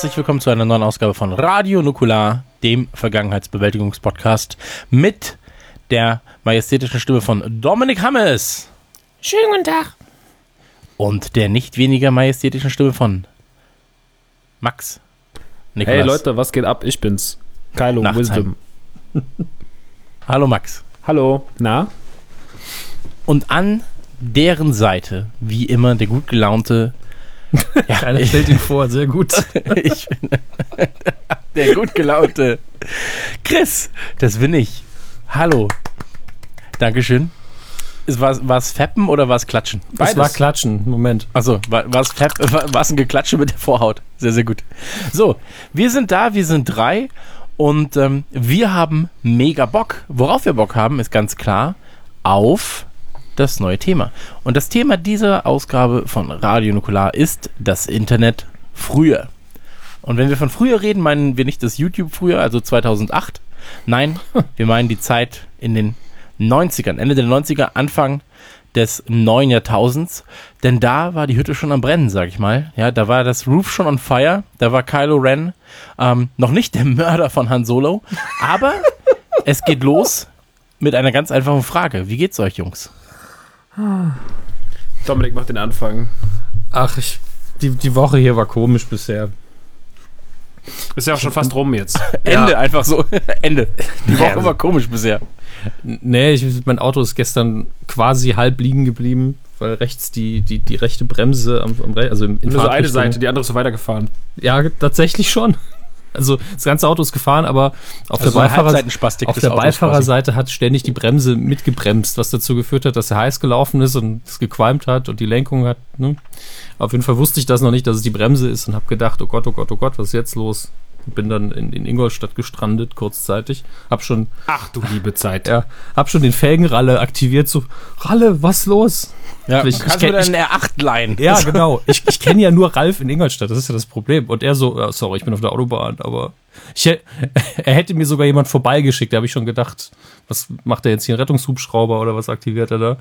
Herzlich willkommen zu einer neuen Ausgabe von Radio Nukular, dem Vergangenheitsbewältigungspodcast mit der majestätischen Stimme von Dominik Hammes Schönen guten Tag. und der nicht weniger majestätischen Stimme von Max. Nikolas. Hey Leute, was geht ab? Ich bin's. Kylo Nachtsheim. Wisdom. Hallo Max. Hallo. Na? Und an deren Seite, wie immer, der gut gelaunte. Ja, Keiner stellt ihn vor, sehr gut. ich bin der gut gelaunte Chris, das bin ich. Hallo. Dankeschön. War es Feppen oder war es Klatschen? Das war Klatschen. Moment. Achso, war es war ein Geklatsche mit der Vorhaut? Sehr, sehr gut. So, wir sind da, wir sind drei und ähm, wir haben mega Bock. Worauf wir Bock haben, ist ganz klar auf das neue Thema. Und das Thema dieser Ausgabe von Radio Nukular ist das Internet früher. Und wenn wir von früher reden, meinen wir nicht das YouTube früher, also 2008. Nein, wir meinen die Zeit in den 90ern, Ende der 90er, Anfang des neuen Jahrtausends. Denn da war die Hütte schon am Brennen, sag ich mal. Ja, da war das Roof schon on fire. Da war Kylo Ren ähm, noch nicht der Mörder von Han Solo. Aber es geht los mit einer ganz einfachen Frage. Wie geht's euch, Jungs? Dominik macht den Anfang. Ach, ich, die, die Woche hier war komisch bisher. Ist ja auch schon fast rum jetzt. Ende, einfach so. Ende. Die Woche also- war komisch bisher. Nee, ich, mein Auto ist gestern quasi halb liegen geblieben, weil rechts die, die, die rechte Bremse am, am Re- also im Nur so eine Seite, die andere ist so weitergefahren. Ja, tatsächlich schon. Also das ganze Auto ist gefahren, aber auf Also der, Beifahrer auf der Beifahrerseite hat ständig die Bremse mitgebremst, was dazu geführt hat, dass er heiß gelaufen ist und es gequalmt hat und die Lenkung hat. Ne? Auf jeden Fall wusste ich das noch nicht, dass es die Bremse ist und habe gedacht, oh Gott, oh Gott, oh Gott, was ist jetzt los? Bin dann in, in Ingolstadt gestrandet, kurzzeitig. Hab schon Ach du liebe Zeit. Ja, hab schon den Felgenralle aktiviert, so, Ralle, was los? Ja, Ich- kannst ich du einen R8 leihen? Ja, genau. Ich, ich kenne ja nur Ralf in Ingolstadt, das ist ja das Problem. Und er so, äh, sorry, ich bin auf der Autobahn, aber ich, er hätte mir sogar jemand vorbeigeschickt, da habe ich schon gedacht, was macht er jetzt hier, einen Rettungshubschrauber oder was aktiviert er da?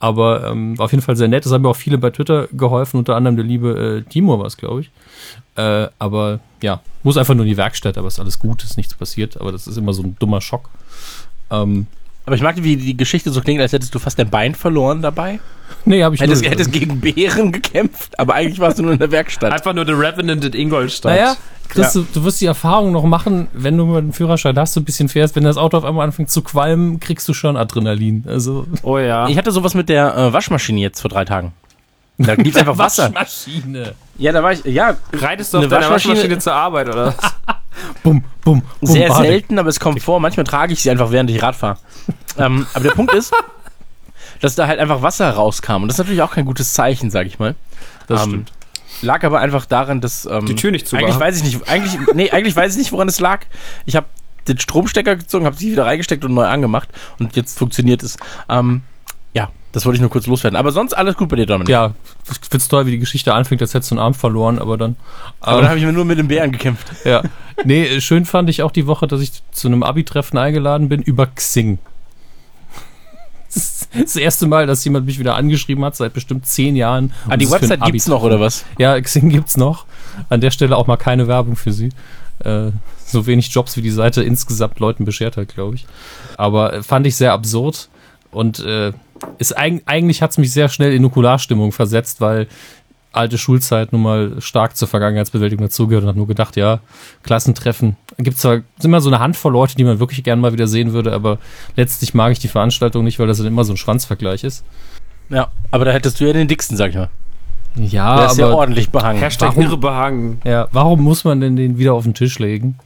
Aber ähm, war auf jeden Fall sehr nett, das haben mir auch viele bei Twitter geholfen, unter anderem der liebe äh, Timo war es, glaube ich. Äh, aber ja, muss einfach nur in die Werkstatt, aber ist alles gut, ist nichts passiert, aber das ist immer so ein dummer Schock. Ähm, Aber ich mag, wie die Geschichte so klingt, als hättest du fast dein Bein verloren dabei. nee, habe ich Hättest, nur, hättest gegen Bären gekämpft, aber eigentlich warst du nur in der Werkstatt. Einfach nur The Revenant in Ingolstadt. Naja, Chris, du, du wirst die Erfahrung noch machen, wenn du mal einen Führerschein hast, so ein bisschen fährst, wenn das Auto auf einmal anfängt zu qualmen, kriegst du schon Adrenalin. Also Oh ja. Ich hatte sowas mit der äh, Waschmaschine jetzt vor drei Tagen. Da lief einfach Wasser. Waschmaschine. Ja, da war ich, ja, Reitest du auf Eine deiner Waschmaschine- Waschmaschine zur Arbeit, oder was? Bum, bum, bum. sehr Bade. selten, aber es kommt vor. Manchmal trage ich sie einfach, während ich Rad fahre. ähm, aber der Punkt ist, dass da halt einfach Wasser rauskam. Und das ist natürlich auch kein gutes Zeichen, sag ich mal. Das Ähm, stimmt. Lag aber einfach daran, dass. Ähm, Die Tür nicht zu Eigentlich war. weiß ich nicht. Eigentlich, nee, eigentlich weiß ich nicht, woran es lag. Ich habe den Stromstecker gezogen, habe sie wieder reingesteckt und neu angemacht. Und jetzt funktioniert es. Ähm, ja, das wollte ich nur kurz loswerden. Aber sonst alles gut bei dir, Dominik. Ja, ich find's toll, wie die Geschichte anfängt, als hättest du einen Arm verloren, aber dann. Aber ähm, dann habe ich mir nur mit dem Bären gekämpft. ja. Nee, schön fand ich auch die Woche, dass ich zu einem Abi-Treffen eingeladen bin über Xing. Das erste Mal, dass jemand mich wieder angeschrieben hat, seit bestimmt zehn Jahren. Ah, die Website gibt's noch, oder was? Ja, Xing gibt's noch. An der Stelle auch mal keine Werbung für sie. Äh, so wenig Jobs wie die Seite insgesamt Leuten beschert hat, glaube ich. Aber äh, fand ich sehr absurd und äh, ist eig eigentlich hat's mich sehr schnell in Nukularstimmung versetzt, weil alte Schulzeit nun mal stark zur Vergangenheitsbewältigung dazugehört und habe nur gedacht, ja, Klassentreffen. Gibt zwar sind immer so eine Handvoll Leute, die man wirklich gerne mal wieder sehen würde, aber letztlich mag ich die Veranstaltung nicht, weil das dann immer so ein Schwanzvergleich ist. Ja, aber da hättest du ja den dicksten, sag ich mal. Ja, Der ist ja aber ordentlich behangen. Hashtag Warum? irre behangen. ja, warum muss man denn den wieder auf den Tisch legen?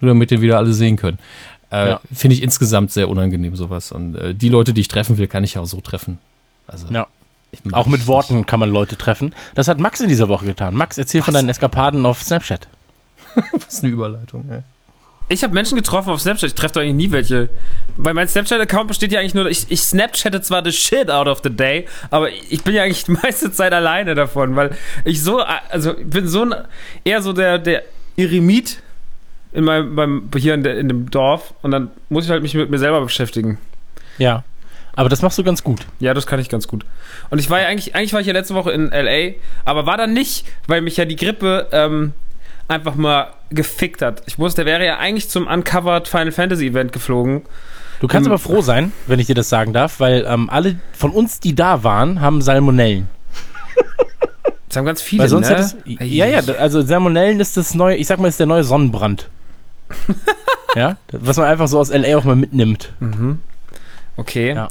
Nur damit den wieder alle sehen können. Äh, Ja. Finde ich insgesamt sehr unangenehm, sowas. Und äh, die Leute, die ich treffen will, kann ich ja auch so treffen. Also, Ja. Auch mit Worten kann man Leute treffen. Das hat Max in dieser Woche getan. Max, erzähl von deinen Eskapaden auf Snapchat. ist eine Überleitung. Ey. Ich habe Menschen getroffen auf Snapchat. Ich treffe doch eigentlich nie welche. Weil mein Snapchat-Account besteht ja eigentlich nur, ich, ich Snapchatte zwar the shit out of the day, aber ich bin ja eigentlich die meiste Zeit alleine davon, weil ich so, also ich bin so ein, eher so der, der Eremit in meinem, beim, hier in, der, in dem Dorf und dann muss ich halt mich mit mir selber beschäftigen. Ja. Aber das machst du ganz gut. Ja, das kann ich ganz gut. Und ich war ja eigentlich, eigentlich war ich ja letzte Woche in L.A., aber war dann nicht, weil mich ja die Grippe ähm, einfach mal gefickt hat. Ich wusste, der wäre ja eigentlich zum Uncovered Final Fantasy Event geflogen. Du kannst Ähm, aber froh sein, wenn ich dir das sagen darf, weil ähm, alle von uns, die da waren, haben Salmonellen. Das haben ganz viele, Weil sonst ne? hättest Ja, ja, also Salmonellen ist das neue, ich sag mal, ist der neue Sonnenbrand. ja, was man einfach so aus LA auch mal mitnimmt. Okay. Ja.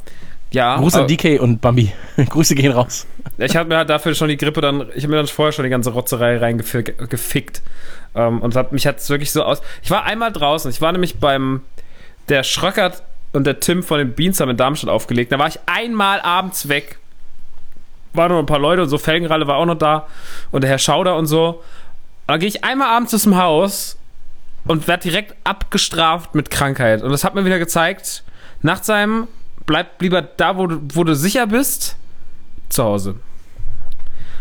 Ja. Gruß an DK und Bambi. Grüße gehen raus. Ich habe mir halt dafür schon die Grippe dann, ich habe mir dann vorher schon die ganze Rotzerei reingefickt. Ähm, und hab, mich hat es wirklich so aus. Ich war einmal draußen. Ich war nämlich beim, der Schröckert und der Tim von den Beans haben in Darmstadt aufgelegt. Da war ich einmal abends weg. Waren noch ein paar Leute und so. Felgenralle war auch noch da. Und der Herr Schauder und so. Und dann gehe ich einmal abends aus dem Haus und werde direkt abgestraft mit Krankheit. Und das hat mir wieder gezeigt, nach seinem, bleib lieber da, wo du, wo du sicher bist, zu Hause.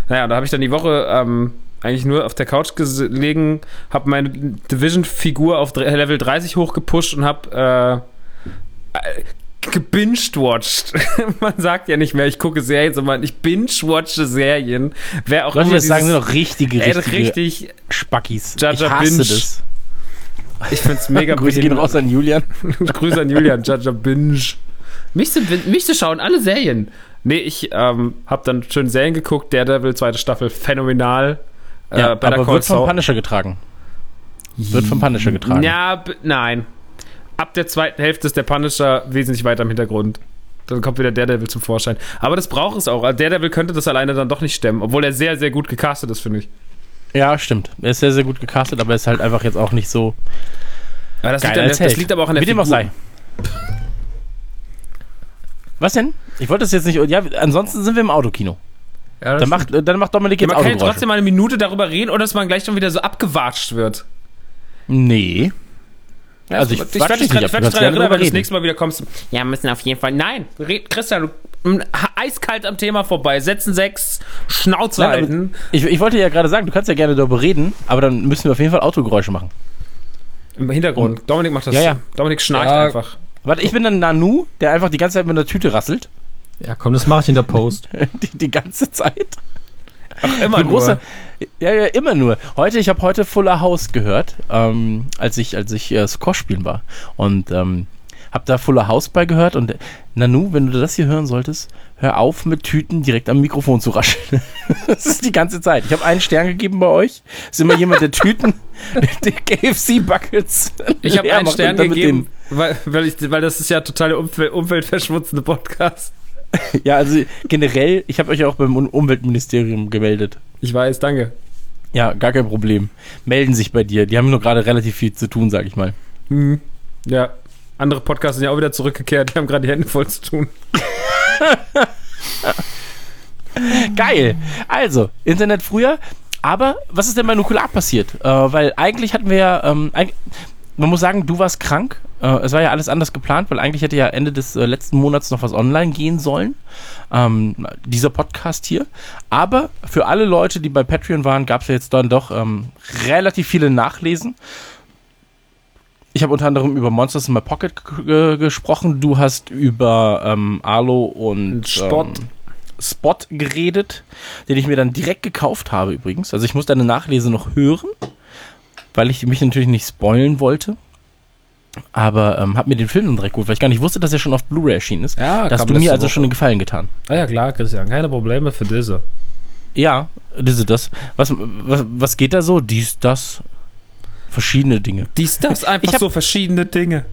Naja, da habe ich dann die Woche ähm, eigentlich nur auf der Couch gelegen, habe meine Division-Figur auf Level 30 hochgepusht und habe äh, äh, gebinged-watched. Man sagt ja nicht mehr, ich gucke Serien, sondern ich binge-watche Serien. Wer auch Leute, immer das sagen, dieses- sind doch richtige, Ey, richtige richtig, Spackis. Jaja ich hasse Binge. das. Ich find's mega Grüße gehen raus an Julian. Grüße an Julian, Jaja Binge. Mich zu, mich zu schauen, alle Serien. Nee, ich ähm, habe dann schön Serien geguckt. Daredevil, zweite Staffel, phänomenal. Ja, Äh, Better aber Call wird vom. Punisher getragen. Wird vom Punisher getragen. Ja, nein. Ab der zweiten Hälfte ist der Punisher wesentlich weiter im Hintergrund. Dann kommt wieder Daredevil zum Vorschein. Aber das braucht es auch. Also Daredevil könnte das alleine dann doch nicht stemmen, obwohl er sehr, sehr gut gecastet ist, finde ich. Ja, stimmt. Er ist sehr, sehr gut gecastet, aber er ist halt einfach jetzt auch nicht so Aber das, geil liegt, an, als das Held. liegt aber auch an der Wie dem auch sei. Was denn? Ich wollte das jetzt nicht. Ja, ansonsten sind wir im Autokino. Ja, Dann macht, dann macht Dominik Ja, jetzt man kann ja trotzdem mal eine Minute darüber reden, oder dass man gleich schon wieder so abgewatscht wird. Nee. Also ich ich quatsch werde dich dran erinnern, wenn du das nächste Mal wieder kommst. Ja, müssen auf jeden Fall. Nein, Christian, du, eiskalt am Thema vorbei. Setzen sechs, Schnauze Nein, halten. Ich, ich wollte ja gerade sagen, du kannst ja gerne darüber reden, aber dann müssen wir auf jeden Fall Autogeräusche machen. Im Hintergrund. Dominik macht das. Ja, ja. Dominik schnarcht Ja. einfach. Warte, ich bin dann Nanu, der einfach die ganze Zeit mit einer Tüte rasselt. Ja, komm, das mache ich in der Post. Die, die ganze Zeit. Immer Ein nur. großer, ja, ja, immer nur. Heute, ich habe heute Fuller House gehört, ähm, als ich, als ich äh, Squash spielen war. Und ähm, habe da Fuller House bei gehört. Und Nanu, wenn du das hier hören solltest, hör auf mit Tüten direkt am Mikrofon zu rascheln. das ist die ganze Zeit. Ich habe einen Stern gegeben bei euch. Ist immer jemand, der Tüten, die KFC-Buckets. Ich habe einen Stern gegeben, weil, weil, ich, weil das ist ja totale Umwelt, umweltverschmutzende Podcast. Ja, also generell, ich habe euch auch beim Um- Umweltministerium gemeldet. Ich weiß, danke. Ja, gar kein Problem. Melden sich bei dir. Die haben nur gerade relativ viel zu tun, sag ich mal. Hm. Ja. Andere Podcasts sind ja auch wieder zurückgekehrt. Die haben gerade die Hände voll zu tun. Geil. Also, Internet früher. Aber was ist denn bei Nukular passiert? Äh, weil eigentlich hatten wir ja, ähm, man muss sagen, du warst krank. Äh, es war ja alles anders geplant, weil eigentlich hätte ja Ende des äh, letzten Monats noch was online gehen sollen. Ähm, dieser Podcast hier. Aber für alle Leute, die bei Patreon waren, gab es ja jetzt dann doch ähm, relativ viele Nachlesen. Ich habe unter anderem über Monsters in My Pocket gesprochen. Du hast über ähm, Arlo und Spot. Ähm, Spot geredet, den ich mir dann direkt gekauft habe übrigens. Also ich muss deine Nachlese noch hören, weil ich mich natürlich nicht spoilen wollte. Aber ähm, habe mir den Film dann direkt gut, weil ich gar nicht wusste, dass er schon auf Blu-ray erschienen ist. Ja, da hast du mir also schon einen Gefallen getan. Ah ja, klar, Christian. Keine Probleme für diese. Ja, ist das. Was, was, was geht da so? Dies, das. Verschiedene Dinge. Dies, das, einfach hab- so verschiedene Dinge.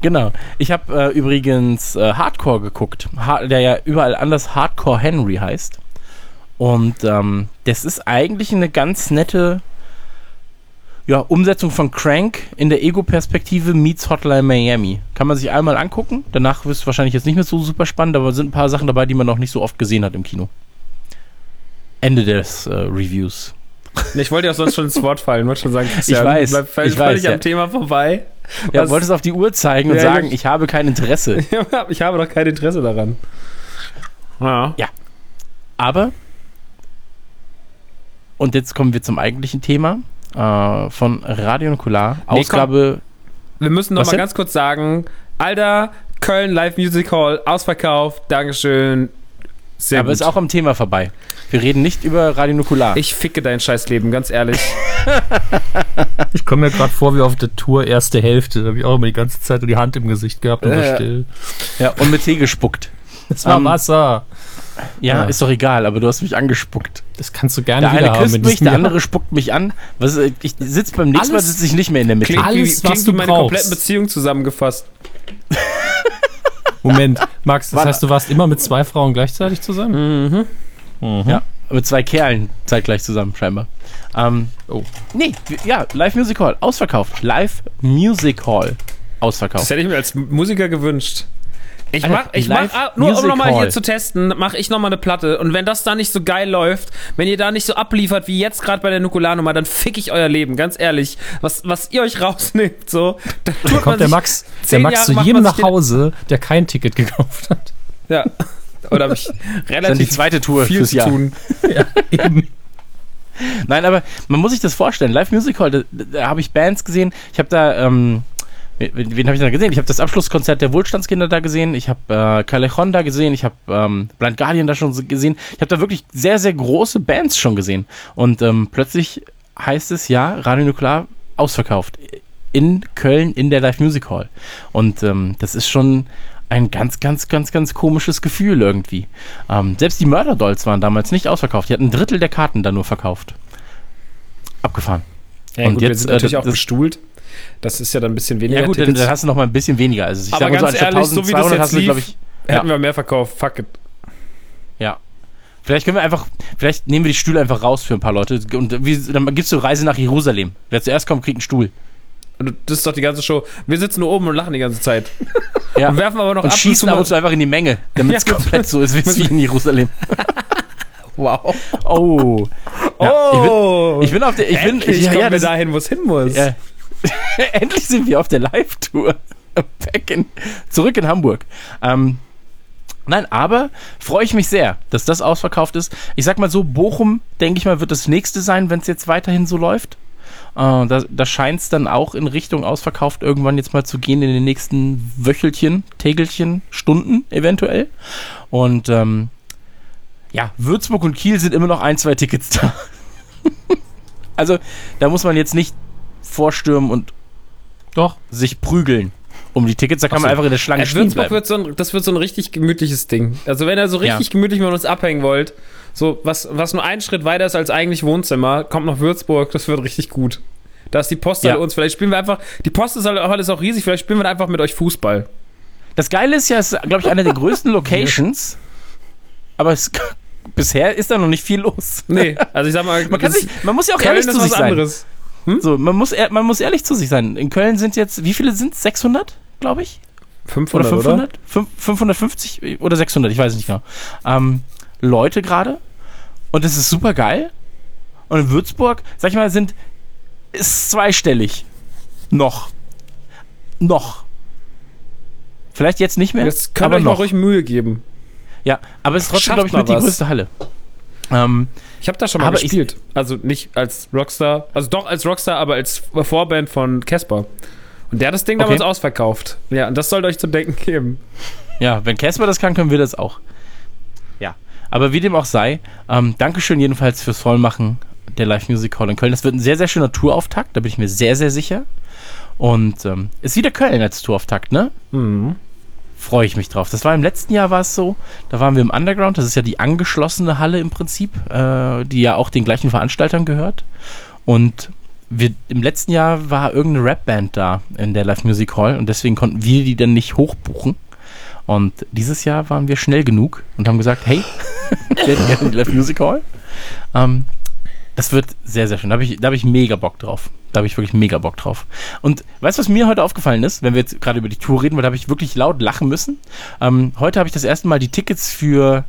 Genau. Ich habe äh, übrigens äh, Hardcore geguckt, ha der ja überall anders Hardcore Henry heißt. Und ähm, das ist eigentlich eine ganz nette ja, Umsetzung von Crank in der Ego-Perspektive meets Hotline Miami. Kann man sich einmal angucken. Danach ist es wahrscheinlich jetzt nicht mehr so super spannend, aber es sind ein paar Sachen dabei, die man noch nicht so oft gesehen hat im Kino. Ende des äh, Reviews. Ich wollte ja sonst schon ins Wort fallen, wollte schon sagen, Ich weiß, bleib völlig, ich weiß, völlig ja. am Thema vorbei. Ja, Was- wolltest auf die Uhr zeigen und Ja, sagen, ich- ich habe kein Interesse. ich habe doch kein Interesse daran. Ja. Aber, und jetzt kommen wir zum eigentlichen Thema äh, von Radio Nukular, Nee, Ausgabe. Wir müssen noch Was mal denn? ganz kurz sagen, Alter, Köln Live Music Hall, ausverkauft, Dankeschön. Sehr aber gut. ist auch am Thema vorbei. Wir reden nicht über Radio Nukular. ich ficke dein scheiß Leben, ganz ehrlich. Ich komme mir gerade vor wie auf der Tour erste Hälfte. Da habe ich auch immer die ganze Zeit nur die Hand im Gesicht gehabt und war Äh. still. ja, und mit Tee gespuckt. Das war Ähm, Wasser. Ja, Ja. ist doch egal, aber du hast mich angespuckt. Das kannst du gerne Der wieder eine haben. küsst mich, der Jahr. andere spuckt mich an. Was, ich sitze beim nächsten Mal Alles- sitze ich nicht mehr in der Mitte. Klingt, Alles, wie, was du meine brauchst. komplette Beziehung zusammengefasst. Moment, Max, das Warte. heißt, du warst immer mit zwei Frauen gleichzeitig zusammen? Mhm. Ja, mit zwei Kerlen zeitgleich zusammen, scheinbar. Ähm, Oh. Nee, ja, Live Music Hall, ausverkauft. Live Music Hall, ausverkauft. Das hätte ich mir als Musiker gewünscht. Ich Alter, mach, ich mach, Live ah, nur um Music nochmal hier zu testen, mache ich nochmal eine Platte. Und wenn das da nicht so geil läuft, wenn ihr da nicht so abliefert wie jetzt gerade bei der Nukularnummer, dann fick ich euer Leben, ganz ehrlich. Was, was ihr euch rausnehmt, so, da tut Da man kommt der sich Max, der Max Jahre zu jedem man nach Hause, der kein Ticket gekauft hat. Ja. Oder habe ich dann die relativ zweite Tour viel fürs zu Jahr. tun. Eben. Nein, aber man muss sich das vorstellen. Live Music Hall, da, da habe ich Bands gesehen. Ich habe da, ähm, wen, wen habe ich da gesehen? Ich habe das Abschlusskonzert der Wohlstandskinder da gesehen. Ich habe äh, Callejon da gesehen. Ich habe ähm, Blind Guardian da schon gesehen. Ich habe da wirklich sehr, sehr große Bands schon gesehen. Und ähm, plötzlich heißt es ja, Radio Nuklear ausverkauft. In Köln in der Live Music Hall. Und ähm, das ist schon ein ganz, ganz, ganz, ganz komisches Gefühl irgendwie. Ähm, selbst die Murder Dolls waren damals nicht ausverkauft. Die hatten ein Drittel der Karten da nur verkauft. Abgefahren. Ja, Und gut, jetzt, wir sind äh, natürlich das- auch bestuhlt. Das ist ja dann ein bisschen weniger Ja gut, dann, Tickets. dann hast du noch mal ein bisschen weniger. Also ich Aber sag so, ganz anstatt ehrlich, so wie das 1200 jetzt lief, ich, Hätten ja. wir mehr verkauft, fuck it. ja. Vielleicht können wir einfach, vielleicht nehmen wir die Stühle einfach raus für ein paar Leute und wie, dann gibst du Reise nach Jerusalem. Wer zuerst kommt, kriegt einen Stuhl. Das ist doch die ganze Show. Wir sitzen nur oben und lachen die ganze Zeit. Ja. Und werfen aber noch Und ab schießen ab und zu einfach in die Menge, damit es Ja, komplett so ist wie in Jerusalem. Wow. Oh. Ja, ich bin, Oh. ich bin auf der, ich bin, ich, ja, ja, wir dahin, wo es hin muss. Ja. Endlich sind wir auf der Live-Tour. Back in, zurück in Hamburg. Ähm, nein, aber freue ich mich sehr, dass das ausverkauft ist. Ich sag mal so, Bochum, denke ich mal, wird das nächste sein, wenn es jetzt weiterhin so läuft. Äh, da da scheint es dann auch in Richtung ausverkauft irgendwann jetzt mal zu gehen in den nächsten Wöchelchen, Tägelchen, Stunden eventuell. Und ähm, ja, Würzburg und Kiel sind immer noch ein, zwei Tickets da. also da muss man jetzt nicht vorstürmen und Doch. sich prügeln um die Tickets. Da kann Ach man so. einfach in der Schlange Äh, stehen Würzburg bleiben. wird so ein, das wird so ein richtig gemütliches Ding. Also wenn ihr so richtig Ja. gemütlich mit uns abhängen wollt, so was, was nur einen Schritt weiter ist als eigentlich Wohnzimmer, kommt noch Würzburg, das wird richtig gut. Da ist die Posthalle Ja. uns, vielleicht spielen wir einfach, die Posthalle ist auch riesig, vielleicht spielen wir einfach mit euch Fußball. Das Geile ist ja, es ist, glaube ich, eine der größten Locations. aber es, bisher ist da noch nicht viel los. Nee, also ich sag mal, Man, kann sich, man muss ja auch Köln ehrlich ist zu sich was sein. anderes. So, man, muss, man muss ehrlich zu sich sein. In Köln sind jetzt, wie viele sind es? 600, glaube ich? 500, Oder oder? 500? Fünf- 550 oder 600, ich weiß es nicht genau. Ähm, Leute gerade. Und das ist super geil. Und in Würzburg, sag ich mal, sind ist zweistellig. Noch. Noch. Vielleicht jetzt nicht mehr. Jetzt ihr aber euch mal noch. ruhig Mühe geben. Ja, aber es ist trotzdem, glaube ich, mal mit die größte Halle. Ähm, Ich habe da schon mal Aber gespielt. also nicht als Rockstar, also doch als Rockstar, aber als Vorband von Casper. Und der hat das Ding Okay. damals ausverkauft. Ja, und das sollte euch zu denken geben. ja, wenn Casper das kann, können wir das auch. Ja. Aber wie dem auch sei, ähm, Dankeschön jedenfalls fürs Vollmachen der Live Music Hall in Köln. Das wird ein sehr, sehr schöner Tourauftakt, da bin ich mir sehr, sehr sicher. Und ähm, ist wieder Köln als Tourauftakt, ne? Mhm. Freue ich mich drauf. Das war im letzten Jahr war es so, da waren wir im Underground, das ist ja die angeschlossene Halle im Prinzip, äh, die ja auch den gleichen Veranstaltern gehört. Und wir, im letzten Jahr war irgendeine Rapband da in der Live Music Hall und deswegen konnten wir die dann nicht hochbuchen. Und dieses Jahr waren wir schnell genug und haben gesagt, hey, ich hätte gerne die Live Music Hall. Ähm, das wird sehr, sehr schön. Da habe ich, hab ich mega Bock drauf. Da habe ich wirklich mega Bock drauf. Und weißt du, was mir heute aufgefallen ist, wenn wir jetzt gerade über die Tour reden, weil da habe ich wirklich laut lachen müssen. Ähm, heute habe ich das erste Mal die Tickets für,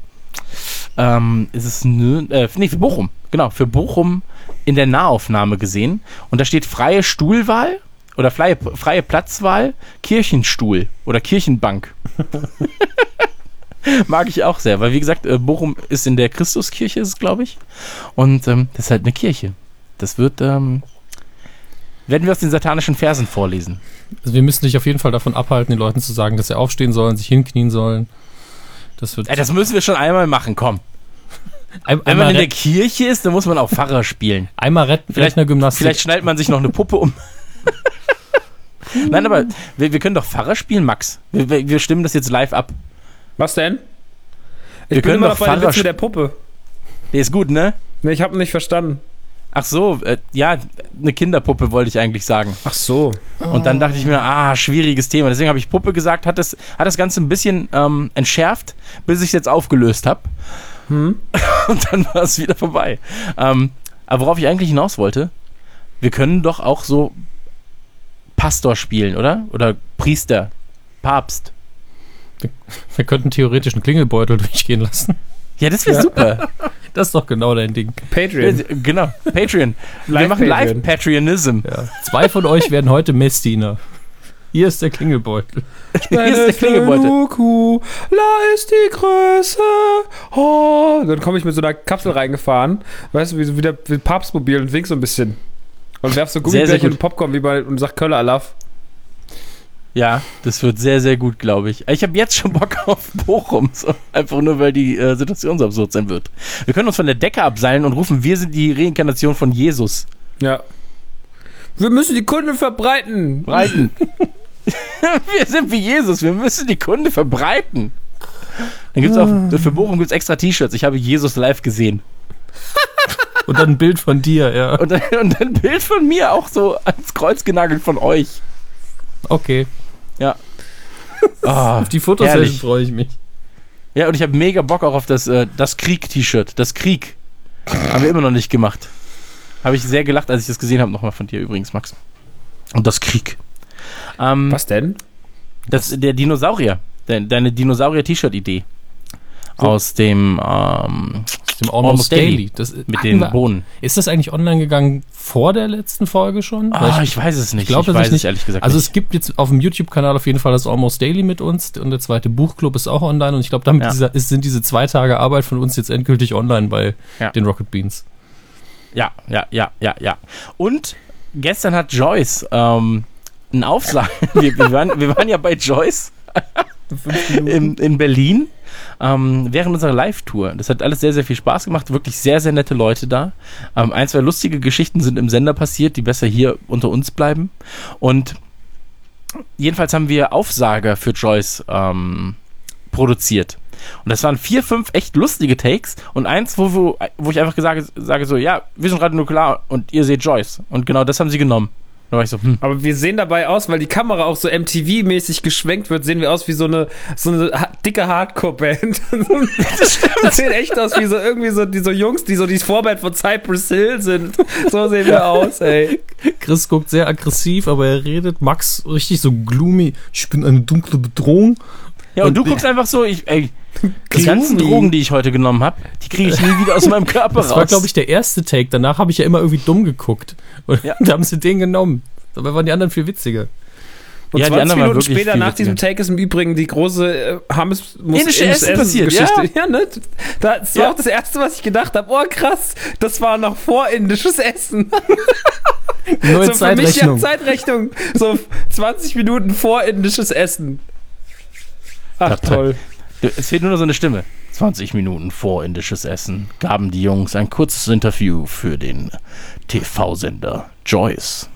ähm, ist es, äh, nee, für Bochum, genau, für Bochum in der Nahaufnahme gesehen. Und da steht freie Stuhlwahl oder freie, freie Platzwahl, Kirchenstuhl oder Kirchenbank. Mag ich auch sehr, weil wie gesagt, äh, Bochum ist in der Christuskirche, ist es, glaube ich. Und ähm, das ist halt eine Kirche. Das wird, ähm, werden wir aus den satanischen Versen vorlesen. Also wir müssen dich auf jeden Fall davon abhalten, den Leuten zu sagen, dass sie aufstehen sollen, sich hinknien sollen. Das wird Ja, das müssen wir schon einmal machen, komm. ein, Wenn man einmal, in der Kirche ist, dann muss man auch Pfarrer spielen. einmal retten, vielleicht eine Gymnastik. Vielleicht schnallt man sich noch eine Puppe um. Nein, aber wir, wir können doch Pfarrer spielen, Max. Wir, wir stimmen das jetzt live ab. Was denn? Ich Wir bin können immer noch bei der Pfarrer Witz mit der Puppe. Der ist gut, ne? Nee, ich habe nicht verstanden. Ach so, äh, ja, eine Kinderpuppe wollte ich eigentlich sagen. Ach so. Und dann dachte ich mir, ah, schwieriges Thema. Deswegen habe ich Puppe gesagt, hat das, hat das Ganze ein bisschen ähm, entschärft, bis ich es jetzt aufgelöst habe. Und dann war es wieder vorbei. Ähm, aber worauf ich eigentlich hinaus wollte, wir können doch auch so Pastor spielen, oder? Oder Priester, Papst. wir könnten theoretisch einen Klingelbeutel durchgehen lassen. Ja, das wäre super. Das ist doch genau dein Ding. Patreon. genau, Patreon. wir Live machen Patreon. Live-Patreonism. Ja. Zwei von euch werden heute Messdiener. Hier ist der Klingelbeutel. Hier ist der Klingelbeutel. Luku, la ist die Größe. Oh. Dann komme ich mit so einer Kapsel reingefahren. Weißt du, wie, so wie der wie Papstmobil und wink so ein bisschen. Und werf so Sehr, sehr Gummibärchen gut. und Popcorn wie bei und sag Köller Alaf. Ja, das wird sehr, sehr gut, glaube ich. Ich habe jetzt schon Bock auf Bochum. So. Einfach nur, weil die äh, Situation so absurd sein wird. Wir können uns von der Decke abseilen und rufen, wir sind die Reinkarnation von Jesus. Ja. Wir müssen die Kunden verbreiten. Breiten. wir sind wie Jesus, wir müssen die Kunde verbreiten. Dann gibt's auch, für Bochum gibt es extra T-Shirts. Ich habe Jesus live gesehen. Und dann ein Bild von dir, ja. Und dann, und dann ein Bild von mir auch so ans Kreuz genagelt von euch. Okay. Ja. Ah, Auf die Fotosession freue ich mich. Ja, und ich habe mega Bock auch auf das, äh, das Krieg-T-Shirt. Das Krieg. Haben wir immer noch nicht gemacht. Habe ich sehr gelacht, als ich das gesehen habe, nochmal von dir übrigens, Max. Und das Krieg. Ähm, Was denn? Das, der Dinosaurier. De, deine Dinosaurier-T-Shirt-Idee. Aus dem, ähm, Dem Almost, Almost Daily. Daily. Das, mit den wir- Bohnen. Ist das eigentlich online gegangen vor der letzten Folge schon? Ah, ich weiß es nicht. ich glaube ich weiß nicht. es ehrlich gesagt also nicht. es gibt jetzt auf dem YouTube-Kanal auf jeden Fall das Almost Daily mit uns und der zweite Buchclub ist auch online und ich glaube, damit Ja. dieser, ist, sind diese zwei Tage Arbeit von uns jetzt endgültig online bei Ja. den Rocket Beans. Ja, ja, ja, ja, ja. Und gestern hat Joyce ähm, einen Aufsag. wir, wir, waren, wir waren ja bei Joyce in, in Berlin ähm, während unserer Live-Tour. Das hat alles sehr, sehr viel Spaß gemacht. Wirklich sehr, sehr nette Leute da. Ähm, ein, zwei lustige Geschichten sind im Sender passiert, die besser hier unter uns bleiben. Und jedenfalls haben wir Aufsager für Joyce ähm, produziert. Und das waren vier, fünf echt lustige Takes und eins, wo, wo, wo ich einfach gesagt, sage so, ja, wir sind Radio Nuklear und ihr seht Joyce. Und genau das haben sie genommen. Da war ich so, hm. Aber wir sehen dabei aus, weil die Kamera auch so MTV-mäßig geschwenkt wird, sehen wir aus wie so eine, so eine dicke Hardcore-Band. Wir sehen echt aus wie so irgendwie so, die so Jungs, die so die Vorband von Cypress Hill sind. So sehen wir aus, ey. Chris guckt sehr aggressiv, aber er redet. Max richtig so gloomy. Ich bin eine dunkle Bedrohung. Ja, und, Und du guckst einfach so, ich, ey, die ganzen Drogen, die ich heute genommen habe, die kriege ich nie wieder aus meinem Körper Das raus. war, glaube ich, der erste Take. Danach habe ich ja immer irgendwie dumm geguckt. Und Ja. da haben sie den genommen. Dabei waren die anderen viel witziger. Und Ja, die 20 anderen waren Minuten später nach witziger. diesem Take ist im Übrigen die große äh, Hammes muss Indische Essen passiert, Geschichte. Ja, ne? Das war Ja. auch das erste, was ich gedacht habe. Oh krass, das war noch vor indisches Essen. Neue so für mich ja Zeitrechnung. Zeitrechnung. So 20 Minuten vor indisches Essen. Ach toll. Es fehlt nur noch so eine Stimme. 20 Minuten vor indisches Essen gaben die Jungs ein kurzes Interview für den TV-Sender Joyce.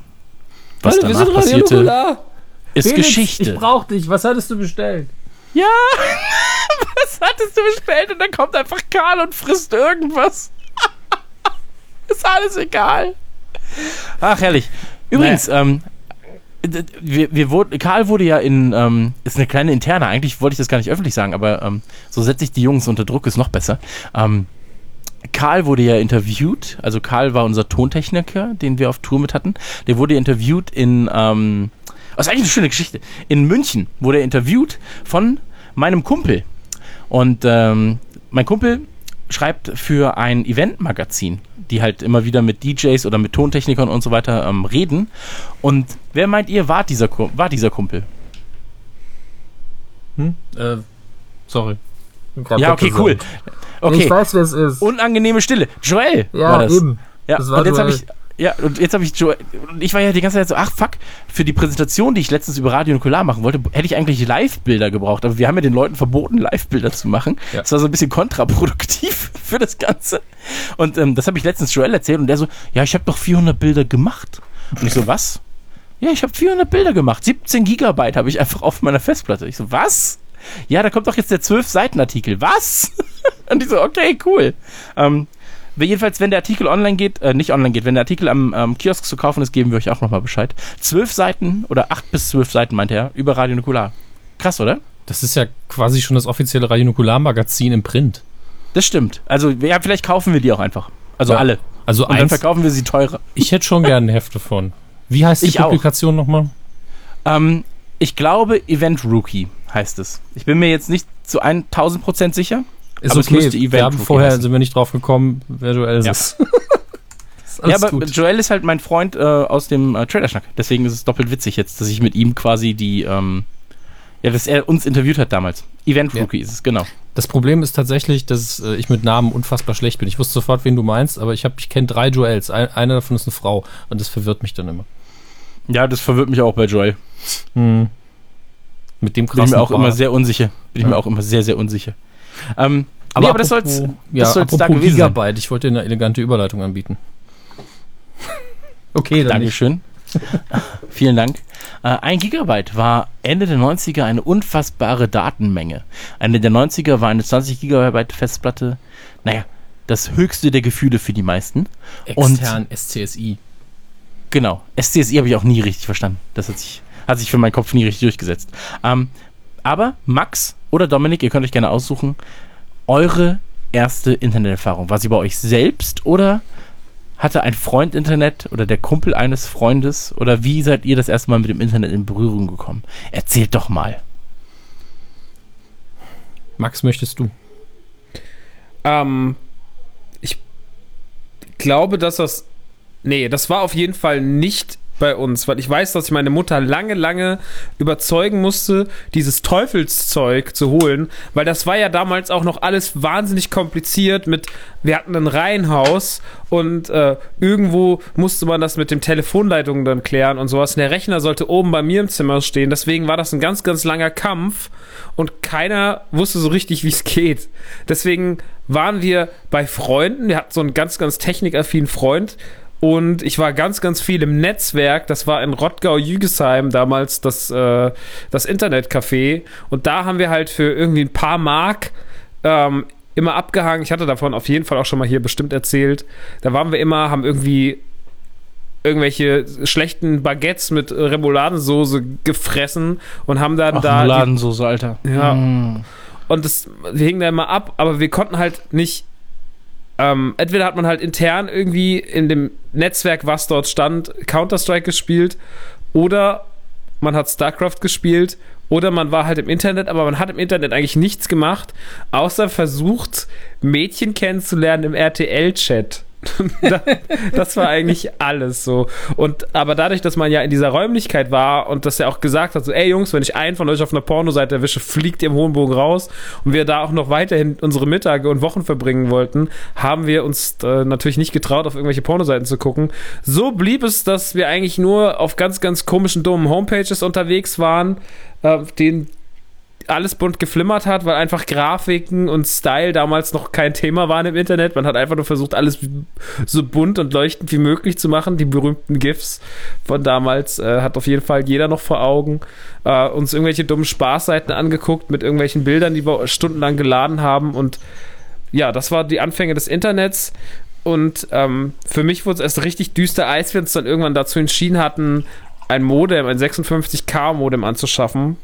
Was Alter, danach passierte, ist Felix, Geschichte. Ich brauch dich. Was hattest du bestellt? Ja, was hattest du bestellt? Und dann kommt einfach Karl und frisst irgendwas. ist alles egal. Ach, herrlich. Übrigens, ähm, wir, wir wurden, Karl wurde ja in, ähm, ist eine kleine interne, eigentlich wollte ich das gar nicht öffentlich sagen, aber ähm, so setze ich die Jungs unter Druck, ist noch besser. Ähm, Karl wurde ja interviewt, also Karl war unser Tontechniker, den wir auf Tour mit hatten. Der wurde interviewt in, ähm, das ist eigentlich eine schöne Geschichte. In München wurde er interviewt von meinem Kumpel. Und ähm, mein Kumpel schreibt für ein Eventmagazin, die halt immer wieder mit DJs oder mit Tontechnikern und so weiter ähm, reden. Und wer meint ihr, war dieser, war dieser Kumpel? Hm? Äh, sorry. Grad Ja, okay, cool. Okay, Ich weiß, wer es ist. unangenehme Stille. Joel ja, war das. eben. Ja, Das war und jetzt habe ich ja, und jetzt habe ich Joel, und ich war ja die ganze Zeit so, ach fuck, für die Präsentation, die ich letztens über Radio Nukular machen wollte, hätte ich eigentlich Live-Bilder gebraucht, aber wir haben ja den Leuten verboten, Live-Bilder zu machen. Ja. Das war so ein bisschen kontraproduktiv für das Ganze. Und ähm, das habe ich letztens Joel erzählt und der so, ja, ich habe doch 400 Bilder gemacht. Und ich so, was? Ja, ich habe 400 Bilder gemacht. 17 Gigabyte habe ich einfach auf meiner Festplatte. Ich so, was? Ja, da kommt doch jetzt der 12-Seiten-Artikel. Was? Und ich so, okay, cool. Ähm, jedenfalls, wenn der Artikel online geht, äh, nicht online geht, wenn der Artikel am ähm, Kiosk zu kaufen ist, geben wir euch auch nochmal Bescheid. Zwölf Seiten oder acht bis zwölf Seiten, meint er, über Radio Nukular. Krass, oder? Das ist ja quasi schon das offizielle Radionukular-Magazin im Print. Das stimmt. Also, ja, vielleicht kaufen wir die auch einfach. Also Ja. alle. Also Und dann eins, verkaufen wir sie teurer. ich hätte schon gerne ein Heft davon. Wie heißt die Ich. Publikation nochmal? Ähm, ich glaube, Event Rookie heißt es. Ich bin mir jetzt nicht zu 1000 Prozent sicher. Ist Aber es okay, Event wir haben vorher heißen. sind wir nicht drauf gekommen, wer Joel Ja. ist. Ja, aber gut. Joel ist halt mein Freund äh, aus dem äh, Trailerschnack. Deswegen ist es doppelt witzig jetzt, dass ich mit ihm quasi die, ähm, ja, dass er uns interviewt hat damals. Event Ja. Rookie ist es, genau. Das Problem ist tatsächlich, dass äh, ich mit Namen unfassbar schlecht bin. Ich wusste sofort, wen du meinst, aber ich, hab- ich kenne drei Joels. Ein, einer davon ist eine Frau und das verwirrt mich dann immer. Ja, das verwirrt mich auch bei Joel. Hm. Mit dem Bin ich mir auch Bart. immer sehr unsicher. Bin ich Ja. mir auch immer sehr, sehr unsicher. Ähm, Aber, nee, aber das soll's, apropos- ja, das soll's da apropos gewesen sein. Gigabyte, ich wollte dir eine elegante Überleitung anbieten. Okay, dann. Dankeschön. Vielen Dank. Äh, ein Gigabyte war Ende der 90er eine unfassbare Datenmenge. Ende der 90er war eine 20 Gigabyte Festplatte, naja, das höchste der Gefühle für die meisten. Extern SCSI. Genau. SCSI habe ich auch nie richtig verstanden. Das hat sich, hat sich für meinen Kopf nie richtig durchgesetzt. Ähm, aber Max oder Dominik, ihr könnt euch gerne aussuchen, eure erste Interneterfahrung. War sie bei euch selbst oder hatte ein Freund Internet oder der Kumpel eines Freundes? Oder wie seid ihr das erste Mal mit dem Internet in Berührung gekommen? Erzählt doch mal. Max, möchtest du? Ähm, ich glaube, dass das. Nee, das war auf jeden Fall nicht bei uns, weil ich weiß, dass ich meine Mutter lange, lange überzeugen musste, dieses Teufelszeug zu holen, weil das war ja damals auch noch alles wahnsinnig kompliziert mit, wir hatten ein Reihenhaus und äh, irgendwo musste man das mit dem Telefonleitungen dann klären und sowas. Und der Rechner sollte oben bei mir im Zimmer stehen, deswegen war das ein ganz, ganz langer Kampf und keiner wusste so richtig, wie es geht. Deswegen waren wir bei Freunden, wir hatten so einen ganz, ganz technikaffinen Freund, und ich war ganz, ganz viel im Netzwerk. Das war in Rottgau-Jügesheim damals das, äh, das Internetcafé. Und da haben wir halt für irgendwie ein paar Mark ähm, immer abgehangen. Ich hatte davon auf jeden Fall auch schon mal hier bestimmt erzählt. Da waren wir immer, haben irgendwie irgendwelche schlechten Baguettes mit Remouladensoße gefressen und haben dann Ach, da die Ladensoße, Alter. Ja. Mm. und das, wir hingen da immer ab, aber wir konnten halt nicht. Ähm, entweder hat man halt intern irgendwie in dem Netzwerk, was dort stand, Counter-Strike gespielt, oder man hat StarCraft gespielt, oder man war halt im Internet, aber man hat im Internet eigentlich nichts gemacht, außer versucht, Mädchen kennenzulernen im RTL-Chat. das war eigentlich alles so. Und aber dadurch, dass man ja in dieser Räumlichkeit war und dass er auch gesagt hat, so, ey Jungs, wenn ich einen von euch auf einer Pornoseite erwische, fliegt ihr im hohen Bogen raus und wir da auch noch weiterhin unsere Mittage und Wochen verbringen wollten, haben wir uns äh, natürlich nicht getraut, auf irgendwelche Pornoseiten zu gucken. So blieb es, dass wir eigentlich nur auf ganz, ganz komischen, dummen Homepages unterwegs waren, äh, den alles bunt geflimmert hat, weil einfach Grafiken und Style damals noch kein Thema waren im Internet. Man hat einfach nur versucht, alles so bunt und leuchtend wie möglich zu machen. Die berühmten GIFs von damals äh, hat auf jeden Fall jeder noch vor Augen. Äh, uns irgendwelche dummen Spaßseiten angeguckt mit irgendwelchen Bildern, die wir stundenlang geladen haben. Und ja, das war die Anfänge des Internets. Und ähm, für mich wurde es erst richtig düster, als wir uns dann irgendwann dazu entschieden hatten, ein Modem, ein 56K-Modem anzuschaffen.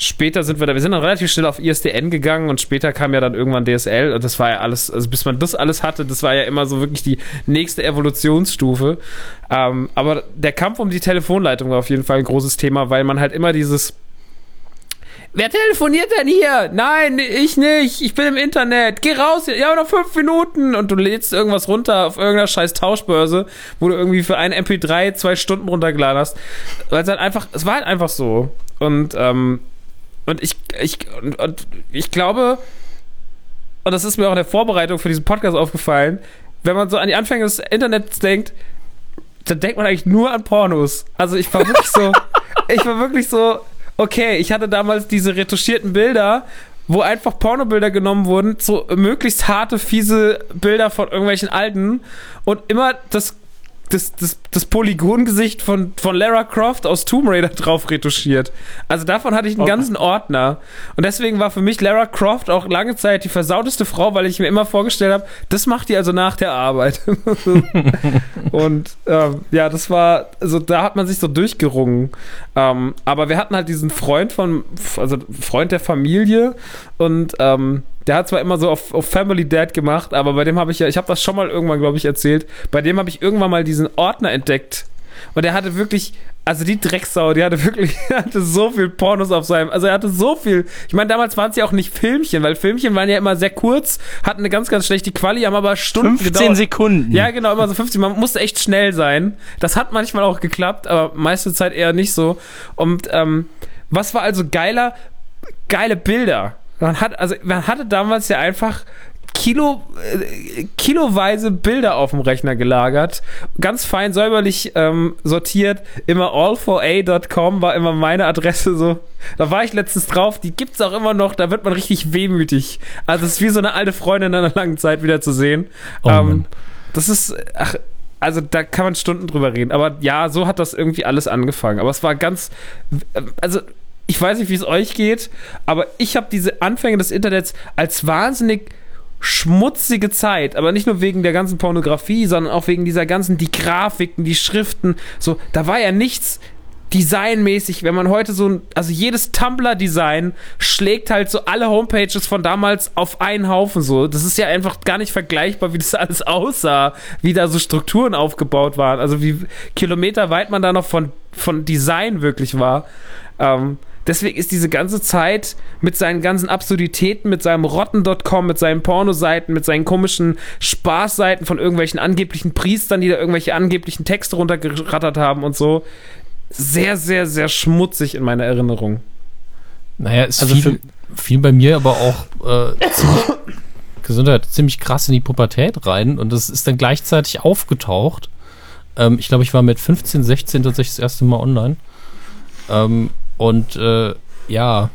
Später sind wir da, wir sind dann relativ schnell auf ISDN gegangen und später kam ja dann irgendwann DSL und das war ja alles, also bis man das alles hatte, das war ja immer so wirklich die nächste Evolutionsstufe. Ähm, aber der Kampf um die Telefonleitung war auf jeden Fall ein großes Thema, weil man halt immer dieses Wer telefoniert denn hier? Nein, ich nicht. Ich bin im Internet. Geh raus. Ja, noch fünf Minuten. Und du lädst irgendwas runter auf irgendeiner scheiß Tauschbörse, wo du irgendwie für einen MP3 zwei Stunden runtergeladen hast. Weil es halt einfach, es war halt einfach so. Und, ähm, und ich, ich, und, und ich glaube, und das ist mir auch in der Vorbereitung für diesen Podcast aufgefallen, wenn man so an die Anfänge des Internets denkt, dann denkt man eigentlich nur an Pornos. Also ich war wirklich so, ich war wirklich so, okay, ich hatte damals diese retuschierten Bilder, wo einfach Pornobilder genommen wurden, so möglichst harte, fiese Bilder von irgendwelchen Alten und immer das das, das, das Polygongesicht von, von Lara Croft aus Tomb Raider drauf retuschiert. Also davon hatte ich einen oh. ganzen Ordner. Und deswegen war für mich Lara Croft auch lange Zeit die versauteste Frau, weil ich mir immer vorgestellt habe, das macht die also nach der Arbeit. und ähm, ja, das war, also da hat man sich so durchgerungen. Ähm, aber wir hatten halt diesen Freund von, also Freund der Familie und ähm, der hat zwar immer so auf, auf Family Dad gemacht, aber bei dem habe ich ja, ich habe das schon mal irgendwann, glaube ich, erzählt. Bei dem habe ich irgendwann mal diesen Ordner entdeckt. Und er hatte wirklich, also die Drecksau, die hatte wirklich, er hatte so viel Pornos auf seinem, also er hatte so viel. Ich meine, damals waren es ja auch nicht Filmchen, weil Filmchen waren ja immer sehr kurz, hatten eine ganz, ganz schlechte Quali, haben aber Stunden 15 gedauert. Sekunden. Ja, genau, immer so 15. Man musste echt schnell sein. Das hat manchmal auch geklappt, aber meiste Zeit eher nicht so. Und ähm, was war also geiler? Geile Bilder. Man hat, also man hatte damals ja einfach Kilo, äh, kiloweise Bilder auf dem Rechner gelagert, ganz fein säuberlich ähm, sortiert. Immer all4a.com war immer meine Adresse so. Da war ich letztens drauf, die gibt's auch immer noch, da wird man richtig wehmütig. Also es ist wie so eine alte Freundin in einer langen Zeit wieder zu sehen. Oh, ähm, das ist, ach, also da kann man Stunden drüber reden. Aber ja, so hat das irgendwie alles angefangen. Aber es war ganz, also ich weiß nicht, wie es euch geht, aber ich habe diese Anfänge des Internets als wahnsinnig schmutzige Zeit, aber nicht nur wegen der ganzen Pornografie, sondern auch wegen dieser ganzen, die Grafiken, die Schriften, so, da war ja nichts designmäßig, wenn man heute so, also jedes Tumblr-Design schlägt halt so alle Homepages von damals auf einen Haufen so. Das ist ja einfach gar nicht vergleichbar, wie das alles aussah, wie da so Strukturen aufgebaut waren, also wie kilometerweit man da noch von, von Design wirklich war. Ähm, Deswegen ist diese ganze Zeit mit seinen ganzen Absurditäten, mit seinem Rotten.com, mit seinen Pornoseiten, mit seinen komischen Spaßseiten von irgendwelchen angeblichen Priestern, die da irgendwelche angeblichen Texte runtergerattert haben und so, sehr, sehr, sehr schmutzig in meiner Erinnerung. Naja, es also fiel, fiel bei mir aber auch äh, ziemlich, Gesundheit, ziemlich krass in die Pubertät rein und das ist dann gleichzeitig aufgetaucht. Ähm, ich glaube, ich war mit 15, 16 tatsächlich das erste Mal online. Ähm, und äh, ja,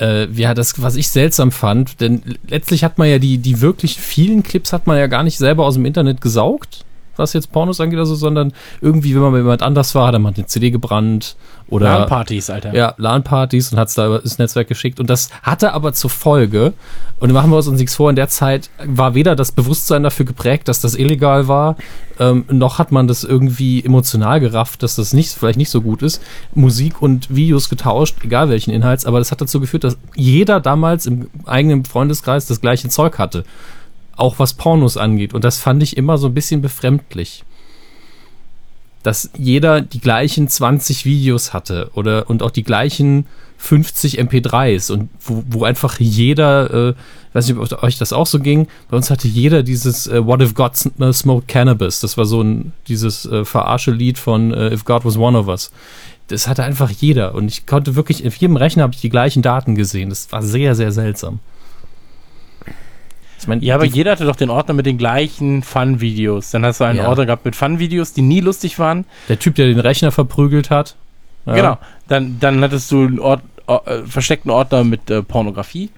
äh, ja, das, was ich seltsam fand, denn letztlich hat man ja die, die wirklich vielen Clips hat man ja gar nicht selber aus dem Internet gesaugt, was jetzt Pornos angeht, also, sondern irgendwie, wenn man mit jemand anders war, hat mal eine CD gebrannt oder. LAN-Partys, Alter. Ja, LAN-Partys und hat es da ins Netzwerk geschickt. Und das hatte aber zur Folge, und machen wir uns nichts vor, in der Zeit war weder das Bewusstsein dafür geprägt, dass das illegal war, ähm, noch hat man das irgendwie emotional gerafft, dass das nicht, vielleicht nicht so gut ist. Musik und Videos getauscht, egal welchen Inhalts, aber das hat dazu geführt, dass jeder damals im eigenen Freundeskreis das gleiche Zeug hatte auch was Pornos angeht. Und das fand ich immer so ein bisschen befremdlich. Dass jeder die gleichen 20 Videos hatte oder und auch die gleichen 50 MP3s und wo, wo einfach jeder, äh, weiß nicht, ob euch das auch so ging, bei uns hatte jeder dieses äh, What If God Smoked Cannabis. Das war so ein, dieses äh, Verarsche-Lied von äh, If God Was One of Us. Das hatte einfach jeder und ich konnte wirklich, auf jedem Rechner habe ich die gleichen Daten gesehen. Das war sehr, sehr seltsam. Ich mein, ja, aber jeder hatte doch den Ordner mit den gleichen Fun-Videos. Dann hast du einen ja. Ordner gehabt mit Fun-Videos, die nie lustig waren. Der Typ, der den Rechner verprügelt hat. Ja. Genau. Dann, dann hattest du einen Ort, äh, versteckten Ordner mit äh, Pornografie.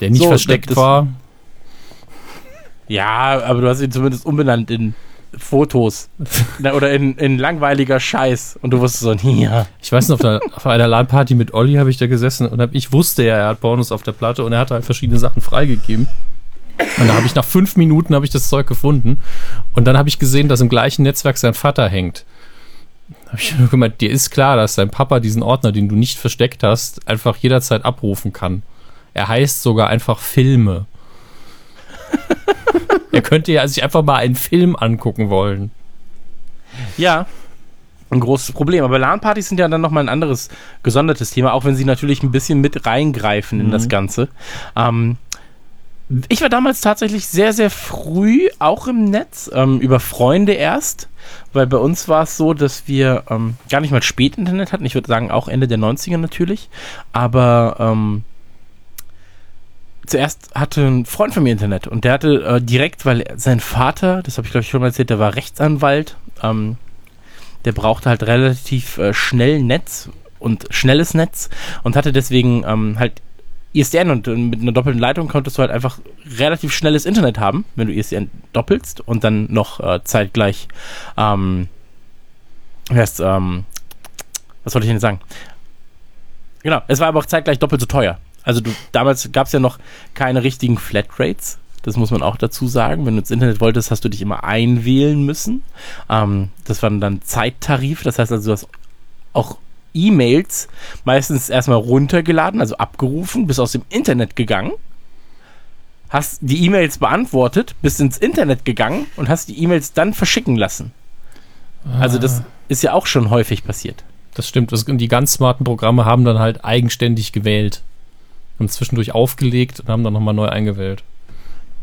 Der nicht so, versteckt war. Ja, aber du hast ihn zumindest umbenannt in Fotos oder in, in langweiliger Scheiß und du wusstest so, ja. Ich weiß noch, auf, der, auf einer LAN-Party mit Olli habe ich da gesessen und hab, ich wusste ja, er hat Pornos auf der Platte und er hat halt verschiedene Sachen freigegeben. Und da habe ich nach fünf Minuten habe ich das Zeug gefunden. Und dann habe ich gesehen, dass im gleichen Netzwerk sein Vater hängt. Hab ich nur gemeint, dir ist klar, dass dein Papa diesen Ordner, den du nicht versteckt hast, einfach jederzeit abrufen kann. Er heißt sogar einfach Filme. er könnte ja sich einfach mal einen Film angucken wollen. Ja, ein großes Problem. Aber LAN-Partys sind ja dann nochmal ein anderes gesondertes Thema, auch wenn sie natürlich ein bisschen mit reingreifen in Mhm. das Ganze. Ähm, ich war damals tatsächlich sehr, sehr früh auch im Netz, ähm, über Freunde erst, weil bei uns war es so, dass wir ähm, gar nicht mal spät Internet hatten. Ich würde sagen auch Ende der 90er natürlich. Aber ähm, zuerst hatte ein Freund von mir Internet und der hatte äh, direkt, weil sein Vater, das habe ich glaube ich schon mal erzählt, der war Rechtsanwalt, ähm, der brauchte halt relativ äh, schnell Netz und schnelles Netz und hatte deswegen ähm, halt ISDN und äh, mit einer doppelten Leitung konntest du halt einfach relativ schnelles Internet haben, wenn du ISDN doppelst und dann noch äh, zeitgleich, ähm, heißt, ähm, was wollte ich denn sagen? Genau, es war aber auch zeitgleich doppelt so teuer. Also du, damals gab es ja noch keine richtigen Flatrates. Das muss man auch dazu sagen. Wenn du ins Internet wolltest, hast du dich immer einwählen müssen. Ähm, das waren dann Zeittarif. Das heißt also, du hast auch E-Mails meistens erstmal runtergeladen, also abgerufen, bist aus dem Internet gegangen, hast die E-Mails beantwortet, bist ins Internet gegangen und hast die E-Mails dann verschicken lassen. Also das ist ja auch schon häufig passiert. Das stimmt. Das, die ganz smarten Programme haben dann halt eigenständig gewählt. Haben zwischendurch aufgelegt und haben dann nochmal neu eingewählt.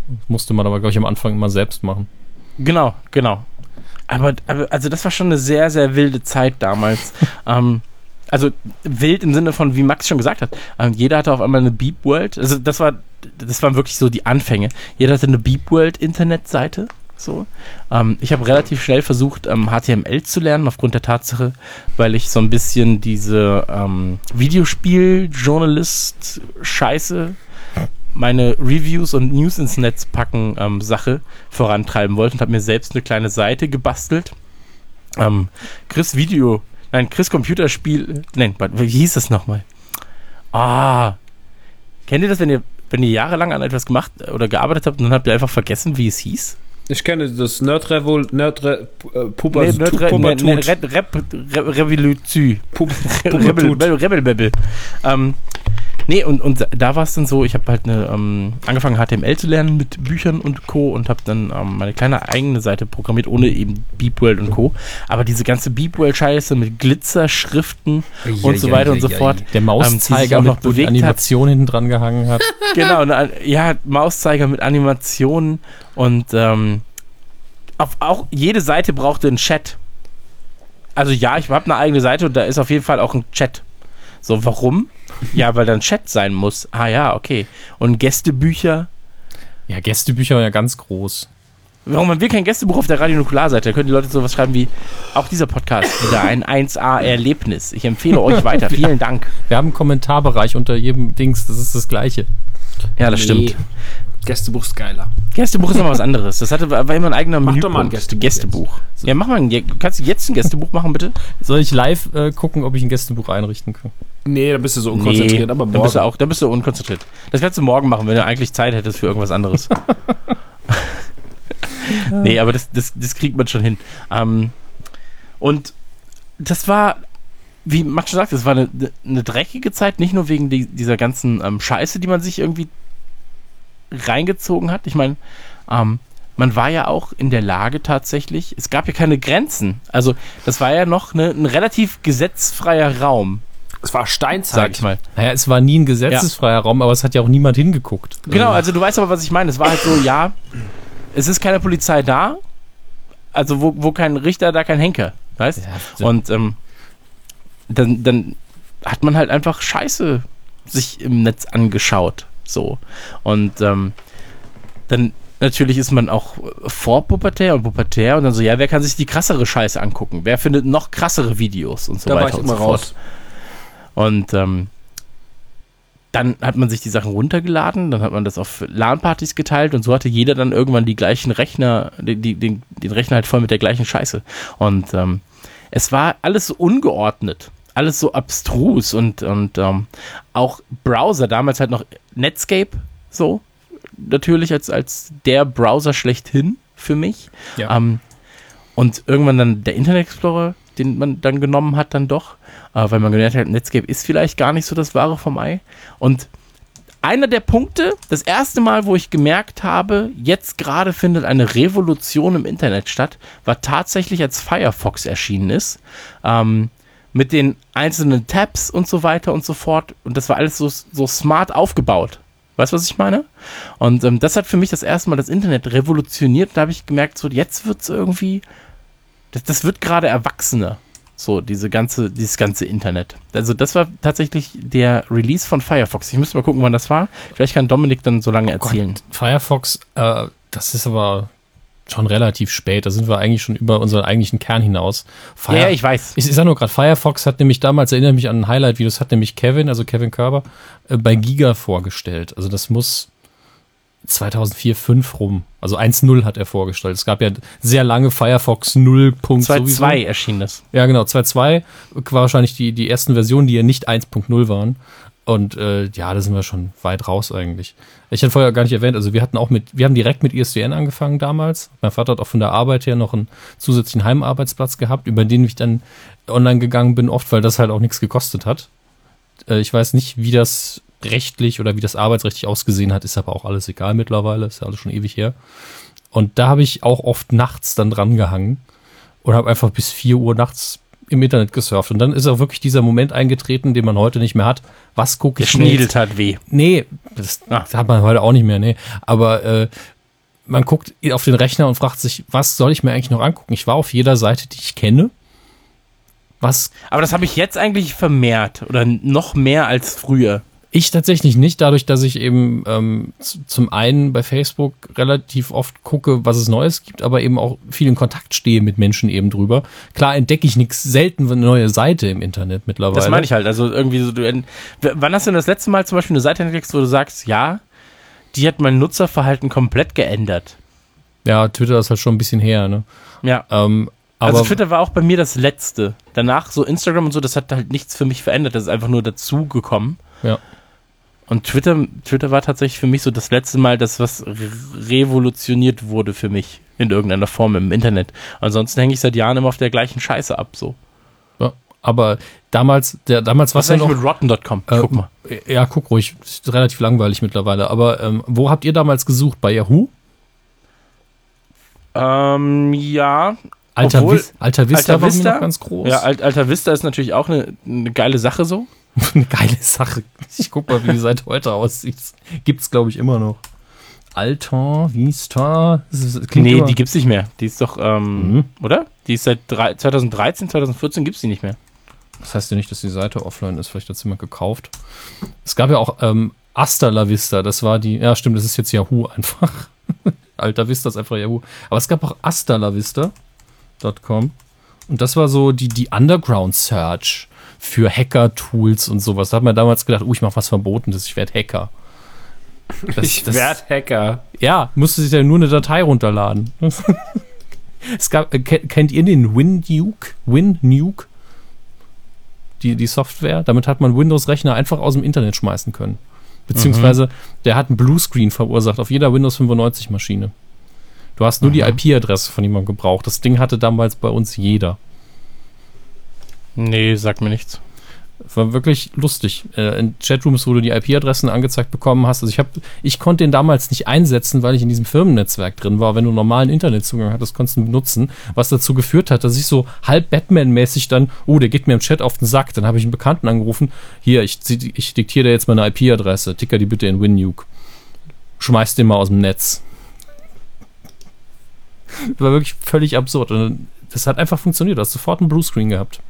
Das musste man aber, glaube ich, am Anfang immer selbst machen. Genau, genau. Aber, aber also das war schon eine sehr, sehr wilde Zeit damals. ähm, also wild im Sinne von, wie Max schon gesagt hat, ähm, jeder hatte auf einmal eine Beep World. Also das war, das waren wirklich so die Anfänge. Jeder hatte eine Beep World Internetseite. So. Ähm, ich habe relativ schnell versucht, ähm, HTML zu lernen, aufgrund der Tatsache, weil ich so ein bisschen diese ähm, Videospiel-Journalist-Scheiße meine Reviews und News ins Netz packen ähm, Sache vorantreiben wollte und habe mir selbst eine kleine Seite gebastelt. Ähm, Chris Video, nein, Chris Computerspiel, nein, wie hieß das nochmal? Ah, kennt ihr das, wenn ihr, wenn ihr jahrelang an etwas gemacht oder gearbeitet habt und dann habt ihr einfach vergessen, wie es hieß? Ich kenne das Nerdrevol, Nerdre, äh, Pupa, Nee, Nerd- Re- Pubertut. ne- ne- Rep- Rep- Re- Revoluzü. Pup- Rebel, Pubertut. Rebel, Rebel, Rebel. Ähm, nee, und, und da war es dann so, ich habe halt eine, ähm, angefangen HTML zu lernen mit Büchern und Co. und habe dann ähm, meine kleine eigene Seite programmiert, ohne eben Beepworld und Co. Aber diese ganze Beepworld-Scheiße mit Glitzerschriften und so weiter und so fort. Der Ähm, Mauszeiger, auch noch mit, wo die bewegt hat. Animation hinten dran gehangen hat. genau, eine, ja, Mauszeiger mit Animationen und ähm, auf, auch jede Seite brauchte einen Chat. Also ja, ich habe eine eigene Seite und da ist auf jeden Fall auch ein Chat. So, warum? Ja, weil da ein Chat sein muss. Ah ja, okay. Und Gästebücher. Ja, Gästebücher waren ja ganz groß. Warum haben wir kein Gästebuch auf der Radio Nukular-Seite? Da können die Leute sowas schreiben wie, auch dieser Podcast, wieder ein 1A-Erlebnis. Ich empfehle euch weiter. Vielen Dank. Wir haben einen Kommentarbereich unter jedem Dings, das ist das gleiche. Ja, das Nee. stimmt. Gästebuch ist geiler. Gästebuch ist noch was anderes. Das hatte, war immer ein eigener Mach Menüpunkt. doch mal ein Gästebuch Gästebuch. Ja, mach mal ein, kannst du jetzt ein Gästebuch machen, bitte? Soll ich live äh, gucken, ob ich ein Gästebuch einrichten kann? Nee, da bist du so unkonzentriert, aber dann morgen. bist du auch, dann bist du unkonzentriert. Das kannst du morgen machen, wenn du eigentlich Zeit hättest für irgendwas anderes. nee, aber das, das, das kriegt man schon hin. Ähm, und das war, wie Max schon sagt, das war eine, eine dreckige Zeit, nicht nur wegen die, dieser ganzen ähm, Scheiße, die man sich irgendwie reingezogen hat. Ich meine, ähm, man war ja auch in der Lage tatsächlich, es gab ja keine Grenzen. Also das war ja noch eine, ein relativ gesetzfreier Raum, es war sag Steinzeit. ich mal. Naja, es war nie ein gesetzesfreier Raum, aber es hat ja auch niemand hingeguckt. Genau, also du weißt aber, was ich meine. Es war halt so, ja, es ist keine Polizei da, also wo, wo kein Richter, da kein Henker, weißt? Ja, Und ähm, dann, dann hat man halt einfach Scheiße sich im Netz angeschaut, so. Und ähm, dann natürlich ist man auch vorpubertär und pubertär und dann so, ja, wer kann sich die krassere Scheiße angucken? Wer findet noch krassere Videos und so Da war weiter ich und immer so raus. Und ähm, dann hat man sich die Sachen runtergeladen, dann hat man das auf LAN-Partys geteilt und so hatte jeder dann irgendwann die gleichen Rechner, die, die, den, den Rechner halt voll mit der gleichen Scheiße. Und ähm, es war alles so ungeordnet, alles so abstrus und, und ähm, auch Browser, damals halt noch Netscape, so natürlich als, als der Browser schlechthin für mich. Ja. Ähm, und irgendwann dann der Internet Explorer den man dann genommen hat, dann doch. Äh, weil man gelernt hat, Netscape ist vielleicht gar nicht so das Wahre vom Ei. Und einer der Punkte, das erste Mal, wo ich gemerkt habe, jetzt gerade findet eine Revolution im Internet statt, war tatsächlich, als Firefox erschienen ist. Ähm, mit den einzelnen Tabs und so weiter und so fort. Und das war alles so, so smart aufgebaut. Weißt du, was ich meine? Und ähm, das hat für mich das erste Mal das Internet revolutioniert. Da habe ich gemerkt, so jetzt wird es irgendwie, das, das wird gerade erwachsener. So, diese ganze, dieses ganze Internet. Also, das war tatsächlich der Release von Firefox. Ich müsste mal gucken, wann das war. Vielleicht kann Dominik dann so lange erzählen. Gott, Firefox, äh, das ist aber schon relativ spät. Da sind wir eigentlich schon über unseren eigentlichen Kern hinaus. Fire ja, ich weiß. Ich, ich sag nur gerade, Firefox hat nämlich damals, erinnere mich an ein Highlight-Video, das hat nämlich Kevin, also Kevin Körber, äh, bei Giga vorgestellt. Also das muss 2004, 5 rum. Also 1.0 hat er vorgestellt. Es gab ja sehr lange Firefox 0. 2.2 erschien das. Ja, genau. 2.2 war wahrscheinlich die, die ersten Versionen, die ja nicht 1.0 waren. Und äh, ja, da sind wir schon weit raus eigentlich. Ich hatte vorher gar nicht erwähnt, also wir hatten auch mit, wir haben direkt mit ISDN angefangen damals. Mein Vater hat auch von der Arbeit her noch einen zusätzlichen Heimarbeitsplatz gehabt, über den ich dann online gegangen bin, oft, weil das halt auch nichts gekostet hat. Äh, ich weiß nicht, wie das rechtlich oder wie das arbeitsrechtlich ausgesehen hat, ist aber auch alles egal mittlerweile, ist ja alles schon ewig her. Und da habe ich auch oft nachts dann dran gehangen und habe einfach bis 4 Uhr nachts im Internet gesurft. Und dann ist auch wirklich dieser Moment eingetreten, den man heute nicht mehr hat. Was gucke ich? Schniedelt hat weh. Nee, das, ah. hat man heute auch nicht mehr, nee. Aber äh, man guckt auf den Rechner und fragt sich, was soll ich mir eigentlich noch angucken? Ich war auf jeder Seite, die ich kenne. Was? Aber das habe ich jetzt eigentlich vermehrt oder noch mehr als früher. Ich tatsächlich nicht, dadurch, dass ich eben ähm, zum einen bei Facebook relativ oft gucke, was es Neues gibt, aber eben auch viel in Kontakt stehe mit Menschen eben drüber. Klar entdecke ich nichts selten eine neue Seite im Internet mittlerweile. Das meine ich halt. Also irgendwie so, du, wann hast du denn das letzte Mal zum Beispiel eine Seite entdeckt, wo du sagst, ja, die hat mein Nutzerverhalten komplett geändert? Ja, Twitter ist halt schon ein bisschen her, ne? Ja. Ähm, also Twitter war auch bei mir das letzte. Danach so Instagram und so, das hat halt nichts für mich verändert. Das ist einfach nur dazugekommen. Ja. Und Twitter, Twitter war tatsächlich für mich so das letzte Mal, das was revolutioniert wurde für mich in irgendeiner Form im Internet. Ansonsten hänge ich seit Jahren immer auf der gleichen Scheiße ab, so. Ja, aber damals, der, damals war es ja noch. mit Rotten.com. Äh, guck mal. Ja, guck ruhig. Ist relativ langweilig mittlerweile. Aber ähm, wo habt ihr damals gesucht? Bei Yahoo? Ähm, ja. Alter, Obwohl, Vis Alter Vista Alter Vista, war noch ganz groß. Ja, Alter Vista ist natürlich auch eine, eine geile Sache so. Eine geile Sache. Ich guck mal, wie die Seite heute aussieht. Gibt's, glaube ich, immer noch. Alter Vista. Nee, die gibt's nicht mehr. Die ist doch, ähm, mhm. oder? Die ist seit drei, 2013, 2014 gibt's die nicht mehr. Das heißt ja nicht, dass die Seite offline ist. Vielleicht hat sie jemand gekauft. Es gab ja auch ähm, Asta La Vista. Das war die, ja stimmt, das ist jetzt Yahoo einfach. Alter Vista ist einfach Yahoo. Aber es gab auch Asta La Vista.com. Und das war so die, die Underground Search für Hacker-Tools und sowas. Da hat man damals gedacht, oh, ich mache was Verbotenes, ich werde Hacker. Das, ich werde Hacker. Ja, musste sich ja nur eine Datei runterladen. es gab, äh, kennt ihr den WinNuke? WinNuke? Die, die Software. Damit hat man Windows-Rechner einfach aus dem Internet schmeißen können. Beziehungsweise, mhm. der hat einen Bluescreen verursacht auf jeder Windows 95 Maschine. Du hast nur mhm. die IP-Adresse von jemandem gebraucht. Das Ding hatte damals bei uns jeder. Nee, sagt mir nichts. War wirklich lustig. Äh, in Chatrooms, wo du die IP-Adressen angezeigt bekommen hast. Also ich habe, ich konnte den damals nicht einsetzen, weil ich in diesem Firmennetzwerk drin war. Wenn du normalen Internetzugang hattest, konntest du ihn benutzen. Was dazu geführt hat, dass ich so halb Batman-mäßig dann, oh, der geht mir im Chat auf den Sack. Dann habe ich einen Bekannten angerufen. Hier, ich, ich diktiere dir jetzt meine IP-Adresse. Ticker die bitte in WinNuke. Schmeiß den mal aus dem Netz. war wirklich völlig absurd. Und das hat einfach funktioniert. Du hast sofort einen Bluescreen gehabt.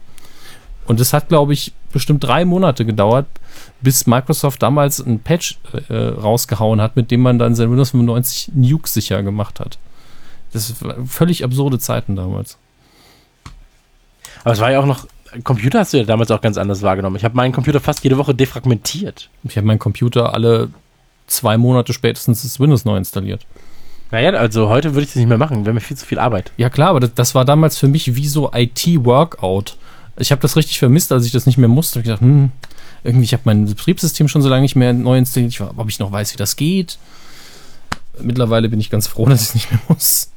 Und es hat, glaube ich, bestimmt drei Monate gedauert, bis Microsoft damals ein Patch äh, rausgehauen hat, mit dem man dann sein Windows 95 Nuke sicher gemacht hat. Das waren völlig absurde Zeiten damals. Aber es war ja auch noch, Computer hast du ja damals auch ganz anders wahrgenommen. Ich habe meinen Computer fast jede Woche defragmentiert. Ich habe meinen Computer alle zwei Monate spätestens das Windows neu installiert. Naja, also heute würde ich das nicht mehr machen, wäre mir viel zu viel Arbeit. Ja klar, aber das, das war damals für mich wie so IT-Workout. Ich habe das richtig vermisst, als ich das nicht mehr musste. Ich gedacht, hm, irgendwie, ich habe mein Betriebssystem schon so lange nicht mehr neu installiert, ich, ob ich noch weiß, wie das geht. Mittlerweile bin ich ganz froh, dass ich es nicht mehr muss.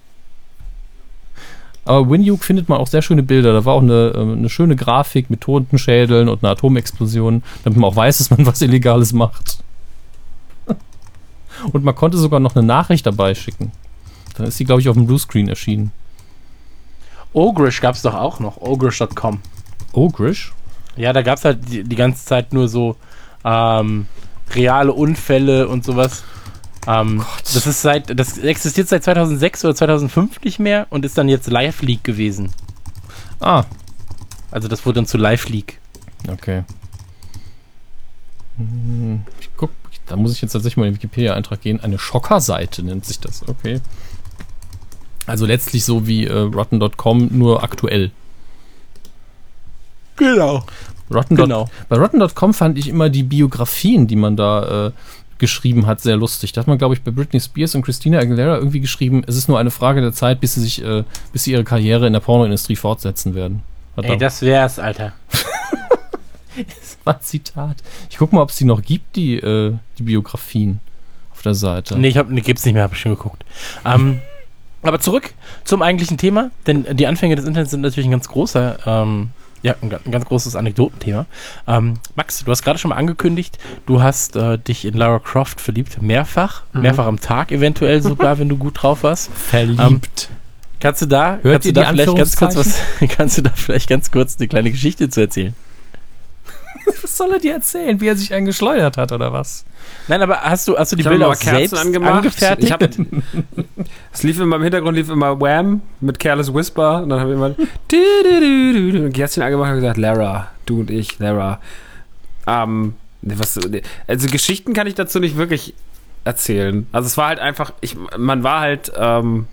Aber Winjuke findet man auch sehr schöne Bilder. Da war auch eine, äh, eine schöne Grafik mit Totenschädeln und einer Atomexplosion, damit man auch weiß, dass man was Illegales macht. Und man konnte sogar noch eine Nachricht dabei schicken. Dann ist die, glaube ich, auf dem Bluescreen erschienen. Ogrish gab es doch auch noch, ogrish.com. Ogrish? Ja, da gab es halt die, die ganze Zeit nur so ähm, reale Unfälle und sowas. Ähm, das ist seit, das existiert seit 2006 oder 2005 nicht mehr und ist dann jetzt Live League gewesen. Ah, Also das wurde dann zu Live League. okay. Hm, Ich guck, da muss ich jetzt tatsächlich mal in den Wikipedia-Eintrag gehen. Eine Schockerseite nennt sich das, okay. Also letztlich so wie äh, Rotten.com, nur aktuell. Genau. Rotten Genau. Bei Rotten.com fand ich immer die Biografien, die man da äh, geschrieben hat, sehr lustig. Da hat man, glaube ich, bei Britney Spears und Christina Aguilera irgendwie geschrieben, es ist nur eine Frage der Zeit, bis sie sich, äh, bis sie ihre Karriere in der Pornoindustrie fortsetzen werden. Hat Ey, da- das wär's, Alter. das war ein Zitat. Ich guck mal, ob es die noch gibt, die, äh, die Biografien auf der Seite. Nee, ich hab, nee, gibt's nicht mehr, hab ich schon geguckt. Ähm, aber zurück zum eigentlichen Thema, denn die Anfänge des Internets sind natürlich ein ganz großer, ähm, ja, ein, ein ganz großes Anekdotenthema. Ähm, Max, du hast gerade schon mal angekündigt, du hast äh, dich in Lara Croft verliebt, mehrfach, mehrfach am Tag eventuell sogar, wenn du gut drauf warst. Verliebt. Kannst du da, Hört kannst du da vielleicht ganz kurz was, kannst du da vielleicht ganz kurz eine kleine Geschichte zu erzählen? was soll er dir erzählen? Wie er sich einen geschleudert hat, oder was? Nein, aber hast du, hast du die Ich habe Bilder auch Kerzen selbst angemacht. angefertigt? Ich hab, es lief immer im Hintergrund lief immer Wham mit Careless Whisper und dann habe ich immer du, du, du, du, du, ein Kerzchen angemacht und gesagt, Lara, du und ich, Lara. Ähm, ne, was, also Geschichten kann ich dazu nicht wirklich erzählen. Also es war halt einfach, ich, man war halt, ähm,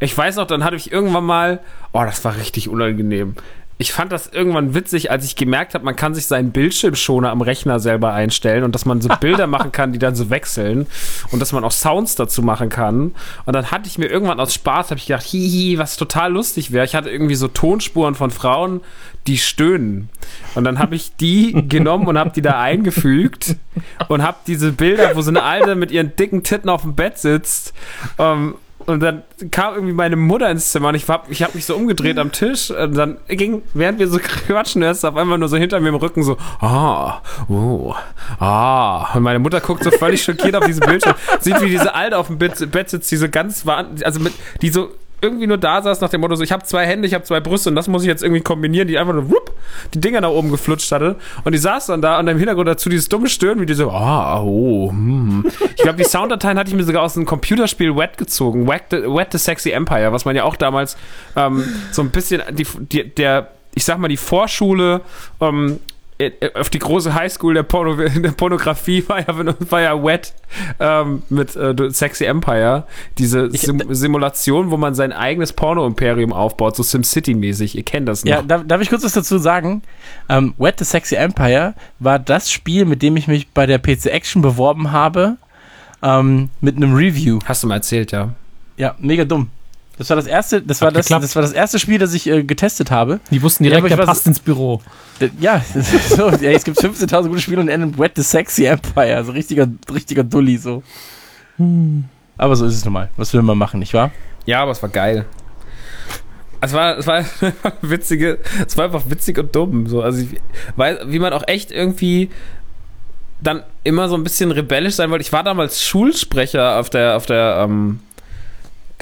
ich weiß noch, dann hatte ich irgendwann mal, oh, das war richtig unangenehm. Ich fand das irgendwann witzig, als ich gemerkt habe, man kann sich seinen Bildschirmschoner am Rechner selber einstellen und dass man so Bilder machen kann, die dann so wechseln und dass man auch Sounds dazu machen kann. Und dann hatte ich mir irgendwann aus Spaß, habe ich gedacht, hihi, was total lustig wäre. Ich hatte irgendwie so Tonspuren von Frauen, die stöhnen. Und dann habe ich die genommen und habe die da eingefügt und habe diese Bilder, wo so eine Alte mit ihren dicken Titten auf dem Bett sitzt, ähm, und dann kam irgendwie meine Mutter ins Zimmer und ich habe ich hab mich so umgedreht am Tisch und dann ging, während wir so quatschen, hörst du auf einmal nur so hinter mir im Rücken so, ah, oh, ah. Und meine Mutter guckt so völlig schockiert auf diesen Bildschirm, sieht, wie diese Alte auf dem Bett, Bett sitzt, die so ganz, also mit, die so irgendwie nur da saß nach dem Motto so, ich habe zwei Hände, ich habe zwei Brüste und das muss ich jetzt irgendwie kombinieren, die einfach nur wupp, die Dinger nach oben geflutscht hatte und die saß dann da und im Hintergrund dazu dieses dumme Stöhnen, wie die so, ah, oh, hm. Ich glaube, die Sounddateien hatte ich mir sogar aus einem Computerspiel Wet gezogen, Wet the, Wet the Sexy Empire, was man ja auch damals ähm, so ein bisschen, die, die, der, ich sag mal, die Vorschule ähm, äh, auf die große Highschool der, Porno, der Pornografie war ja, war ja Wet ähm, mit äh, Sexy Empire. Diese Sim Simulation, wo man sein eigenes Porno-Imperium aufbaut, so SimCity-mäßig. Ihr kennt das noch. Ja, darf, darf ich kurz was dazu sagen? Ähm, Wet the Sexy Empire war das Spiel, mit dem ich mich bei der PC Action beworben habe, ähm, mit einem Review. Hast du mal erzählt, ja. Ja, mega dumm. Das war das erste, das war das, geklappt. das war das erste Spiel, das ich äh, getestet habe. Die wussten Ja, direkt, ich der passt ins Büro. D- Ja, so, ja es gibt 15.000 gute Spiele und endet Wet the Sexy Empire. Also richtiger, richtiger Dulli so. Aber so ist es nun mal. Was will man machen, nicht wahr? Ja, aber es war geil. Es war, es war einfach witzige, es war einfach witzig und dumm. So, also ich weiß, wie man auch echt irgendwie dann immer so ein bisschen rebellisch sein wollte. Ich war damals Schulsprecher auf der, auf der ähm,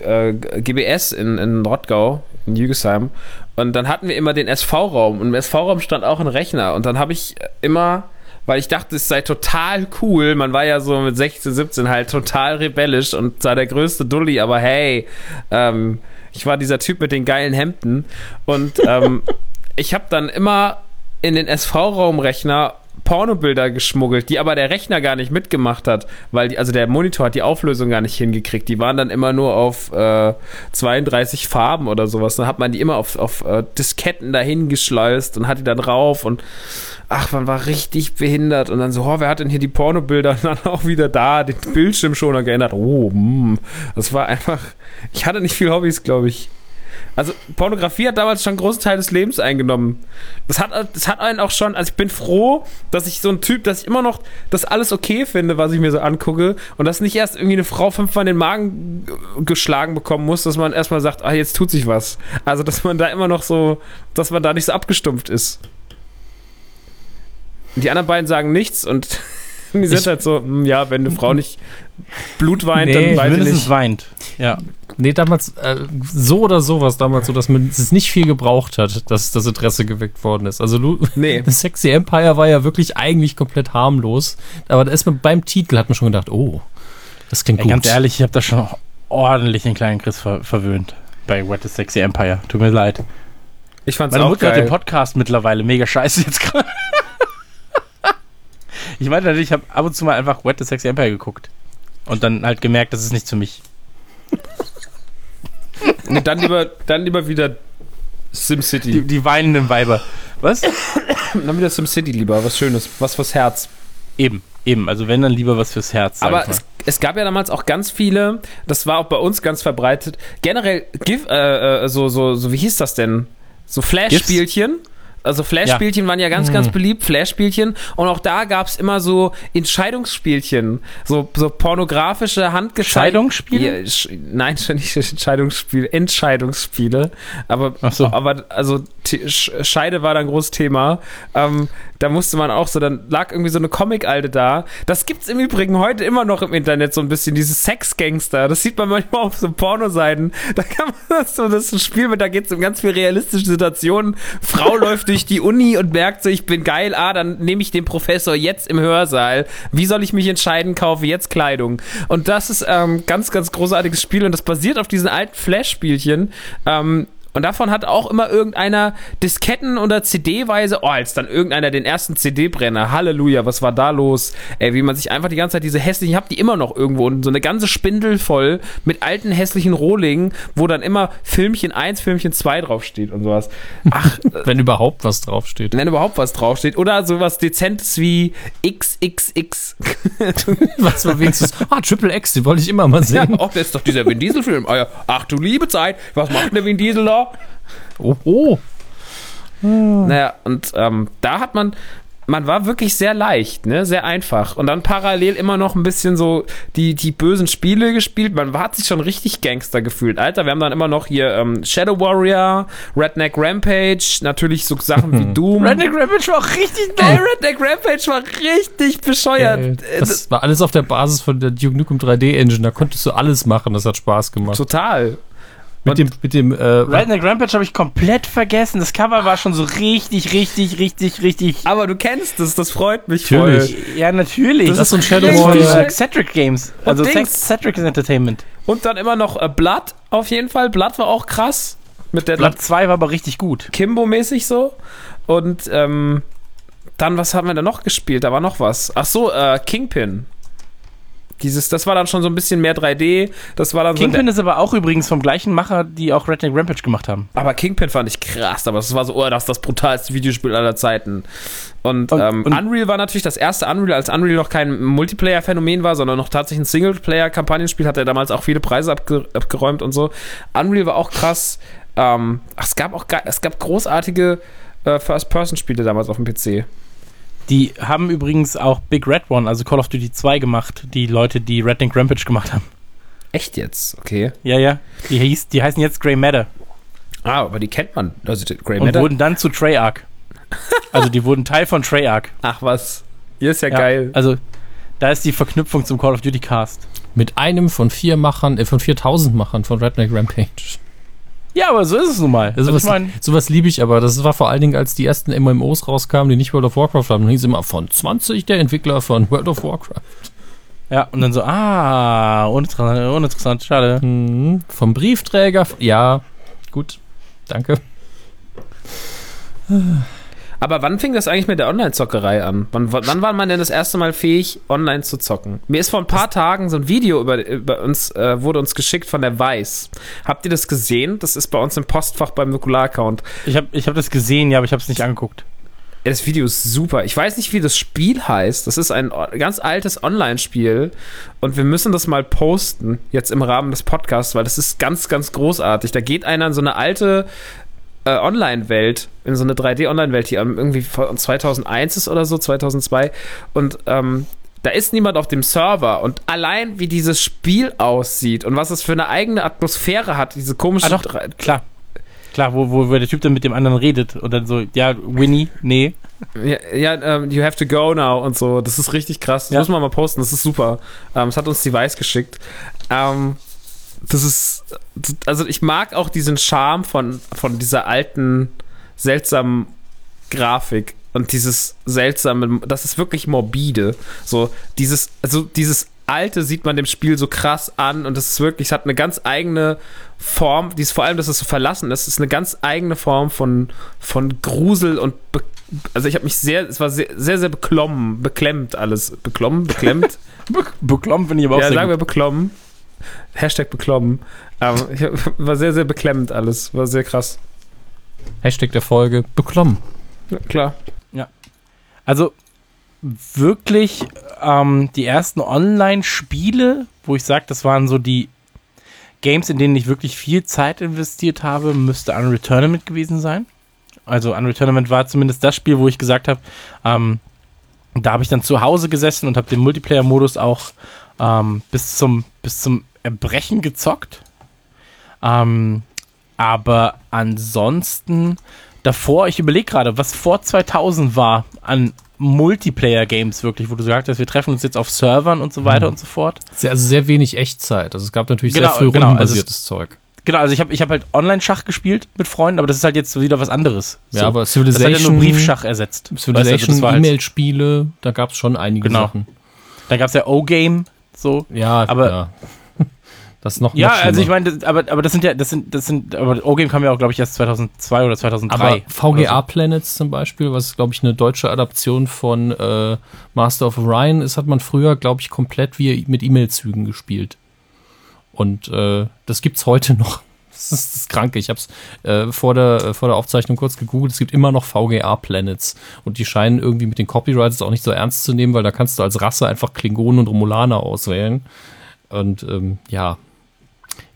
äh, GBS in, in Rottgau, in Jügesheim. Und dann hatten wir immer den SV-Raum. Und im SV-Raum stand auch ein Rechner. Und dann habe ich immer, weil ich dachte, es sei total cool. Man war ja so mit 16, 17 halt total rebellisch und sei der größte Dulli. Aber hey, ähm, ich war dieser Typ mit den geilen Hemden. Und ähm, ich habe dann immer in den SV-Raumrechner Pornobilder geschmuggelt, die aber der Rechner gar nicht mitgemacht hat, weil die, also der Monitor hat die Auflösung gar nicht hingekriegt. Die waren dann immer nur auf äh, 32 Farben oder sowas. Dann hat man die immer auf, auf äh, Disketten dahin geschleust und hat die dann rauf und ach, man war richtig behindert und dann so, oh, wer hat denn hier die Pornobilder und dann auch wieder da den Bildschirm schon geändert. Oh, hm. das war einfach, ich hatte nicht viel Hobbys, glaube ich. Also Pornografie hat damals schon einen großen Teil des Lebens eingenommen. Das hat, das hat einen auch schon, also ich bin froh, dass ich so ein Typ, dass ich immer noch das alles okay finde, was ich mir so angucke und dass nicht erst irgendwie eine Frau fünfmal in den Magen geschlagen bekommen muss, dass man erstmal sagt, ah, jetzt tut sich was. Also, dass man da immer noch so, dass man da nicht so abgestumpft ist. Die anderen beiden sagen nichts und die sind Ich- halt so, hm, ja, wenn eine Frau nicht Blut weint, Nee, dann weiß ich nicht. weint. Ja. Nee, damals, äh, so oder so war es damals so, dass man es nicht viel gebraucht hat, dass das Interesse geweckt worden ist. Also Lu Nee. The Sexy Empire war ja wirklich eigentlich komplett harmlos. Aber da ist man beim Titel hat man schon gedacht, oh, das klingt Ey, gut. ganz ehrlich, ich habe da schon ordentlich den kleinen Chris ver verwöhnt. Bei What is Sexy Empire. Tut mir leid. Ich fand's Meine auch Mutter hat geil. den Podcast mittlerweile mega scheiße jetzt gerade. Ich meinte natürlich, ich habe ab und zu mal einfach What the Sexy Empire geguckt. Und dann halt gemerkt, das ist nicht für mich. Nee, dann lieber, dann lieber wieder Die, SimCity. die weinenden Weiber. Was? Dann wieder SimCity lieber, was Schönes, was fürs Herz. Eben, eben. Also wenn, dann lieber was fürs Herz. Aber es, es gab ja damals auch ganz viele, das war auch bei uns ganz verbreitet, generell GIF, äh, äh, so, so, so, wie hieß das denn? So Flash-Spielchen. Also Flash-Spielchen waren ja ganz, ganz beliebt, Flash-Spielchen. Und auch da gab es immer so Entscheidungsspielchen. So, so pornografische Handgescheit. Scheidungsspiele? Ja, nein, schon nicht Entscheidungsspiele, Entscheidungsspiele. Aber, so. aber also Scheide war da ein großes Thema. Ähm, da musste man auch so, dann lag irgendwie so eine Comic-Alte da. Das gibt's im Übrigen heute immer noch im Internet so ein bisschen, diese Sex-Gangster. Das sieht man manchmal auf so Pornoseiten. Da kann man das so, das ist ein Spiel mit, da geht's um ganz viel realistische Situationen. Frau läuft durch die Uni und merkt so, ich bin geil, ah, dann nehme ich den Professor jetzt im Hörsaal. Wie soll ich mich entscheiden, kaufe jetzt Kleidung? Und das ist ähm, ganz, ganz großartiges Spiel und das basiert auf diesen alten Flash-Spielchen. Ähm, und davon hat auch immer irgendeiner Disketten oder CD-weise, oh, als dann irgendeiner den ersten CD-Brenner, Halleluja, was war da los? Ey, wie man sich einfach die ganze Zeit diese hässlichen, ich hab die immer noch irgendwo unten, so eine ganze Spindel voll mit alten hässlichen Rohlingen, wo dann immer Filmchen 1, Filmchen 2 draufsteht und sowas. Ach, Wenn überhaupt was draufsteht. wenn überhaupt was draufsteht. Oder sowas Dezentes wie XXX. Was war wenigstens, ah, Triple X, den wollte ich immer mal ja, sehen. oh, das ist doch dieser Vin Diesel-Film. Ah ja, Ach du liebe Zeit, was macht der Vin Diesel da? Oh, oh. Naja, und ähm, da hat man, man war wirklich sehr leicht, ne, sehr einfach. Und dann parallel immer noch ein bisschen so die, die bösen Spiele gespielt. Man hat sich schon richtig Gangster gefühlt. Alter, wir haben dann immer noch hier ähm, Shadow Warrior, Redneck Rampage, natürlich so Sachen wie Doom. Redneck Rampage war auch richtig Ey, Redneck Rampage war richtig bescheuert. Äh, Äh, Das war alles auf der Basis von der Duke Nukem 3D Engine. Da konntest du alles machen. Das hat Spaß gemacht. Total. Mit dem, mit dem, äh, Redneck Rampage habe ich komplett vergessen. Das Cover war schon so richtig, richtig, richtig, richtig. Aber du kennst es, das freut mich Natürlich. voll. Ja, natürlich. Das das ist so ein Shadow Warrior. Cedric Games. Also. Cedric Entertainment. Und dann immer noch äh, Blood, auf jeden Fall. Blood war auch krass. Mit der Blatt 2 war aber richtig gut. Kimbo-mäßig so. Und ähm, dann, was haben wir da noch gespielt? Da war noch was. Ach so, äh, Kingpin. Dieses, das war dann schon so ein bisschen mehr 3D. Das war dann Kingpin so. ist aber auch übrigens vom gleichen Macher, die auch Redneck Rampage gemacht haben. Aber Kingpin fand ich krass. Aber das war so, oh, das ist das brutalste Videospiel aller Zeiten. Und, Und- ähm, und- Unreal war natürlich das erste Unreal, als Unreal noch kein Multiplayer-Phänomen war, sondern noch tatsächlich ein Singleplayer-Kampagnenspiel, hat er damals auch viele Preise abge abgeräumt und so. Unreal war auch krass. Ähm, ach, es gab auch es gab großartige äh, First-Person-Spiele damals auf dem PC. Die haben übrigens auch Big Red One, also Call of Duty 2 gemacht, die Leute, die Redneck Rampage gemacht haben. Echt jetzt? Okay. Ja, ja. Die, hieß, die heißen jetzt Grey Matter Ah, aber die kennt man. Also die Grey und Matter. wurden dann zu Treyarch. Also die wurden Teil von Treyarch. Ach was. Hier ist ja, Ja, geil. Also da ist die Verknüpfung zum Call of Duty Cast. mit einem von vier Machern, äh, von 4000 Machern von Redneck Rampage. Ja, aber so ist es nun mal. Also Also ich sowas, meine, sowas liebe ich aber. Das war vor allen Dingen, als die ersten MMOs rauskamen, die nicht World of Warcraft haben. Dann hieß es immer von 20 der Entwickler von World of Warcraft. ja, und dann so, ah, uninteressant, uninteressant schade. Mhm. Vom Briefträger. Ja, gut. Danke. Aber wann fing das eigentlich mit der Online-Zockerei an? Wann, wann war man denn das erste Mal fähig, online zu zocken? Mir ist vor ein paar Tagen so ein Video über, über uns, äh, wurde uns geschickt von der Weiß. Habt ihr das gesehen? Das ist bei uns im Postfach beim Nukular-Account. Ich habe ich hab das gesehen, ja, aber ich habe es nicht angeguckt. Das Video ist super. Ich weiß nicht, wie das Spiel heißt. Das ist ein ganz altes Online-Spiel. Und wir müssen das mal posten, jetzt im Rahmen des Podcasts, weil das ist ganz, ganz großartig. Da geht einer in so eine alte äh, Online-Welt, in so eine 3D-Online-Welt, die irgendwie von 2001 ist oder so, 2002. Und ähm, da ist niemand auf dem Server. Und allein wie dieses Spiel aussieht und was es für eine eigene Atmosphäre hat, diese komische. Ah, doch, klar. Klar, wo, wo, wo der Typ dann mit dem anderen redet und dann so, ja, Winnie, nee. Ja, ja um, you have to go now und so. Das ist richtig krass. Das Ja. muss man mal posten, das ist super. Ähm, das hat uns die Weiß geschickt. Ähm, das ist, also ich mag auch diesen Charme von, von dieser alten, seltsamen Grafik und dieses seltsame, das ist wirklich morbide. So, dieses, also dieses Alte sieht man dem Spiel so krass an und das ist wirklich, es hat eine ganz eigene Form, die ist vor allem, dass es so verlassen ist, ist eine ganz eigene Form von, von Grusel und be also ich habe mich sehr, es war sehr, sehr, sehr beklommen, beklemmt alles. Beklommen, beklemmt? Be beklommen finde ich aber auch ja, sagen wir beklommen. Hashtag beklommen. Ich war sehr, sehr beklemmend alles. War sehr krass. Hashtag der Folge, beklommen. Ja, klar. Also wirklich ähm, die ersten Online-Spiele, wo ich sage, das waren so die Games, in denen ich wirklich viel Zeit investiert habe, müsste Unreal Tournament gewesen sein. Also Unreal Tournament war zumindest das Spiel, wo ich gesagt habe, ähm, da habe ich dann zu Hause gesessen und habe den Multiplayer-Modus auch ähm, bis, zum, bis zum Erbrechen gezockt. Ähm, aber ansonsten davor, ich überlege gerade, was vor 2000 war an Multiplayer-Games wirklich, wo du gesagt hast, wir treffen uns jetzt auf Servern und so weiter und so fort. Sehr, also sehr wenig Echtzeit. Also es gab natürlich Genau, sehr früh genau, also rundenbasiertes Zeug. Genau, also ich habe ich hab halt Online-Schach gespielt mit Freunden, aber das ist halt jetzt wieder was anderes. Ja, aber das hat ja Civilization, nur Briefschach ersetzt. Weißt du, also Civilization, war halt, E-Mail-Spiele, da gab es schon einige Genau. Sachen. dann gab es ja O-Game, so. Ja, Aber- ja. Das ist noch Ja, noch also ich meine, aber, aber das sind ja, das sind, das sind, aber O-Game kam ja auch, glaube ich, erst 2002 oder 2003. Aber VGA oder Planets zum Beispiel, was glaube ich eine deutsche Adaption von äh, Master of Orion ist, hat man früher, glaube ich, komplett wie mit E-Mail-Zügen gespielt. Und äh, das gibt's heute noch. Das ist, das ist krank. Ich habe es äh, vor, der, vor der Aufzeichnung kurz gegoogelt. Es gibt immer noch VGA Planets. Und die scheinen irgendwie mit den Copyrights auch nicht so ernst zu nehmen, weil da kannst du als Rasse einfach Klingonen und Romulaner auswählen. Und ähm, ja,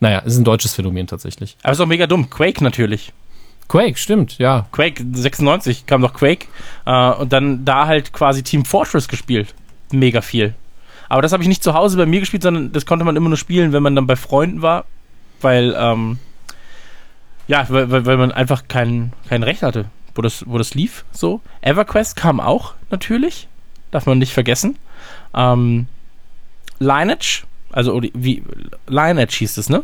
naja, ist ein deutsches Phänomen tatsächlich. Aber ist auch mega dumm. Quake natürlich. Quake, stimmt, ja. Quake 96 kam noch Quake äh, und dann da halt quasi Team Fortress gespielt. Mega viel. Aber das habe ich nicht zu Hause bei mir gespielt, sondern das konnte man immer nur spielen, wenn man dann bei Freunden war, weil ähm, ja, weil, weil, man einfach kein, kein Recht hatte, wo das, wo das lief. So. EverQuest kam auch natürlich, darf man nicht vergessen. Ähm, Lineage, also wie Lineage hieß es, ne?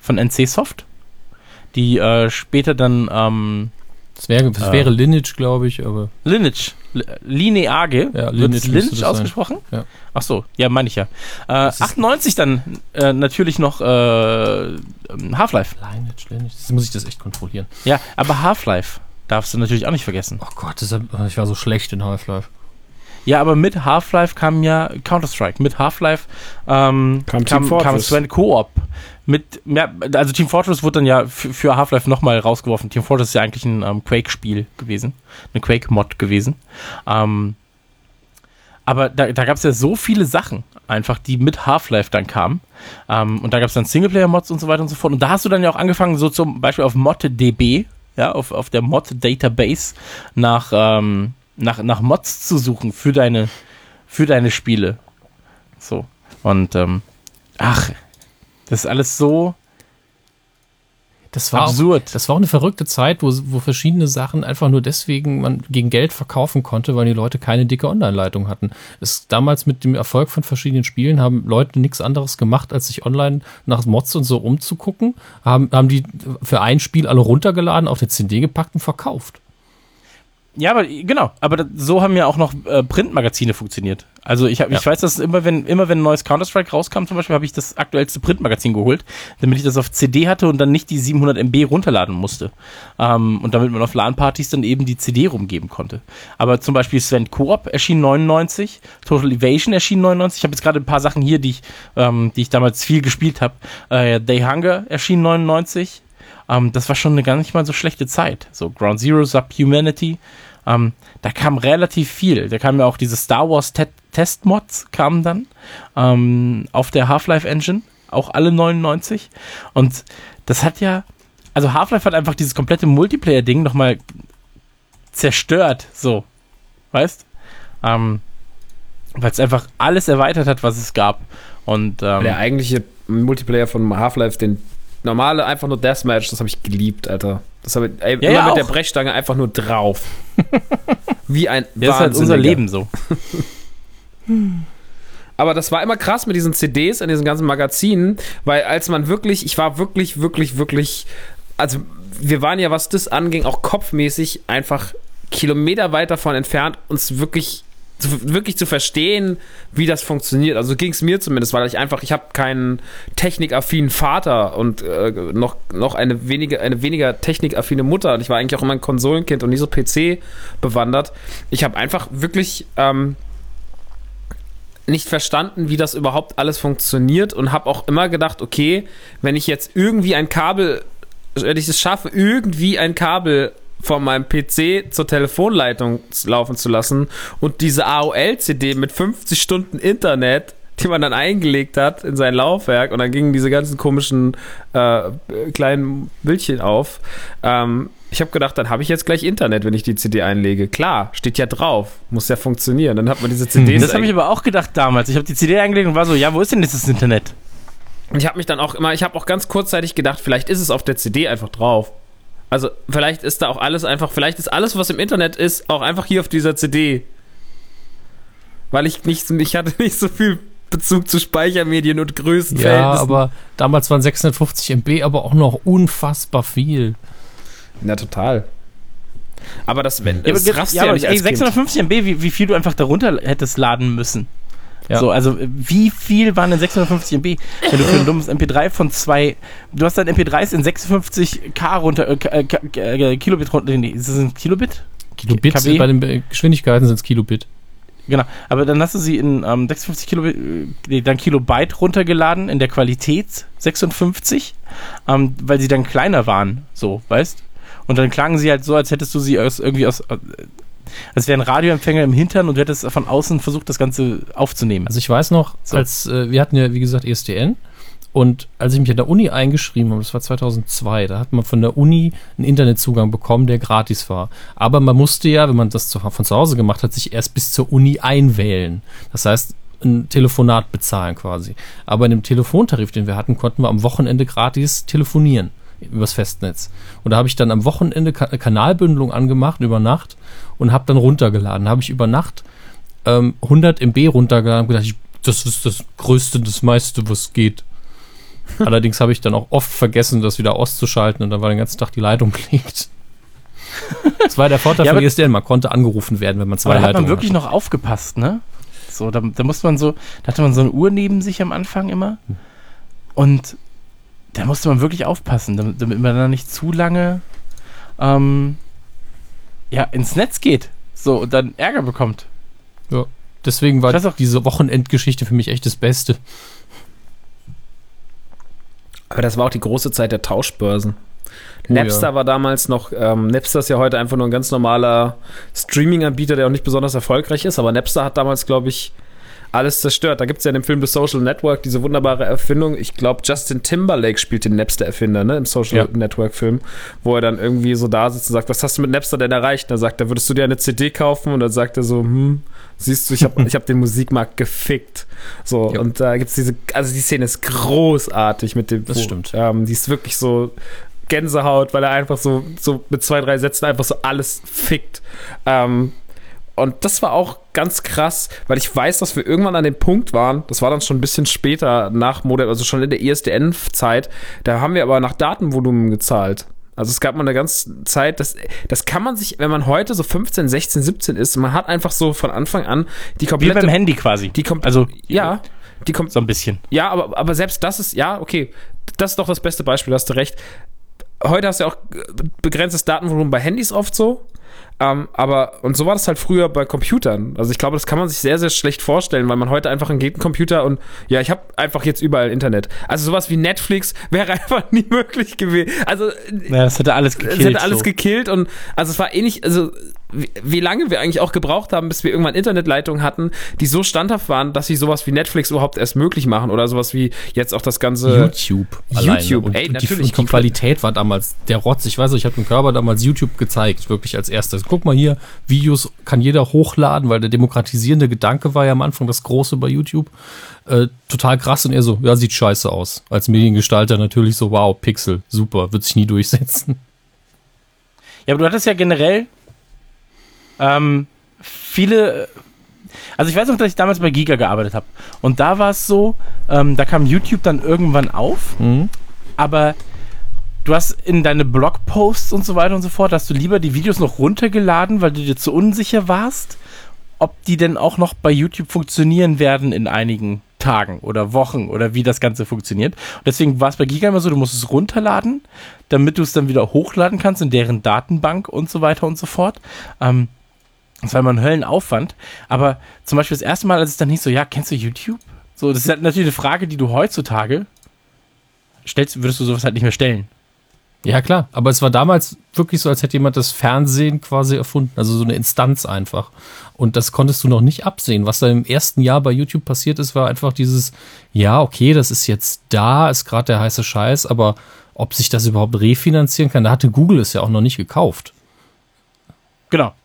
Von NC Soft, die äh, später dann ähm, Das wäre, das Äh. wäre Lineage, glaube ich, aber Lineage. Li- Lineage. Ja, Lineage Lineage ausgesprochen? Ja. Ach so, ja, meine ich ja. Äh, ist- 98 dann äh, natürlich noch äh, ähm, Half-Life. Lineage, Lineage. Jetzt muss ich das echt kontrollieren. Ja, aber Half-Life darfst du natürlich auch nicht vergessen. Oh Gott, das ich war so schlecht in Half-Life. Ja, aber mit Half-Life kam ja Counter-Strike. Mit Half-Life ähm, Kam Team kam, kam. Sven Koop. Mit, ja, also Team Fortress wurde dann ja für, für Half-Life nochmal rausgeworfen. Team Fortress ist ja eigentlich ein ähm, Quake-Spiel gewesen. Eine Quake-Mod gewesen. Ähm, aber da, da gab es ja so viele Sachen, einfach, die mit Half-Life dann kamen. Ähm, und da gab es dann Singleplayer-Mods und so weiter und so fort. Und da hast du dann ja auch angefangen, so zum Beispiel auf ModDB, ja, auf, auf der Mod-Database nach, ähm, nach, nach Mods zu suchen für deine, für deine Spiele. So. Und, ähm, ach, das ist alles so Das war, auch, absurd. das war auch eine verrückte Zeit, wo, wo verschiedene Sachen einfach nur deswegen man gegen Geld verkaufen konnte, weil die Leute keine dicke Online-Leitung hatten. Es, damals mit dem Erfolg von verschiedenen Spielen haben Leute nichts anderes gemacht, als sich online nach Mods und so umzugucken, haben, haben die für ein Spiel alle runtergeladen, auf eine CD gepackt und verkauft. Ja, aber genau, aber das, so haben ja auch noch äh, Printmagazine funktioniert. Also ich, hab, ich Ja. weiß, dass immer wenn, immer wenn ein neues Counter-Strike rauskam, zum Beispiel, habe ich das aktuellste Printmagazin geholt, damit ich das auf CD hatte und dann nicht die 700 MB runterladen musste. Ähm, und damit man auf LAN-Partys dann eben die CD rumgeben konnte. Aber zum Beispiel Sven Koop erschien 99, Total Evasion erschien 99. Ich habe jetzt gerade ein paar Sachen hier, die ich, ähm, die ich damals viel gespielt habe. Äh, Day Hunger erschien 99. Ähm, das war schon eine gar nicht mal so schlechte Zeit. So Ground Zero, Subhumanity. ähm, da kam relativ viel. Da kamen ja auch diese Star Wars Te Testmods kamen dann ähm, auf der Half-Life Engine, auch alle 99. Und das hat ja, also Half-Life hat einfach dieses komplette Multiplayer-Ding nochmal zerstört, so. Weißt? Ähm, Weil es einfach alles erweitert hat, was es gab. Und ähm, Der eigentliche Multiplayer von Half-Life, den normale einfach nur Deathmatch, das habe ich geliebt, Alter. Das habe ich ey, Ja, immer ja, mit der auch. Brechstange einfach nur drauf. Wie ein das ist halt unser. Leben so. Aber das war immer krass mit diesen CDs in diesen ganzen Magazinen, weil als man wirklich, ich war wirklich, wirklich, wirklich, also wir waren ja, was das anging, auch kopfmäßig einfach Kilometer weit davon entfernt, uns wirklich zu, wirklich zu verstehen, wie das funktioniert. Also ging es mir zumindest, weil ich einfach, ich habe keinen technikaffinen Vater und äh, noch, noch eine, wenige, eine weniger technikaffine Mutter. Und ich war eigentlich auch immer ein Konsolenkind und nie so PC bewandert. Ich habe einfach wirklich ähm, nicht verstanden, wie das überhaupt alles funktioniert und habe auch immer gedacht, okay, wenn ich jetzt irgendwie ein Kabel, wenn ich es schaffe, irgendwie ein Kabel von meinem PC zur Telefonleitung laufen zu lassen und diese AOL-CD mit 50 Stunden Internet, die man dann eingelegt hat in sein Laufwerk und dann gingen diese ganzen komischen äh, kleinen Bildchen auf. Ähm, ich habe gedacht, dann habe ich jetzt gleich Internet, wenn ich die CD einlege. Klar, steht ja drauf, muss ja funktionieren. Dann hat man diese CDs. Das habe ich aber auch gedacht damals. Ich habe die CD eingelegt und war so, ja, wo ist denn jetzt das Internet? Und ich habe mich dann auch immer, ich habe auch ganz kurzzeitig gedacht, vielleicht ist es auf der CD einfach drauf. Also vielleicht ist da auch alles einfach, vielleicht ist alles, was im Internet ist, auch einfach hier auf dieser CD. Weil ich nicht, ich hatte nicht so viel Bezug zu Speichermedien und Ja, Größenverhältnissen. aber damals waren 650 MB aber auch noch unfassbar viel. Na, total. Aber das, wenn, Ja, aber, das ge- raffst du ja, ja aber nicht ey, als Kind. 650 MB, wie, wie viel du einfach darunter hättest laden müssen. Ja. So, also wie viel waren denn 650 MB? Wenn du für ein dummes MP3 von zwei, du hast dein MP3s in 56K runter, äh, K- äh, äh, Kilobit runter, nee, ist das ein Kilobit? Kilobit, bei den Geschwindigkeiten sind es Kilobit. Genau, aber dann hast du sie in ähm, 56 Kilobit, nee, dann Kilobyte runtergeladen in der Qualität 56, ähm, weil sie dann kleiner waren, so, weißt? Und dann klangen sie halt so, als hättest du sie aus, irgendwie aus, äh, als wäre ein Radioempfänger im Hintern und du hättest von außen versucht, das Ganze aufzunehmen. Also ich weiß noch, So. als äh, wir hatten ja, wie gesagt, ESDN und als ich mich an der Uni eingeschrieben habe, das war 2002, da hat man von der Uni einen Internetzugang bekommen, der gratis war. Aber man musste ja, wenn man das zu, von zu Hause gemacht hat, sich erst bis zur Uni einwählen. Das heißt, ein Telefonat bezahlen quasi. Aber in dem Telefontarif, den wir hatten, konnten wir am Wochenende gratis telefonieren übers Festnetz. Und da habe ich dann am Wochenende Ka Kanalbündelung angemacht über Nacht und habe dann runtergeladen. Habe ich über Nacht ähm, 100 MB runtergeladen und gedacht, ich, das ist das Größte, das meiste, was geht. Allerdings habe ich dann auch oft vergessen, das wieder auszuschalten und dann war den ganzen Tag die Leitung belegt. Das war der Vorteil Ja, von aber- ESDN, man konnte angerufen werden, wenn man zwei Aber da hat man wirklich noch aufgepasst, ne? So, da, da musste man so, da hatte man so eine Uhr neben sich am Anfang immer. Und da musste man wirklich aufpassen, damit, damit man da nicht zu lange ähm, ja, ins Netz geht. So, und dann Ärger bekommt. Deswegen war auch- diese Wochenendgeschichte für mich echt das Beste. Aber das war auch die große Zeit der Tauschbörsen. Oh Napster ja. war damals noch, ähm, Napster ist ja heute einfach nur ein ganz normaler Streaming-Anbieter, der auch nicht besonders erfolgreich ist, aber Napster hat damals, glaube ich, alles zerstört. Da gibt es ja in dem Film The Social Network diese wunderbare Erfindung. Ich glaube, Justin Timberlake spielt den Napster-Erfinder, ne, im Social Ja. Network-Film, wo er dann irgendwie so da sitzt und sagt, was hast du mit Napster denn erreicht? Und dann sagt er, würdest du dir eine CD kaufen? Und dann sagt er so, hm, siehst du, ich habe ich hab den Musikmarkt gefickt. So, Ja. und da gibt es diese, also die Szene ist großartig mit dem, Das wo- stimmt. ähm, die ist wirklich so Gänsehaut, weil er einfach so, so mit zwei, drei Sätzen einfach so alles fickt. Ähm, und das war auch ganz krass, weil ich weiß, dass wir irgendwann an dem Punkt waren, das war dann schon ein bisschen später nach Modem, also schon in der ISDN-Zeit, da haben wir aber nach Datenvolumen gezahlt. Also es gab mal eine ganze Zeit, das, das kann man sich, wenn man heute so 15, 16, 17 ist, man hat einfach so von Anfang an die Wie komplette... beim Handy quasi. die kommt, also, ja, die kommt, so ein bisschen. ja, aber, aber selbst das ist, ja, okay, das ist doch das beste Beispiel, hast du recht. Heute hast du ja auch äh, begrenztes Datenvolumen bei Handys oft so. Ähm, aber, und so war das halt früher bei Computern. Also ich glaube, das kann man sich sehr, sehr schlecht vorstellen, weil man heute einfach einen Computer und ja, ich habe einfach jetzt überall Internet. Also sowas wie Netflix wäre einfach nie möglich gewesen. Also Ja, das hätte alles es gekillt. hätte alles so. gekillt und also es war ähnlich, also wie, wie lange wir eigentlich auch gebraucht haben, bis wir irgendwann Internetleitungen hatten, die so standhaft waren, dass sie sowas wie Netflix überhaupt erst möglich machen oder sowas wie jetzt auch das ganze YouTube. alleine. YouTube, Und, ey, und natürlich die, und die. Qualität war damals der Rotz. Ich weiß nicht, ich habe dem Körper damals YouTube gezeigt, wirklich als erstes. Guck mal hier, Videos kann jeder hochladen, weil der demokratisierende Gedanke war ja am Anfang das Große bei YouTube. Äh, total krass und er so, ja, sieht scheiße aus. Als Mediengestalter natürlich so, wow, Pixel, super, wird sich nie durchsetzen. Ja, aber du hattest ja generell ähm, viele. Also ich weiß noch, dass ich damals bei Giga gearbeitet habe. Und da war es so, ähm, da kam YouTube dann irgendwann auf, Mhm. aber du hast in deine Blogposts und so weiter und so fort, hast du lieber die Videos noch runtergeladen, weil du dir zu unsicher warst, ob die denn auch noch bei YouTube funktionieren werden in einigen Tagen oder Wochen oder wie das Ganze funktioniert. Und deswegen war es bei Giga immer so, du musst es runterladen, damit du es dann wieder hochladen kannst in deren Datenbank und so weiter und so fort. Ähm, das war immer ein Höllenaufwand. Aber zum Beispiel das erste Mal, als es dann hieß so, ja, kennst du YouTube? So, das ist halt natürlich eine Frage, die du heutzutage stellst, würdest du sowas halt nicht mehr stellen. Ja, klar. Aber es war damals wirklich so, als hätte jemand das Fernsehen quasi erfunden. Also so eine Instanz einfach. Und das konntest du noch nicht absehen. Was da im ersten Jahr bei YouTube passiert ist, war einfach dieses, ja, okay, das ist jetzt da, ist gerade der heiße Scheiß, aber ob sich das überhaupt refinanzieren kann, da hatte Google es ja auch noch nicht gekauft. Genau, genau.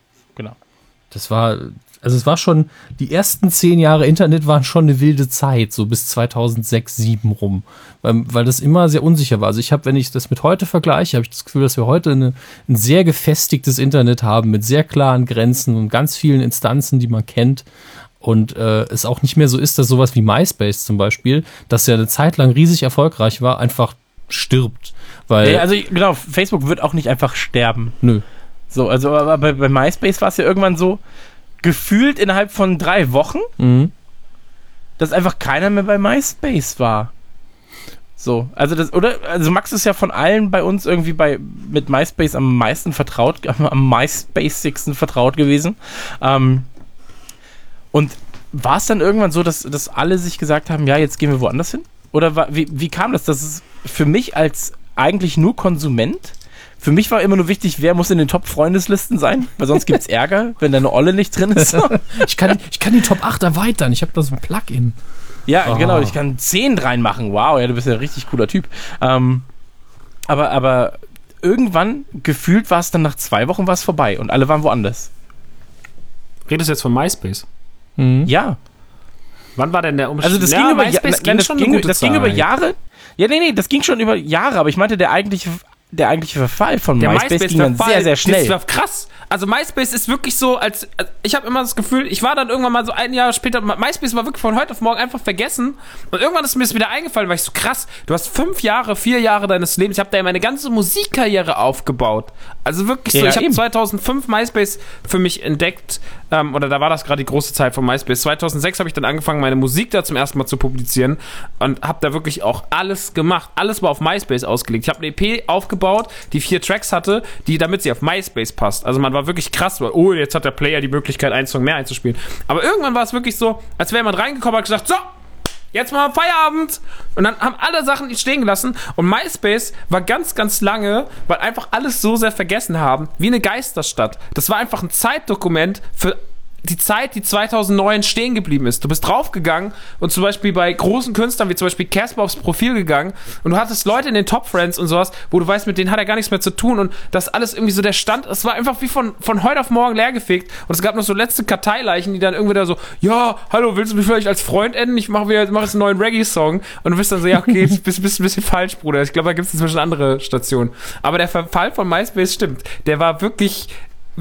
Das war, also es war schon, die ersten zehn Jahre Internet waren schon eine wilde Zeit, so bis 2006, 2007 rum, weil, weil das immer sehr unsicher war. Also ich habe, wenn ich das mit heute vergleiche, habe ich das Gefühl, dass wir heute eine, ein sehr gefestigtes Internet haben mit sehr klaren Grenzen und ganz vielen Instanzen, die man kennt. Und äh, es auch nicht mehr so ist, dass sowas wie MySpace zum Beispiel, das ja eine Zeit lang riesig erfolgreich war, einfach stirbt. Weil, also genau, Facebook wird auch nicht einfach sterben. nö. So, also aber bei, bei MySpace war es ja irgendwann so, gefühlt innerhalb von drei Wochen, Mhm. dass einfach keiner mehr bei MySpace war. So, also das, oder, also Max ist ja von allen bei uns irgendwie bei, mit MySpace am meisten vertraut, am MySpaceigsten vertraut gewesen. Ähm, und war es dann irgendwann so, dass, dass alle sich gesagt haben, ja, jetzt gehen wir woanders hin? Oder war, wie, wie kam das? Das ist für mich als eigentlich nur Konsument, für mich war immer nur wichtig, wer muss in den Top-Freundeslisten sein, weil sonst gibt es Ärger, wenn deine Olle nicht drin ist. Ich kann, ich kann die Top 8 erweitern. Ich habe da so ein Plugin. Ja, Oh. genau, ich kann 10 reinmachen. Wow, ja, du bist ja ein richtig cooler Typ. Ähm, aber, aber irgendwann, gefühlt war es dann nach zwei Wochen war es vorbei und alle waren woanders. Redest du jetzt von MySpace? Ja. Wann war denn der Umstieg? Also das Ja, ging über, ja, MySpace nein, das schon ging, eine gute das ging über. Jahre. Ja, nee, nee, das ging schon über Jahre, aber ich meinte, der eigentliche, der eigentliche Verfall von Der MySpace, MySpace ging dann sehr, sehr schnell. Das war krass. Also MySpace ist wirklich so, als als- ich habe immer das Gefühl, ich war dann irgendwann mal so ein Jahr später, MySpace war wirklich von heute auf morgen einfach vergessen. Und irgendwann ist mir das wieder eingefallen, weil ich so krass, du hast fünf Jahre, vier Jahre deines Lebens, ich habe da ja meine ganze Musikkarriere aufgebaut. Also wirklich so, Ja, ich habe eben. 2005 MySpace für mich entdeckt, ähm, oder da war das gerade die große Zeit von MySpace. 2006 habe ich dann angefangen, meine Musik da zum ersten Mal zu publizieren und habe da wirklich auch alles gemacht. Alles war auf MySpace ausgelegt. Ich habe eine EP aufgebaut, die vier Tracks hatte, die damit sie auf MySpace passt. Also man war wirklich krass, weil, oh, jetzt hat der Player die Möglichkeit, einen Song mehr einzuspielen. Aber irgendwann war es wirklich so, als wäre jemand reingekommen und hat gesagt, so, jetzt mal Feierabend. Und dann haben alle Sachen stehen gelassen. Und MySpace war ganz, ganz lange, weil einfach alles so sehr vergessen haben, wie eine Geisterstadt. Das war einfach ein Zeitdokument für die Zeit, die 2009 stehen geblieben ist. Du bist draufgegangen und zum Beispiel bei großen Künstlern wie zum Beispiel Casper aufs Profil gegangen und du hattest Leute in den Top Friends und sowas, wo du weißt, mit denen hat er gar nichts mehr zu tun und das alles irgendwie so der Stand, es war einfach wie von, von heute auf morgen leergefegt und es gab noch so letzte Karteileichen, die dann irgendwie da so, ja, hallo, willst du mich vielleicht als Freund enden? Ich mache mach jetzt einen neuen Reggae-Song und du bist dann so, ja, okay, jetzt bist, bist ein bisschen falsch, Bruder. Ich glaube, da gibt es inzwischen andere Stationen. Aber der Verfall von MySpace stimmt. Der war wirklich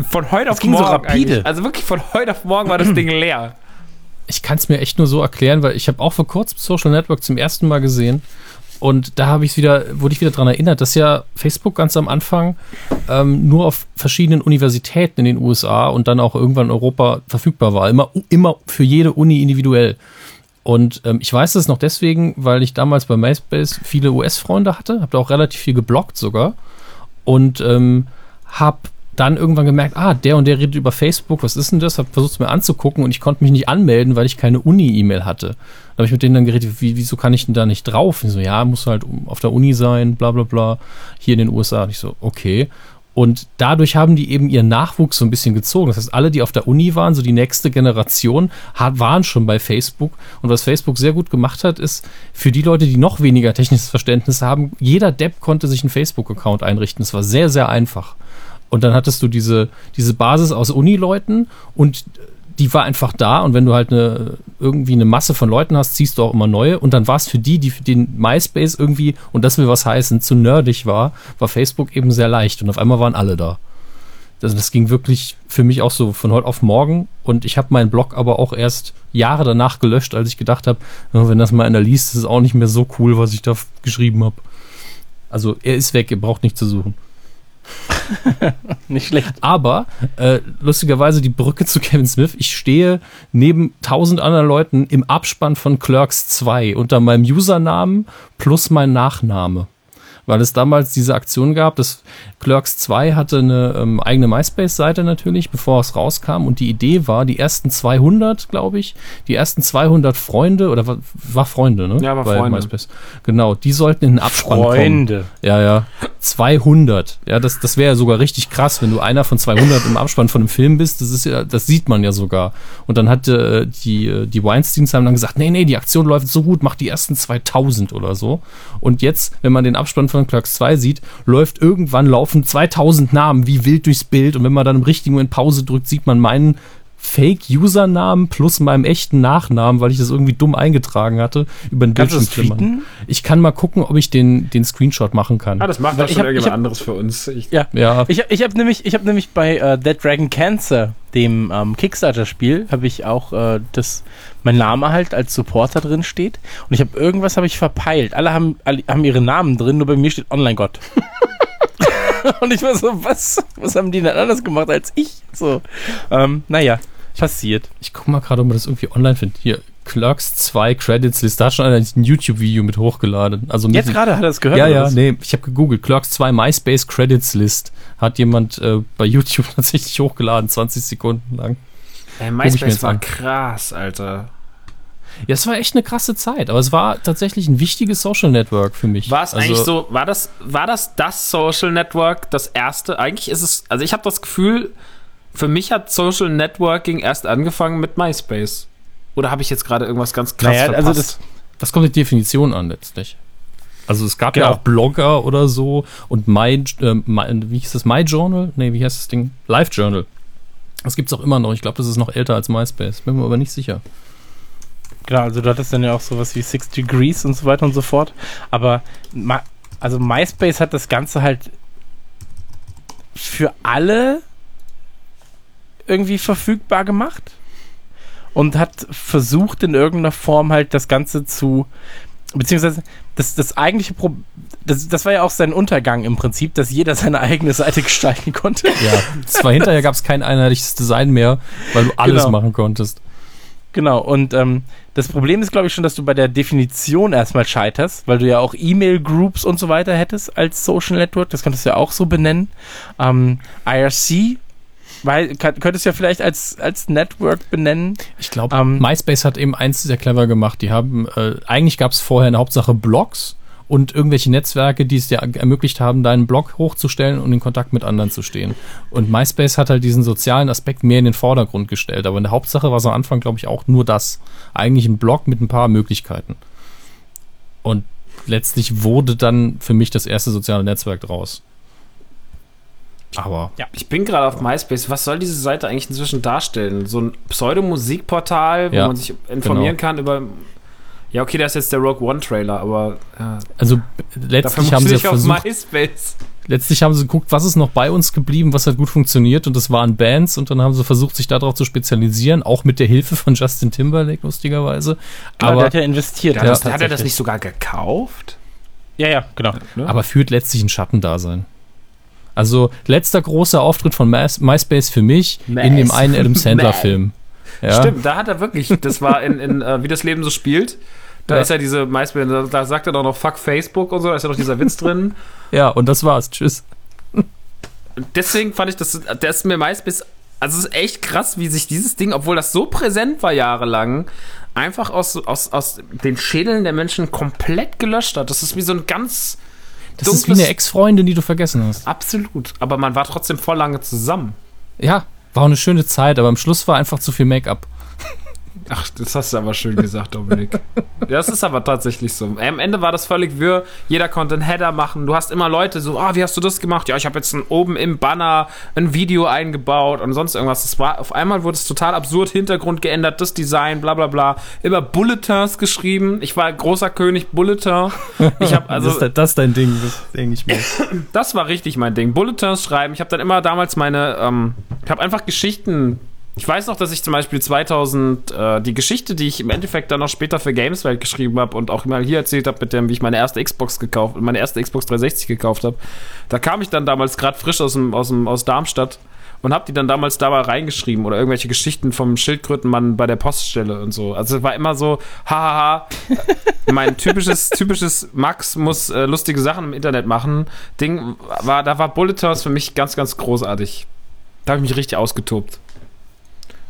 von heute auf ging so morgen. rapide. Also wirklich von heute auf morgen war das Ding leer. ich kann es mir echt nur so erklären, weil ich habe auch vor kurzem Social Network zum ersten Mal gesehen und da habe ich wieder, wurde ich wieder daran erinnert, dass ja Facebook ganz am Anfang ähm, nur auf verschiedenen Universitäten in den USA und dann auch irgendwann in Europa verfügbar war. Immer, immer für jede Uni individuell. Und ähm, ich weiß das noch deswegen, weil ich damals bei MySpace viele US-Freunde hatte, habe da auch relativ viel geblockt sogar und ähm, habe dann irgendwann gemerkt, ah, der und der redet über Facebook, was ist denn das? Habe versucht es mir anzugucken und ich konnte mich nicht anmelden, weil ich keine Uni-E-Mail hatte. Da habe ich mit denen dann geredet, wie, wieso kann ich denn da nicht drauf? Und so, ja, muss halt auf der Uni sein, bla bla bla, hier in den USA. Und ich so, okay. Und dadurch haben die eben ihren Nachwuchs so ein bisschen gezogen. Das heißt, alle, die auf der Uni waren, so die nächste Generation, waren schon bei Facebook. Und was Facebook sehr gut gemacht hat, ist, für die Leute, die noch weniger technisches Verständnis haben, jeder Depp konnte sich einen Facebook-Account einrichten. Es war sehr, sehr einfach. Und dann hattest du diese, diese Basis aus Uni-Leuten und die war einfach da und wenn du halt eine, irgendwie eine Masse von Leuten hast, ziehst du auch immer neue und dann war es für die, die für den MySpace irgendwie, und das will was heißen, zu nerdig war, war Facebook eben sehr leicht und auf einmal waren alle da. Also das ging wirklich für mich auch so von heute auf morgen und ich habe meinen Blog aber auch erst Jahre danach gelöscht, als ich gedacht habe, wenn das mal einer liest, ist es auch nicht mehr so cool, was ich da geschrieben habe. Also er ist weg, ihr braucht nicht zu suchen. Nicht schlecht. Aber äh, lustigerweise die Brücke zu Kevin Smith. Ich stehe neben tausend anderen Leuten im Abspann von Clerks 2 unter meinem Usernamen plus mein Nachname weil es damals diese Aktion gab, dass Clerks 2 hatte eine ähm, eigene MySpace-Seite natürlich, bevor es rauskam und die Idee war, die ersten 200, glaube ich, die ersten 200 Freunde, oder war, war Freunde, ne? Ja, war Bei Freunde. MySpace. Genau, die sollten in den Abspann Freunde. kommen. Ja, ja. 200. Ja, das, das wäre ja sogar richtig krass, wenn du einer von 200 im Abspann von einem Film bist. Das ist ja, das sieht man ja sogar. Und dann hatte äh, die, äh, die Weinsteins haben dann gesagt, nee, nee, die Aktion läuft so gut, mach die ersten 2000 oder so. Und jetzt, wenn man den Abspann von Clerks 2 sieht, läuft irgendwann laufen 2000 Namen wie wild durchs Bild. Und wenn man dann im richtigen Moment Pause drückt, sieht man meinen Fake-Usernamen plus meinem echten Nachnamen, weil ich das irgendwie dumm eingetragen hatte, über den Bildschirm klimmern. Ich kann mal gucken, ob ich den, den Screenshot machen kann. Ah, das macht doch schon hab, irgendjemand hab, anderes für uns. Ich, ja, ja. Ich, ich habe nämlich, hab nämlich bei uh, Dead Dragon Cancer, dem ähm, Kickstarter-Spiel, habe ich auch äh, das, mein Name halt als Supporter drin steht. Und ich habe irgendwas habe ich verpeilt. Alle haben, alle haben ihre Namen drin, nur bei mir steht Online-Gott. und ich war so, was? Was haben die denn anders gemacht als ich? So, ähm, naja, passiert. Ich guck mal gerade, ob man das irgendwie online findet. Hier, Clerks 2 Credits List. Da hat schon einer ein YouTube-Video mit hochgeladen. Also Jetzt gerade hat er es gehört? Ja, ja, nee, ich habe gegoogelt. Clerks 2 MySpace Credits List hat jemand äh, bei YouTube tatsächlich hochgeladen, 20 Sekunden lang. Ey, MySpace war an. krass, Alter. Ja, es war echt eine krasse Zeit, aber es war tatsächlich ein wichtiges Social Network für mich. War es also, eigentlich so, war das, war das das Social Network, das erste? Eigentlich ist es, also ich habe das Gefühl, für mich hat Social Networking erst angefangen mit MySpace. Oder habe ich jetzt gerade irgendwas ganz krass naja, also verpasst? Also das, das kommt die Definition an letztlich. Also es gab genau. ja auch Blogger oder so und My, äh, My wie hieß das, My Journal? Nee, wie heißt das Ding? Live Journal. Das gibt es auch immer noch. Ich glaube, das ist noch älter als MySpace. Bin mir aber nicht sicher. Genau, also du hattest dann ja auch sowas wie Six Degrees und so weiter und so fort. Aber also MySpace hat das Ganze halt für alle irgendwie verfügbar gemacht und hat versucht in irgendeiner Form halt das Ganze zu beziehungsweise das, das eigentliche Problem, das, das war ja auch sein Untergang im Prinzip, dass jeder seine eigene Seite gestalten konnte. Ja, zwar hinterher gab es kein einheitliches Design mehr, weil du alles genau. machen konntest. Genau, und ähm, das Problem ist, glaube ich, schon, dass du bei der Definition erstmal scheiterst, weil du ja auch E-Mail-Groups und so weiter hättest als Social Network, das könntest du ja auch so benennen. Ähm, IRC weil, könntest du ja vielleicht als, als Network benennen. Ich glaube, ähm, MySpace hat eben eins sehr clever gemacht. Die haben, äh, eigentlich gab es vorher eine Hauptsache Blogs und irgendwelche Netzwerke, die es dir ermöglicht haben, deinen Blog hochzustellen und in Kontakt mit anderen zu stehen. Und MySpace hat halt diesen sozialen Aspekt mehr in den Vordergrund gestellt. Aber in der Hauptsache war es am Anfang, glaube ich, auch nur das. Eigentlich ein Blog mit ein paar Möglichkeiten. Und letztlich wurde dann für mich das erste soziale Netzwerk draus. Aber. Ja. Ich bin gerade auf MySpace. Was soll diese Seite eigentlich inzwischen darstellen? So ein Pseudomusikportal, wo ja, man sich informieren genau. kann über ja, okay, das ist jetzt der Rogue One Trailer, aber. Ja. Also letztlich haben sie versucht. Letztlich haben sie geguckt, was ist noch bei uns geblieben, was hat gut funktioniert und das waren Bands und dann haben sie versucht, sich darauf zu spezialisieren, auch mit der Hilfe von Justin Timberlake, lustigerweise. Aber der hat ja investiert. Ja, hat er das nicht sogar gekauft? Ja, ja, genau. Ja, aber führt letztlich ein Schattendasein. Also letzter großer Auftritt von MySpace für mich Mas in dem einen Adam Sandler-Film. Ja. Stimmt, da hat er wirklich, das war in, in uh, Wie das Leben so spielt. Da ja. ist ja diese MySpace, da, sagt er doch noch Fuck Facebook und so, da ist ja noch dieser Witz drin. Ja, und das war's. Tschüss. Deswegen fand ich das, der ist mir MySpace, also es ist echt krass, wie sich dieses Ding, obwohl das so präsent war jahrelang, einfach aus, aus, aus den Schädeln der Menschen komplett gelöscht hat. Das ist wie so ein ganz Das ist wie eine Ex-Freundin, die du vergessen hast. Absolut. Aber man war trotzdem voll lange zusammen. Ja, war auch eine schöne Zeit, aber am Schluss war einfach zu viel Make-up. Ach, das hast du aber schön gesagt, Dominik. das ist aber tatsächlich so. Am Ende war das völlig wirr. Jeder konnte einen Header machen. Du hast immer Leute so, ah, wie hast du das gemacht? Ja, ich habe jetzt ein, oben im Banner ein Video eingebaut und sonst irgendwas. Das war, auf einmal wurde es total absurd, Hintergrund geändert, das Design, bla bla bla. Immer Bulletins geschrieben. Ich war großer König Bulletin. Ich habe also. das, das ist dein Ding, das denke ich mir. das war richtig mein Ding. Bulletins schreiben. Ich habe dann immer damals meine, ähm, ich habe einfach Geschichten ich weiß noch, dass ich zum Beispiel 2000 äh, die Geschichte, die ich im Endeffekt dann noch später für Gameswelt geschrieben habe und auch mal hier erzählt habe, mit dem, wie ich meine erste Xbox gekauft, meine erste Xbox 360 gekauft habe. Da kam ich dann damals gerade frisch aus dem, aus dem aus Darmstadt und habe die dann damals da mal reingeschrieben oder irgendwelche Geschichten vom Schildkrötenmann bei der Poststelle und so. Also es war immer so, hahaha, mein typisches typisches Max muss äh, lustige Sachen im Internet machen. Ding war, da war Bulletins für mich ganz ganz großartig. Da habe ich mich richtig ausgetobt.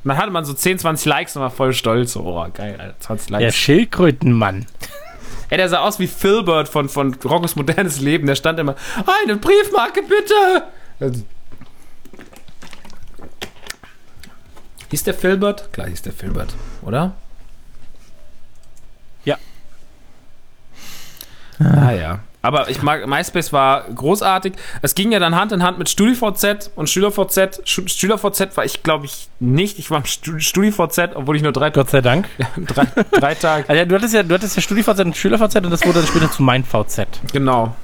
Und dann hatte man so 10, 20 Likes und war voll stolz. Oh, geil, Alter, 20 Likes. Der Schildkrötenmann. Ey, der sah aus wie Philbert von, von Rockos modernes Leben. Der stand immer, eine Briefmarke bitte! Hieß der Philbert? Klar hieß der Philbert, oder? Ja. Ah ja. Aber ich mag, MySpace war großartig. Es ging ja dann Hand in Hand mit StudiVZ und SchülerVZ. SchülerVZ war ich, glaube ich, nicht. Ich war im StudiVZ, obwohl ich nur drei Gott sei Dank. drei, drei Tage. Also, du hattest ja, du hattest ja StudiVZ und SchülerVZ und das wurde dann später zu MeinVZ. Genau.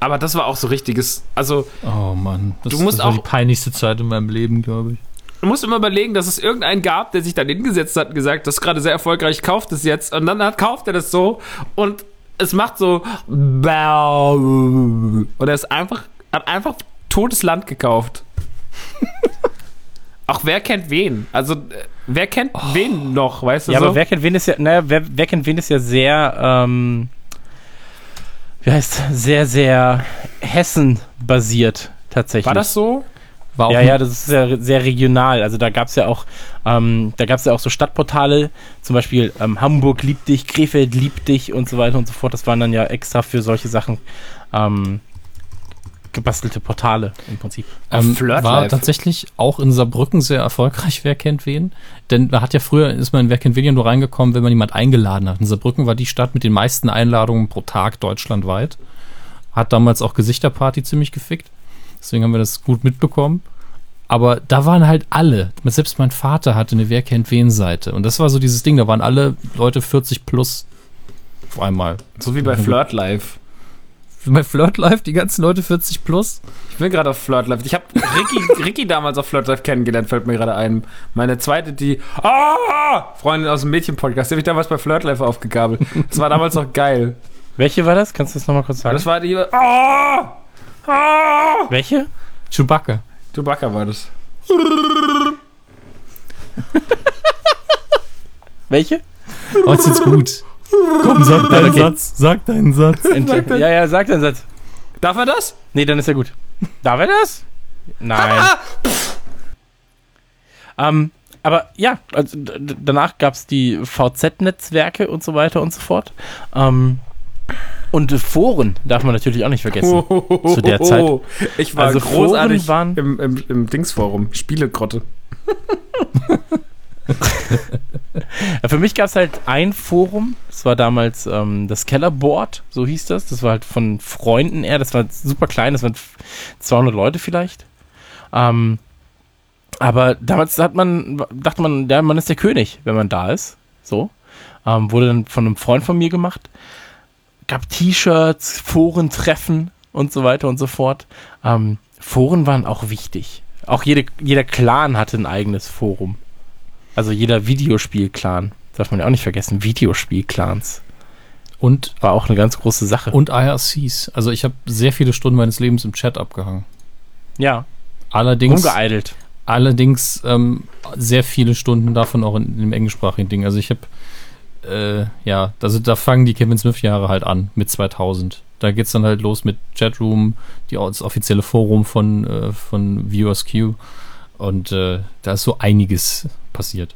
Aber das war auch so richtiges. Also. Oh Mann. Das, du musst das war auch, die peinlichste Zeit in meinem Leben, glaube ich. Du musst immer überlegen, dass es irgendeinen gab, der sich dann hingesetzt hat und gesagt, das ist gerade sehr erfolgreich, kauft es jetzt. Und dann hat, kauft er das so und es macht so und er ist einfach hat einfach totes Land gekauft. Auch wer kennt wen? Also wer kennt oh. wen noch, weißt du Ja, so? aber wer kennt wen ist ja, naja, wer, wer kennt wen ist ja sehr, ähm, wie heißt, sehr, sehr Hessen-basiert tatsächlich. War das so? War ja, ja, das ist ja sehr regional. Also da gab es ja auch, ähm, da gab es ja auch so Stadtportale, zum Beispiel ähm, Hamburg liebt dich, Krefeld liebt dich und so weiter und so fort. Das waren dann ja extra für solche Sachen ähm, gebastelte Portale im Prinzip. Ähm, war tatsächlich auch in Saarbrücken sehr erfolgreich, wer kennt wen. Denn man hat ja früher, ist man in Wer kennt wen ja nur reingekommen, wenn man jemand eingeladen hat. In Saarbrücken war die Stadt mit den meisten Einladungen pro Tag deutschlandweit. Hat damals auch Gesichterparty ziemlich gefickt. Deswegen haben wir das gut mitbekommen. Aber da waren halt alle. Selbst mein Vater hatte eine Wer kennt wen Seite. Und das war so dieses Ding, da waren alle Leute 40 plus auf einmal. So wie bei Flirt Live. Bei Flirt Live die ganzen Leute 40 plus? Ich bin gerade auf Flirt Live. Ich habe Ricky, Ricky damals auf Flirt Live kennengelernt, fällt mir gerade ein. Meine zweite, die ah! Freundin aus dem Mädchen-Podcast, die habe ich damals bei Flirt Live aufgegabelt. Das war damals noch geil. Welche war das? Kannst du das nochmal kurz sagen? Das war die. Ah! Ah! Welche? Chewbacca. Chewbacca war das. Welche? Oh, ist jetzt gut. Komm, sag deinen okay. Satz. Sag deinen Satz. Sag ja, ja, sag deinen Satz. Darf er das? Nee, dann ist er gut. Darf er das? Nein. ähm, aber ja, also, danach gab es die VZ-Netzwerke und so weiter und so fort. Ähm, und Foren darf man natürlich auch nicht vergessen. Oh, zu der Zeit. Ich war also großartig waren im, im, im Dingsforum, Spielegrotte. für mich gab es halt ein Forum, das war damals ähm, das Kellerboard, so hieß das. Das war halt von Freunden eher, das war super klein, das waren 200 Leute vielleicht. Ähm, aber damals hat man, dachte man, ja, man ist der König, wenn man da ist. So. Ähm, wurde dann von einem Freund von mir gemacht gab T-Shirts, Forentreffen und so weiter und so fort. Ähm, Foren waren auch wichtig. Auch jede, jeder Clan hatte ein eigenes Forum. Also jeder Videospiel-Clan. Darf man ja auch nicht vergessen. Videospiel-Clans. Und war auch eine ganz große Sache. Und IRCs. Also ich habe sehr viele Stunden meines Lebens im Chat abgehangen. Ja. Allerdings. Ungeeidelt. Allerdings ähm, sehr viele Stunden davon auch in, in dem englischsprachigen Ding. Also ich habe äh, ja, also da fangen die Kevin Smith-Jahre halt an mit 2000. Da geht's dann halt los mit Chatroom, die, das offizielle Forum von, äh, von ViewersQ. Und äh, da ist so einiges passiert.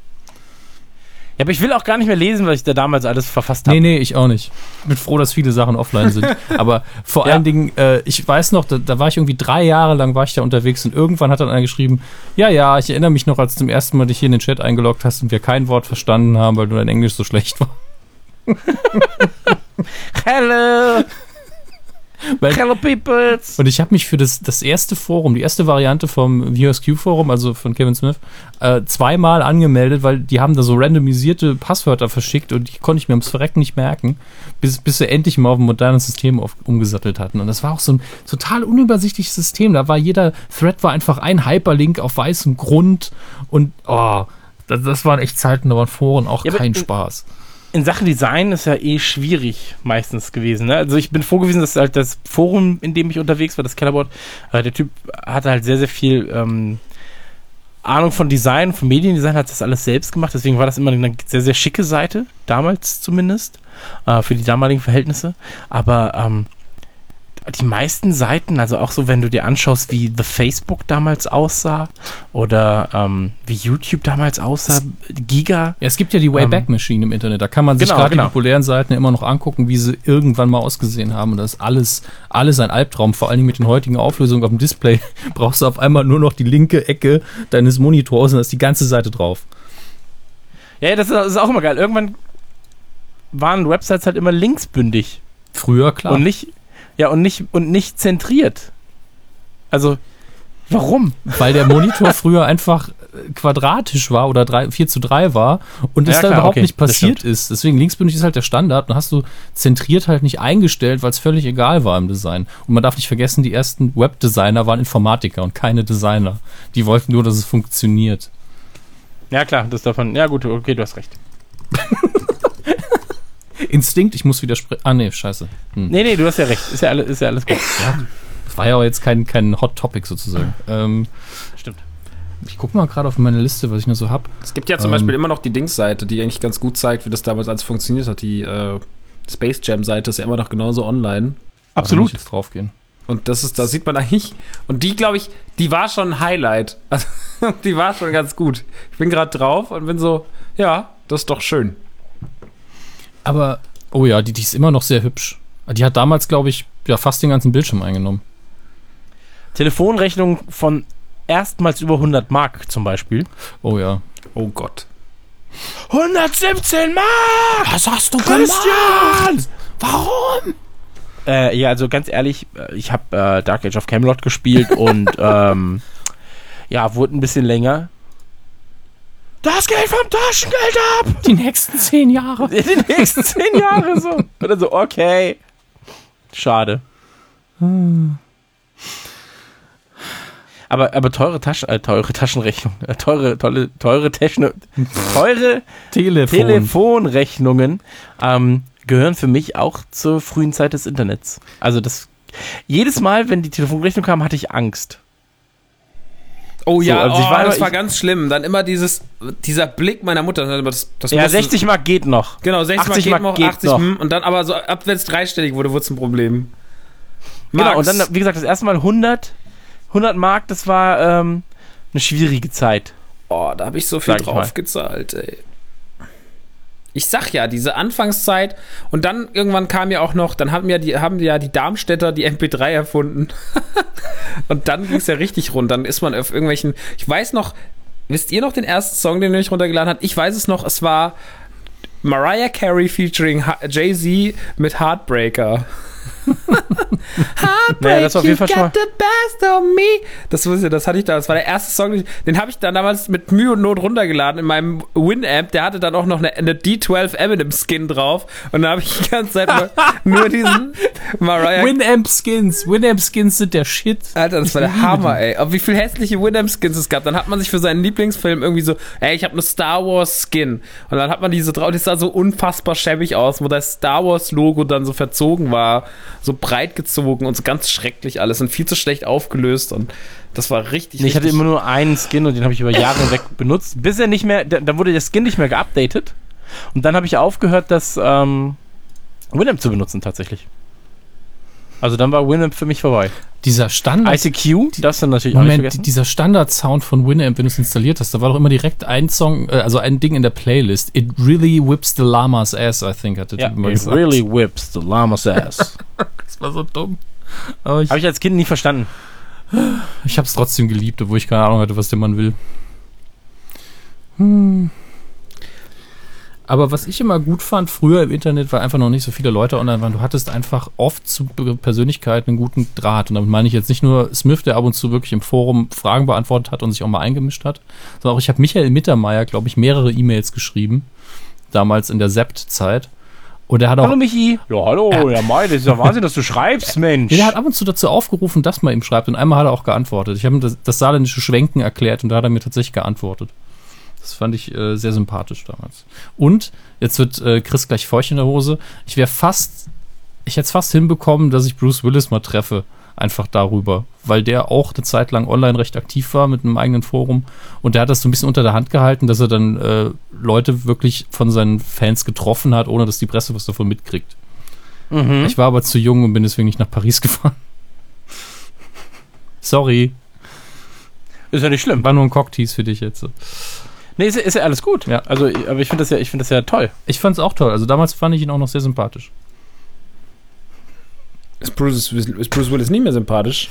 Ja, aber ich will auch gar nicht mehr lesen, was ich da damals alles verfasst habe. Nee, nee, ich auch nicht. Ich bin froh, dass viele Sachen offline sind. Aber vor Ja. allen Dingen, äh, ich weiß noch, da, da war ich irgendwie drei Jahre lang war ich da unterwegs und irgendwann hat dann einer geschrieben, ja, ja, ich erinnere mich noch, als du zum ersten Mal dich hier in den Chat eingeloggt hast und wir kein Wort verstanden haben, weil du dein Englisch so schlecht war. Hello! Weil- Hello, peoples! Und ich habe mich für das, das erste Forum, die erste Variante vom VSQ-Forum, also von Kevin Smith, äh, zweimal angemeldet, weil die haben da so randomisierte Passwörter verschickt und die konnte ich mir ums Verrecken nicht merken, bis, bis sie endlich mal auf ein modernes System auf, umgesattelt hatten. Und das war auch so ein total unübersichtliches System. Da war jeder Thread war einfach ein Hyperlink auf weißem Grund und oh, das, das waren echt Zeiten, da waren Foren auch Ja, kein in- Spaß. In Sachen Design ist ja eh schwierig meistens gewesen. Ne? Also ich bin froh gewesen, dass halt das Forum, in dem ich unterwegs war, das Kellerboard, äh, der Typ hatte halt sehr, sehr viel ähm, Ahnung von Design, von Mediendesign, hat das alles selbst gemacht. Deswegen war das immer eine sehr, sehr schicke Seite, damals zumindest, äh, für die damaligen Verhältnisse. Aber ähm, die meisten Seiten, also auch so, wenn du dir anschaust, wie The Facebook damals aussah oder ähm, wie YouTube damals aussah, Giga, Ja, es gibt ja die Wayback Machine im Internet. Da kann man sich Genau, gerade genau. die populären Seiten immer noch angucken, wie sie irgendwann mal ausgesehen haben. Und das ist alles, alles ein Albtraum. Vor allen Dingen mit den heutigen Auflösungen auf dem Display brauchst du auf einmal nur noch die linke Ecke deines Monitors und da ist die ganze Seite drauf. Ja, das ist, das ist auch immer geil. Irgendwann waren Websites halt immer linksbündig Früher, klar. und nicht, ja, und nicht, und nicht zentriert. Also, warum? weil der Monitor früher einfach äh, quadratisch war oder 3, 4 zu 3 war und es Ja, da klar, überhaupt okay, nicht passiert ist. Deswegen linksbündig ist halt der Standard. Dann hast du zentriert halt nicht eingestellt, weil es völlig egal war im Design. Und man darf nicht vergessen, die ersten Webdesigner waren Informatiker und keine Designer. Die wollten nur, dass es funktioniert. Ja, klar, das davon. Ja, gut, okay, du hast recht. Instinkt, ich muss widersprechen. Ah, nee, scheiße. Hm. Nee, nee, du hast ja recht. Ist ja, alles, ist ja alles gut. Das war ja auch jetzt kein, kein Hot Topic sozusagen. Ähm, Stimmt. ich gucke mal gerade auf meine Liste, was ich noch so hab. Es gibt ja zum Ähm. Beispiel immer noch die Dings-Seite, die eigentlich ganz gut zeigt, wie das damals alles funktioniert hat. Die äh, Space Jam-Seite ist ja immer noch genauso online. Da muss Absolut. ich jetzt draufgehen. Und das ist, da sieht man eigentlich. Und die, glaube ich, die war schon ein Highlight. Also, die war schon ganz gut. Ich bin gerade drauf und bin so, ja, das ist doch schön. Aber, oh ja, die, die ist immer noch sehr hübsch. Die hat damals, glaube ich, ja, fast den ganzen Bildschirm eingenommen. Telefonrechnung von erstmals über 100 Mark zum Beispiel. Oh ja. Oh Gott. 117 Mark! Was hast du Christian! Warum? Äh, ja, also ganz ehrlich, äh, ich habe äh, Dark Age of Camelot gespielt und ähm, ja, wurde ein bisschen länger. Das Geld vom Taschengeld ab! Die nächsten zehn Jahre. Die nächsten zehn Jahre so. Oder so, okay. Schade. Aber, aber teure Taschen, äh, teure Taschenrechnung, äh, teure, tolle, teure Taschen, teure Telefon. Telefonrechnungen ähm, gehören für mich auch zur frühen Zeit des Internets. Also das jedes Mal, wenn die Telefonrechnung kam, hatte ich Angst. Oh So, ja, also ich oh, war- das war ich- ganz schlimm. Dann immer dieses, dieser Blick meiner Mutter. Das, das Ja, musste- 60 Mark geht noch. Genau, 60 80 Mark geht noch, geht 80 noch. hm, und dann aber so, ab wenn es dreistellig wurde, wurde es ein Problem. Genau, und dann, wie gesagt, das erste Mal 100, 100 Mark, das war ähm, eine schwierige Zeit. oh, da habe ich so viel drauf gezahlt, ey. Ich sag ja, diese Anfangszeit und dann irgendwann kam ja auch noch, dann haben ja die, haben ja die Darmstädter die MP3 erfunden. und dann ging es ja richtig rund. Dann ist man auf irgendwelchen, ich weiß noch, wisst ihr noch den ersten Song, den euch runtergeladen habt? Ich weiß es noch, es war Mariah Carey featuring Jay-Z mit Heartbreaker. Naja, das war auf jeden Fall schon mal. the best of me. Das, das hatte ich da. Das war der erste Song, den- habe ich dann damals mit Mühe und Not runtergeladen in meinem Winamp. Der hatte dann auch noch eine, eine D12 Eminem Skin drauf. Und da habe ich die ganze Zeit nur, nur diesen Mariah. Winamp Skins. Winamp Skins sind der Shit. Alter, das war der Hammer, ey. Aber wie viele hässliche Winamp Skins es gab. Dann hat man sich für seinen Lieblingsfilm irgendwie so, ey, ich habe eine Star Wars Skin. Und dann hat man diese drauf, das sah so unfassbar schäbig aus, wo das Star Wars Logo dann so verzogen war, so breit gezogen und so ganz schrecklich alles und viel zu schlecht aufgelöst und das war richtig, Nee, ich hatte immer nur einen Skin und den habe ich über Jahre hinweg benutzt, bis er nicht mehr, da- dann wurde der Skin nicht mehr geupdatet und dann habe ich aufgehört, das ähm, Winamp zu benutzen tatsächlich. Also dann war Winamp für mich vorbei. Dieser Standard. ICQ, das dann natürlich nicht Moment, dieser Standard-Sound von Winamp, wenn du es installiert hast, da war doch immer direkt ein Song, äh, also ein Ding in der Playlist. It really whips the llama's ass, I think, hat der ja, Typ immer it gesagt. really whips the llama's ass. Das war so dumm. Habe ich als Kind nie verstanden. ich hab's trotzdem geliebt, obwohl ich keine Ahnung hatte, was der Mann will. Hm. Aber was ich immer gut fand, früher im Internet, weil einfach noch nicht so viele Leute online waren, du hattest einfach oft zu Persönlichkeiten einen guten Draht. Und damit meine ich jetzt nicht nur Smith, der ab und zu wirklich im Forum Fragen beantwortet hat und sich auch mal eingemischt hat, sondern auch ich habe Michael Mittermeier, glaube ich, mehrere E-Mails geschrieben, damals in der Sept-Zeit. Und er hat auch Hallo Michi. Ja, hallo. Ja, Mai, das ist ja Wahnsinn, dass du schreibst, Mensch. Der hat ab und zu dazu aufgerufen, dass man ihm schreibt. Und einmal hat er auch geantwortet. Ich habe ihm das, das saarländische Schwenken erklärt und da hat er mir tatsächlich geantwortet. Das fand ich äh, sehr sympathisch damals. Und jetzt wird äh, Chris gleich feucht in der Hose. Ich wäre fast, ich hätte es fast hinbekommen, dass ich Bruce Willis mal treffe. Einfach darüber. Weil der auch eine Zeit lang online recht aktiv war mit einem eigenen Forum. Und der hat das so ein bisschen unter der Hand gehalten, dass er dann äh, Leute wirklich von seinen Fans getroffen hat, ohne dass die Presse was davon mitkriegt. Mhm. Ich war aber zu jung und bin deswegen nicht nach Paris gefahren. Sorry, Ist ja nicht schlimm. war nur ein Cocktease für dich jetzt. Nee, ist, ja- ist ja alles gut. Ja. Also, aber ich finde das ja, ich finde das ja toll. Ich fand's auch toll. Also damals fand ich ihn auch noch sehr sympathisch. Ist Bruce, ist Bruce Willis nicht mehr sympathisch?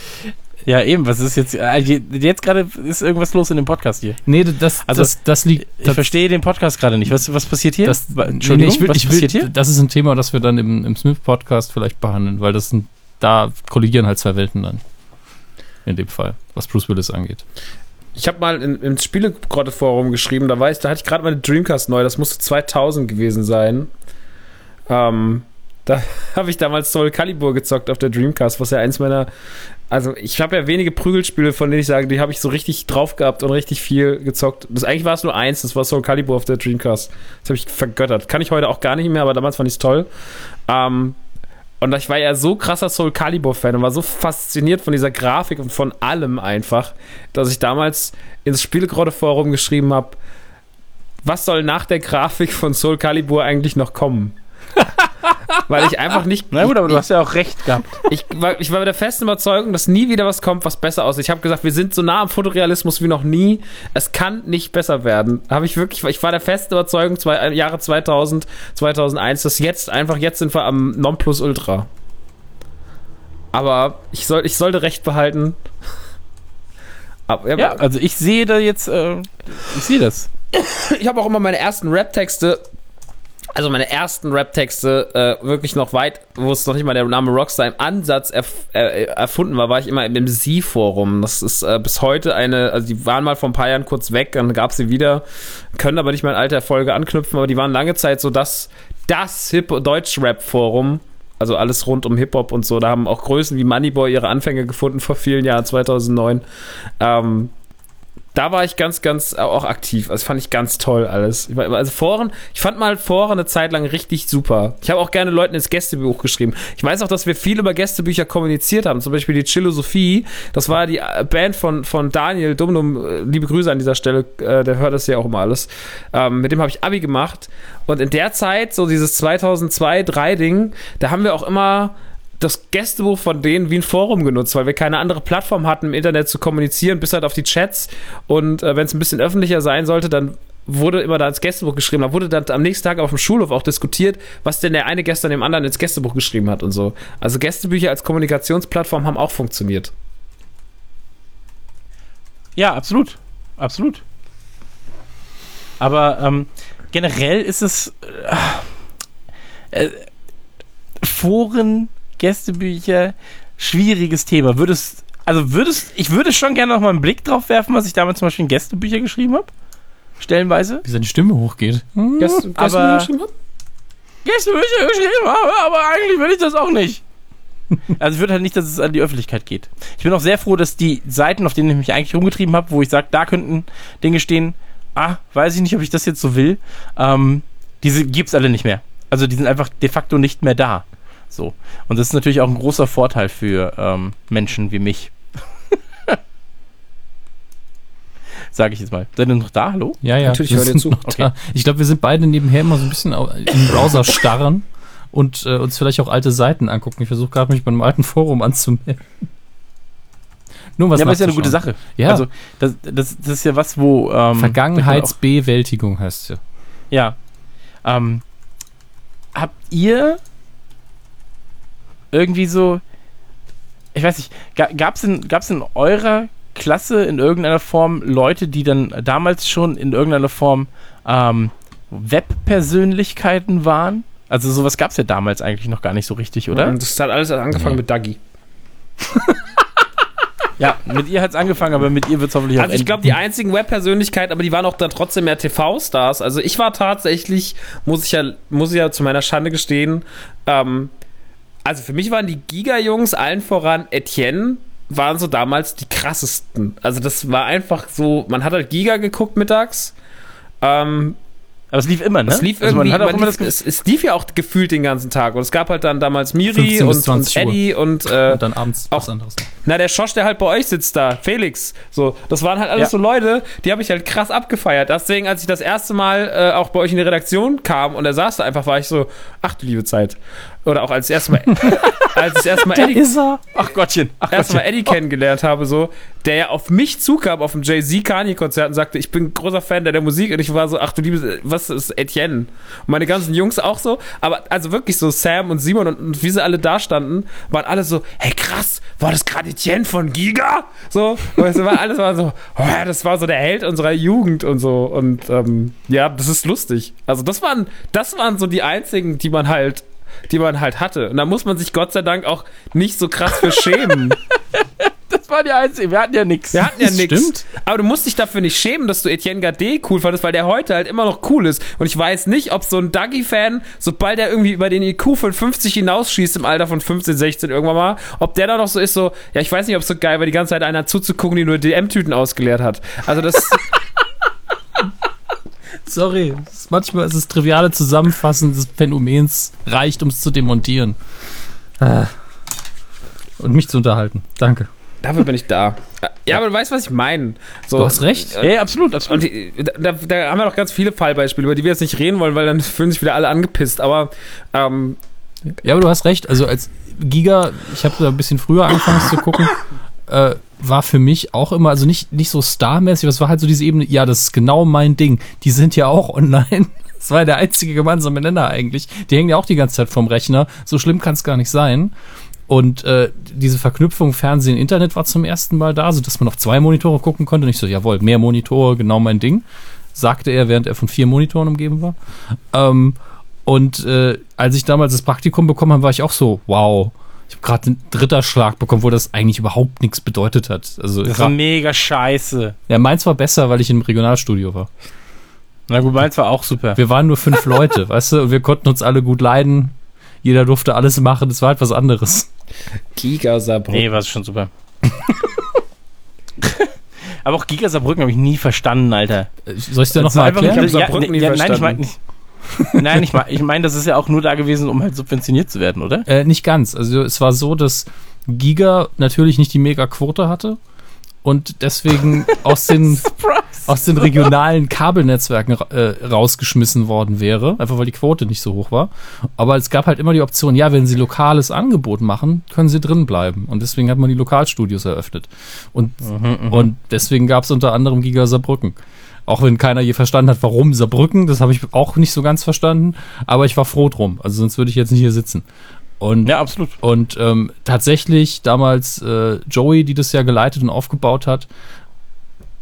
Ja, eben, was ist jetzt, äh, jetzt gerade ist irgendwas los in dem Podcast hier. Nee, das, Also, das, das liegt. Ich verstehe den Podcast gerade nicht. Was, was passiert hier? das, Entschuldigung, nee, ich will, was ich will, passiert hier? Das ist ein Thema, das wir dann im, im Smith-Podcast vielleicht behandeln, weil das sind, da kollidieren halt zwei Welten dann. In dem Fall, was Bruce Willis angeht. Ich habe mal in, im Spielegrotte-Forum geschrieben, da weiß, da hatte ich gerade meine Dreamcast neu, das musste 2000 gewesen sein. Ähm, da habe ich damals Soul Calibur gezockt auf der Dreamcast, was ja eins meiner. Also, ich habe ja wenige Prügelspiele, von denen ich sage, die habe ich so richtig drauf gehabt und richtig viel gezockt. Das, eigentlich war es nur eins, das war Soul Calibur auf der Dreamcast. Das habe ich vergöttert. Kann ich heute auch gar nicht mehr, aber damals fand ich es toll. Ähm, und ich war ja so krasser Soul Calibur-Fan und war so fasziniert von dieser Grafik und von allem einfach, dass ich damals ins Spielegrotte-Forum geschrieben habe, was soll nach der Grafik von Soul Calibur eigentlich noch kommen? Weil ich einfach nicht. Na gut, aber du hast ja auch recht gehabt. Ich war, ich war mit der festen Überzeugung, dass nie wieder was kommt, was besser aussieht. Ich habe gesagt, wir sind so nah am Fotorealismus wie noch nie. Es kann nicht besser werden. Habe ich wirklich, ich war der festen Überzeugung, zwei, äh, Jahre 2000, 2001, dass jetzt einfach, jetzt sind wir am Nonplusultra. Aber ich, soll, ich sollte recht behalten. Aber, Ja, also ich sehe da jetzt, äh, ich sehe das. ich habe auch immer meine ersten Rap-Texte, also meine ersten Rap-Texte äh, wirklich noch weit, wo es noch nicht mal der Name Rockstar im Ansatz erf äh, erfunden war, war ich immer im Sie-Forum. Das ist äh, bis heute eine, also die waren mal vor ein paar Jahren kurz weg, dann gab sie wieder, können aber nicht mehr an alte Erfolge anknüpfen, aber die waren lange Zeit so das, das Hip Deutsch-Rap-Forum. Also alles rund um Hip-Hop und so. Da haben auch Größen wie Moneyboy ihre Anfänge gefunden vor vielen Jahren, 2009. Ähm, da war ich ganz, ganz auch aktiv. Also fand ich ganz toll alles. Also Foren, ich fand mal Foren eine Zeit lang richtig super. Ich habe auch gerne Leuten ins Gästebuch geschrieben. Ich weiß auch, dass wir viel über Gästebücher kommuniziert haben. Zum Beispiel die Chilosophie. Das war die äh, Band von, von Daniel Dumdum. Äh, Liebe Grüße an dieser Stelle. Äh, der hört das ja auch immer alles. Ähm, mit dem habe ich Abi gemacht. Und in der Zeit, so dieses 2002, 3 Ding, da haben wir auch immer das Gästebuch von denen wie ein Forum genutzt, weil wir keine andere Plattform hatten, im Internet zu kommunizieren, bis halt auf die Chats. Und äh, wenn es ein bisschen öffentlicher sein sollte, dann wurde immer da ins Gästebuch geschrieben. Da wurde dann am nächsten Tag auf dem Schulhof auch diskutiert, was denn der eine gestern dem anderen ins Gästebuch geschrieben hat und so. Also Gästebücher als Kommunikationsplattform haben auch funktioniert. Ja, absolut. Absolut. Aber ähm, generell ist es äh, äh, Foren, Gästebücher, schwieriges Thema. Würdest, also würdest, ich würde schon gerne noch mal einen Blick drauf werfen, was ich damals zum Beispiel in Gästebücher geschrieben habe. Stellenweise. Wie seine Stimme hochgeht. Gäste, aber- geschrieben hat? Gästebücher geschrieben habe, aber eigentlich will ich das auch nicht. Also ich würde halt nicht, dass es an die Öffentlichkeit geht. Ich bin auch sehr froh, dass die Seiten, auf denen ich mich eigentlich rumgetrieben habe, wo ich sage, da könnten Dinge stehen, ah, weiß ich nicht, ob ich das jetzt so will, ähm, diese gibt's alle nicht mehr. Also die sind einfach de facto nicht mehr da. So. Und das ist natürlich auch ein großer Vorteil für ähm, Menschen wie mich. Sage ich jetzt mal. Seid ihr noch da? Hallo? Ja, ja. Natürlich wir sind zu. noch da. Ich glaube, wir sind beide nebenher immer so ein bisschen im Browser starren und äh, uns vielleicht auch alte Seiten angucken. Ich versuche gerade mich bei einem alten Forum anzumelden. Nur was ja, aber ist ja eine gute. Sache. Ja. Also, das, das, das ist ja was, wo. Ähm, Vergangenheitsbewältigung heißt ja. Ja. Ähm, habt ihr irgendwie so, ich weiß nicht, ga, gab's in, gab's in eurer Klasse in irgendeiner Form Leute, die dann damals schon in irgendeiner Form ähm, Webpersönlichkeiten waren? Also sowas gab's ja damals eigentlich noch gar nicht so richtig, oder? Und das hat alles angefangen Nee. mit Dagi. Ja, mit ihr hat's angefangen, aber mit ihr wird's hoffentlich auch Also ich glaube, die einzigen Webpersönlichkeiten, aber die waren auch dann trotzdem mehr TV-Stars. Also ich war tatsächlich, muss ich ja, muss ich ja zu meiner Schande gestehen, ähm, also für mich waren die Giga-Jungs allen voran Etienne, waren so damals die krassesten. Also das war einfach so, man hat halt Giga geguckt mittags. Ähm, aber es lief immer, ne? es lief Also irgendwie, man hat auch man immer lief, das es, es lief ja auch gefühlt den ganzen Tag. Und es gab halt dann damals Miri 15 bis und, 20 und. Eddie und äh, Und dann abends auch- was anderes. na, der Schosch, der halt bei euch sitzt da, Felix. So, das waren halt alles Ja. so Leute, die habe ich halt krass abgefeiert. Deswegen, als ich das erste Mal äh, auch bei euch in die Redaktion kam und er saß da einfach, war ich so, ach du liebe Zeit. Oder auch als ich das erste Mal, als ich das erste Mal Eddie, ist er. Ach Gottchen, ach erst mal Gottchen. Eddie kennengelernt habe, so, der ja auf mich zukam auf dem Jay-Z Kanye-Konzert und sagte, ich bin großer Fan der, der Musik und ich war so, ach du liebe, was ist Etienne? Und meine ganzen Jungs auch so, aber also wirklich so Sam und Simon und, und wie sie alle da standen, waren alle so, hey krass, war das gerade Etienne von Giga? So, weißt du, war alles war so, oh, ja, das war so der Held unserer Jugend und so und ähm, ja, das ist lustig. Also das waren, das waren so die einzigen, die man halt die man halt hatte. Und da muss man sich Gott sei Dank auch nicht so krass für schämen. Das war die einzige, wir hatten ja nichts. Wir hatten ja nichts. stimmt. Aber du musst dich dafür nicht schämen, dass du Etienne Gade cool fandest, weil der heute halt immer noch cool ist. Und ich weiß nicht, ob so ein Dougie-Fan, sobald er irgendwie über den IQ von 50 hinausschießt im Alter von 15, 16 irgendwann mal, ob der da noch so ist, so, ja, ich weiß nicht, ob es so geil war, die ganze Zeit einer zuzugucken, die nur DM-Tüten ausgeleert hat. Also das, Sorry, ist manchmal ist es triviale Zusammenfassen des Phänomens reicht, um es zu demontieren. Ah. Und mich zu unterhalten. Danke. dafür bin ich da. Ja, aber du weißt, was ich meine. So, Du hast recht. Ja, ja, absolut, absolut. Und die, da, da haben wir noch ganz viele Fallbeispiele, über die wir jetzt nicht reden wollen, weil dann fühlen sich wieder alle angepisst. Aber ähm, Ja, aber du hast recht. Also als Giga, ich habe da ein bisschen früher angefangen zu gucken, äh, war für mich auch immer, also nicht, nicht so starmäßig, aber es war halt so diese Ebene, ja, das ist genau mein Ding. Die sind ja auch online. Das war der einzige gemeinsame Nenner eigentlich. Die hängen ja auch die ganze Zeit vom Rechner. So schlimm kann es gar nicht sein. Und äh, diese Verknüpfung Fernsehen, Internet war zum ersten Mal da, sodass man auf zwei Monitore gucken konnte. Und ich so, jawohl, mehr Monitore, genau mein Ding. Sagte er, während er von vier Monitoren umgeben war. Ähm, und äh, als ich damals das Praktikum bekommen habe, war ich auch so, wow. Ich habe gerade einen dritter Schlag bekommen, wo das eigentlich überhaupt nichts bedeutet hat. Also Das war mega scheiße. ja, meins war besser, weil ich im Regionalstudio war. Na gut, meins war auch super. Wir waren nur fünf Leute, weißt du, und wir konnten uns alle gut leiden. Jeder durfte alles machen, das war halt was anderes. Giga Saarbrücken. Nee, war schon super. Aber auch Giga Saarbrücken habe ich nie verstanden, Alter. Soll ich dir Das noch mal ist einfach erklären? Ich hab ja, Saarbrücken nee, nie ja, Nein, ich verstanden. Nein, ich meine, ich mein, das ist ja auch nur da gewesen, um halt subventioniert zu werden, oder? Äh, nicht ganz. Also es war so, dass Giga natürlich nicht die Mega-Quote hatte und deswegen aus den, aus den regionalen Kabelnetzwerken äh, rausgeschmissen worden wäre, einfach weil die Quote nicht so hoch war. Aber es gab halt immer die Option, ja, wenn sie lokales Angebot machen, können sie drin bleiben. Und deswegen hat man die Lokalstudios eröffnet. Und, und deswegen gab es unter anderem Giga Saarbrücken. Auch wenn keiner je verstanden hat, warum Saarbrücken, das habe ich auch nicht so ganz verstanden, aber ich war froh drum. Also sonst würde ich jetzt nicht hier sitzen. Und Ja, absolut. und ähm, tatsächlich damals äh, Joey, die das ja geleitet und aufgebaut hat,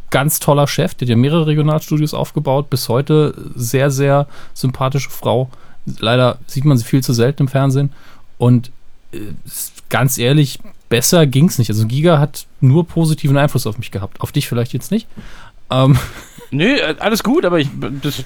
ganz toller Chef, der hat ja mehrere Regionalstudios aufgebaut, bis heute sehr, sehr sympathische Frau. Leider sieht man sie viel zu selten im Fernsehen. Und äh, ganz ehrlich, besser ging's nicht. Also Giga hat nur positiven Einfluss auf mich gehabt. Auf dich vielleicht jetzt nicht. Ähm, Nö, äh, alles gut, aber ich, das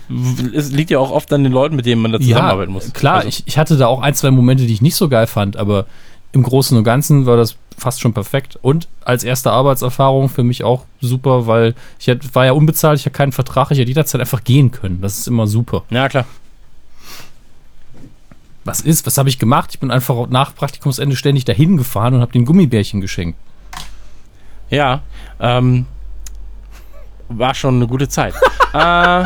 es liegt ja auch oft an den Leuten, mit denen man da zusammenarbeiten muss. Klar, Also, ich, ich hatte da auch ein, zwei Momente, die ich nicht so geil fand, aber im Großen und Ganzen war das fast schon perfekt. Und als erste Arbeitserfahrung für mich auch super, weil ich hätte- war ja unbezahlt, ich hatte keinen Vertrag, ich hätte jederzeit einfach gehen können. Das ist immer super. Ja, klar. Was ist, was habe ich gemacht? Ich bin einfach nach Praktikumsende ständig dahin gefahren und habe den Gummibärchen geschenkt. Ja, ähm, war schon eine gute Zeit. äh,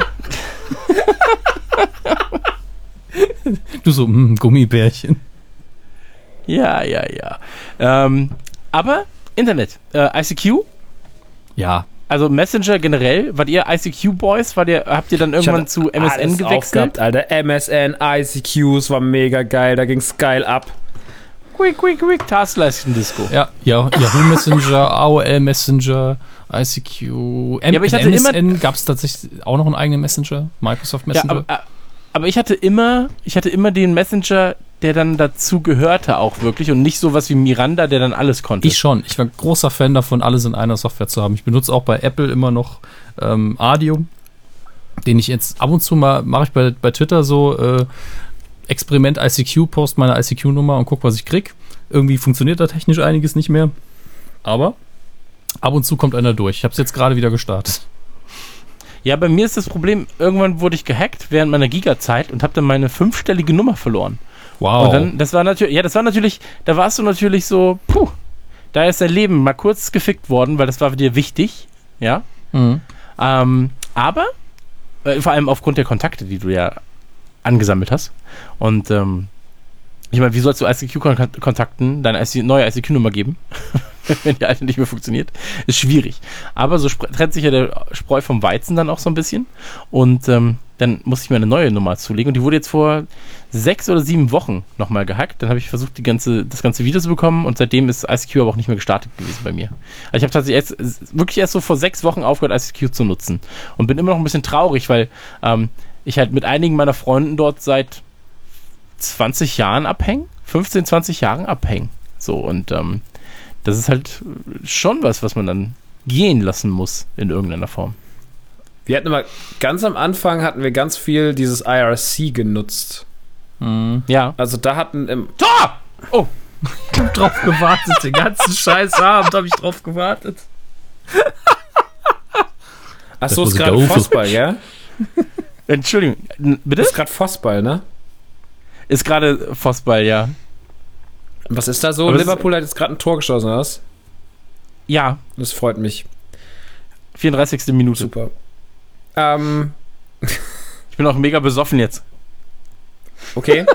Du so, hm, Gummibärchen. ja, ja, ja. Ähm, aber Internet. Äh, ICQ? Ja. Also Messenger generell? Wart ihr ICQ-Boys? Wart ihr, habt ihr dann irgendwann zu MSN alles gewechselt? Aufgehabt, Alter. MSN, ICQ, es war mega geil. Da ging's geil ab. Quick, quick, quick, Taskleisten-Disco. Ja, ja Yahoo Messenger, AOL Messenger, ICQ, M Ja, aber ich hatte MSN gab es tatsächlich auch noch einen eigenen Messenger, Microsoft Ja, Messenger. aber, aber ich hatte immer, ich hatte immer den Messenger, der dann dazu gehörte auch wirklich und nicht sowas wie Miranda, der dann alles konnte. ich schon. Ich war großer Fan davon, alles in einer Software zu haben. Ich benutze auch bei Apple immer noch ähm, Adium, den ich jetzt ab und zu mal mache ich bei, bei Twitter so äh, Experiment ICQ, post meine ICQ-Nummer und guck, was ich krieg. Irgendwie funktioniert da technisch einiges nicht mehr. Aber ab und zu kommt einer durch. Ich habe es jetzt gerade wieder gestartet. Ja, bei mir ist das Problem, irgendwann wurde ich gehackt während meiner Giga-Zeit und habe dann meine fünfstellige Nummer verloren. Wow. Und dann, das war natürlich, ja, das war natürlich, da warst du natürlich so, puh, da ist dein Leben mal kurz gefickt worden, weil das war für dir wichtig, ja. mhm. Ähm, aber, äh, vor allem aufgrund der Kontakte, die du ja angesammelt hast. Und, ähm, ich meine, wie sollst du ICQ-Kontakten deine IC neue ICQ-Nummer geben, wenn die alte nicht mehr funktioniert? Ist schwierig. Aber so trennt sich ja der Spreu vom Weizen dann auch so ein bisschen. Und ähm, dann musste ich mir eine neue Nummer zulegen. Und die wurde jetzt vor sechs oder sieben Wochen nochmal gehackt. Dann habe ich versucht, die ganze, das ganze Video zu bekommen. Und seitdem ist ICQ aber auch nicht mehr gestartet gewesen bei mir. Also ich habe tatsächlich jetzt, wirklich erst so vor sechs Wochen aufgehört, ICQ zu nutzen. Und bin immer noch ein bisschen traurig, weil ähm, ich halt mit einigen meiner Freunden dort seit 20 Jahren abhängen, 15, 20 Jahren abhängen. So, und ähm, das ist halt schon was, was man dann gehen lassen muss in irgendeiner Form. Wir hatten immer, ganz am Anfang hatten wir ganz viel dieses IRC genutzt. Mhm. Ja. Also da hatten im, Tor! Oh, Ich hab drauf gewartet. Den ganzen scheiß Abend habe ich drauf gewartet. ach so, was ist gerade. Vossball, ja? Entschuldigung, bitte? Ist gerade Vossball, ne? Ist gerade Vossball, ja. Was ist da so? Aber Liverpool hat jetzt gerade ein Tor geschossen, oder was? Ja, Das freut mich. 34. Minute. Super. Ähm, Ich bin auch mega besoffen jetzt. okay.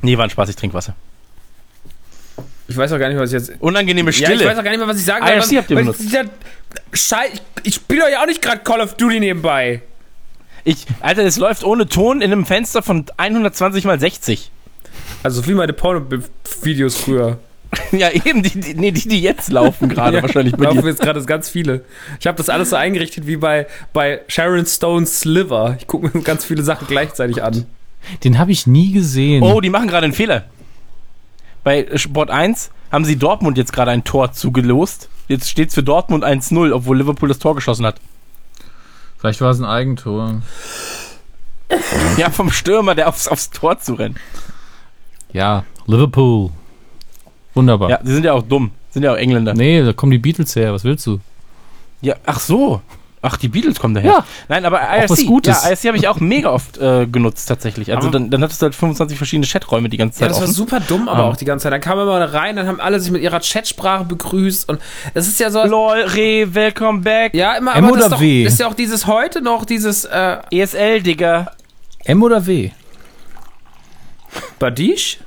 Nee, war ein Spaß, ich trinke Wasser. Ich weiß auch gar nicht, was ich jetzt. Unangenehme Ja, ich weiß Stille. auch gar nicht mehr, was ich sagen IRC habt ihr benutzt. dieser Schei ich, ich spiele euch auch nicht gerade Call of Duty nebenbei. ich, Alter, das läuft ohne Ton in einem Fenster von 120 mal 60. Also wie meine Porno-Videos früher. ja, eben, die, die, nee, die, die jetzt laufen gerade Ja, wahrscheinlich bei laufen dir. jetzt gerade ganz viele. Ich habe das alles so eingerichtet wie bei, bei Sharon Stone's Sliver. Ich gucke mir ganz viele Sachen gleichzeitig an. Den habe ich nie gesehen. Oh, die machen gerade einen Fehler. Bei Sport 1 haben sie Dortmund jetzt gerade ein Tor zugelost. Jetzt steht es für Dortmund 1-0, obwohl Liverpool das Tor geschossen hat. Vielleicht war es ein Eigentor. Ja, vom Stürmer, der aufs, aufs Tor zu rennen. Ja, Liverpool. Wunderbar. Ja, die sind ja auch dumm. Sind ja auch Engländer. Nee, da kommen die Beatles her. Was willst du? Ja, ach so. Ach, die Beatles kommen daher. Ja. Nein, aber IRC, ja, IRC habe ich auch mega oft äh, genutzt tatsächlich. Also dann, dann hattest du halt 25 verschiedene Chaträume die ganze Ja, Zeit das war offen. super dumm, aber Ah. auch die ganze Zeit. Dann kamen immer rein, dann haben alle sich mit ihrer Chatsprache begrüßt und es ist ja so. LOL, Re, welcome back. Ja, immer, M aber das oder ist, doch, W? ist ja auch dieses heute noch, dieses äh, ESL, Digga. M oder W? Badish?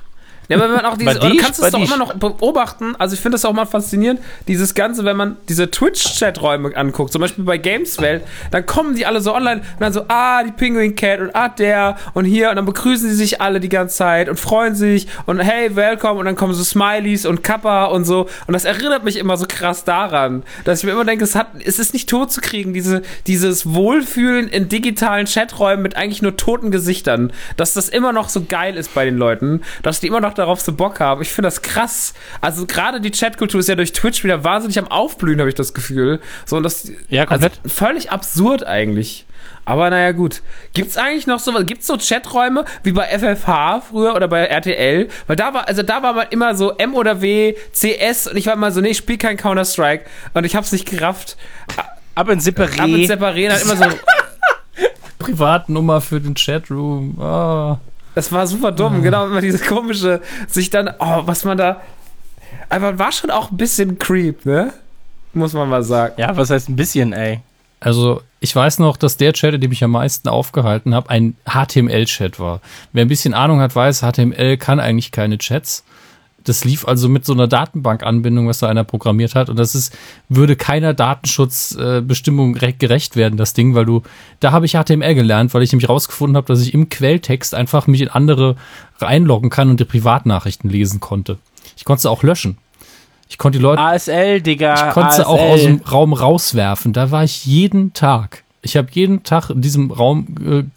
Ja, aber wenn man auch diese, Badish? du kannst es doch immer noch beobachten, also ich finde das auch mal faszinierend, dieses Ganze, wenn man diese Twitch-Chat-Räume anguckt, zum Beispiel bei Gameswelt, dann kommen die alle so online und dann so, ah, die Penguin Cat und ah, der und hier und dann begrüßen sie sich alle die ganze Zeit und freuen sich und hey, welcome und dann kommen so Smileys und Kappa und so und das erinnert mich immer so krass daran, dass ich mir immer denke, es, hat, es ist nicht tot zu kriegen, diese, dieses Wohlfühlen in digitalen Chaträumen mit eigentlich nur toten Gesichtern, dass das immer noch so geil ist bei den Leuten, dass die immer noch darauf so Bock haben. Ich finde das krass. Also gerade die Chatkultur ist ja durch Twitch wieder wahnsinnig am Aufblühen, habe ich das Gefühl. So und das Ja, komplett. Also völlig absurd eigentlich. Aber naja, gut. Gibt's eigentlich noch so, gibt's so Chaträume wie bei FFH früher oder bei RTL? Weil da war, also da war man immer so M oder W, CS und ich war immer so, nee, ich spiele kein Counter-Strike und ich hab's nicht gerafft. Aber in Separé. Aber mit Separieren hat immer so, Privatnummer für den Chatroom. Ah. Das war super dumm, genau, immer diese komische, sich dann, oh, was man da. Aber man war schon auch ein bisschen creep, ne? Muss man mal sagen. ja, was heißt ein bisschen, ey? Also, ich weiß noch, dass der Chat, in dem ich am meisten aufgehalten habe, ein HTML-Chat war. Wer ein bisschen Ahnung hat, weiß, HTML kann eigentlich keine Chats. Das lief also mit so einer Datenbankanbindung, was da einer programmiert hat. Und das ist, würde keiner Datenschutzbestimmung äh, gerecht werden, das Ding, weil du, da habe ich HTML gelernt, weil ich nämlich rausgefunden habe, dass ich im Quelltext einfach mich in andere reinloggen kann und die Privatnachrichten lesen konnte. Ich konnte sie auch löschen. Ich konnte die Leute. ASL, Digga. Ich konnte sie auch aus dem Raum rauswerfen. Da war ich jeden Tag. Ich habe jeden Tag in diesem Raum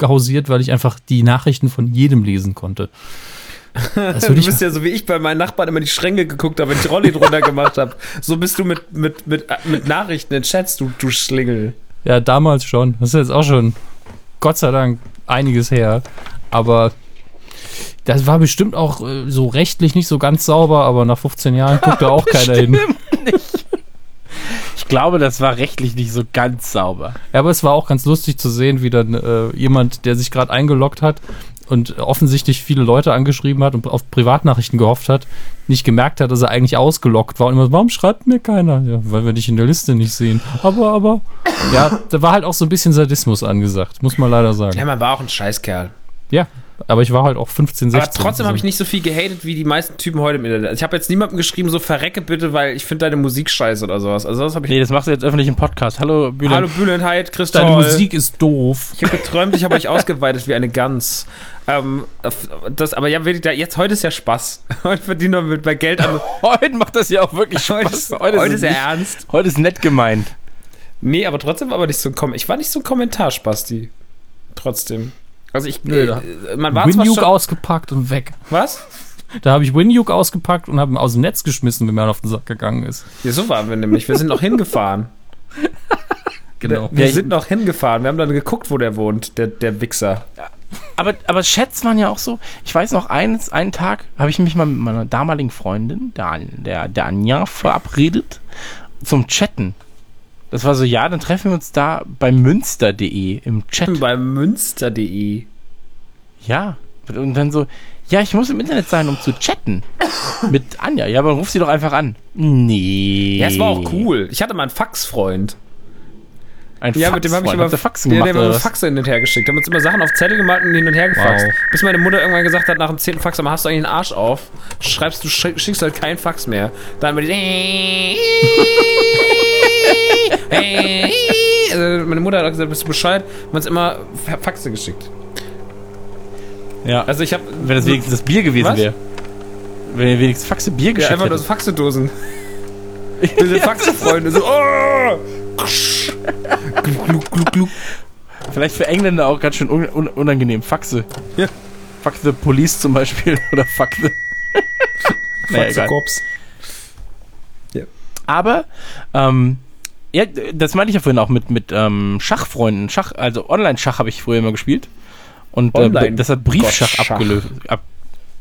äh, hausiert, weil ich einfach die Nachrichten von jedem lesen konnte. Das Du würde ich, bist ja so wie ich bei meinen Nachbarn immer die Schränke geguckt habe, wenn ich Rolli drunter gemacht habe. So bist du mit, mit, mit, mit Nachrichten in Chats, du, du Schlingel. ja, damals schon. Das ist jetzt auch schon, Gott sei Dank, einiges her. Aber das war bestimmt auch äh, so rechtlich nicht so ganz sauber, aber nach 15 Jahren guckt da auch keiner hin. Ich glaube, das war rechtlich nicht so ganz sauber. Ja, aber es war auch ganz lustig zu sehen, wie dann äh, jemand, der sich gerade eingeloggt hat und offensichtlich viele Leute angeschrieben hat und auf Privatnachrichten gehofft hat, nicht gemerkt hat, dass er eigentlich ausgeloggt war und immer, warum schreibt mir keiner? Ja, weil wir dich in der Liste nicht sehen. Aber, aber, ja, da war halt auch so ein bisschen Sadismus angesagt, muss man leider sagen. Ja, man war auch ein Scheißkerl. Ja, aber ich war halt auch 15, 16. Aber trotzdem habe ich nicht so viel gehatet wie die meisten Typen heute im Internet. Ich habe jetzt niemandem geschrieben, so verrecke bitte, weil ich finde deine Musik scheiße oder sowas. Also das habe ich. Nee, das machst du jetzt öffentlich im Podcast. Hallo, Bühne. Hallo Bülent, hi, Christoph. Deine Musik ist doof. Ich habe geträumt, ich habe euch ausgeweitet wie eine Gans. Ähm, das, aber ja, jetzt heute ist ja Spaß. Heute verdienen wir mit bei Geld an. Heute macht das ja auch wirklich Heute Spaß. ist, heute ist es er nicht- ernst. Heute ist nett gemeint. Nee, aber trotzdem war aber nicht so ein Kom Ich war nicht so ein Kommentarspasti. Trotzdem. Also ich. Nee, äh, man war zwar Winjuke schon, ausgepackt und weg. Was? Da habe ich Winjuke ausgepackt und habe ihn aus dem Netz geschmissen, wenn mir auf den Sack gegangen ist. Ja, so waren wir nämlich. Wir sind noch hingefahren. Genau. Wir Ja, sind noch hingefahren. Wir haben dann geguckt, wo der wohnt, der, der Wichser. Aber, aber Chats waren ja auch so. Ich weiß noch, eines, einen Tag habe ich mich mal mit meiner damaligen Freundin, der, der, der Anja, verabredet zum Chatten. Das war so, ja, dann treffen wir uns da bei münster.de im Chat. Bei münster.de. Ja. Und dann so, ja, ich muss im Internet sein, um zu chatten. mit Anja. Ja, aber ruf sie doch einfach an. Nee. Ja, es war auch cool. Ich hatte mal einen Faxfreund. Ein Ja, mit dem habe ich immer Faxen ja, gemacht, der oder hat mir was? Faxe hin und her geschickt. Da haben uns immer Sachen auf Zettel gemalt und hin und her gefaxt. Wow. Bis meine Mutter irgendwann gesagt hat, nach dem zehnten Fax, aber hast du eigentlich einen Arsch auf? Schreibst du, schick- schickst halt keinen Fax mehr. Dann wird die. Also meine Mutter hat auch gesagt, bist du Bescheid? Man uns immer Faxe geschickt. Ja. Also ich habe Wenn das wenigstens das Bier gewesen wäre. Wenn ihr wenigstens Faxe Bier ja, geschickt einfach nur so Faxedosen. Sind Faxefreunde. So, oh! Gluck, gluck, gluck. Vielleicht für Engländer auch ganz schön un un unangenehm. Faxe. Ja. Fuck the police zum Beispiel. Oder fuck the. Naja, egal. Faxekorps. Aber, ähm, ja, das meinte ich ja vorhin auch mit, mit ähm, Schachfreunden. Schach, also Online-Schach habe ich früher immer gespielt. Und äh, das hat Briefschach abgelöst. Ab,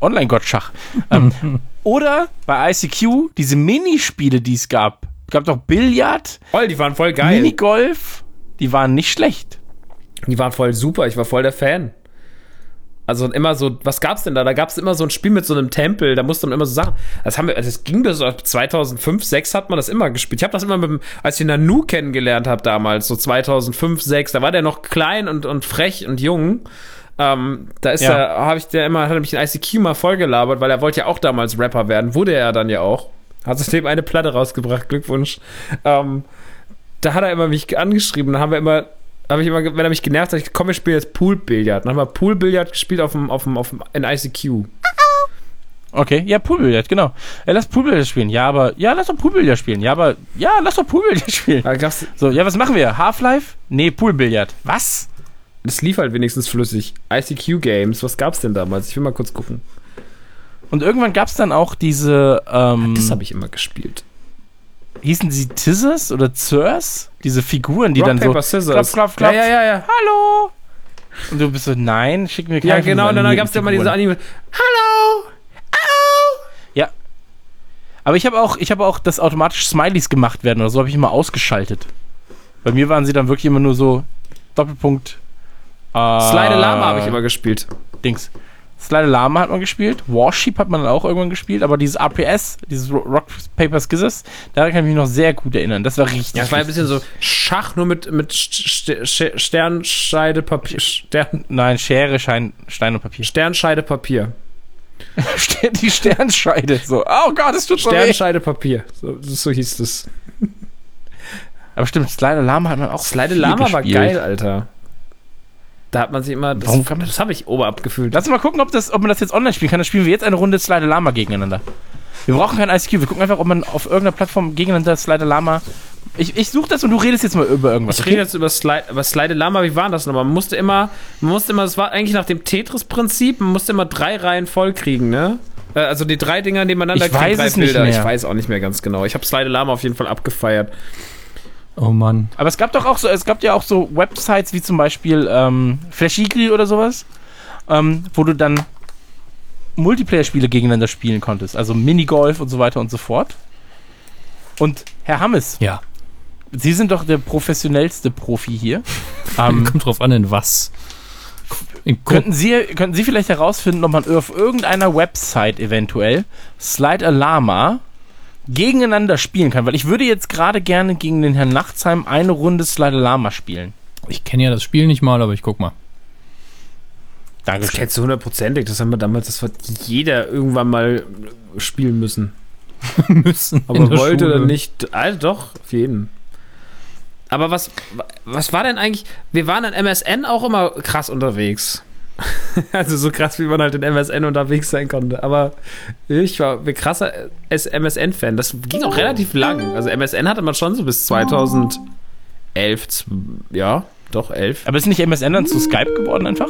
Online-Gottschach. ähm, oder bei ICQ diese Minispiele, die es gab. gab doch Billard, Voll, die waren voll geil. Minigolf. Die waren nicht schlecht. Die waren voll super, ich war voll der Fan. Also immer so, was gab's denn da? Da gab's immer so ein Spiel mit so einem Tempel, da musste man immer so Sachen. Das haben wir, also das ging bis auf 2005, 6 hat man das immer gespielt. Ich habe das immer mit als ich Nanu kennengelernt habe damals, so 2005, 6, da war der noch klein und, und frech und jung. Ähm, da ist Ja. er, habe ich der immer, hat er mich in ICQ mal vollgelabert, weil er wollte ja auch damals Rapper werden, wurde er dann ja auch. Hat seitdem eine Platte rausgebracht, Glückwunsch. Ähm, da hat er immer mich angeschrieben, dann haben wir immer, habe ich immer, wenn er mich genervt hat, ich komm, wir spielen jetzt Poolbillard. Dann haben wir Poolbillard gespielt auf dem, auf dem, auf dem, in ICQ. Okay, ja, Poolbillard, genau. Ja, lass Poolbillard spielen. Ja, aber, ja, lass doch Poolbillard spielen. Ja, aber, ja, lass doch Poolbillard spielen. Gab's, So, ja, was machen wir? Half-Life? Nee, Poolbillard. Was? das lief halt wenigstens flüssig. ICQ Games, was gab's denn damals? Ich will mal kurz gucken. Und irgendwann gab es dann auch diese, ähm, Das habe ich immer gespielt. Hießen sie Tizzers oder Zers? Diese Figuren, die Rock, dann Paper, so, Scissors. klopf, klopf, klopf. Ja, ja, ja, ja. hallo. Und du bist so, nein, schick mir keine Ja, genau, und dann animierten gab's ja immer diese. Anime. Hallo! Ja. Aber ich habe auch, ich habe auch, dass automatisch Smileys gemacht werden oder so, habe ich immer ausgeschaltet. Bei mir waren sie dann wirklich immer nur so Doppelpunkt. Äh, Slide Lama habe ich immer gespielt. Dings. Slide Lama hat man gespielt, Warsheep hat man dann auch irgendwann gespielt, aber dieses RPS, dieses Ro- Rock Paper Scissors, daran kann ich mich noch sehr gut erinnern. Das war richtig. Ja, es war ein bisschen so Schach, nur mit, mit St St Sternscheide Papier. Stern Nein, Schere, Schein, Stein und Papier. Sternscheide Papier. Die Sternscheide. So, oh Gott, es tut so weh. Sternscheidepapier. So, so hieß das. Aber stimmt, Slider Lama hat man auch Slide Lama war geil, Alter. Da hat man sich immer. Das, Warum kann man- das habe ich oberab gefühlt. Lass uns mal gucken, ob, das, ob man das jetzt online spielen kann. Dann spielen wir jetzt eine Runde Slider Lama gegeneinander. Wir brauchen kein Ice Cube. Wir gucken einfach, ob man auf irgendeiner Plattform gegeneinander Slider Lama. Ich, ich suche das und du redest jetzt mal über irgendwas. Ich rede jetzt über Slide, über Slide Lama, wie war das nochmal? Man musste immer, man musste immer, das war eigentlich nach dem Tetris-Prinzip, man musste immer drei Reihen voll kriegen, ne? Äh, Also die drei Dinger nebeneinander Ich weiß drei es nicht mehr. Ich weiß auch nicht mehr ganz genau. Ich habe Slide Lama auf jeden Fall abgefeiert. Oh Mann. Aber es gab doch auch so, es gab ja auch so Websites wie zum Beispiel ähm, Flashigri oder sowas, ähm, wo du dann Multiplayer-Spiele gegeneinander spielen konntest. Also Minigolf und so weiter und so fort. Und Herr Hammes, Ja. Sie sind doch der professionellste Profi hier. ähm, Kommt drauf an, in was. In könnten, Sie, könnten Sie vielleicht herausfinden, ob man auf irgendeiner Website eventuell Slide Lama gegeneinander spielen kann? Weil ich würde jetzt gerade gerne gegen den Herrn Nachtsheim eine Runde Slide Lama spielen. ich kenne ja das Spiel nicht mal, aber ich guck mal. Das Dankeschön. kennst du hundertprozentig. Das haben wir damals, das hat jeder irgendwann mal spielen müssen. Müssen. Aber wollte Schule. nicht. Also doch, auf jeden. Aber was, was war denn eigentlich? Wir waren in MSN auch immer krass unterwegs. Also so krass, wie man halt in MSN unterwegs sein konnte. Aber ich war ein krasser MSN-Fan. Das ging auch relativ lang. Also MSN hatte man schon so bis 2011. z- Ja, doch, 11. Aber ist nicht MSN dann zu Skype geworden einfach?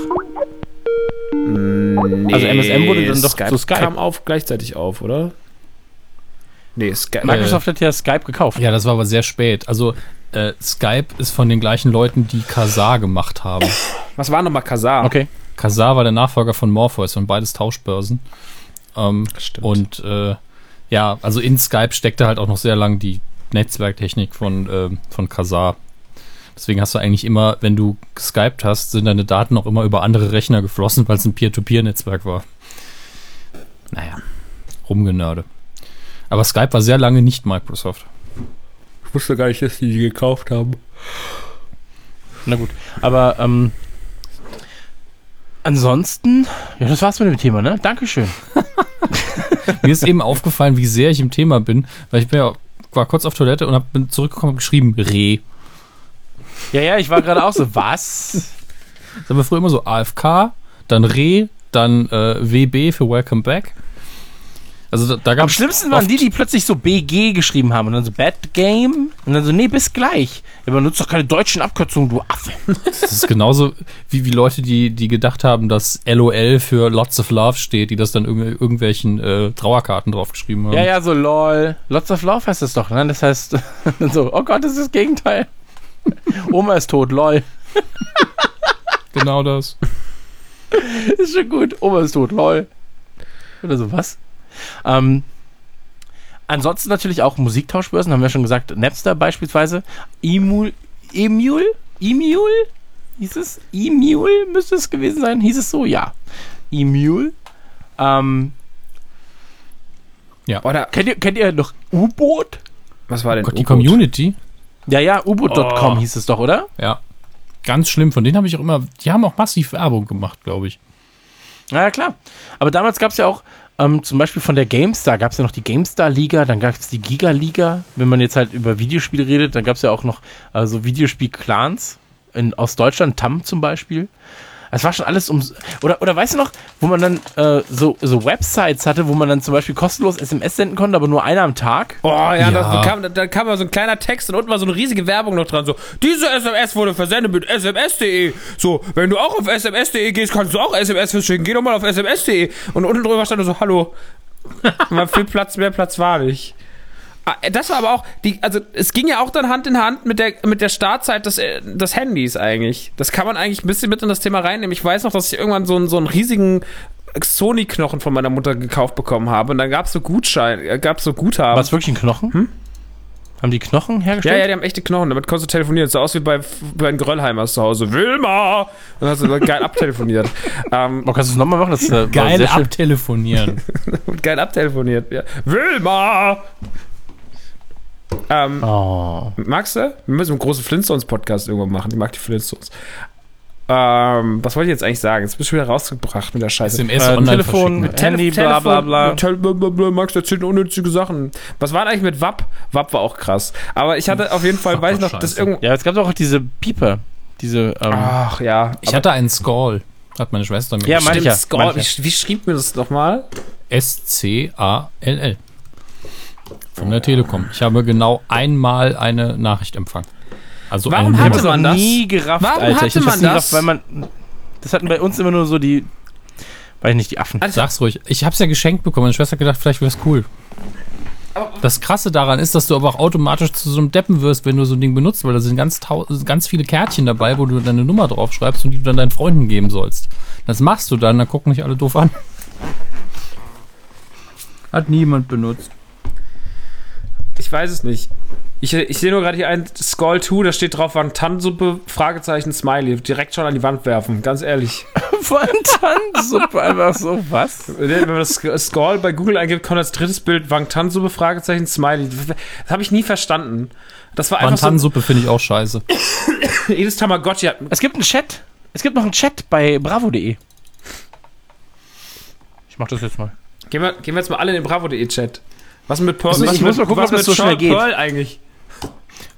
Nee, Also MSN wurde dann doch Skype zu Skype. kam auf, gleichzeitig auf, oder? Nee, Skype. Microsoft hat ja Skype gekauft. Ja, das war aber sehr spät. Also, äh, Skype ist von den gleichen Leuten, die Kazaa gemacht haben. Was war nochmal Kazaa? Okay. Kazaa war der Nachfolger von Morpheus und beides Tauschbörsen. Ähm, Stimmt. und äh, ja, also in Skype steckte halt auch noch sehr lang die Netzwerktechnik von, äh, von Kazaa. Deswegen hast du eigentlich immer, wenn du geskypt hast, sind deine Daten auch immer über andere Rechner geflossen, weil es ein Peer-to-Peer-Netzwerk war. Naja, rumgenörde. Aber Skype war sehr lange nicht Microsoft. Ich wusste gar nicht, dass die die gekauft haben. Na gut. Aber ähm, ansonsten, ja, das war's mit dem Thema, ne? Dankeschön. Mir ist eben aufgefallen, wie sehr ich im Thema bin, weil ich bin ja, war kurz auf Toilette und hab, bin zurückgekommen und geschrieben, Reh. Ja, ja, ich war gerade auch so, was? Das haben wir früher immer so AFK, dann Reh, dann äh, WB für Welcome Back. Also da, da gab Am schlimmsten waren die, die plötzlich so BG geschrieben haben und dann so Bad Game und dann so, nee, bis gleich. Aber nutzt doch keine deutschen Abkürzungen, du Affe. Das ist genauso wie, wie Leute, die, die gedacht haben, dass LOL für Lots of Love steht, die das dann irgendw irgendwelchen äh, Trauerkarten draufgeschrieben haben. Ja, ja, so lol. Lots of Love heißt das doch, ne? Das heißt, so, oh Gott, das ist das Gegenteil. Oma ist tot, lol. Genau das. Ist schon gut. Oma ist tot, lol. Oder so, was? Ähm, ansonsten natürlich auch Musiktauschbörsen, haben wir schon gesagt. Napster beispielsweise. Emul, Emul? Emul? Hieß es? Emul müsste es gewesen sein. Hieß es so? Ja. Emul. Ähm, Oder kennt, ihr, kennt ihr noch U-Boot? was war denn? Gott, die? Community, Ja, ja, U-Boot.com Oh. hieß es doch, oder? ja. Ganz schlimm, von denen habe ich auch immer, die haben auch massiv Werbung gemacht, glaube ich. Na ja, klar. Aber damals gab es ja auch, ähm, zum Beispiel von der GameStar, gab es ja noch die GameStar-Liga, dann gab es die Giga-Liga. Wenn man jetzt halt über Videospiele redet, dann gab es ja auch noch äh, so Videospiel-Clans aus Deutschland, TAM zum Beispiel. Es war schon alles um. Oder, oder weißt du noch, wo man dann äh, so, so Websites hatte, wo man dann zum Beispiel kostenlos SMS senden konnte, aber nur einer am Tag? Oh ja, Ja. Da, kam, da, da kam mal so ein kleiner Text und unten war so eine riesige Werbung noch dran. So, diese SMS wurde versendet mit sms.de. So, wenn du auch auf sms.de gehst, kannst du auch SMS verschicken. Geh doch mal auf sms.de. Und unten drüber stand so, hallo. Mal viel Platz, mehr Platz war nicht. Ah, Das war aber auch, die, also es ging ja auch dann Hand in Hand mit der, mit der Startzeit des, äh, des Handys eigentlich. Das kann man eigentlich ein bisschen mit in das Thema reinnehmen. Ich weiß noch, dass ich irgendwann so einen, so einen riesigen Sony-Knochen von meiner Mutter gekauft bekommen habe. Und dann gab es so Gutschein, gab es so Guthaben. War es wirklich ein Knochen? Haben die Knochen Ja, hergestellt? ja, die haben echte Knochen. Damit konntest du telefonieren. Das sah aus wie bei, bei den Gröllheimers zu Hause. Wilma! Und dann hast du so geil abtelefoniert. ähm, Oh, kannst du es nochmal machen? Das, äh, Geil abtelefonieren. und geil abtelefoniert. Ja. Wilma! Ähm, Oh. Magst du? Wir müssen einen großen Flintstones-Podcast irgendwann machen. Ich mag die Flintstones. Ähm, was wollte ich jetzt eigentlich sagen? Jetzt bist du wieder rausgebracht mit der Scheiße. SMS Äh, online Telefon, verschicken. Handy, bla bla bla. Tel bla, bla, bla, Max erzählt unnützige Sachen. Was war denn eigentlich mit WAP? WAP war auch krass. Aber ich hatte auf jeden Fall, weiß ich noch, dass scheiße. irgend. Ja, es gab doch auch diese Pieper. Diese, ähm, Ach ja. Ich hatte einen Skull. Hat meine Schwester mir Ja, ich Score. Wie, wie schrieb mir das nochmal? S-C-A-L-L. Von der Telekom. Ich habe genau einmal eine Nachricht empfangen. Also Warum hatte ich Nummer. habe man das nie gerafft, Warum Alter. hatte man nie das? gerafft, weil man. Das hatten bei uns immer nur so die. Weiß ich nicht, die Affen. Sag's ruhig. Ich hab's ja geschenkt bekommen. Meine Schwester hat gedacht, vielleicht wär's cool. Das Krasse daran ist, dass du aber auch automatisch zu so einem Deppen wirst, wenn du so ein Ding benutzt, weil da sind ganz, ganz viele Kärtchen dabei, wo du deine Nummer draufschreibst und die du dann deinen Freunden geben sollst. Das machst du dann, dann gucken dich alle doof an. Hat niemand benutzt. Ich weiß es nicht. Ich, ich sehe nur gerade hier ein Skull 2, da steht drauf Wangtan-Suppe, Fragezeichen, Smiley. Direkt schon an die Wand werfen, ganz ehrlich. Wangtan-Suppe, einfach so, was? Wenn man das Skull bei Google eingibt, kommt als drittes Bild Wangtan-Suppe, Fragezeichen, Smiley. Das habe ich nie verstanden. Das war einfach so, Wantansuppe finde ich auch scheiße. jedes Tamagotchi hat Es gibt einen Chat. Es gibt noch einen Chat bei bravo.de. Ich mach das jetzt mal. Gehen wir, gehen wir jetzt mal alle in den Bravo.de-Chat. Was mit Pearl? Also ich was muss mit, mal gucken, was ob das mit so schnell geht. Pearl eigentlich?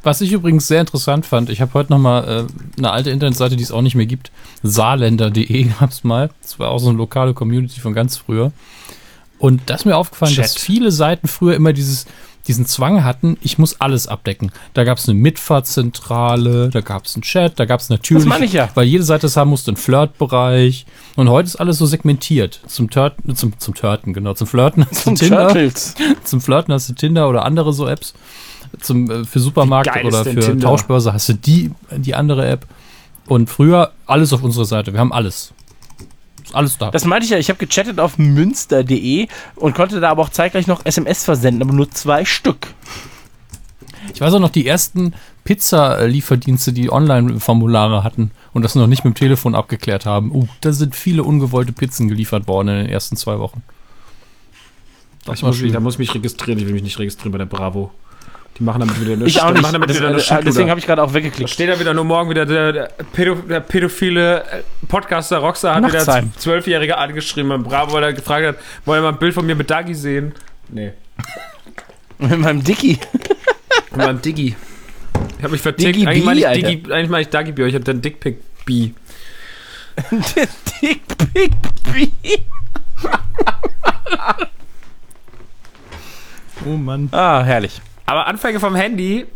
Was ich übrigens sehr interessant fand, ich habe heute nochmal äh, eine alte Internetseite, die es auch nicht mehr gibt. Saarländer.de gab's mal. Das war auch so eine lokale Community von ganz früher. Und da ist mir aufgefallen, Chat. dass viele Seiten früher immer dieses, diesen Zwang hatten, ich muss alles abdecken. Da gab es eine Mitfahrzentrale, da gab es einen Chat, da gab es natürlich, Das meine ich ja. weil jede Seite es haben musste, einen Flirtbereich. Und heute ist alles so segmentiert. Zum Turten, zum, zum Turten, genau, zum Flirten hast du Tinder, Turtles. zum Flirten hast du Tinder oder andere so Apps. Zum, äh, für Supermarkt oder für Tinder? Tauschbörse hast du die, die andere App. Und früher alles auf unserer Seite. Wir haben alles. Ist alles da. Das meinte ich ja, ich habe gechattet auf münster.de und konnte da aber auch zeitgleich noch SMS versenden, aber nur zwei Stück. Ich weiß auch noch, die ersten Pizza-Lieferdienste, die Online-Formulare hatten und das noch nicht mit dem Telefon abgeklärt haben. Uh, da sind viele ungewollte Pizzen geliefert worden in den ersten zwei Wochen. Das Ich muss, schlimm. da muss ich mich registrieren. Ich will mich nicht registrieren bei der Bravo. Die machen damit wieder eine Ich auch die nicht. Machen damit Das, wieder eine äh, deswegen habe ich gerade auch Da weggeklickt. steht da wieder nur morgen wieder der, der, Pädo, der pädophile äh, Podcaster Rockstar hat wieder Nachtsheim. Zwölfjährige angeschrieben beim Bravo, weil er gefragt hat, wollen wir mal ein Bild von mir mit Dagi sehen? Nee. Mit meinem Dicky. Und beim Diggi. Ich habe mich vertickt. Diggi eigentlich B, meine ich. Diggi, eigentlich meine ich Dagi Bier. Ich hatte den Dickpick B. Dick Pick B. Oh Mann. Ah, herrlich. Aber Anfänge vom Handy,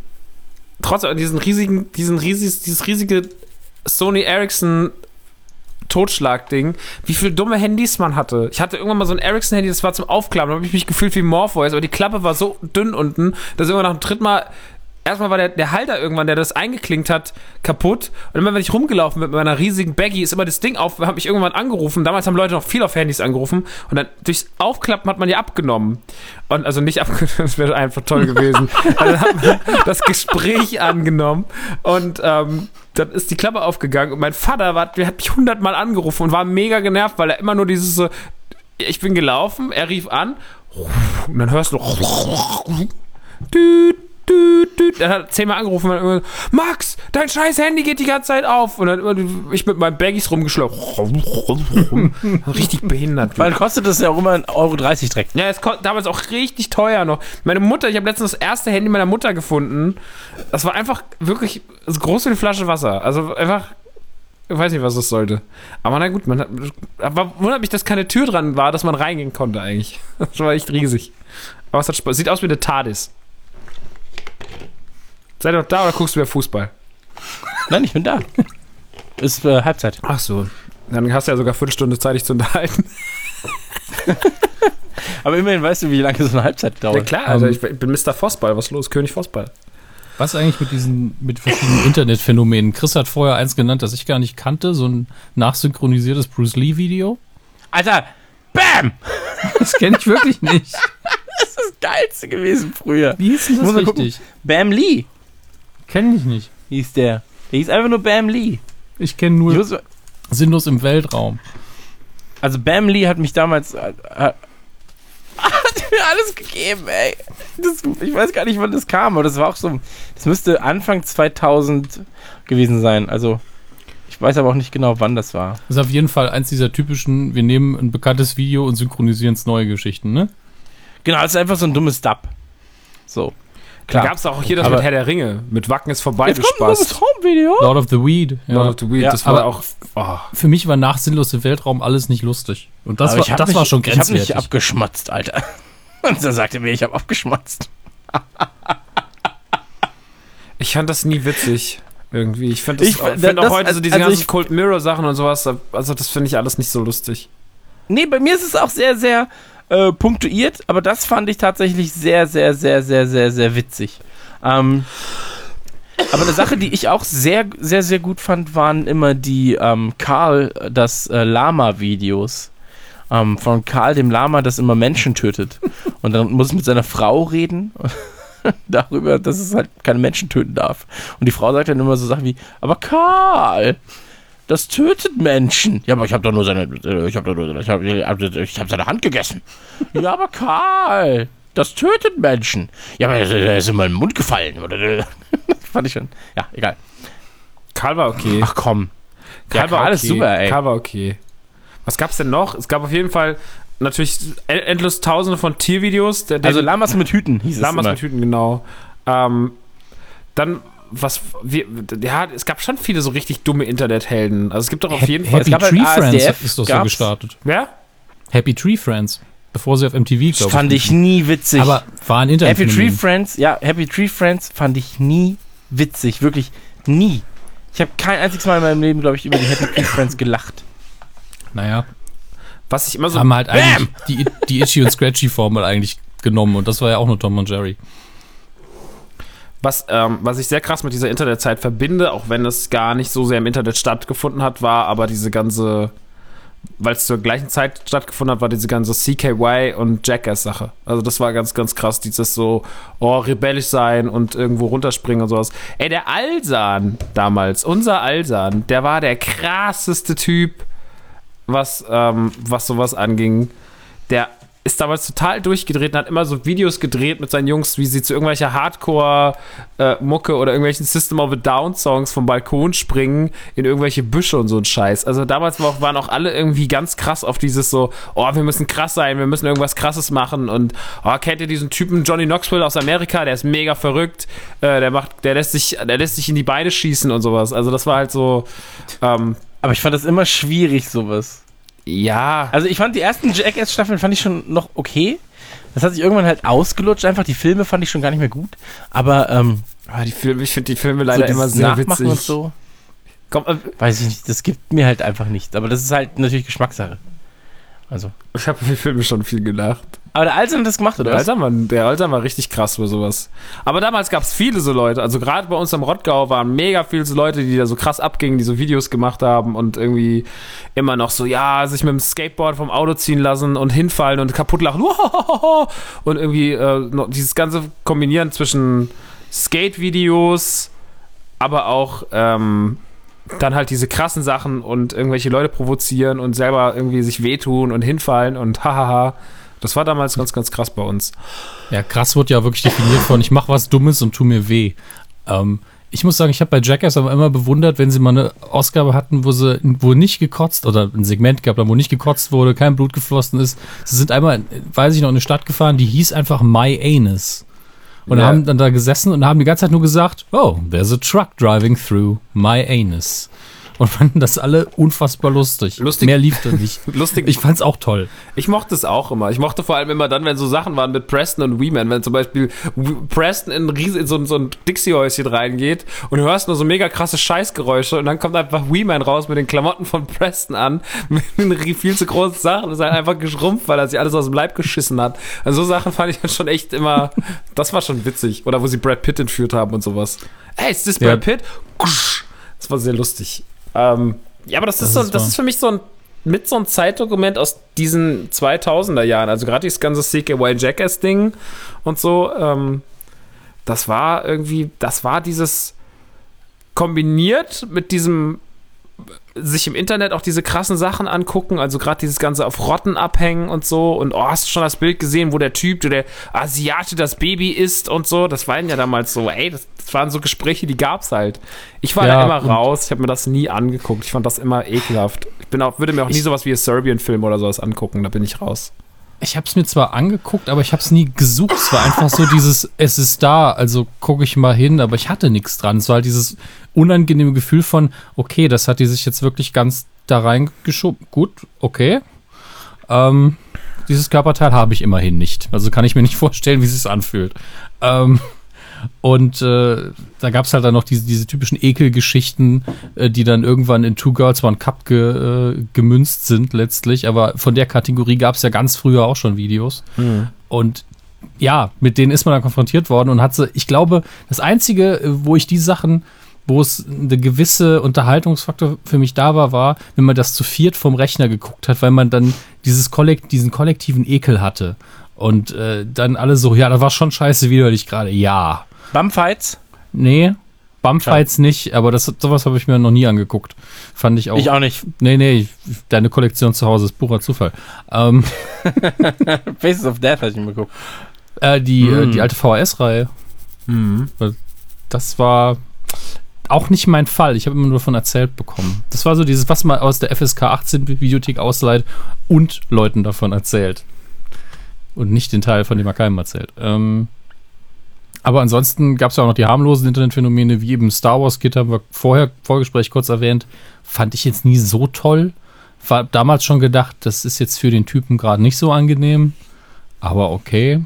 trotz diesen riesigen, diesen riesig, dieses riesige Sony Ericsson Totschlag-Ding, wie viele dumme Handys man hatte. Ich hatte irgendwann mal so ein Ericsson-Handy, das war zum Aufklappen, da habe ich mich gefühlt wie Morpheus, aber die Klappe war so dünn unten, dass irgendwann nach dem dritten Mal Erstmal war der, der Halter irgendwann, der das eingeklinkt hat, kaputt. Und immer wenn ich rumgelaufen bin mit meiner riesigen Baggy, ist immer das Ding auf, habe ich irgendwann angerufen. Damals haben Leute noch viel auf Handys angerufen. Und dann durchs Aufklappen hat man ja abgenommen. Und also nicht abgenommen, das wäre einfach toll gewesen. also dann hat man das Gespräch angenommen. Und ähm, dann ist die Klappe aufgegangen. Und mein Vater war, der hat mich hundertmal angerufen und war mega genervt, weil er immer nur dieses so, ich bin gelaufen, er rief an. Und dann hörst du düt, düt, düt. Er hat zehnmal angerufen und dann immer, Max, dein scheiß Handy geht die ganze Zeit auf. Und dann immer ich mit meinen Baggies rumgeschleppt. Richtig behindert. Weil kostet das ja auch immer 1,30 Euro direkt. Ja, es kostet damals auch richtig teuer noch. Meine Mutter, ich habe letztens das erste Handy meiner Mutter gefunden. Das war einfach wirklich so groß wie eine Flasche Wasser. Also einfach, ich weiß nicht, was das sollte. Aber na gut, man hat, aber wundert mich, dass keine Tür dran war, dass man reingehen konnte eigentlich. Das war echt riesig. Aber es hat Spaß. Sieht aus wie eine TARDIS. Seid ihr noch da oder guckst du wieder Fußball? Nein, ich bin da. Ist äh, Halbzeit. Ach so. Dann hast du ja sogar Viertelstunde Zeit, dich zu unterhalten. Aber immerhin weißt du, wie lange so eine Halbzeit dauert. Ja klar, also ich bin Mr. Vossball. Was ist los? König Vossball. Was eigentlich mit diesen, mit verschiedenen Internetphänomenen? Chris hat vorher eins genannt, das ich gar nicht kannte, so ein nachsynchronisiertes Bruce Lee-Video. Alter, BAM! Das kenne ich wirklich nicht. Das ist das Geilste gewesen früher. Wie hieß denn das man gucken. richtig? Bam Lee Kenne ich nicht. hieß der. Der hieß einfach nur Bam Lee. Ich kenne nur muss, Sinnlos im Weltraum. also Bam Lee hat mich damals. Äh, hat, hat mir alles gegeben, ey. Das, ich weiß gar nicht, wann das kam, aber das war auch so. Das müsste Anfang 2000 gewesen sein. Also Ich weiß aber auch nicht genau, wann das war. Das ist auf jeden Fall eins dieser typischen, wir nehmen ein bekanntes Video und synchronisieren es neue Geschichten, ne? Genau, es ist einfach so ein dummes Dub. So. Da gab es auch hier das Aber- mit Herr der Ringe. Mit Wacken ist vorbei, Jetzt du kommt Spaß. Traumvideo. Lord of the Weed. Ja. Lord of the Weird, Ja, das war auch. Oh. Für mich war nach Sinnlos im Weltraum alles nicht lustig. Und das, Aber war, ich hab das mich, war schon Ich habe grenzwertig. nicht abgeschmatzt, Alter. Und dann sagte er mir, ich habe abgeschmatzt. Ich fand das nie witzig. Irgendwie. Ich finde das, Ich- ich da- find auch das- heute so diese also ganzen ich- Cold Mirror Sachen und sowas. Also, das finde ich alles nicht so lustig. Nee, bei mir ist es auch sehr, sehr äh, punktuiert, aber das fand ich tatsächlich sehr, sehr, sehr, sehr, sehr, sehr witzig. Ähm, aber eine Sache, die ich auch sehr, sehr, sehr gut fand, waren immer die ähm, Karl, das äh, Lama-Videos. Ähm, von Karl, dem Lama, das immer Menschen tötet. Und dann muss mit seiner Frau reden darüber, dass es halt keine Menschen töten darf. Und die Frau sagt dann immer so Sachen wie, aber Karl, das tötet Menschen. Ja, aber ich habe doch nur seine, äh, ich habe doch nur, ich habe hab seine Hand gegessen. ja, aber Karl, das tötet Menschen. Ja, aber er ist in meinen Mund gefallen. Fand ich schon, ja, egal. Karl war okay. Ach komm. Karl ja, war Karl okay. ist super, ey. Karl war okay. Was gab's denn noch? Es gab auf jeden Fall natürlich en- endlos tausende von Tiervideos. Der, Also den- Lamas mit Hüten hieß Lamas es immer. mit Hüten, genau. Ähm, dann, was, wir, ja, es gab schon viele so richtig dumme Internethelden. Also es gibt doch auf jeden Fall. Happy gab halt Tree ASDF, Friends ist doch so gestartet. Wer? Happy Tree Friends. Bevor sie auf MTV, glaube ich. fand ich nie witzig. Aber war ein Internet. Happy Tree Friends, ja, Happy Tree Friends fand ich nie witzig. Wirklich nie. Ich habe kein einziges Mal in meinem Leben, glaube ich, über die Happy Tree Friends gelacht. Naja, Was ich immer so. haben halt eigentlich die, die Itchy und Scratchy Formel eigentlich genommen und das war ja auch nur Tom und Jerry. Was, ähm, was ich sehr krass mit dieser Internetzeit verbinde, auch wenn es gar nicht so sehr im Internet stattgefunden hat, war aber diese ganze, weil es zur gleichen Zeit stattgefunden hat, war diese ganze CKY und Jackass-Sache. Also das war ganz, ganz krass, dieses so, oh, rebellisch sein und irgendwo runterspringen und sowas. Ey, der Alsan damals, unser Alsan, der war der krasseste Typ, was, ähm, was sowas anging. Der ist damals total durchgedreht und hat immer so Videos gedreht mit seinen Jungs, wie sie zu irgendwelcher Hardcore-Mucke oder irgendwelchen System of a Down-Songs vom Balkon springen in irgendwelche Büsche und so ein Scheiß. Also damals waren auch alle irgendwie ganz krass auf dieses so, oh, wir müssen krass sein, wir müssen irgendwas krasses machen und oh, kennt ihr diesen Typen Johnny Knoxville aus Amerika, der ist mega verrückt, äh, der macht, der lässt sich, der lässt sich in die Beine schießen und sowas. Also das war halt so, ähm, Aber ich fand das immer schwierig, sowas. Ja, Also ich fand die ersten Jackass-Staffeln fand ich schon noch okay. Das hat sich irgendwann halt ausgelutscht. Einfach die Filme fand ich schon gar nicht mehr gut. Aber ähm, Ah, die Filme, ich finde die Filme so leider immer dieses sehr Nachmachen witzig. und so, Komm, äh, weiß ich nicht. Das gibt mir halt einfach nichts. Aber das ist halt natürlich Geschmackssache. Also. ich habe für die Filme schon viel gelacht. Aber der Alter hat das gemacht, oder Der? Alter, war, der Alter war richtig krass für sowas. Aber damals gab es viele so Leute. Also gerade bei uns am Rottgau waren mega viele so Leute, die da so krass abgingen, die so Videos gemacht haben und irgendwie immer noch so, ja, sich mit dem Skateboard vom Auto ziehen lassen und hinfallen und kaputt lachen. Und irgendwie äh, noch dieses ganze Kombinieren zwischen Skate-Videos, aber auch ähm, dann halt diese krassen Sachen und irgendwelche Leute provozieren und selber irgendwie sich wehtun und hinfallen und hahaha. Das war damals ganz, ganz krass bei uns. Ja, krass wird ja wirklich definiert von, ich mache was Dummes und tu mir weh. Ähm, ich muss sagen, ich habe bei Jackass aber immer bewundert, wenn sie mal eine Ausgabe hatten, wo sie, wo nicht gekotzt oder ein Segment haben, wo nicht gekotzt wurde, kein Blut geflossen ist. Sie sind einmal, weiß ich noch, in eine Stadt gefahren, die hieß einfach My Anus. Und Ja. haben dann da gesessen und haben die ganze Zeit nur gesagt, oh, there's a truck driving through my anus. Und fanden das alle unfassbar lustig. Lustig. Mehr lief da nicht. Lustig. Ich fand's auch toll. Ich mochte es auch immer. Ich mochte vor allem immer dann, wenn so Sachen waren mit Preston und Weeman, wenn zum Beispiel Preston in, in so, ein- so ein Dixie-Häuschen reingeht und du hörst nur so mega krasse Scheißgeräusche und dann kommt einfach Weeman raus mit den Klamotten von Preston an, mit viel zu großen Sachen und ist halt einfach geschrumpft, weil er sich alles aus dem Leib geschissen hat. Also so Sachen fand ich dann schon echt immer, das war schon witzig. Oder wo sie Brad Pitt entführt haben und sowas. Hey, ist das Ja. Brad Pitt? Kusch. Das war sehr lustig. Ähm, ja, aber das, ist, so, ist das ist für mich so ein mit so ein Zeitdokument aus diesen 2000er Jahren, also gerade dieses ganze CKY Jackass Ding und so, ähm, das war irgendwie, das war dieses kombiniert mit diesem sich im Internet auch diese krassen Sachen angucken, also gerade dieses ganze auf Rotten abhängen und so. Und oh, hast du schon das Bild gesehen, wo der Typ, der Asiate das Baby isst und so? Das waren ja damals so, ey, das, das waren so Gespräche, die gab's halt. Ich war Ja, da immer raus, ich habe mir das nie angeguckt. Ich fand das immer ekelhaft. Ich bin auch, würde mir auch nie sowas wie ein Serbian-Film oder sowas angucken, da bin ich raus. Ich habe es mir zwar angeguckt, aber ich habe es nie gesucht. Es war einfach so dieses, es ist da, also gucke ich mal hin, aber ich hatte nichts dran. Es war halt dieses unangenehme Gefühl von, okay, das hat die sich jetzt wirklich ganz da reingeschoben. Gut, okay. Ähm, dieses Körperteil habe ich immerhin nicht. Also kann ich mir nicht vorstellen, wie es sich anfühlt. Ähm, und äh, da gab es halt dann noch diese, diese typischen Ekelgeschichten, äh, die dann irgendwann in Two Girls One Cup ge, äh, gemünzt sind letztlich. Aber von der Kategorie gab es ja ganz früher auch schon Videos. Und ja, mit denen ist man dann konfrontiert worden und hat sie, ich glaube, das Einzige, äh, wo ich die Sachen, wo es eine gewisse Unterhaltungsfaktor für mich da war, war, wenn man das zu viert vom Rechner geguckt hat, weil man dann dieses Kollekt, diesen kollektiven Ekel hatte. Und äh, dann alle so, ja, das war schon scheiße widerlich gerade. Ja. Bumfights? Nee, Bumpfights nicht, aber das, sowas habe ich mir noch nie angeguckt. Fand ich auch. Ich auch nicht. Nee, nee, deine Kollektion zu Hause ist purer Zufall. Ähm, Faces of Death habe ich mir geguckt. äh, die, äh, Mm. die alte VHS-Reihe. Das war auch nicht mein Fall. Ich habe immer nur davon erzählt bekommen. Das war so dieses, was man aus der FSK 18 Videothek ausleiht und Leuten davon erzählt. Und nicht den Teil, von dem er keinem erzählt. Ähm, aber ansonsten gab es ja auch noch die harmlosen Internetphänomene, wie eben Star Wars Kit, haben wir vorher Vorgespräch kurz erwähnt. Fand ich jetzt nie so toll. War damals schon gedacht, das ist jetzt für den Typen gerade nicht so angenehm. Aber okay.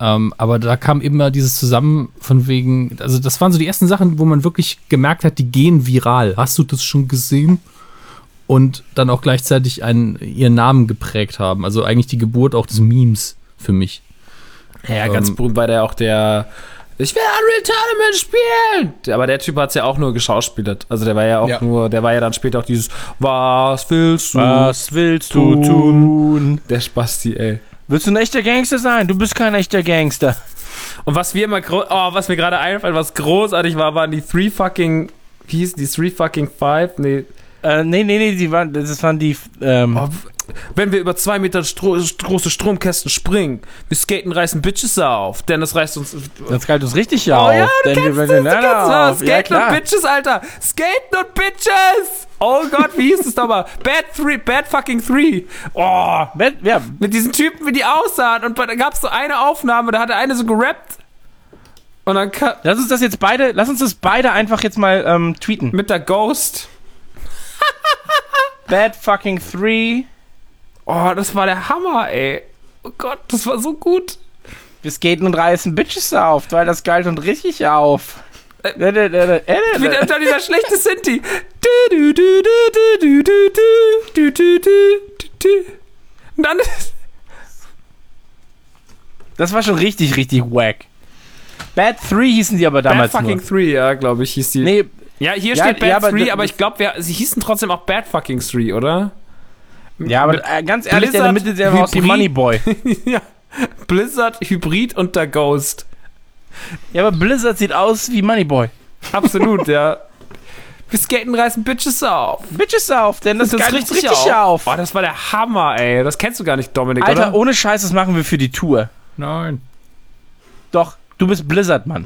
Ähm, aber da kam immer dieses zusammen von wegen, also das waren so die ersten Sachen, wo man wirklich gemerkt hat, die gehen viral. Hast du das schon gesehen? Und dann auch gleichzeitig einen, ihren Namen geprägt haben. Also eigentlich die Geburt auch des Memes für mich. Ja, ganz Ähm, berühmt war der auch der. Ich will Unreal Tournament spielen! Aber der Typ hat es ja auch nur geschauspielert. Also der war ja auch Ja. nur, der war ja dann später auch dieses Was willst du? Was willst du tun? Der Spasti, ey. Willst du ein echter Gangster sein? Du bist kein echter Gangster. Und was wir immer, oh, was mir gerade einfällt, was großartig war, waren die Three fucking, wie hießen die Three fucking Five? Nee. Äh, nee, nee, nee, die waren, das waren die, ähm, Oh, wenn wir über zwei Meter Stro große Stromkästen springen, wir skaten, reißen Bitches auf, denn das reißt uns. das galt uns richtig Oh auf. ja, du denn kennst wir das, werden du kennst das. auf. Ja, Skaten und. Bitches, Alter. Skaten und Bitches. Oh Gott, wie hieß es nochmal? Bad Three, Bad fucking Three. Oh, Wer- Ja, mit diesen Typen, wie die aussahen. Und da gab es so eine Aufnahme, da hat der eine so gerappt. Und dann ka- lass uns das jetzt beide, lass uns das beide einfach jetzt mal ähm, tweeten. mit der Ghost. Bad fucking three. Oh, das war der Hammer, ey. Oh Gott, das war so gut. Wir skaten und reißen Bitches auf, weil das galt und richtig auf. Wieder dann dieser schlechte Sinti. Und dann Das war schon richtig, richtig wack. Bad 3 hießen die aber damals Bad fucking nur. 3, ja, glaube ich, hieß die. Nee, ja, hier ja, steht Bad ja, 3, aber, aber ich glaube, sie hießen trotzdem auch Bad fucking 3, oder? Ja, aber Mit äh, ganz ehrlich, der in der Blizzard, Mitte, der aus wie Hybrid. Moneyboy. ja. Blizzard, Hybrid und der Ghost. Ja, aber Blizzard sieht aus wie Moneyboy. Absolut, ja. Wir skaten, reißen Bitches auf. Bitches auf, denn das, Das ist uns richtig auf. Oh, das war der Hammer, ey. Das kennst du gar nicht, Dominik, Alter, oder? ohne Scheiß, das machen wir für die Tour. Nein. Doch, du bist Blizzard, Mann.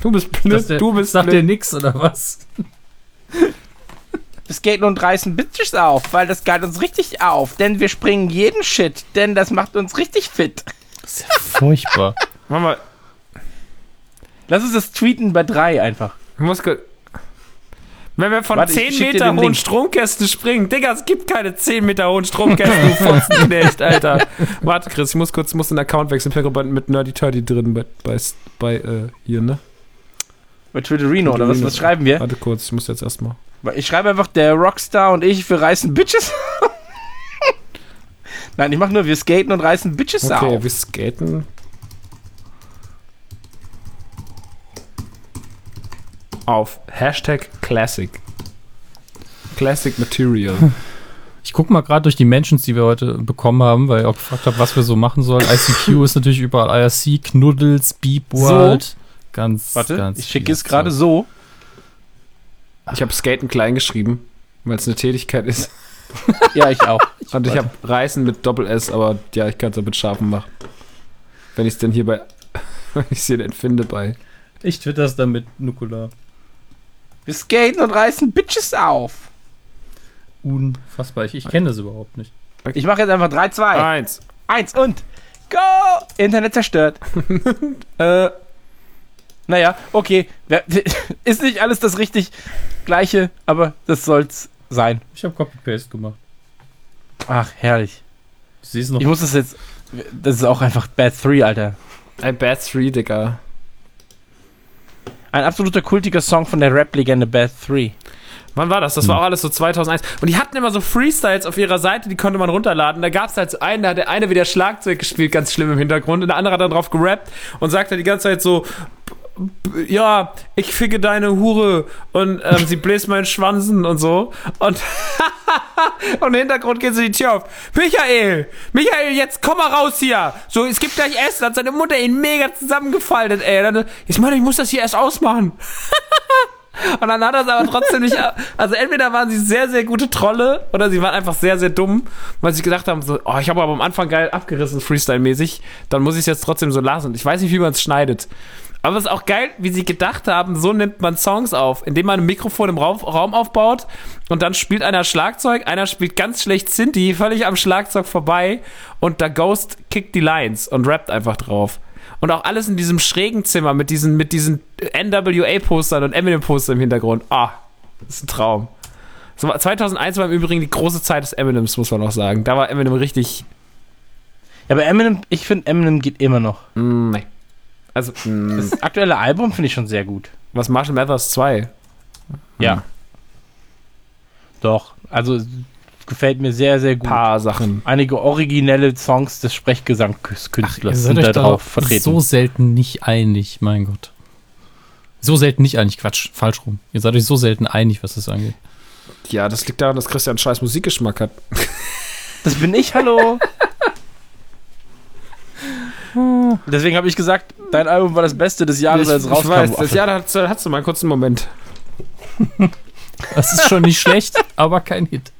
Du bist der, du bist sagt dir nix oder was? Wir skaten und reißen Bitches auf, weil das galt uns richtig auf. Denn wir springen jeden Shit, denn das macht uns richtig fit. Das ist ja furchtbar. Mach mal, Lass uns das tweeten bei 3 einfach. ich muss. Wenn wir von Warte, ich 10 schick dir Meter hohen Link. Stromkästen springen, Digga, es gibt keine 10 Meter hohen Stromkästen, du Fotzenknecht, Alter. Warte, Chris, ich muss kurz ich muss den Account wechseln. Ich bin gerade mit Nerdy Turdy drin bei, bei, bei äh, hier, ne? Bei Twitterino, oder was, was schreiben wir? Warte kurz, ich muss jetzt erstmal. Ich schreibe einfach, der Rockstar und ich, wir reißen Bitches. Nein, ich mach nur, wir skaten und reißen Bitches Okay, auf. wir skaten. Auf Hashtag Classic. Classic Material. Ich gucke mal gerade durch die Mentions, die wir heute bekommen haben, weil ich auch gefragt habe, was wir so machen sollen. ICQ ist natürlich überall IRC, Knuddels, Beep World. Ganz, Warte, ganz ich schicke es gerade so. Ich habe Skaten klein geschrieben, weil es eine Tätigkeit ist. Ja, ich auch. Und ich habe Reißen mit Doppel-S, aber ja, ich kann es auch mit Scharfen machen. Wenn ich es denn hier bei, wenn ich es hier denn finde bei. Ich twitter es dann mit Nukular. Wir skaten und reißen Bitches auf. Unfassbar. Ich, ich kenne das überhaupt nicht. Ich mache jetzt einfach 3, 2, Eins. 1 und go! Internet zerstört. Äh, Naja, okay. Ist nicht alles das richtig gleiche, aber das soll's sein. Ich habe Copy-Paste gemacht. Ach, herrlich. Ich. Ich muss das jetzt. Das ist auch einfach Bad 3, Alter. ein Bad 3, Digga. Ein absoluter kultiger Song von der Rap-Legende Bad 3. Wann war das? Das war auch alles so 2001. Und die hatten immer so Freestyles auf ihrer Seite, die konnte man runterladen. Da gab es halt so einen, da hat der eine wieder Schlagzeug gespielt, ganz schlimm im Hintergrund. Und der andere hat dann drauf gerappt und sagte die ganze Zeit so, ja, ich ficke deine Hure und ähm, sie bläst meinen Schwanzen und so. Und, und im Hintergrund geht so die Tür auf. Michael, Michael, jetzt komm mal raus hier. So, es gibt gleich Essen. Hat seine Mutter ihn mega zusammengefaltet, ey. Dann, ich meine, ich muss das hier erst ausmachen. Und dann hat er es aber trotzdem nicht. Also entweder waren sie sehr, sehr gute Trolle oder sie waren einfach sehr, sehr dumm, weil sie gedacht haben, so, oh, ich habe aber am Anfang geil abgerissen, Freestyle-mäßig, dann muss ich es jetzt trotzdem so lassen. Ich weiß nicht, wie man es schneidet. Aber es ist auch geil, wie sie gedacht haben, so nimmt man Songs auf, indem man ein Mikrofon im Raum, Raum aufbaut und dann spielt einer Schlagzeug, einer spielt ganz schlecht Sinti, völlig am Schlagzeug vorbei und der Ghost kickt die Lines und rappt einfach drauf. Und auch alles in diesem schrägen Zimmer mit diesen, mit diesen NWA-Postern und Eminem-Postern im Hintergrund. Ah, das ist ein Traum. So, 2001 war im Übrigen die große Zeit des Eminems, muss man noch sagen. Da war Eminem richtig. Ja, aber Eminem, ich finde Eminem geht immer noch. Mm, nee. Also, mm, Das aktuelle Album finde ich schon sehr gut. was Marshall Mathers 2? Ja. Doch. Also gefällt mir sehr, sehr gut. Paar Sachen. Einige originelle Songs des Sprechgesangskünstlers Ihr sind da drauf vertreten. so selten nicht einig, mein Gott. So selten nicht einig, Quatsch, falsch rum. Ihr seid euch so selten einig, was das angeht. Ja, das liegt daran, dass Christian scheiß Musikgeschmack hat. Das bin ich, hallo. Deswegen habe ich gesagt, dein Album war das Beste des Jahres, als es rauskam. weiß, das. Jahr da hast, hast du mal einen kurzen Moment. Das ist schon nicht schlecht, aber kein Hit.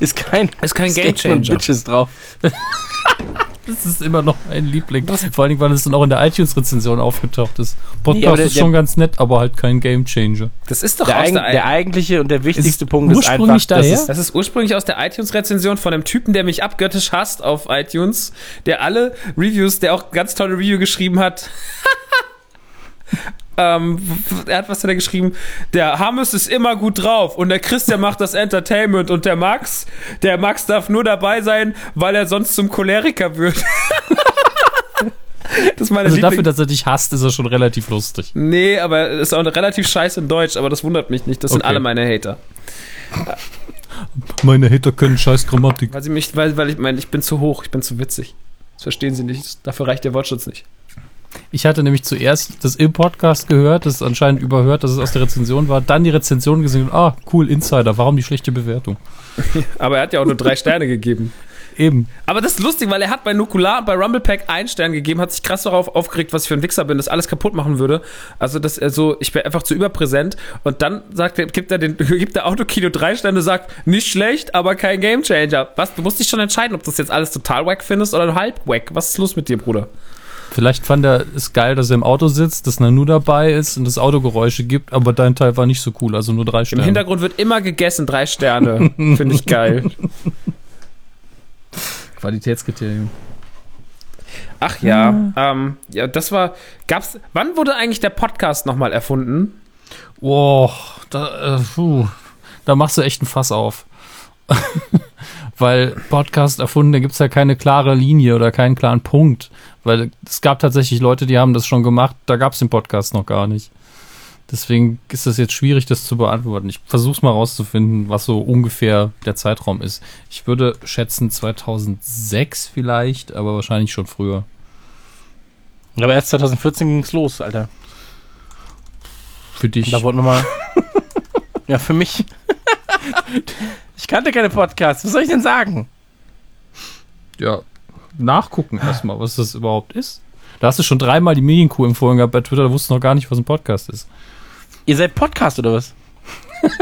ist kein, Ist kein von Bitches drauf. Das ist immer noch ein Liebling. Vor allen Dingen, weil es dann auch in der iTunes-Rezension aufgetaucht ist. Podcast Nee, der- ist schon ganz nett, aber halt kein Gamechanger. Das ist doch Der, aus eig der, der eigentliche und der wichtigste Punkt ist ursprünglich einfach, dass daher? es, Das ist ursprünglich aus der iTunes-Rezension von einem Typen, der mich abgöttisch hasst auf iTunes, der alle Reviews, der auch ganz tolle Review geschrieben hat. ähm, er hat was hat er geschrieben? Der Hammes ist immer gut drauf und der Christian macht das Entertainment und der Max, der Max darf nur dabei sein, weil er sonst zum Choleriker wird. das ist meine Also Liebling- dafür, dass er dich hasst, ist er schon relativ lustig. Nee, aber es ist auch relativ scheiße in Deutsch, aber das wundert mich nicht. Das sind Okay. alle meine Hater. Meine Hater können scheiß Grammatik. Weil sie mich, weil, weil ich meine, ich bin zu hoch, ich bin zu witzig. Das verstehen sie nicht. Dafür reicht der Wortschutz nicht. Ich hatte nämlich zuerst das im Podcast gehört, das anscheinend überhört, dass es aus der Rezension war, dann die Rezension gesehen und ah, cool, Insider, warum die schlechte Bewertung? Aber er hat ja auch nur drei Sterne gegeben. Eben. Aber das ist lustig, weil er hat bei Nukular und bei Rumblepack einen Stern gegeben, hat sich krass darauf aufgeregt, was ich für ein Wichser bin, das alles kaputt machen würde. Also, dass er so, ich wäre einfach zu überpräsent. Und dann sagt er, gibt er den, gibt der Autokino drei Sterne, sagt, nicht schlecht, aber kein Gamechanger. Was? Du musst dich schon entscheiden, ob du das jetzt alles total wack findest oder halb wack. Was ist los mit dir, Bruder? Vielleicht fand er es geil, dass er im Auto sitzt, dass Nanu dabei ist und es Autogeräusche gibt, aber dein Teil war nicht so cool, also nur drei Im Sterne. Hintergrund wird immer gegessen, drei Sterne. Finde ich geil. Qualitätskriterium. Ach ja, ähm, ja, das war, gab's, wann wurde eigentlich der Podcast nochmal erfunden? Boah, da, äh, puh, da machst du echt ein Fass auf. Weil Podcast erfunden, da gibt es ja keine klare Linie oder keinen klaren Punkt. Weil es gab tatsächlich Leute, die haben das schon gemacht, da gab es den Podcast noch gar nicht. Deswegen ist es jetzt schwierig, das zu beantworten. Ich versuche mal rauszufinden, was so ungefähr der Zeitraum ist. Ich würde schätzen 2006 vielleicht, aber wahrscheinlich schon früher. aber erst 2014 ging's los, Alter. Für dich. Da wurde nochmal. ja, für mich. ich kannte keine Podcasts. Was soll ich denn sagen? ja, nachgucken erstmal, was das überhaupt ist. Da hast du schon dreimal die Medienkuh empfohlen gehabt bei Twitter, da wusstest du noch gar nicht, was ein Podcast ist. Ihr seid Podcast oder was?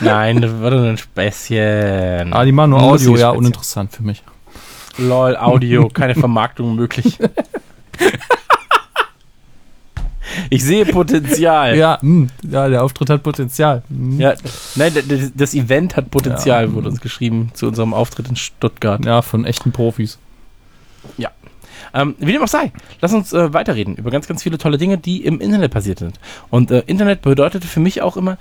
Nein, das war doch nur ein Späßchen. Ah, die machen nur Audio, ich ja, uninteressant für mich. Lol, Audio, keine Vermarktung möglich. Ich sehe Potenzial. Ja, mh, ja, der Auftritt hat Potenzial. Mhm. Ja, nein, d- d- das Event hat Potenzial, wurde uns geschrieben zu unserem Auftritt in Stuttgart. Ja, von echten Profis. Ähm, wie dem auch sei, lass uns äh, weiterreden über ganz, ganz viele tolle Dinge, die im Internet passiert sind. Und äh, Internet bedeutete für mich auch immer,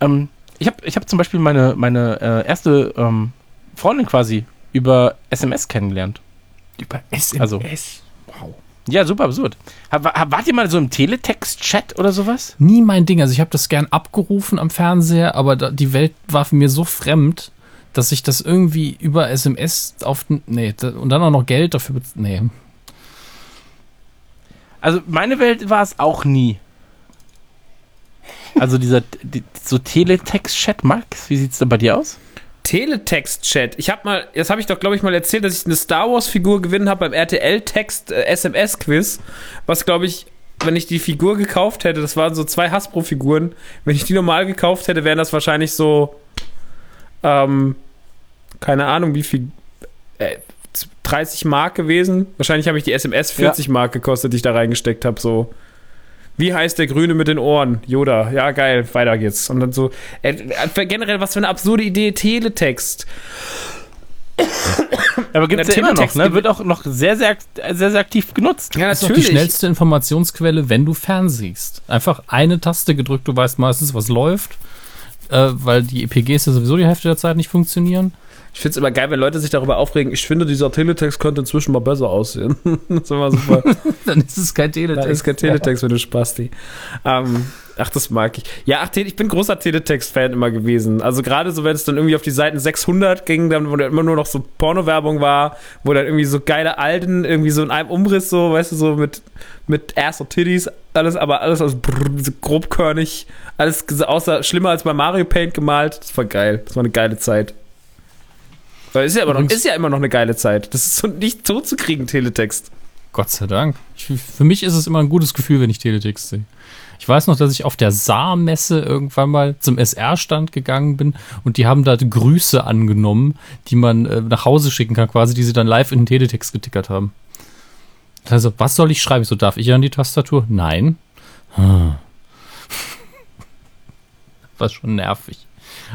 ähm, ich habe ich hab zum Beispiel meine, meine äh, erste ähm, Freundin quasi über SMS kennengelernt. Über SMS. Also-. Ja, super absurd. Wart ihr mal so im Teletext-Chat oder sowas? Nie mein Ding. Also ich habe das gern abgerufen am Fernseher, aber da, die Welt war für mir so fremd, dass ich das irgendwie über SMS auf... Nee, da, und dann auch noch Geld dafür... Nee. Also meine Welt war es auch nie. Also dieser die, so Teletext-Chat, Max, wie sieht's denn bei dir aus? Teletext-Chat. Ich habe mal, das habe ich doch, glaube ich, mal erzählt, dass ich eine Star Wars-Figur gewinnen habe beim RTL-Text-SMS-Quiz. was, glaube ich, wenn ich die Figur gekauft hätte, das waren so zwei Hasbro-Figuren. Wenn ich die normal gekauft hätte, wären das wahrscheinlich so, ähm, keine Ahnung, wie viel, äh, 30 Mark gewesen. Wahrscheinlich habe ich die SMS 40 Mark gekostet, die ich da reingesteckt habe, so. Wie heißt der Grüne mit den Ohren? Yoda. Ja, geil, weiter geht's. Und dann so, äh, äh, generell, was für eine absurde Idee, Teletext. Aber gibt's Der ja immer noch, ne? gibt- Wird auch noch sehr, sehr, sehr, sehr aktiv genutzt. Ja, Das ist doch die schnellste Informationsquelle, wenn du fernsiehst. Einfach eine Taste gedrückt, du weißt meistens, was läuft, äh, weil die EPGs ja sowieso die Hälfte der Zeit nicht funktionieren. Ich finde es immer geil, wenn Leute sich darüber aufregen. Ich finde, dieser Teletext könnte inzwischen mal besser aussehen. das ist immer super. Dann ist es kein Teletext. Das ist kein Teletext, wenn du Spasti. Ähm, ach, das mag ich. Ja, ach, ich bin großer Teletext-Fan immer gewesen. Also gerade so, wenn es dann irgendwie auf die Seiten 600 ging, dann, wo dann immer nur noch so Porno-Werbung war, wo dann irgendwie so geile Alten, irgendwie so in einem Umriss so, weißt du, so mit, mit Ass und Titties, alles, aber alles aus brrr, so grobkörnig, alles außer schlimmer als bei Mario Paint gemalt. Das war geil. Das war eine geile Zeit. Weil Ist ja, immer noch, ist ja immer noch eine geile Zeit. Das ist so nicht totzukriegen, Teletext. Gott sei Dank. Ich, für mich ist es immer ein gutes Gefühl, wenn ich Teletext sehe. Ich weiß noch, dass ich auf der Saar-Messe irgendwann mal zum SR-Stand gegangen bin und die haben da Grüße angenommen, die man äh, nach Hause schicken kann, quasi, die sie dann live in den Teletext getickert haben. Also, was soll ich schreiben? Ich so, darf ich an die Tastatur? Nein. Hm. War schon nervig.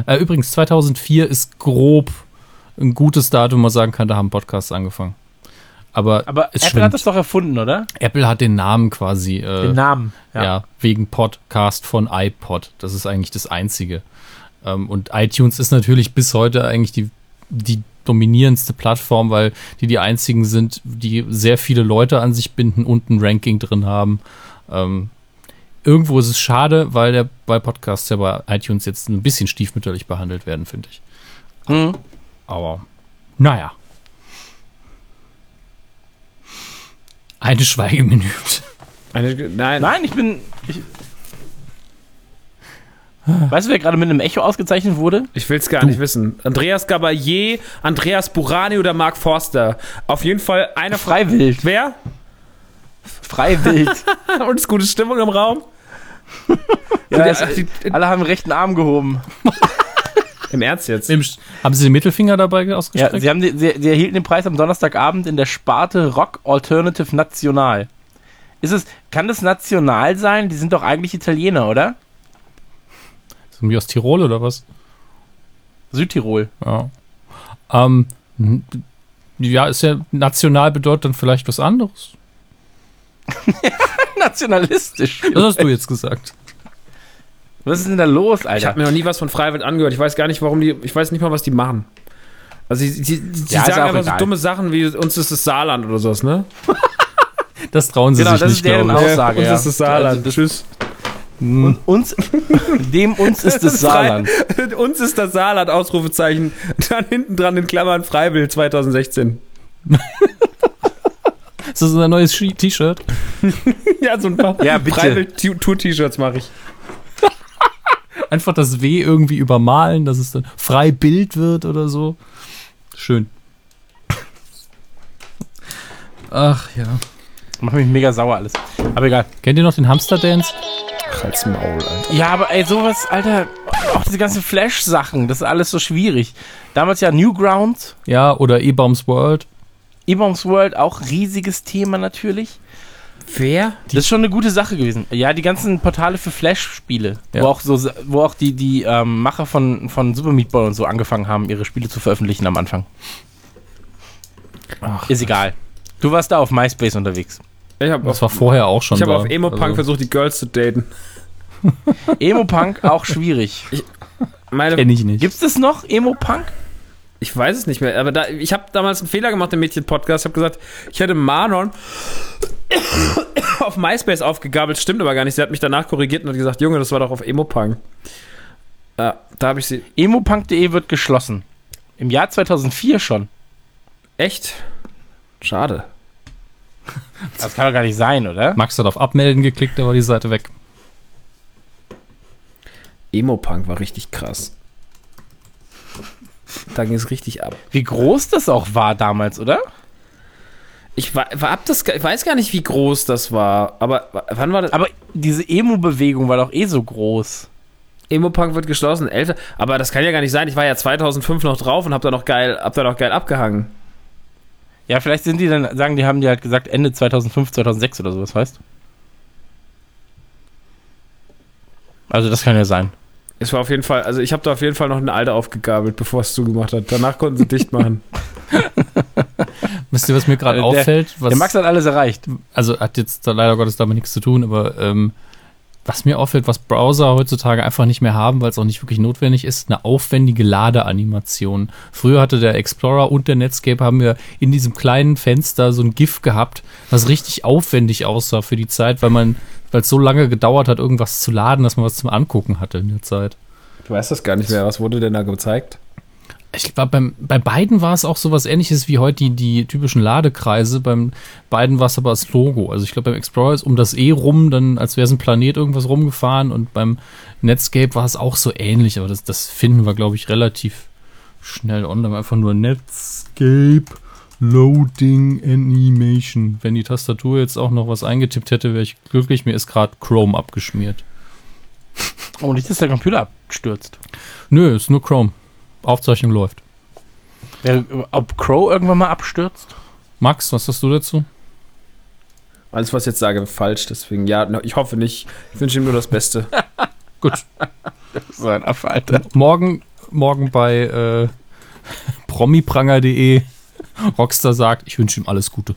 Äh, übrigens, 2004 ist grob ein gutes Datum, wo man sagen kann, da haben Podcasts angefangen. Aber, Aber Apple schwimmt. hat das doch erfunden, oder? Apple hat den Namen quasi, äh, Den Namen. ja. wegen Podcast von iPod. Das ist eigentlich das Einzige. Ähm, und iTunes ist natürlich bis heute eigentlich die, die dominierendste Plattform, weil die die einzigen sind, die sehr viele Leute an sich binden und ein Ranking drin haben. Ähm, irgendwo ist es schade, weil der bei Podcasts ja bei iTunes jetzt ein bisschen stiefmütterlich behandelt werden, finde ich. Hm. Aber naja. Eine Schweigeminute. Eine, nein, Nein, ich bin. Ich, weißt du, wer gerade mit einem Echo ausgezeichnet wurde? Ich will es gar nicht wissen. Andreas Gabalier, Andreas Burani oder Mark Forster. Auf jeden Fall einer. Freiwild. Wer? Freiwild. Und ist gute Stimmung im Raum? ja, Die- es, die- alle haben den rechten Arm gehoben. Im Ernst jetzt? Haben Sie den Mittelfinger dabei Ja, ausgestreckt? sie, haben die, sie, sie erhielten den Preis am Donnerstagabend in der Sparte Rock Alternative National. Ist es, kann das national sein? Die sind doch eigentlich Italiener, oder? Sind die aus Tirol oder was? Südtirol. Ja. Ähm, ja, ist ja national bedeutet dann vielleicht was anderes. Nationalistisch. Das hast du jetzt gesagt. Was ist denn da los, Ich Alter? habe mir noch nie was von Freiwild angehört. Ich weiß gar nicht, warum die. Ich weiß nicht mal, was die machen. Also, sie, sie, sie Ja, ist sagen einfach so egal. dumme Sachen wie uns ist das Saarland oder sowas, ne? Das trauen sie Genau, sich das nicht, ist deren glaube ich. Aussage. uns ja. ist das Saarland. Also das- Tschüss. Und uns, dem uns ist das Saarland. uns ist das Saarland, Ausrufezeichen. Dann hinten dran in Klammern Freiwild 2016. Ist das unser neues T-Shirt? Ja, so ein paar Ja. Freiwild-Tour-T-Shirts mache ich. Einfach das W irgendwie übermalen, dass es dann frei Bild wird oder so. Schön. Ach ja. Macht mich mega sauer alles. Aber egal. Kennt ihr noch den Hamster Dance? Halt's Maul, Alter. Ja, aber ey, sowas, Alter, auch diese ganzen Flash-Sachen, das ist alles so schwierig. Damals ja Newgrounds, Ja, oder E-Bombs World. E-Bombs World, auch riesiges Thema natürlich. Wer? Das ist schon eine gute Sache gewesen. Ja, die ganzen Portale für Flash-Spiele, Ja. wo auch so, wo auch die, die ähm, Macher von, von Super Meat Boy und so angefangen haben, ihre Spiele zu veröffentlichen am Anfang. ist egal. Du warst da auf MySpace unterwegs. Ich habe Das auf, war vorher auch schon ich hab da. auf Emo-Punk Also, versucht, die Girls zu daten. Emo-Punk auch schwierig. Meine, Kenn ich nicht. Gibt's das noch, Emo-Punk? Ich weiß es nicht mehr, aber da, ich habe damals einen Fehler gemacht im Mädchen-Podcast. Ich habe gesagt, ich hätte Manon auf MySpace aufgegabelt. Stimmt aber gar nicht. Sie hat mich danach korrigiert und hat gesagt, Junge, das war doch auf Emo-Punk. Ja, da habe ich sie. Emopunk.de wird geschlossen. Im Jahr 2004 schon. Echt? Schade. Das kann doch gar nicht sein, oder? Max hat auf Abmelden geklickt, da war die Seite weg. Emo-Punk war richtig krass. Da ging es richtig ab. Wie groß das auch war damals, oder? Ich, war, war ab das, ich weiß gar nicht, wie groß das war, aber wann war das? Aber diese Emo-Bewegung war doch eh so groß. Emo-Punk wird geschlossen, älter. Aber das kann ja gar nicht sein. Ich war ja 2005 noch drauf und hab da noch geil, hab da noch geil abgehangen. Ja, vielleicht sind die dann, sagen die, haben die halt gesagt Ende 2005, 2006 oder sowas, weißt Also das kann ja sein. Es war auf jeden Fall, also ich habe da auf jeden Fall noch eine alte aufgegabelt, bevor es zugemacht hat. Danach konnten sie dicht machen. Wisst ihr, was mir gerade Äh, auffällt? Was, Der Max hat alles erreicht. also hat jetzt leider Gottes damit nichts zu tun, aber ähm, was mir auffällt, was Browser heutzutage einfach nicht mehr haben, weil es auch nicht wirklich notwendig ist, eine aufwendige Ladeanimation. Früher hatte der Explorer und der Netscape haben wir in diesem kleinen Fenster so ein GIF gehabt, was richtig aufwendig aussah für die Zeit, weil man, weil es so lange gedauert hat, irgendwas zu laden, dass man was zum Angucken hatte in der Zeit. Ich weiß das gar nicht mehr. Was wurde denn da gezeigt? Ich glaube, beim, bei beiden war es auch so was ähnliches wie heute die, die typischen Ladekreise. Beim beiden war es aber das Logo. Also ich glaube, beim Explorer ist um das E rum, dann als wäre es ein Planet irgendwas rumgefahren und beim Netscape war es auch so ähnlich, aber das, das finden wir, glaube ich, relativ schnell online. Einfach nur Netscape Loading Animation. Wenn die Tastatur jetzt auch noch was eingetippt hätte, wäre ich glücklich. Mir ist gerade Chrome abgeschmiert. Oh, nicht, dass der Computer abstürzt. Nö, ist nur Chrome. Aufzeichnung läuft. Der, ob Crow irgendwann mal abstürzt? Max, was hast du dazu? Alles, was ich jetzt sage, falsch. Deswegen, ja, ich hoffe nicht. Ich wünsche ihm nur das Beste. Gut. So ein Affe, Alter. morgen, morgen bei äh, promipranger.de Rockstar sagt, ich wünsche ihm alles Gute.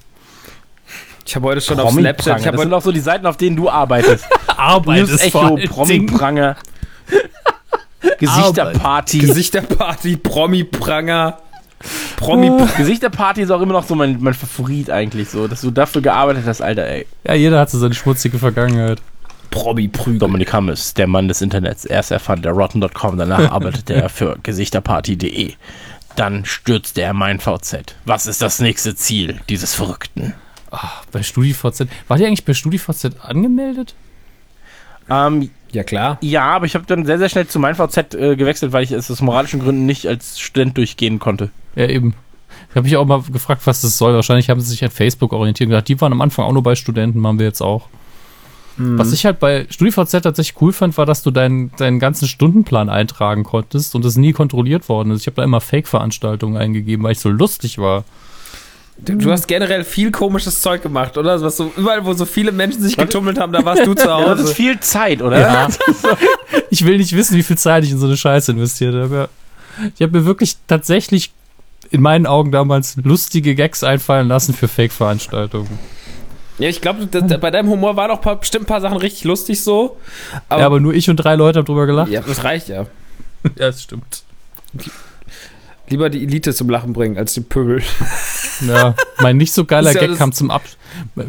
Ich habe heute schon auf Snapchat. Ich Das habe sind heute, auch so die Seiten, auf denen du arbeitest. Arbeit News Echo, Promi-Pranger. Gesichterparty. Gesichterparty, Promi-Pranger. Promi Gesichterparty ist auch immer noch so mein, mein Favorit eigentlich so, dass du dafür gearbeitet hast, Alter, ey. Ja, jeder hat so seine schmutzige Vergangenheit. Promi-Prügel. Dominik Hammes, der Mann des Internets. Erst erfand er Rotten.com, danach arbeitete er für Gesichterparty.de. Dann stürzte er mein VZ. Was ist das nächste Ziel dieses Verrückten? Bei StudiVZ. War die eigentlich bei StudiVZ angemeldet? Ähm, Ja, klar. ja, aber ich habe dann sehr, sehr schnell zu meinem VZ äh, gewechselt, weil ich es aus moralischen Gründen nicht als Student durchgehen konnte. Ja, eben. Ich habe mich auch mal gefragt, was das soll. Wahrscheinlich haben sie sich an Facebook orientiert und gedacht, die waren am Anfang auch nur bei Studenten, machen wir jetzt auch. Was ich halt bei StudiVZ tatsächlich cool fand, war, dass du deinen, deinen ganzen Stundenplan eintragen konntest und das nie kontrolliert worden ist. Ich habe da immer Fake-Veranstaltungen eingegeben, weil ich so lustig war. Du, du hast generell viel komisches Zeug gemacht, oder? Was so, überall, wo so viele Menschen sich getummelt haben, da warst du zu Ja, das ist Hause. viel Zeit, oder? Ja. ich will nicht wissen, wie viel Zeit ich in so eine Scheiße investiert habe. Ich habe mir wirklich tatsächlich in meinen Augen damals lustige Gags einfallen lassen für Fake-Veranstaltungen. Ja, ich glaube, bei deinem Humor waren auch paar, bestimmt ein paar Sachen richtig lustig so. Aber, ja, aber nur ich und drei Leute haben drüber gelacht. ja, das reicht ja. Ja, das stimmt. Lieber die Elite zum Lachen bringen als den Pöbel. Ja, mein nicht so geiler ja Gag das- kam zum, Ab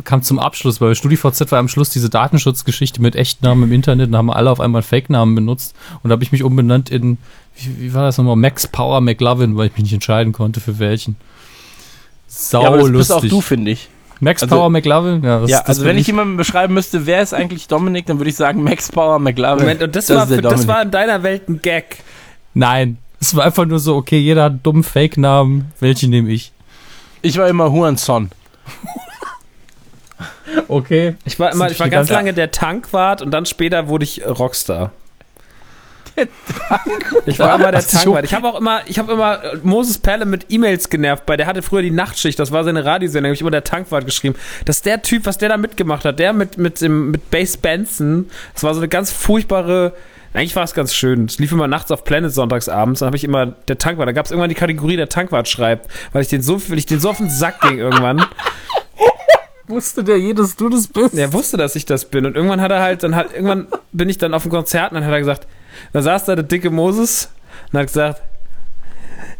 kam zum Abschluss, weil bei StudiVZ war am Schluss diese Datenschutzgeschichte mit Echtnamen im Internet und haben alle auf einmal Fake-Namen benutzt und da habe ich mich umbenannt in, wie, wie war das nochmal, Max Power McLovin, weil ich mich nicht entscheiden konnte für welchen. Sau Ja, aber das lustig. bist auch du, finde ich. Max Also- Power McLovin? Ja, das, ja, das also wenn ich jemanden beschreiben müsste, wer ist eigentlich Dominik, dann würde ich sagen Max Power McLaren. Moment, und das, war, der für, das war in deiner Welt ein Gag. Nein, es war einfach nur so, okay, jeder hat einen dummen Fake-Namen, welchen nehme ich? Ich war immer Huan Son. Okay. Ich war, immer, ich war ganz lange der Tankwart und dann später wurde ich Rockstar. Ich war immer der Tankwart. Ich habe auch immer, ich habe immer äh, Moses Perle mit E-Mails genervt, weil der hatte früher die Nachtschicht, das war seine Radiosendung, hab ich immer der Tankwart geschrieben. Dass der Typ, was der da mitgemacht hat, der mit, mit, dem, mit Bass Benson, das war so eine ganz furchtbare, eigentlich war es ganz schön. Es lief immer nachts auf Planet sonntags abends, dann habe ich immer der Tankwart, da gab es irgendwann die Kategorie der Tankwart schreibt, weil ich den so, weil ich den so auf den Sack ging irgendwann. Wusste der je, dass du das bist? Er wusste, dass ich das bin. Und irgendwann hat er halt, dann hat, irgendwann bin ich dann auf dem Konzert und dann hat er gesagt, da saß da der dicke Moses und hat gesagt,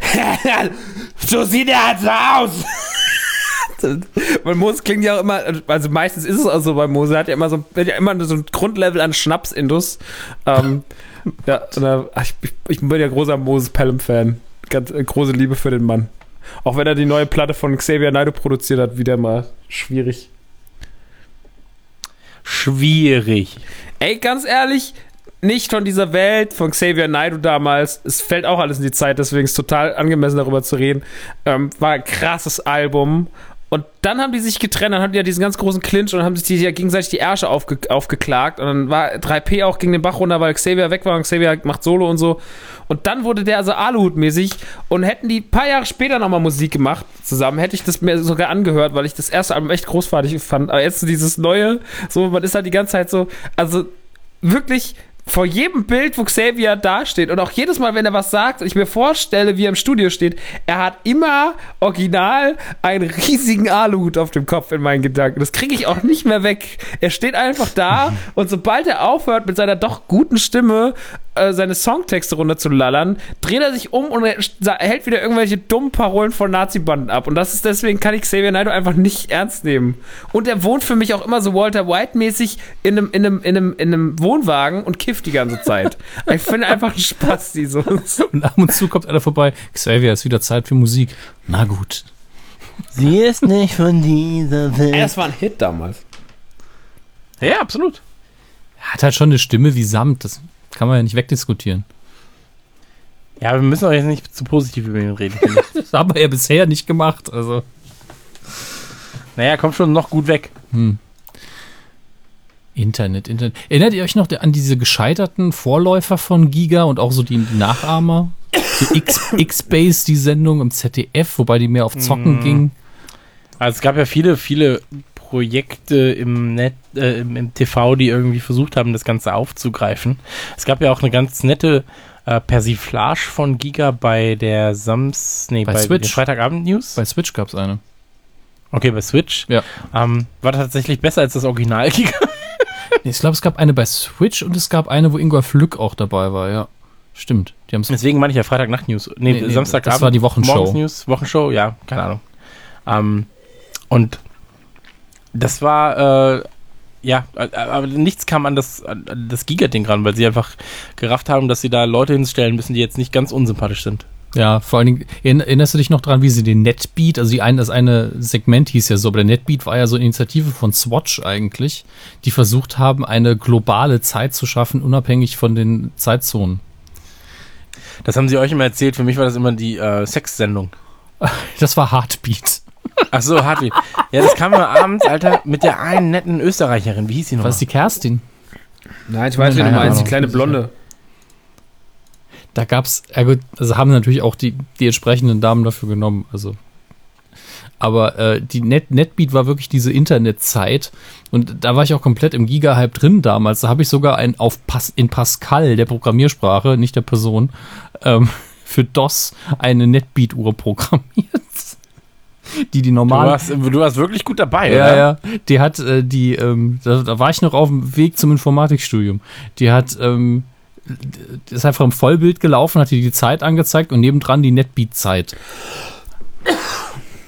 so sieht er halt so aus. Weil Moses klingt ja auch immer, also meistens ist es auch so bei Moses, er hat ja immer so, hat ja immer so ein Grundlevel an Schnaps-Indus. Ähm, ja, da, ich, ich bin ja großer Moses Pelham-Fan. Ganz äh, große Liebe für den Mann. Auch wenn er die neue Platte von Xavier Naidoo produziert hat, wieder mal schwierig. Schwierig. Ey, ganz ehrlich, nicht von dieser Welt, von Xavier Naidoo damals. Es fällt auch alles in die Zeit, deswegen ist es total angemessen, darüber zu reden. Ähm, war ein krasses Album. Und dann haben die sich getrennt, dann hatten die ja diesen ganz großen Clinch und haben sich die ja gegenseitig die Ärsche aufge aufgeklagt. Und dann war 3P auch gegen den Bach runter, weil Xavier weg war und Xavier macht Solo und so. Und dann wurde der also Aluhut-mäßig und hätten die ein paar Jahre später nochmal Musik gemacht zusammen, hätte ich das mir sogar angehört, weil ich das erste Album echt großartig fand. Aber jetzt so dieses neue, so, man ist halt die ganze Zeit so, also wirklich vor jedem Bild, wo Xavier dasteht und auch jedes Mal, wenn er was sagt und ich mir vorstelle, wie er im Studio steht, er hat immer original einen riesigen Aluhut auf dem Kopf in meinen Gedanken. Das kriege ich auch nicht mehr weg. Er steht einfach da und sobald er aufhört mit seiner doch guten Stimme äh, seine Songtexte runterzulallern, dreht er sich um und er hält wieder irgendwelche dummen Parolen von Nazi-Banden ab. Und das ist deswegen kann ich Xavier Naidoo einfach nicht ernst nehmen. Und er wohnt für mich auch immer so Walter White-mäßig in einem, in, einem, in, einem, in einem Wohnwagen und kifft die ganze Zeit. ich finde einfach ein Spaß, die so. Und ab und zu kommt einer vorbei. Xavier, ist wieder Zeit für Musik. Na gut. Sie ist nicht von dieser Welt. Das war ein Hit damals. Ja, absolut. Er hat halt schon eine Stimme wie Samt. Das kann man ja nicht wegdiskutieren. Ja, wir müssen auch jetzt nicht zu positiv über ihn reden. Das haben wir ja bisher nicht gemacht. Also. Naja, kommt schon noch gut weg. Internet, Internet. Erinnert ihr euch noch an diese gescheiterten Vorläufer von Giga und auch so die, Nachahmer? So X-Base, die Sendung im ZDF, wobei die mehr auf Zocken Mhm. ging. Also es gab ja viele, viele Projekte im Net, äh, im, im TV, die irgendwie versucht haben, das Ganze aufzugreifen. Es gab ja auch eine ganz nette äh, Persiflage von Giga bei der Sams, nee, Bei bei, Switch. den Freitagabend-News. Bei Switch gab es eine. Okay, bei Switch. Ja. Ähm, war tatsächlich besser als das Original Giga. Nee, ich glaube, es gab eine bei Switch und es gab eine, wo Ingolf Lück auch dabei war, ja. Stimmt. Die haben es. Deswegen meine ich ja Freitagnacht-News. Nee, Nee, nee, Samstagabend. das war die Wochenshow. Morgens-News, Wochenshow, ja, keine Ahnung. Ähm, und das war, äh, ja, äh, aber nichts kam an das, an das Giga-Ding ran, weil sie einfach gerafft haben, dass sie da Leute hinstellen müssen, die jetzt nicht ganz unsympathisch sind. Ja, vor allen Dingen, erinn- erinnerst du dich noch dran, wie sie den Netbeat, also die ein, das eine Segment hieß ja so, aber der Netbeat war ja so eine Initiative von Swatch eigentlich, die versucht haben, eine globale Zeit zu schaffen, unabhängig von den Zeitzonen. Das haben sie euch immer erzählt. Für mich war das immer die äh, Sex-Sendung. Das war Heartbeat. Ach so, Hartwig. Ja, das kam immer abends, Alter, mit der einen netten Österreicherin. Wie hieß die noch? Was ist die Kerstin? Nein, ich weiß, wie du meinst, die kleine Blonde. Da gab's, ja gut, also haben natürlich auch die, die entsprechenden Damen dafür genommen, also. Aber äh, die Net Netbeat war wirklich diese Internetzeit und da war ich auch komplett im Giga-Hype drin damals. Da habe ich sogar ein auf Pas in Pascal, der Programmiersprache, nicht der Person, ähm, für DOS eine Netbeat-Uhr programmiert. Die die Du normale. warst, du warst wirklich gut dabei, Ja, oder? ja. Die hat äh, die, ähm, da, da war ich noch auf dem Weg zum Informatikstudium. Die hat, ähm, ist einfach im Vollbild gelaufen, hat die die Zeit angezeigt und nebendran die Netbeat-Zeit.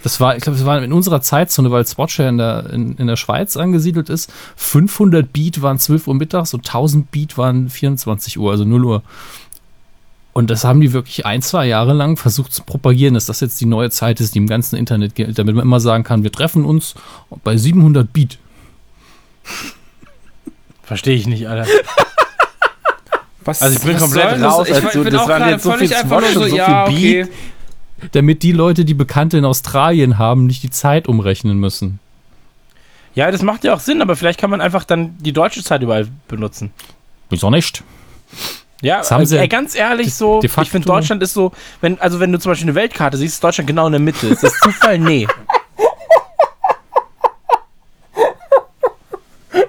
Das war, ich glaube, das war in unserer Zeitzone, weil Swatch ja in der, in, in der Schweiz angesiedelt ist. 500 Beat waren 12 Uhr mittags und 1000 Beat waren 24 Uhr, also 0 Uhr. Und das haben die wirklich ein, zwei Jahre lang versucht zu propagieren, dass das jetzt die neue Zeit ist, die im ganzen Internet gilt, damit man immer sagen kann, wir treffen uns bei 700 Beat. Verstehe ich nicht, Alter. Was, Also ich bin was komplett raus, Ich, als ich du- bin das auch waren gerade jetzt so viel einfach nur Swatch so, und so ja, viel okay. Beat. Damit die Leute, die Bekannte in Australien haben, nicht die Zeit umrechnen müssen. Ja, das macht ja auch Sinn, aber vielleicht kann man einfach dann die deutsche Zeit überall benutzen. Wieso nicht? Ja, Das haben sie- ey, ganz ehrlich so, ich finde Deutschland ist so, wenn, also wenn du zum Beispiel eine Weltkarte siehst, ist Deutschland genau in der Mitte. Ist das Zufall? Nee.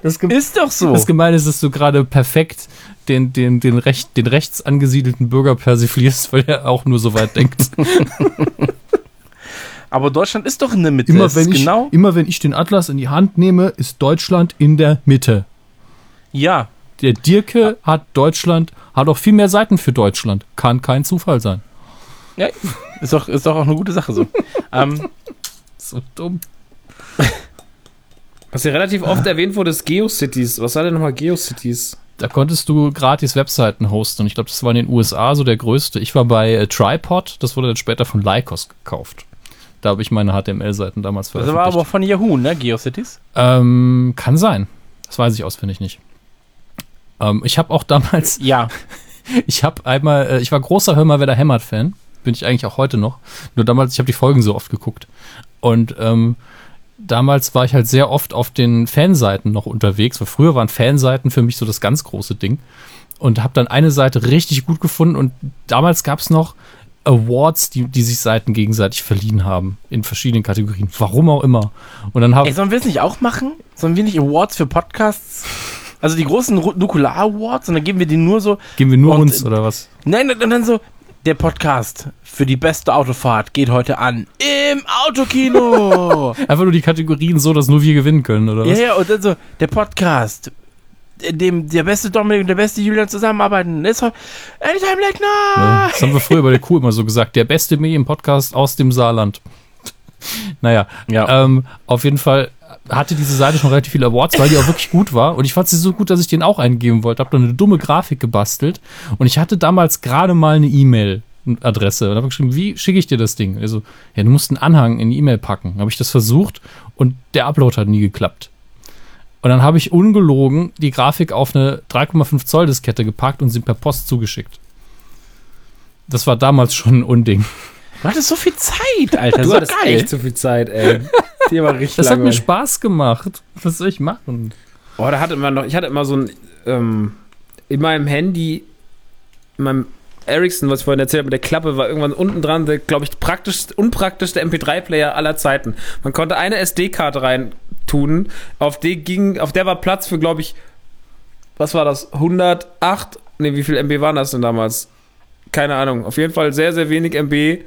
Das, Ist doch so. das Gemeine ist, dass du gerade perfekt den, den, den, recht, den rechts angesiedelten Bürger persiflierst, weil er auch nur so weit denkt. Aber Deutschland ist doch in der Mitte. immer, wenn ich, genau. immer wenn ich den Atlas in die Hand nehme, ist Deutschland in der Mitte. Ja. Der Dirke hat Deutschland, hat auch viel mehr Seiten für Deutschland. Kann kein Zufall sein. ja. Ist doch, ist doch auch eine gute Sache so. ähm, So dumm. Was ja relativ oft erwähnt wurde, ist GeoCities. Was war denn nochmal GeoCities? Da konntest du gratis Webseiten hosten. Und ich glaube, das war in den USA so der größte. Ich war bei äh, Tripod, das wurde dann später von Lycos gekauft. Da habe ich meine HTML-Seiten damals das veröffentlicht. war aber von Yahoo, ne? GeoCities. ähm, kann sein. Das weiß ich auswendig nicht. Ähm, ich habe auch damals, Ja. ich habe einmal, äh, ich war großer Hör mal, wer da hämmert-Fan. Bin ich eigentlich auch heute noch. Nur damals, ich habe die Folgen so oft geguckt. Und ähm, damals war ich halt sehr oft auf den Fanseiten noch unterwegs, weil früher waren Fanseiten für mich so das ganz große Ding. Und habe dann eine Seite richtig gut gefunden und damals gab es noch Awards, die, die sich Seiten gegenseitig verliehen haben in verschiedenen Kategorien. Warum auch immer. Und dann habe Ey, sollen wir es nicht auch machen? Sollen wir nicht Awards für Podcasts? Also die großen Nukular Awards und dann geben wir die nur so. gehen wir nur und- uns oder was? Nein, und dann so. Der Podcast für die beste Autofahrt geht heute an im Autokino. Einfach nur die Kategorien so, dass nur wir gewinnen können oder ja, was? ja, und dann so, der Podcast, in dem der beste Dominik und der beste Julian zusammenarbeiten, ist heute Anytime Late Ja, Night. das haben wir früher bei der Kuh immer so gesagt. Der beste Medien-Podcast aus dem Saarland. naja, Ja. ähm, auf jeden Fall hatte diese Seite schon relativ viele Awards, weil die auch wirklich gut war. Und ich fand sie so gut, dass ich den auch eingeben wollte. Hab dann eine dumme Grafik gebastelt. Und ich hatte damals gerade mal eine E-Mail-Adresse. Und habe geschrieben, wie schicke ich dir das Ding? Also, ja, du musst einen Anhang in die E-Mail packen. Habe ich das versucht und der Upload hat nie geklappt. Und dann habe ich ungelogen die Grafik auf eine 3,5 Zoll Diskette gepackt und sie per Post zugeschickt. Das war damals schon ein Unding. Du hattest so viel Zeit, Alter. Du so hattest geil. echt zu viel Zeit, ey. Die war richtig Das hat mir langweilig. Spaß gemacht. Was soll ich machen? Oh, da hatte man noch, ich hatte immer so ein, ähm, in meinem Handy, in meinem Ericsson, was ich vorhin erzählt habe, mit der Klappe war irgendwann unten dran, der, glaube ich, praktisch, unpraktischste MP3-Player aller Zeiten. Man konnte eine SD-Karte rein tun, auf die ging, auf der war Platz für, glaube ich, was war das, 108, nee, wie viel MB waren das denn damals? Keine Ahnung, auf jeden Fall sehr, sehr wenig MB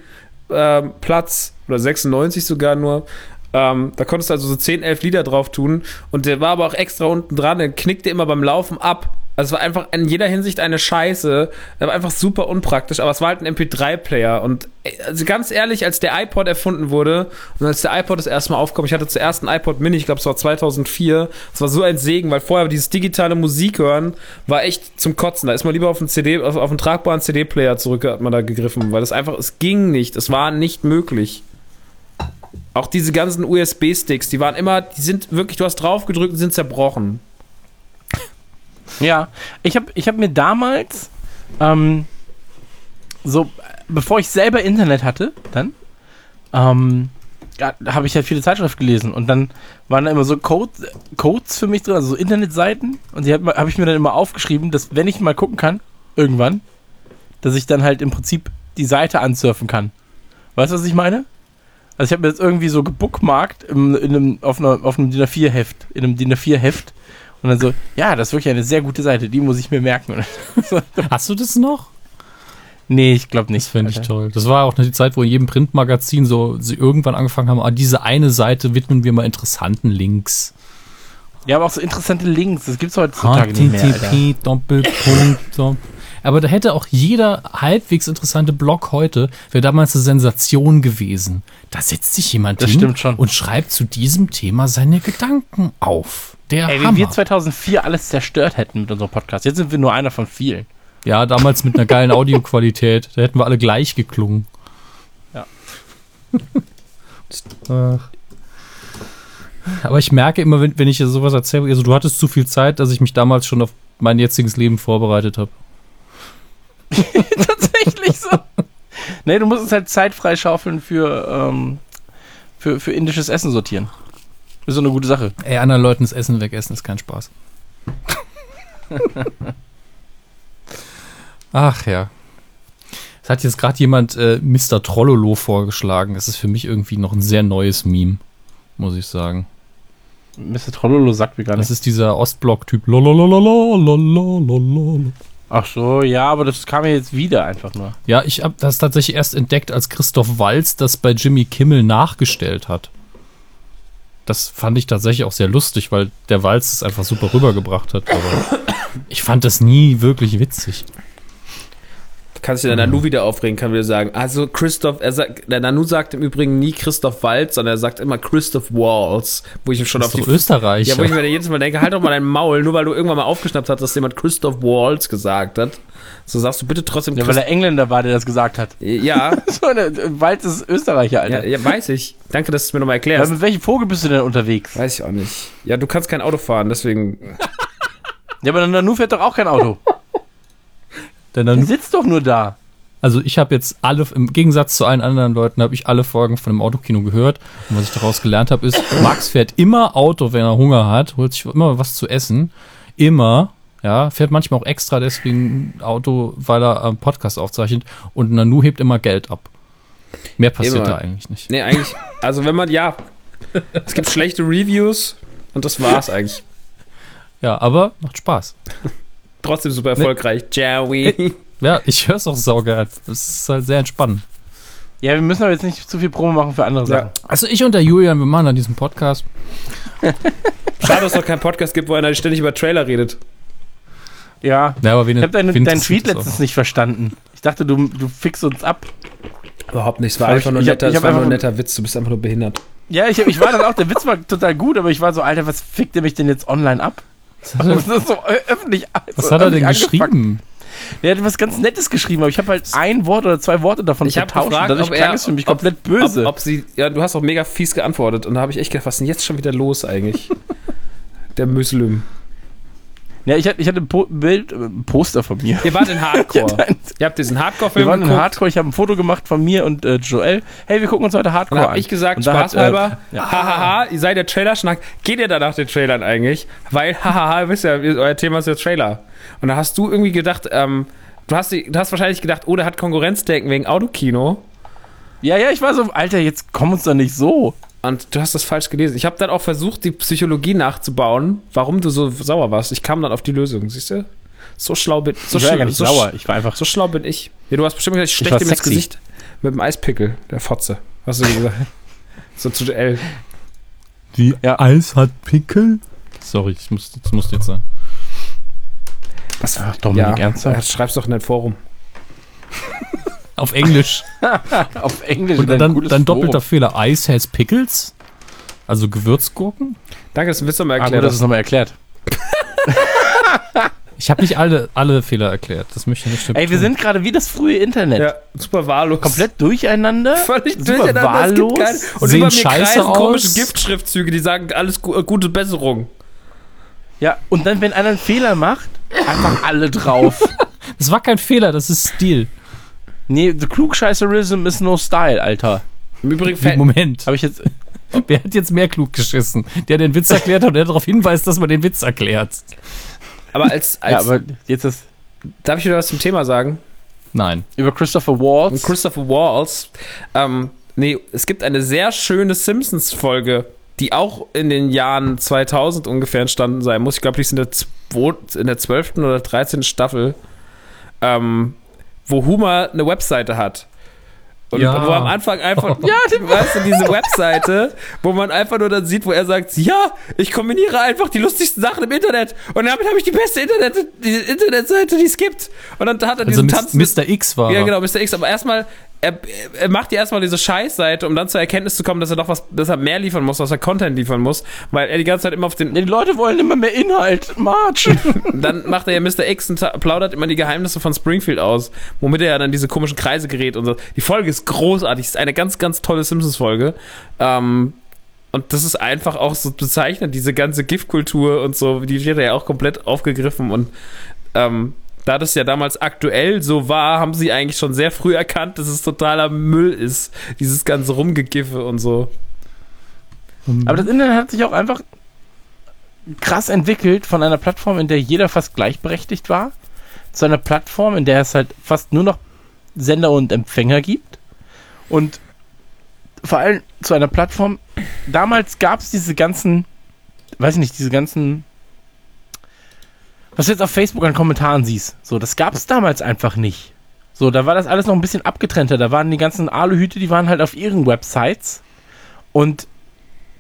ähm, Platz, oder 96 sogar nur. Ähm, da konntest du also so 10, 11 Lieder drauf tun und der war aber auch extra unten dran, der knickte immer beim Laufen ab. Also es war einfach in jeder Hinsicht eine Scheiße. Der war einfach super unpraktisch, aber es war halt ein MP3-Player. Und äh, also ganz ehrlich, als der iPod erfunden wurde und als der iPod das erste Mal aufkam, ich hatte zuerst einen iPod Mini, ich glaube es war 2004. Es war so ein Segen, weil vorher dieses digitale Musik hören war echt zum Kotzen. Da ist man lieber auf einen CD, auf, auf einen tragbaren CD-Player zurück, hat man da gegriffen, weil das einfach, es ging nicht, es war nicht möglich. Auch diese ganzen USB-Sticks, die waren immer, die sind wirklich, du hast drauf gedrückt und sind zerbrochen. Ja, ich habe ich hab mir damals, ähm, so, bevor ich selber Internet hatte, dann, ähm, ja, habe ich halt viele Zeitschriften gelesen und dann waren da immer so Code, Codes für mich drin, also so Internetseiten und die habe hab ich mir dann immer aufgeschrieben, dass wenn ich mal gucken kann, irgendwann, dass ich dann halt im Prinzip die Seite ansurfen kann. Weißt du, was ich meine? Also ich habe mir jetzt irgendwie so gebookmarkt im, in einem, auf, einer, auf einem DIN A4-Heft, in einem DIN A4-Heft und dann so, ja, das ist wirklich eine sehr gute Seite, die muss ich mir merken. Hast du das noch? nee, ich glaube nicht. Das fände ich Alter. toll. Das war auch die Zeit, wo in jedem Printmagazin so sie irgendwann angefangen haben, ah, diese eine Seite widmen wir mal interessanten Links. Ja, aber auch so interessante Links, das gibt's heutzutage nicht mehr. Alter. HTTP, Doppelpunkt. Aber da hätte auch jeder halbwegs interessante Blog heute, wäre damals eine Sensation gewesen. Da setzt sich jemand Das hin und schreibt zu diesem Thema seine Gedanken auf. Der Ey, Hammer. wir 2004 alles zerstört hätten mit unserem Podcast. Jetzt sind wir nur einer von vielen. Ja, damals mit einer geilen Audioqualität. Da hätten wir alle gleich geklungen. Ja. Aber ich merke immer, wenn, wenn ich dir sowas erzähle, also du hattest zu viel Zeit, dass ich mich damals schon auf mein jetziges Leben vorbereitet habe. Tatsächlich so. nee, du musst es halt Zeit freischaufeln für, ähm, für, für indisches Essen sortieren. Ist so eine gute Sache. Ey, anderen Leuten das Essen wegessen ist kein Spaß. Ach ja. Es hat jetzt gerade jemand äh, Mr. Trollolo vorgeschlagen. Das ist für mich irgendwie noch ein sehr neues Meme, muss ich sagen. Mr. Trollolo sagt mir gar Das nicht. ist dieser Ostblock-Typ. Ach so, ja, aber das kam ja jetzt wieder einfach nur. Ja, ich habe das tatsächlich erst entdeckt, als Christoph Walz das bei Jimmy Kimmel nachgestellt hat. Das fand ich tatsächlich auch sehr lustig, weil der Walz es einfach super rübergebracht hat. Aber ich fand das nie wirklich witzig. Kann sich der Nanu wieder aufregen, kann wieder sagen. Also Christoph, er sagt, der Nanu sagt im Übrigen nie Christoph Waltz, sondern er sagt immer Christoph Waltz, wo ich ihm schon auf die Österreich. Ja, wo ich mir jedes Mal denke, halt doch mal dein Maul, nur weil du irgendwann mal aufgeschnappt hast, dass jemand Christoph Waltz gesagt hat. So sagst du bitte trotzdem Ja, weil er Engländer war, der das gesagt hat. Ja, So, Walz ist Österreicher, Alter. ja, ja, weiß ich. Danke, dass du es mir nochmal erklärst. mit welchem Vogel bist du denn unterwegs? Weiß ich auch nicht. Ja, du kannst kein Auto fahren, deswegen. Ja, aber Nanu fährt doch auch kein Auto. Denn Der dann, sitzt doch nur da. also ich habe jetzt alle, im Gegensatz zu allen anderen Leuten, habe ich alle Folgen von dem Autokino gehört. Und was ich daraus gelernt habe, ist, Max fährt immer Auto, wenn er Hunger hat, holt sich immer was zu essen. Immer. Ja, fährt manchmal auch extra deswegen Auto, weil er einen Podcast aufzeichnet. Und Nanu hebt immer Geld ab. Mehr passiert Immer. da eigentlich nicht. Nee, eigentlich. Also, wenn man, ja. Es gibt schlechte Reviews und das war's eigentlich. Ja, aber macht Spaß. Trotzdem super erfolgreich. Joey. Ja, ich höre es auch saugeil. Das ist halt sehr entspannend. Ja, wir müssen aber jetzt nicht zu viel Promo machen für andere Sachen. Also ich und der Julian, wir machen an diesem Podcast. Schade, dass es noch keinen Podcast gibt, wo einer ständig über Trailer redet. Ja. Ja, aber wen, Ich habe deinen, interessiert Tweet letztens nicht verstanden. Ich dachte, du, du fixst uns ab. Überhaupt nicht. Es war einfach ich- nur ein ich hab- netter, ich es hab war nur ein netter Witz. Du bist einfach nur behindert. Ja, ich, ich war dann auch, der Witz war total gut, aber ich war so, Alter, was fickt der mich denn jetzt online ab? Was hat er, Das ist so ö- öffentlich. was so hat er denn geschrieben? Der hat was ganz Nettes geschrieben, aber ich habe halt ein Wort oder zwei Worte davon Ich vertauscht. gefragt, Dadurch ob klang er- es für mich ob- komplett böse. Ob, ob sie, ja, du hast auch mega fies geantwortet und da habe ich echt gedacht, was ist denn jetzt schon wieder los eigentlich? Der Muslim. Ja, ich hatte, ich hatte ein po Bild, äh, ein Poster von mir. Ihr wart in Hardcore. ein, Ihr habt diesen wir Hardcore-Film waren in geguckt. Hardcore, ich habe ein Foto gemacht von mir und äh, Joel. Hey, wir gucken uns heute Und Hardcore dann an. habe ich gesagt, Und spaßhalber, äh, ja. hahaha, ihr seid der Trailer-Schnack. Geht ihr da nach den Trailern eigentlich? Weil, hahaha, ihr wisst ja, euer Thema ist ja Trailer. Und da hast du irgendwie gedacht, ähm, du hast, du hast wahrscheinlich gedacht, oh, der hat Konkurrenzdenken wegen Autokino. Ja, ja, ich war so, Alter, jetzt komm uns doch nicht so. Und du hast das falsch gelesen. Ich habe dann auch versucht, die Psychologie nachzubauen, warum du so sauer warst. Ich kam dann auf die Lösung, siehst du? So schlau bin so ich war ja schlau- gar nicht so, sauer, ich war einfach So schlau bin ich. Ja, du hast bestimmt gesagt, ich Ich stech war dem ins. Gesicht mit dem Eispickel, der Fotze. Hast du gesagt? so zu L. Die Ja. Eis hat Pickel? Sorry, ich muss, das muss jetzt sein. Was? Ach, Dominik, ernsthaft? Ja, schreib's doch in dein Forum. Auf Englisch. auf Englisch. Und dann, dann doppelter. Fehler. Ice has Pickles? Also Gewürzgurken? Danke, dass du mir mal Ah, erklärt gut, dass du hast. es nochmal erklärt. Ich habe nicht alle, alle Fehler erklärt. Das möchte ich nicht Ey, wir sind gerade wie das frühe Internet. Ja, super wahllos. Komplett durcheinander. Völlig super durcheinander. Wahllos. kein- Und Sehen über mir scheiße kreisen komische aus. Giftschriftzüge, die sagen alles gu gute Besserung. Ja, und dann, wenn einer einen Fehler macht, einfach alle drauf. Das war kein Fehler, das ist Stil. Nee, the Klugscheißerism is no style, Alter. Im Übrigen Wie, fällt Moment. Habe ich jetzt. Wer hat jetzt mehr klug geschissen? Der den Witz erklärt hat und der darauf hinweist, dass man den Witz erklärt. aber als, als Ja, aber jetzt ist. darf ich wieder was zum Thema sagen? Nein. Über Christopher Und Waltz. Christopher Waltz. Ähm, nee, es gibt eine sehr schöne Simpsons-Folge, die auch in den Jahren 2000 ungefähr entstanden sein muss. Ich glaube, die ist in der, in der 12. oder 13. Staffel, ähm, wo Homer eine Webseite hat. Und Ja. wo am Anfang einfach, ja, weißt du, diese Webseite, wo man einfach nur dann sieht, wo er sagt, ja, ich kombiniere einfach die lustigsten Sachen im Internet und damit habe ich die beste Internet, die Internetseite, die es gibt. Und dann hat er Also diesen Mis- Tanzen. Mr. X war. Ja, genau, Mr. X. Aber erstmal, er, er macht ja erstmal diese Scheißseite, um dann zur Erkenntnis zu kommen, dass er doch was, dass er mehr liefern muss, dass er Content liefern muss, weil er die ganze Zeit immer auf den. Die Leute wollen immer mehr Inhalt. March. Dann macht er ja Mr. X und plaudert immer die Geheimnisse von Springfield aus, womit er ja dann diese komischen Kreise gerät und so. Die Folge ist großartig, ist eine ganz, ganz tolle Simpsons-Folge. Ähm, und das ist einfach auch so bezeichnend, diese ganze Giftkultur und so, die wird ja auch komplett aufgegriffen und ähm, da das ja damals aktuell so war, haben sie eigentlich schon sehr früh erkannt, dass es totaler Müll ist, dieses ganze Rumgegiffe und so. Aber das Internet hat sich auch einfach krass entwickelt von einer Plattform, in der jeder fast gleichberechtigt war, zu einer Plattform, in der es halt fast nur noch Sender und Empfänger gibt. Und vor allem zu einer Plattform, damals gab es diese ganzen, weiß ich nicht, diese ganzen, was du jetzt auf Facebook an Kommentaren siehst, so, das gab es damals einfach nicht. So, da war das alles noch ein bisschen abgetrennter. Da waren die ganzen Aluhüte, die waren halt auf ihren Websites. Und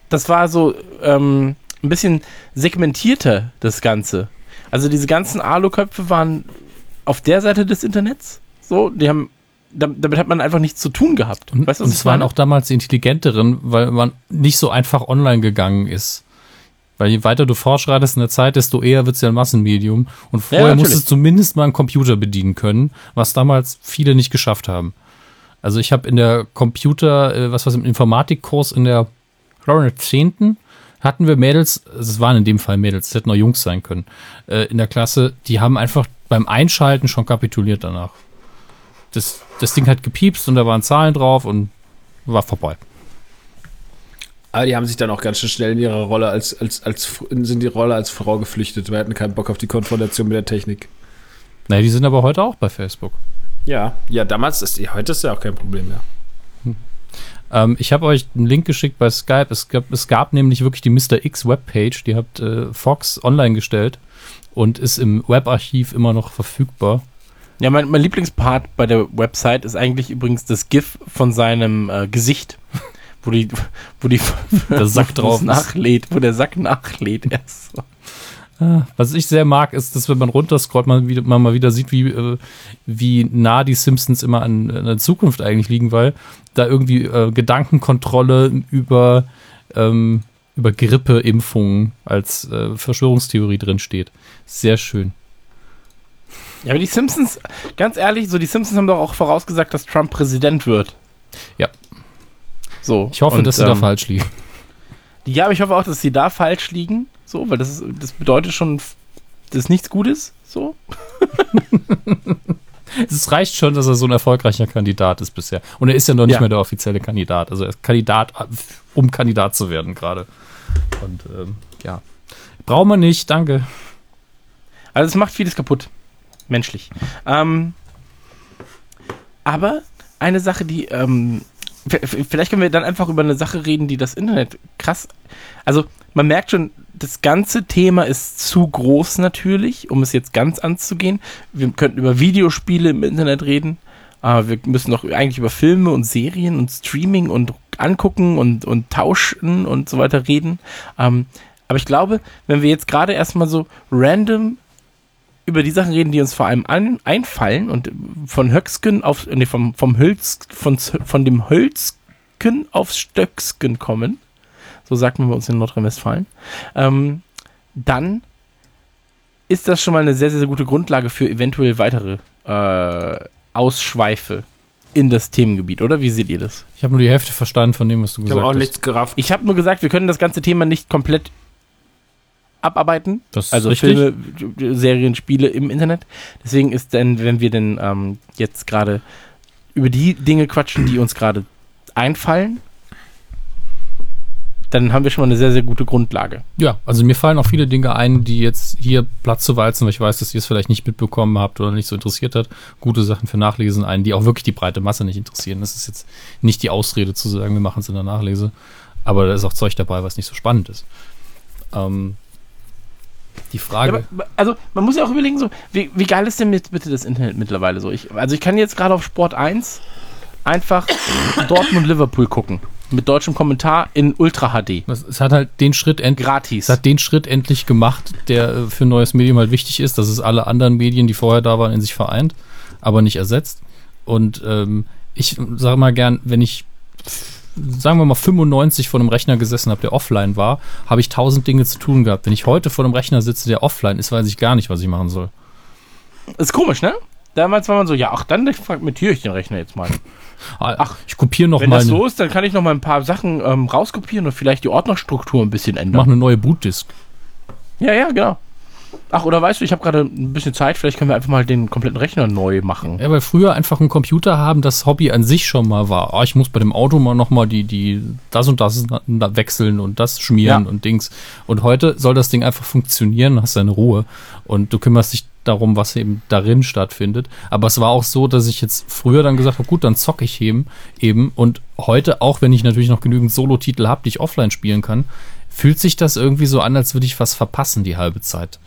das war so ähm, ein bisschen segmentierter, das Ganze. Also diese ganzen Aluköpfe waren auf der Seite des Internets. So, die haben, damit hat man einfach nichts zu tun gehabt. Und, weißt und es waren auch damals die intelligenteren, weil man nicht so einfach online gegangen ist. Weil je weiter du fortschreitest in der Zeit, desto eher wird es ja ein Massenmedium. Und vorher natürlich. musstest du zumindest mal einen Computer bedienen können, was damals viele nicht geschafft haben. Also ich habe in der Computer, äh, was was im Informatikkurs der, in der 10. hatten wir Mädels, also es waren in dem Fall Mädels, es hätten auch Jungs sein können, äh, in der Klasse, die haben einfach beim Einschalten schon kapituliert danach. Das, das Ding hat gepiepst und da waren Zahlen drauf und war vorbei. Aber die haben sich dann auch ganz schön schnell in ihrer Rolle als, als, als, sind die Rolle als Frau geflüchtet. Wir hatten keinen Bock auf die Konfrontation mit der Technik. Naja, die sind aber heute auch bei Facebook. Ja, ja, damals ist die, heute ist ja auch kein Problem mehr. Ähm, ich habe euch einen Link geschickt bei Skype. Es gab, es gab nämlich wirklich die Mr. X Webpage, die hat äh, Fox online gestellt und ist im Webarchiv immer noch verfügbar. Ja, mein, mein Lieblingspart bei der Website ist eigentlich übrigens das GIF von seinem äh, Gesicht, wo die, wo die Der Sack drauf nachlädt, wo der Sack nachlädt. Erst so. Was ich sehr mag, ist, dass wenn man runterscrollt, man, wieder, man mal wieder sieht, wie, äh, wie nah die Simpsons immer an, an der Zukunft eigentlich liegen, weil da irgendwie äh, Gedankenkontrolle über, ähm, über Grippeimpfungen als äh, Verschwörungstheorie drin steht. Sehr schön. Ja, aber die Simpsons, ganz ehrlich, so die Simpsons haben doch auch vorausgesagt, dass Trump Präsident wird. Ja. So. Ich hoffe, und, dass sie da ähm, falsch liegen. Ja, aber ich hoffe auch, dass sie da falsch liegen. So, weil das, ist, das bedeutet schon, dass nichts Gutes. So. Es reicht schon, dass er so ein erfolgreicher Kandidat ist bisher. Und er ist ja noch nicht Ja. mehr der offizielle Kandidat. Also er ist Kandidat, um Kandidat zu werden gerade. Und ähm, ja. Brauchen wir nicht, danke. Also es macht vieles kaputt. Menschlich. Ähm, aber eine Sache, die, ähm, vielleicht können wir dann einfach über eine Sache reden, die das Internet krass. Also man merkt schon, das ganze Thema ist zu groß natürlich, um es jetzt ganz anzugehen. Wir könnten über Videospiele im Internet reden. Aber wir müssen noch eigentlich über Filme und Serien und Streaming und angucken und, und tauschen und so weiter reden. Ähm, aber ich glaube, wenn wir jetzt gerade erstmal so random über die Sachen reden, die uns vor allem an, einfallen und von Höcksken auf, nee, vom, vom Hölz, von, von dem Hölzken aufs Stöcksken kommen, so sagt man bei uns in Nordrhein-Westfalen, ähm, dann ist das schon mal eine sehr, sehr gute Grundlage für eventuell weitere äh, Ausschweife in das Themengebiet, oder? Wie seht ihr das? Ich habe nur die Hälfte verstanden von dem, was du Ich gesagt habe auch hast. nichts gerafft. Ich habe nur gesagt, wir können das ganze Thema nicht komplett abarbeiten. Das also. Filme, Serien, Spiele im Internet. Deswegen ist denn, wenn wir denn ähm, jetzt gerade über die Dinge quatschen, die uns gerade einfallen, dann haben wir schon mal eine sehr, sehr gute Grundlage. Ja, also mir fallen auch viele Dinge ein, die jetzt hier Platz zu walzen, weil ich weiß, dass ihr es vielleicht nicht mitbekommen habt oder nicht so interessiert hat. Gute Sachen für Nachlesen ein, die auch wirklich die breite Masse nicht interessieren. Das ist jetzt nicht die Ausrede zu sagen, wir machen es in der Nachlese. Aber da ist auch Zeug dabei, was nicht so spannend ist. Ähm, die Ja, Frage. aber, also man muss ja auch überlegen, so, wie, wie geil ist denn mit, bitte das Internet mittlerweile so? Ich, also ich kann jetzt gerade auf Sport 1 einfach Dortmund-Liverpool gucken. Mit deutschem Kommentar in Ultra HD. es, es hat halt den Schritt endlich. Gratis. Es hat den Schritt endlich gemacht, der äh, für ein neues Medium halt wichtig ist, dass es alle anderen Medien, die vorher da waren, in sich vereint, aber nicht ersetzt. Und ähm, ich sage mal gern, wenn ich, sagen wir mal, 95 vor einem Rechner gesessen habe, der offline war, habe ich tausend Dinge zu tun gehabt. Wenn ich heute vor einem Rechner sitze, der offline ist, weiß ich gar nicht, was ich machen soll. Ist komisch, ne? Damals war man so, ja, ach, dann fragmentiere ich den Rechner jetzt mal. Ach, ich kopiere noch Wenn mal das eine, so ist, dann kann ich noch mal ein paar Sachen ähm, rauskopieren und vielleicht die Ordnerstruktur ein bisschen mach ändern. eine neue Bootdisk. Ja, ja, genau. Ach, oder weißt du, ich habe gerade ein bisschen Zeit, vielleicht können wir einfach mal den kompletten Rechner neu machen. Ja, weil früher einfach einen Computer haben, das Hobby an sich schon mal war. Ah, ich muss bei dem Auto mal nochmal die, die, das und das wechseln und das schmieren Ja. und Dings. Und heute soll das Ding einfach funktionieren, hast deine Ruhe. Und du kümmerst dich darum, was eben darin stattfindet. Aber es war auch so, dass ich jetzt früher dann gesagt habe, gut, dann zocke ich eben, eben. Und heute, auch wenn ich natürlich noch genügend Solo-Titel habe, die ich offline spielen kann, fühlt sich das irgendwie so an, als würde ich was verpassen die halbe Zeit.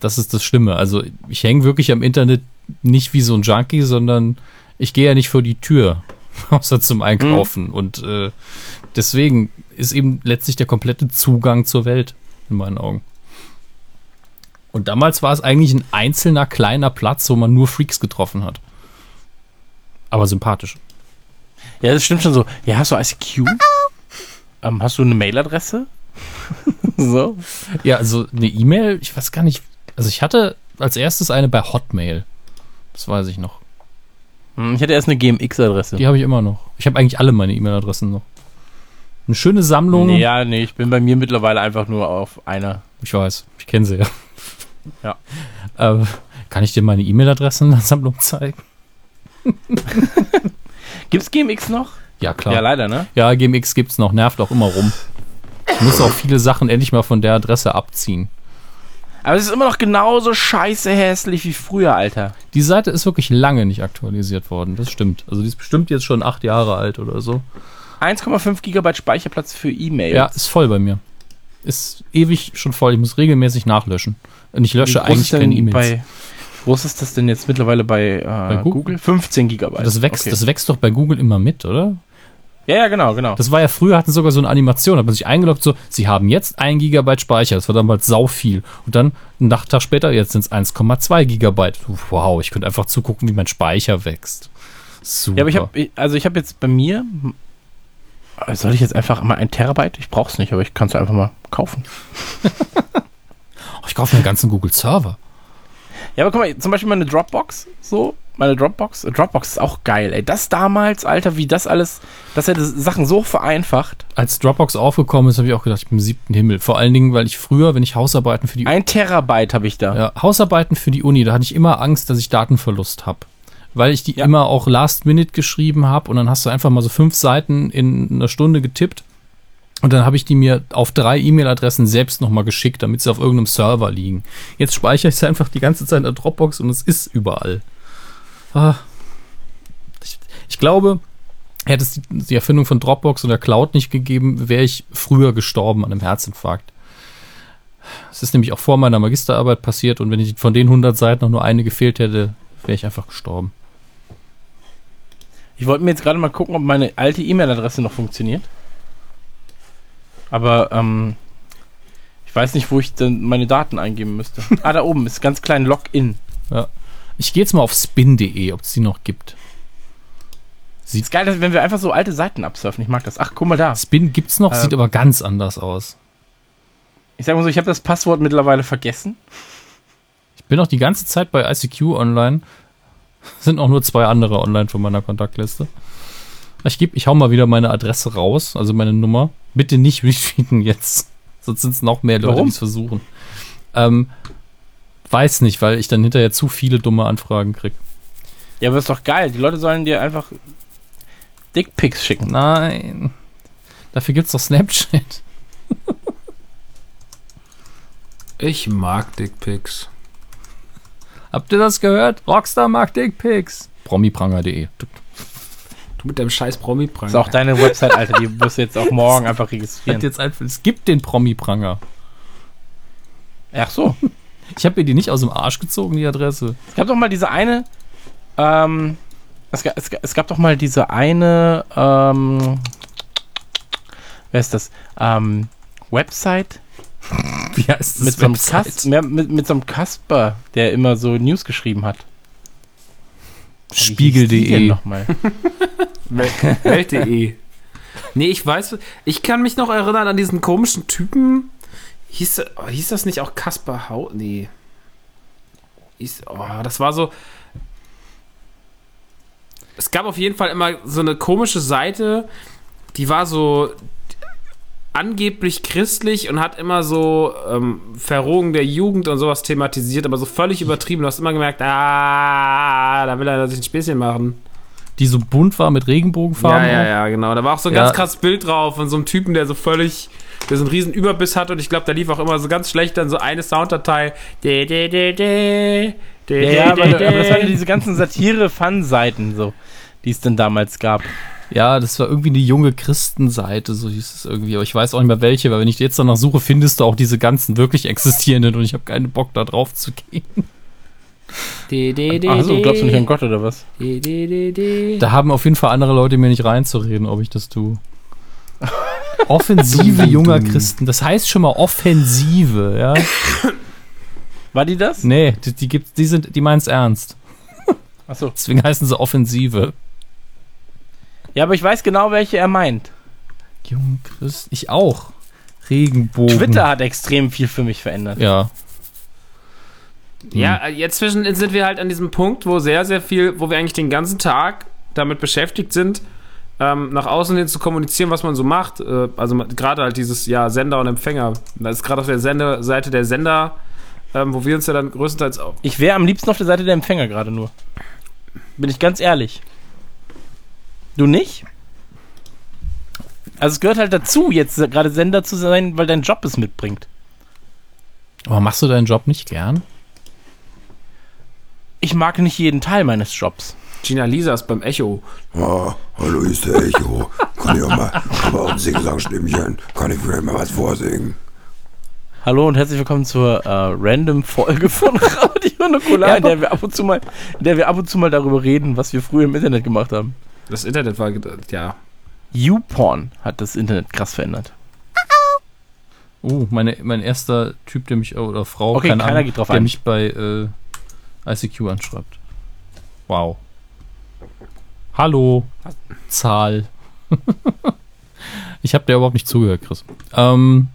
Das ist das Schlimme. Also ich hänge wirklich am Internet nicht wie so ein Junkie, sondern ich gehe ja nicht vor die Tür, außer zum Einkaufen. Und äh, deswegen ist eben letztlich der komplette Zugang zur Welt in meinen Augen. Und damals war es eigentlich ein einzelner kleiner Platz, wo man nur Freaks getroffen hat. Aber sympathisch. Ja, das stimmt schon so. Ja, hast du ICQ? ähm, hast du eine Mailadresse? so. Ja, also eine E-Mail, ich weiß gar nicht. Also ich hatte als erstes eine bei Hotmail. Das weiß ich noch. Hm, Ich hatte erst eine GMX-Adresse. Die habe ich immer noch. Ich habe eigentlich alle meine E-Mail-Adressen noch. Eine schöne Sammlung. Nee, ja, nee, ich bin bei mir mittlerweile einfach nur auf einer. Ich weiß, ich kenne sie ja. Ja. Äh, kann ich dir meine E-Mail-Adressensammlung zeigen? Gibt's GMX noch? Ja, klar. Ja, Ja, leider, ne? GMX gibt's noch, nervt auch immer rum. Ich muss auch viele Sachen endlich mal von der Adresse abziehen. Aber es ist immer noch genauso scheiße hässlich wie früher, Alter. Die Seite ist wirklich lange nicht aktualisiert worden, das stimmt. Also die ist bestimmt jetzt schon acht Jahre alt oder so. 1,5 Gigabyte Speicherplatz für E-Mails. Ja, ist voll bei mir. Ist ewig schon voll. Ich muss regelmäßig nachlöschen. Und ich lösche eigentlich keine E-Mails. Bei, wie groß ist das denn jetzt mittlerweile bei, äh, Google? Google? 15 Gigabyte. Das wächst, Okay. das wächst doch bei Google immer mit, oder? Ja, ja, genau, genau. Das war ja früher, hatten sogar so eine Animation, hat man sich eingeloggt, so, sie haben jetzt 1 Gigabyte Speicher, das war damals sau viel. Und dann, einen Tag später, jetzt sind es 1,2 Gigabyte. Wow, ich könnte einfach zugucken, wie mein Speicher wächst. Super. ja, aber ich habe, also ich habe jetzt bei mir, soll ich jetzt einfach mal ein Terabyte? Ich brauch's nicht, aber ich kann es einfach mal kaufen. Ich kaufe mir einen ganzen Google-Server. Ja, aber guck mal, zum Beispiel meine Dropbox, so, meine Dropbox, Dropbox ist auch geil, ey. Das damals, Alter, wie das alles, das hätte Sachen so vereinfacht. Als Dropbox aufgekommen ist, habe ich auch gedacht, ich bin im siebten Himmel. Vor allen Dingen, weil ich früher, wenn ich Hausarbeiten für die Ein Terabyte habe ich da. Ja, Hausarbeiten für die Uni, da hatte ich immer Angst, dass ich Datenverlust habe. Weil ich die Ja. immer auch last minute geschrieben habe und dann hast du einfach mal so fünf Seiten in einer Stunde getippt und dann habe ich die mir auf drei E-Mail-Adressen selbst nochmal geschickt, damit sie auf irgendeinem Server liegen. Jetzt speichere ich sie einfach die ganze Zeit in der Dropbox und es ist überall. Ah. Ich, ich glaube, hätte es die, Erfindung von Dropbox und der Cloud nicht gegeben, wäre ich früher gestorben an einem Herzinfarkt. Es ist nämlich auch vor meiner Magisterarbeit passiert und wenn ich von den 100 Seiten noch nur eine gefehlt hätte, wäre ich einfach gestorben. Ich wollte mir jetzt gerade mal gucken, ob meine alte E-Mail-Adresse noch funktioniert. Aber, ähm, ich weiß nicht, wo ich denn meine Daten eingeben müsste. ah, da oben ist ganz klein Login. Ich gehe jetzt mal auf spin.de, ob es die noch gibt. Ist geil, wenn wir einfach so alte Seiten absurfen. Ich mag das. Ach, guck mal da. Spin gibt's noch, Äh, sieht aber ganz anders aus. Ich sag mal so, ich habe das Passwort mittlerweile vergessen. Ich bin auch die ganze Zeit bei ICQ online. Sind auch nur zwei andere online von meiner Kontaktliste. Ich, geb, ich hau mal wieder meine Adresse raus, also meine Nummer. Bitte nicht retweeten jetzt. Sonst sind es noch mehr Leute, die es versuchen. Ähm, weiß nicht, weil ich dann hinterher zu viele dumme Anfragen krieg. Ja, aber ist doch geil. Die Leute sollen dir einfach Dickpics schicken. Nein. Dafür gibt's doch Snapchat. Ich mag Dickpics. Habt ihr das gehört? Rockstar mag Dickpics. Promipranger.de. Du mit deinem scheiß promi Das ist auch deine Website, Alter. Die wirst du jetzt auch morgen einfach registrieren. Jetzt einfach, es gibt den Promipranger. Ach so. Ich habe mir die nicht aus dem Arsch gezogen, die Adresse. Es gab doch mal diese eine, ähm, es, ga- es, es gab doch mal diese eine, ähm, wer ist das? Ähm, Website Wie heißt das? mit so, einem Website? Kas ja, mit, mit so einem Kasper, der immer so News geschrieben hat. Spiegel.de. nochmal? Welt.de. Nee, ich weiß, ich kann mich noch erinnern an diesen komischen Typen. Hieß, oh, hieß das nicht auch Kaspar Hau? Nee. Hieß, oh, das war so. Es gab auf jeden Fall immer so eine komische Seite, die war so angeblich christlich und hat immer so ähm, Verrohung der Jugend und sowas thematisiert, aber so völlig übertrieben. Du hast immer gemerkt, ah, da will er sich ein Späßchen machen. Die so bunt war mit Regenbogenfarben. Ja, ja, ja, genau. Da war auch so ein Ja. ganz krasses Bild drauf von so einem Typen, der so völlig, der so einen riesen Überbiss hat und ich glaube, da lief auch immer so ganz schlecht dann so eine Sounddatei. De, de, de, de, de, Ja, aber, de, aber das waren ja diese ganzen Satire-Fun-Seiten, so, die es denn damals gab. Ja, das war irgendwie eine junge Christenseite, so hieß es irgendwie. Aber ich weiß auch nicht mehr welche, weil wenn ich jetzt danach suche, findest du auch diese ganzen wirklich existierenden und ich habe keinen Bock, da drauf zu gehen. De, de, de, Achso, glaubst du nicht an Gott oder was? de, de, de, de. Da haben auf jeden Fall andere Leute mir nicht reinzureden, ob ich das tue. Offensive junger Christen. Das heißt schon mal Offensive, ja? War die das? Nee, die, die, gibt's- die, sind, die meinen es ernst. Achso. Deswegen heißen sie Offensive. Ja, aber ich weiß genau, welche er meint. Junge Christen. Ich auch. Regenbogen. Twitter hat extrem viel für mich verändert. Ja. Ja, äh, jetzt zwischen sind wir halt an diesem Punkt, wo sehr, sehr viel, wo wir eigentlich den ganzen Tag damit beschäftigt sind, ähm, nach außen hin zu kommunizieren, was man so macht. Äh, also gerade halt dieses, ja, Sender und Empfänger. Das ist gerade auf der Sender, Seite der Sender, ähm, wo wir uns ja dann größtenteils auch. Ich wäre am liebsten auf der Seite der Empfänger gerade nur. Bin ich ganz ehrlich. Du nicht? Also es gehört halt dazu, jetzt gerade Sender zu sein, weil dein Job es mitbringt. Aber machst du deinen Job nicht gern? Ich mag nicht jeden Teil meines Jobs. Gina Lisa ist beim Echo. Ah, hallo, ist der Echo. Kann ich auch mal, aber auch ein Sing-Sang-Stimmchen. Kann ich vielleicht mal was vorsingen? Hallo und herzlich willkommen zur äh, random Folge von Radio Nukular, in der wir ab und zu mal, in der wir ab und zu mal darüber reden, was wir früher im Internet gemacht haben. Das Internet war, ja. YouPorn hat das Internet krass verändert. Oh, meine, mein erster Typ, der mich, oder Frau, Okay, keine keiner Ahnung, geht drauf der ein. mich bei äh, ICQ anschreibt. Wow. Hallo, Zahl. ich habe dir überhaupt nicht zugehört, Chris. Ähm,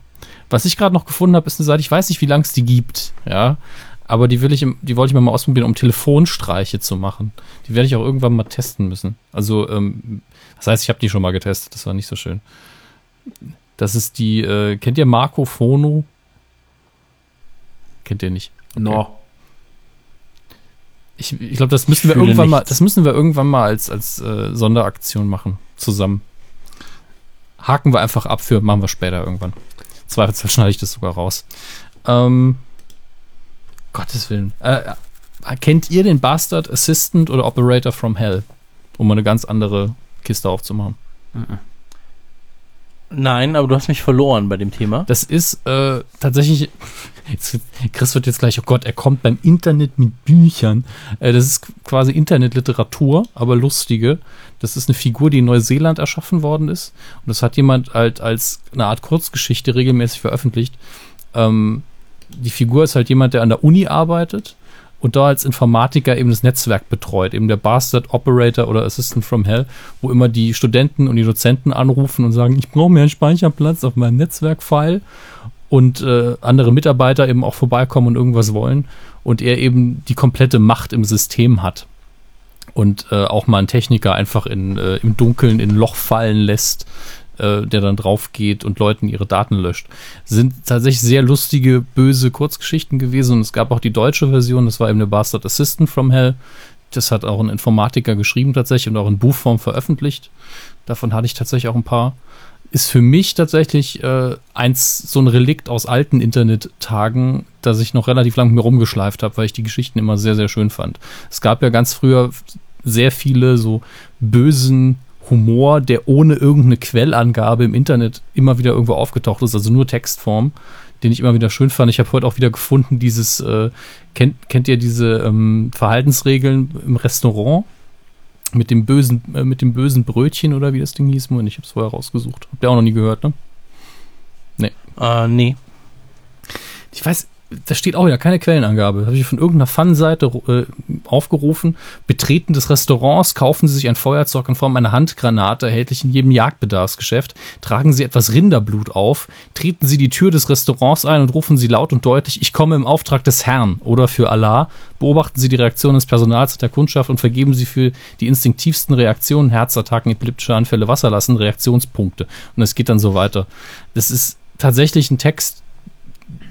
was ich gerade noch gefunden habe, ist eine Seite, ich weiß nicht, wie lange es die gibt, ja, aber die will ich, die wollte ich mir mal ausprobieren, um Telefonstreiche zu machen. Die werde ich auch irgendwann mal testen müssen. Also, ähm, das heißt, ich habe die schon mal getestet, das war nicht so schön. Das ist die, äh, kennt ihr Marco Fono? Kennt ihr nicht? No. Ich, ich glaube, das müssen wir fühle irgendwann mal, nichts. das müssen wir irgendwann mal als, als äh, Sonderaktion machen, zusammen. Haken wir einfach ab für, machen wir später irgendwann. Zweifelsfall schneide ich das sogar raus. Ähm, Gottes Willen. Äh, äh, kennt ihr den Bastard Assistant oder Operator from Hell? Um mal eine ganz andere Kiste aufzumachen. Nein, aber du hast mich verloren bei dem Thema. Das ist äh, tatsächlich. Jetzt, Chris wird jetzt gleich, oh Gott, er kommt beim Internet mit Büchern. Äh, das ist quasi Internetliteratur, aber lustige. Das ist eine Figur, die in Neuseeland erschaffen worden ist. Und das hat jemand halt als eine Art Kurzgeschichte regelmäßig veröffentlicht. Ähm, die Figur ist halt jemand, der an der Uni arbeitet und da als Informatiker eben das Netzwerk betreut, eben der Bastard Operator oder Assistant from Hell, wo immer die Studenten und die Dozenten anrufen und sagen, ich brauche mehr Speicherplatz auf meinem Netzwerkfile und äh, andere Mitarbeiter eben auch vorbeikommen und irgendwas wollen und er eben die komplette Macht im System hat und äh, auch mal einen Techniker einfach in, äh, im Dunkeln in ein Loch fallen lässt, äh, der dann drauf geht und Leuten ihre Daten löscht. Sind tatsächlich sehr lustige, böse Kurzgeschichten gewesen und es gab auch die deutsche Version, das war eben der Bastard Assistant from Hell. Das hat auch ein Informatiker geschrieben tatsächlich und auch in Buchform veröffentlicht. Davon hatte ich tatsächlich auch ein paar. Ist für mich tatsächlich äh, eins so ein Relikt aus alten Internet-Tagen, das ich noch relativ lang mit mir rumgeschleift habe, weil ich die Geschichten immer sehr, sehr schön fand. Es gab ja ganz früher sehr viele so bösen Humor, der ohne irgendeine Quellangabe im Internet immer wieder irgendwo aufgetaucht ist, also nur Textform, den ich immer wieder schön fand. Ich habe heute auch wieder gefunden, dieses, äh, kennt, kennt ihr diese ähm, Verhaltensregeln im Restaurant? Mit dem bösen, äh, mit dem bösen Brötchen oder wie das Ding hieß, Moment, ich habe es vorher rausgesucht. Habt ihr auch noch nie gehört, ne? Äh, nee. Ich weiß, da steht auch wieder keine Quellenangabe. Habe ich von irgendeiner Fun-Seite äh, aufgerufen. Betreten des Restaurants kaufen Sie sich ein Feuerzeug in Form einer Handgranate, erhältlich in jedem Jagdbedarfsgeschäft. Tragen Sie etwas Rinderblut auf. Treten Sie die Tür des Restaurants ein und rufen Sie laut und deutlich, ich komme im Auftrag des Herrn oder für Allah. Beobachten Sie die Reaktion des Personals und der Kundschaft und vergeben Sie für die instinktivsten Reaktionen, Herzattacken, epileptische Anfälle, Wasserlassen, Reaktionspunkte. Und es geht dann so weiter. Das ist tatsächlich ein Text,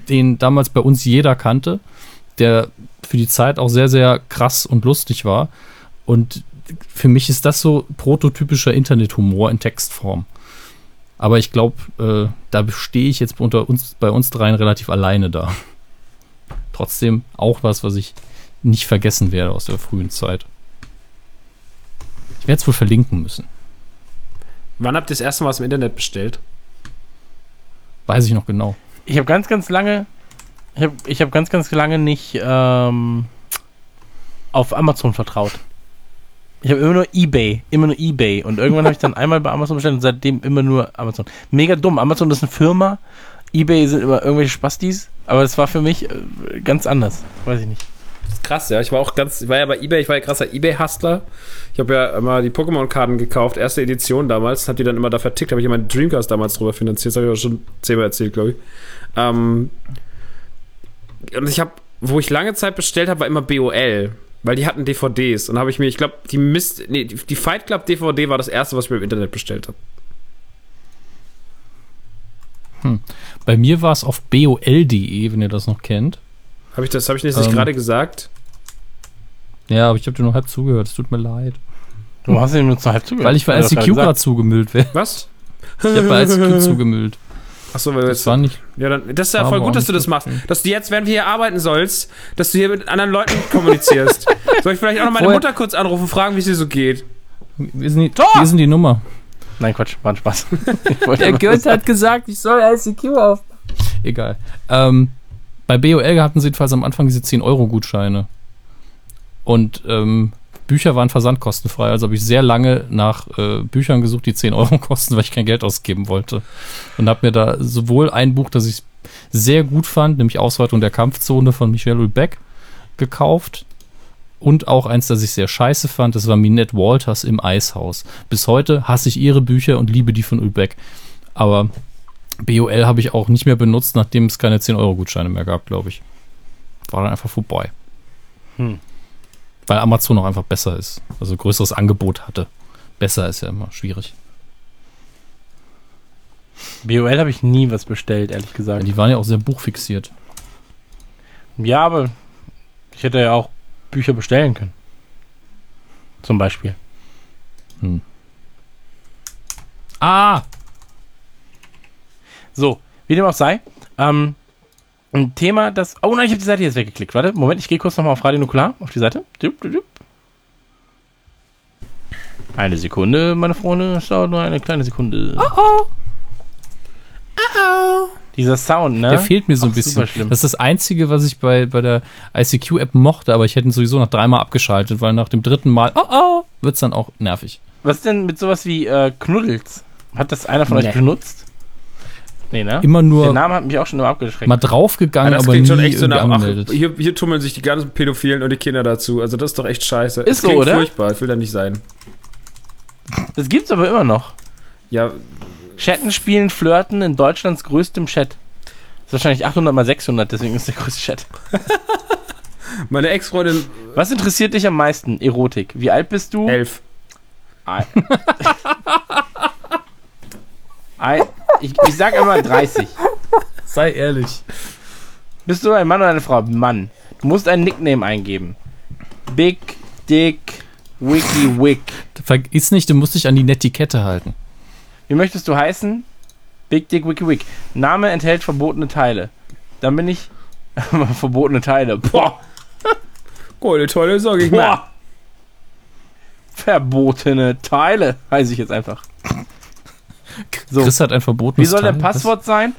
den damals bei uns jeder kannte, der für die Zeit auch sehr, sehr krass und lustig war. Und für mich ist das so prototypischer Internethumor in Textform. Aber ich glaube, äh, da stehe ich jetzt unter uns, bei uns dreien relativ alleine da. Trotzdem auch was, was ich nicht vergessen werde aus der frühen Zeit. Ich werde es wohl verlinken müssen. Wann habt ihr das erste Mal was im Internet bestellt? Weiß ich noch genau. Ich habe ganz, ganz lange, ich habe ich hab ganz, ganz lange nicht ähm, auf Amazon vertraut. Ich habe immer nur eBay, immer nur eBay. Und irgendwann habe ich dann einmal bei Amazon bestellt und seitdem immer nur Amazon. Mega dumm. Amazon ist eine Firma, eBay sind immer irgendwelche Spastis, aber das war für mich äh, ganz anders. Weiß ich nicht. Krass, ja. Ich war auch ganz, ich war ja bei eBay, ich war ja krasser eBay-Hustler. Ich habe ja immer die Pokémon-Karten gekauft, erste Edition damals, hab die dann immer da vertickt, habe ich ja meinen Dreamcast damals drüber finanziert, das habe ich auch schon zehnmal erzählt, glaube ich. Ähm, und ich habe, wo ich lange Zeit bestellt habe, war immer BOL. Weil die hatten DVDs und habe ich mir, ich glaube, die Mist, nee, die Fight Club DVD war das erste, was ich mir im Internet bestellt habe. Bei mir war es auf bol.de, wenn ihr das noch kennt. Habe ich das, habe ich das nicht Ähm. gerade gesagt? Ja, aber ich habe dir nur halb zugehört. Es tut mir leid. Du hast ihm nur zur halb zugehört. Weil ich bei ICQ gerade zugemüllt wäre. Was? Ich habe bei ICQ zugemüllt. Achso, weil wir Das jetzt. war nicht. Ja, dann, das ist ja voll gut, dass du nicht das machst. Dass du jetzt, während wir hier arbeiten sollst, dass du hier mit anderen Leuten kommunizierst. Soll ich vielleicht auch noch meine Vorher- Mutter kurz anrufen und fragen, wie es ihr so geht? Wie ist denn die, wie ist denn die Nummer? Nein, Quatsch, war ein Spaß. Der Goethe hat gesagt, ich soll ICQ auf. Egal. Ähm, bei BOL hatten sie jedenfalls am Anfang diese 10-Euro-Gutscheine. Und ähm, Bücher waren versandkostenfrei. Also habe ich sehr lange nach äh, Büchern gesucht, die 10 Euro kosten, weil ich kein Geld ausgeben wollte. Und habe mir da sowohl ein Buch, das ich sehr gut fand, nämlich Ausweitung der Kampfzone von Michel Houellebecq, gekauft. Und auch eins, das ich sehr scheiße fand, das war Minette Walters im Eishaus. Bis heute hasse ich ihre Bücher und liebe die von Houellebecq. Aber BOL habe ich auch nicht mehr benutzt, nachdem es keine 10-Euro-Gutscheine mehr gab, glaube ich. War dann einfach vorbei. Hm. Weil Amazon auch einfach besser ist. Also größeres Angebot hatte. Besser ist ja immer schwierig. BOL habe ich nie was bestellt, ehrlich gesagt. Die waren ja auch sehr buchfixiert. Ja, aber ich hätte ja auch Bücher bestellen können. Zum Beispiel. Ah! So, wie dem auch sei. Ähm, ein Thema, das. Oh nein, ich habe die Seite jetzt weggeklickt. Warte, Moment, ich gehe kurz nochmal auf Radio Nukular, auf die Seite. Eine Sekunde, meine Freunde. Es dauert nur eine kleine Sekunde. Oh oh. Dieser Sound, ne? Der fehlt mir so ein bisschen. Das ist das Einzige, was ich bei, bei der ICQ-App mochte, aber ich hätte ihn sowieso nach dreimal abgeschaltet, weil nach dem dritten Mal, oh oh, wird es dann auch nervig. Was ist denn mit sowas wie äh, Knuddels? Hat das einer von Nee. euch benutzt? Nee, ne? Immer Der nur Name hat mich auch schon immer abgeschreckt. mal draufgegangen, das aber klingt nie schon echt so nach. Ach, hier, hier tummeln sich die ganzen Pädophilen und die Kinder dazu. Also, das ist doch echt scheiße. Ist Das so, oder? furchtbar. Ich will da nicht sein. Das gibt's aber immer noch. Ja, Chatten, Spielen, Flirten in Deutschlands größtem Chat. ist wahrscheinlich 800 mal 600, deswegen ist der größte Chat. meine Ex-Freundin Was interessiert dich am meisten? Erotik. Wie alt bist du? elf. Ei- Ei- ich, ich sag immer 30. Sei ehrlich. Bist du ein Mann oder eine Frau? Mann. Du musst einen Nickname eingeben. Big Dick Wiki Wick. Vergiss nicht, du musst dich an die Netiquette halten. Wie möchtest du heißen? Big Dick Wiki Wick. Name enthält verbotene Teile. Dann bin ich. verbotene Teile. Boah. Coole, tolle, sag ich mal. Boah. Verbotene Teile, heiße ich jetzt einfach. So. Chris hat ein verbotenes Wie soll der Teil. Passwort sein?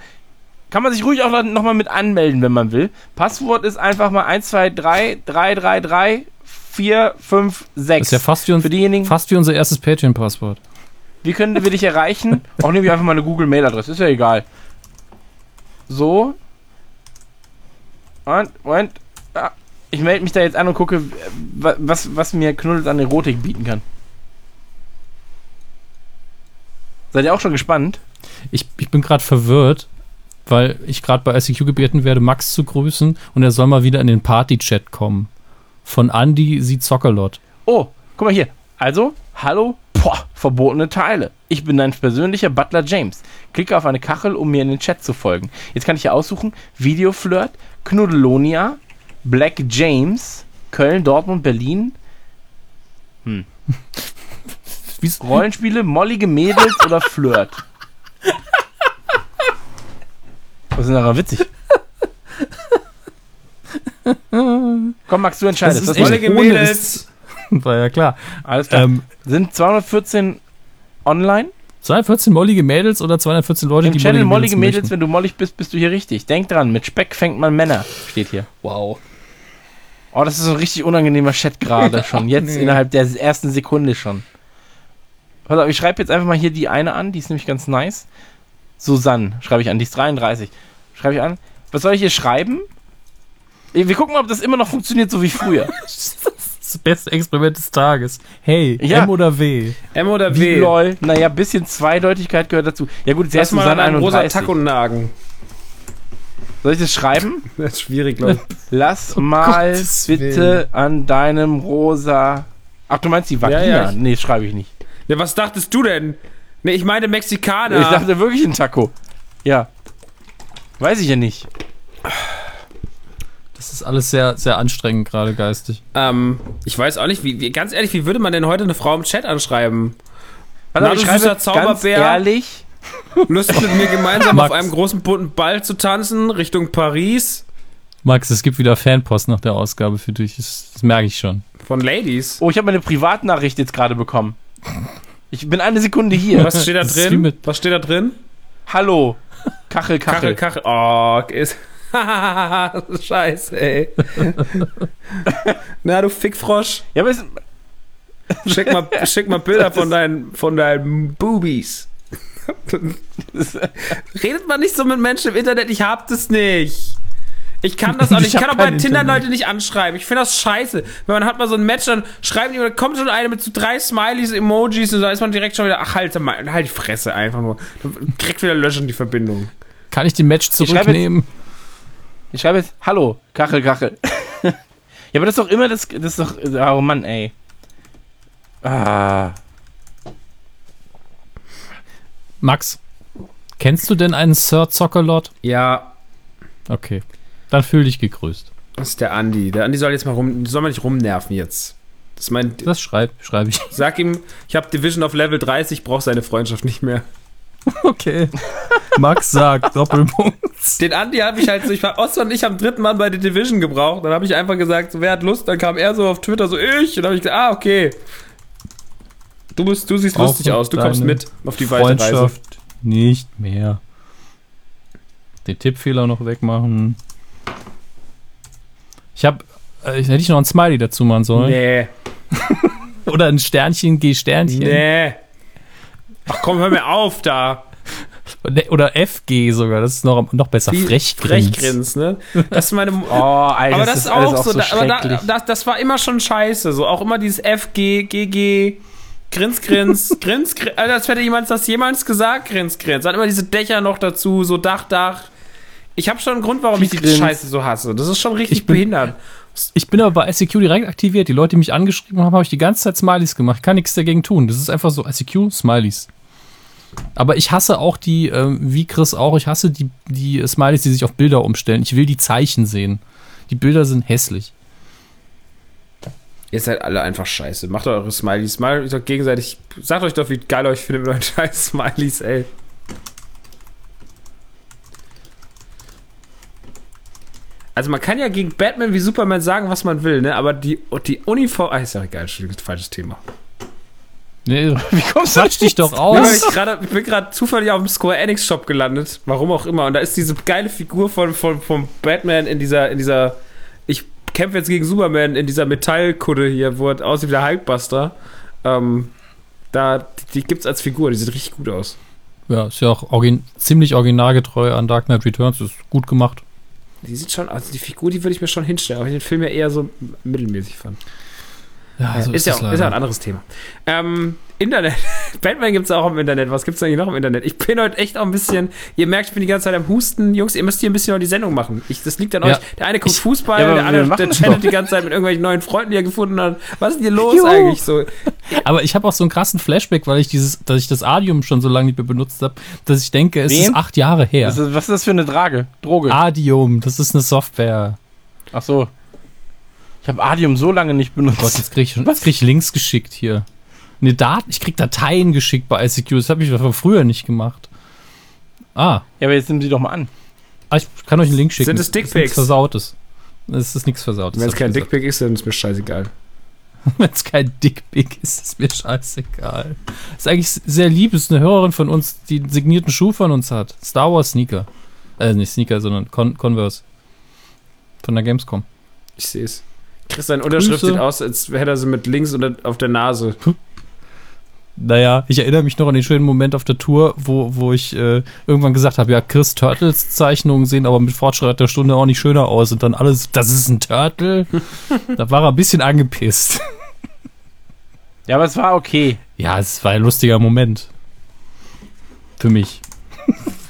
Kann man sich ruhig auch nochmal mit anmelden, wenn man will. Passwort ist einfach mal 1, 2, 3, 3, 3, 3, 4, 5, 6. Das ist ja fast wie, Für uns, diejenigen, fast wie unser erstes Patreon-Passwort. wie können wir dich erreichen? Auch nehme ich einfach mal eine Google-Mail-Adresse, ist ja egal. So. Und, Moment. Ah, ich melde mich da jetzt an und gucke, wa- was, was mir Knuddels an Erotik bieten kann. Seid ihr auch schon gespannt? Ich, ich bin gerade verwirrt, weil ich gerade bei ICQ gebeten werde, Max zu grüßen und er soll mal wieder in den Party-Chat kommen. Von Andy sieht Zockerlot. Oh, guck mal hier. Also, hallo, boah, verbotene Teile. Ich bin dein persönlicher Butler James. Klicke auf eine Kachel, um mir in den Chat zu folgen. Jetzt kann ich hier aussuchen: Videoflirt, Knuddelonia, Black James, Köln, Dortmund, Berlin, Wie's- Rollenspiele, mollige Mädels oder Flirt. Was ist daran witzig? Komm, Max, du entscheidest. Das ist? Mollige Mädels. War ja klar. Alles klar. Ähm, Sind 214 online? 214 mollige Mädels oder 214 Leute, Im die Channel mollige Mädels, möchten? wenn du mollig bist, bist du hier richtig. Denk dran, mit Speck fängt man Männer, steht hier. Wow. Oh, das ist so ein richtig unangenehmer Chat gerade schon. Jetzt innerhalb der ersten Sekunde schon. Pass auf, ich schreibe jetzt einfach mal hier die eine an, die ist nämlich ganz nice. Susanne schreibe ich an, die ist 33. Schreibe ich an. Was soll ich hier schreiben? Wir gucken mal, ob das immer noch funktioniert, so wie früher. Das beste Experiment des Tages. Hey, Ja. M oder W? M oder Wie W? lol. Naja, bisschen Zweideutigkeit gehört dazu. Ja gut, jetzt ist mal einen rosa 31. Taco nagen. Soll ich das schreiben? Das ist schwierig, ich. Lass mal Gottes bitte an deinem rosa. Ach, du meinst die Vagina? Ja, ja, ich- nee, schreibe ich nicht. Ja, was dachtest du denn? Nee, ich meine Mexikaner. Ich dachte wirklich ein Taco. Ja. Weiß ich ja nicht. Das ist alles sehr, sehr anstrengend gerade geistig. ähm, ich weiß auch nicht, wie, wie, ganz ehrlich, wie würde man denn heute eine Frau im Chat anschreiben? Warte, Na, ich schreibe süßer ganz Zauberbär. ehrlich. Lust mit mir gemeinsam auf einem großen bunten Ball zu tanzen, Richtung Paris. Max, es gibt wieder Fanpost nach der Ausgabe für dich. Das, das merke ich schon. Von Ladies. Oh, ich habe meine Privatnachricht jetzt gerade bekommen. Ich bin eine Sekunde hier. Was steht da drin? Was steht da drin? Hallo. Kachel, Kachel, Kachel. Kachel. Oh, ist. Scheiße, ey. Na, du Fickfrosch. Ja, aber Schick mal, schick mal Bilder von deinen, von deinen Boobies. Redet man nicht so mit Menschen im Internet, ich hab das nicht. Ich kann das auch nicht. Ich Ich kann auch bei Tinder Internet. Leute nicht anschreiben. Ich finde das scheiße. Wenn man hat mal so ein Match, dann schreiben die, dann kommt schon eine mit so drei Smileys, Emojis und da ist man direkt schon wieder, ach, halt halt die Fresse einfach nur. Direkt wieder löschen die Verbindung. Kann ich den Match schreibe zurücknehmen? ich schreibe jetzt Hallo. Kachel, Kachel. ja, aber das ist doch immer das. Das ist doch. Oh Mann, ey. Ah. Max, kennst du denn einen Sir Zockerlot? Ja, Okay. Dann fühl dich gegrüßt. das ist der Andi. Der Andi soll jetzt mal rum, soll mal nicht rumnerven jetzt. Das mein, Das schreibe schreib ich. sag ihm, ich habe Division auf Level 30, brauche seine Freundschaft nicht mehr. Okay. Max sagt Doppelpunkt. Den Andi habe ich halt so, ich war Osman und ich am dritten Mann bei der Division gebraucht. Dann habe ich einfach gesagt, so, wer hat Lust? Dann kam er so auf Twitter so, ich. Und dann habe ich gesagt, ah, okay. Du, bist, du siehst lustig aus, du kommst mit auf die weite Reise. Freundschaft nicht mehr. Den Tippfehler noch wegmachen. Ich habe, äh, hätte ich noch ein Smiley dazu machen sollen. Nee, Oder ein Sternchen, G Sternchen. nee. Ach komm, hör mir auf da. Oder FG sogar, das ist noch, noch besser. Wie- Frechgrins. Frechgrins, ne? Das ist meine. Oh, Alter. aber das, ist alles auch so, da, aber da, das, das war immer schon scheiße. So auch immer dieses FG, GG, Grins, Grins, Grins, Grins. Alter, als hätte jemand das jemals gesagt, Grins, Grins. Dann immer diese Dächer noch dazu, so Dach, Dach. Ich habe schon einen Grund, warum ich die. Scheiße so hasse. Das ist schon richtig Ich bin- behindert. Ich bin aber bei ICQ direkt aktiviert. Die Leute, die mich angeschrieben haben, habe ich die ganze Zeit Smileys gemacht. Kann nichts dagegen tun. Das ist einfach so ICQ, Smileys. Aber ich hasse auch die, ähm, wie Chris auch, ich hasse die, die Smileys, die sich auf Bilder umstellen. Ich will die Zeichen sehen. Die Bilder sind hässlich. Ihr seid alle einfach scheiße. Macht eure Smileys. Mal gegenseitig. Sagt euch doch, wie geil euch findet mit euren scheiß Smileys, ey. Also man kann ja gegen Batman wie Superman sagen, was man will, ne? Aber die, die Uniform. Ah, ist ja egal, Entschuldigung, falsches Thema. Nee, Wie kommst du dich doch aus. ich, grad, ich bin gerade zufällig auf dem Square Enix Shop gelandet, warum auch immer. Und da ist diese geile Figur von, von, von Batman in dieser, in dieser, ich kämpfe jetzt gegen Superman in dieser Metallkutte hier, wo er aussieht wie der Hulkbuster. Ähm, da, die, die gibt's als Figur, die sieht richtig gut aus. Ja, ist ja auch origin ziemlich originalgetreu an Dark Knight Returns. Ist gut gemacht. Die sieht schon, also die Figur, die würde ich mir schon hinstellen, aber ich den Film ja eher so mittelmäßig fand. Ja, so ist, ja das auch, ist ja ein anderes Thema. Ähm, Internet. Batman gibt es auch im Internet. Was gibt es eigentlich noch im Internet? Ich bin heute echt auch ein bisschen. Ihr merkt, ich bin die ganze Zeit am Husten. Jungs, ihr müsst hier ein bisschen noch die Sendung machen. Ich, das liegt an Ja. euch. Der eine guckt Fußball, Ja, aber der andere der chattet doch. die ganze Zeit mit irgendwelchen neuen Freunden, die er gefunden hat. Was ist denn hier los Juhu. eigentlich? So, Aber ich habe auch so einen krassen Flashback, weil ich dieses, dass ich das Adium schon so lange nicht mehr benutzt habe, dass ich denke, es Wen? ist acht Jahre her. Was ist, was ist das für eine Drage? Droge. Adium, das ist eine Software. Ach so. Ich habe Adium so lange nicht benutzt. Gott, jetzt krieg ich, jetzt krieg ich Links geschickt hier. Ne, Daten, ich krieg Dateien geschickt bei ICQ, das habe ich früher nicht gemacht. Ah, Ja, aber jetzt nimm sie doch mal an. ah, ich kann euch einen Link schicken. Sind es Das ist nichts Dickpics? Versautes. Das ist nichts Versautes. wenn es kein. Dickpick ist, dann ist mir scheißegal. Wenn es kein Dickpick ist, ist mir scheißegal. Ist eigentlich sehr lieb, ist eine Hörerin von uns, die einen signierten Schuh von uns hat. Star Wars Sneaker. Äh, nicht Sneaker, sondern Con Converse. Von der Gamescom. Ich sehe es. Chris, seine Unterschrift Grüße. sieht aus, als hätte er sie mit links unter, auf der Nase. Naja, ich erinnere mich noch an den schönen Moment auf der Tour, wo, wo ich äh, irgendwann gesagt habe, ja, Chris Turtles Zeichnungen sehen aber mit Fortschritt der Stunde auch nicht schöner aus. Und dann alles, das ist ein Turtle. da war er ein bisschen angepisst. Ja, aber es war okay. Ja, es war ein lustiger Moment. Für mich.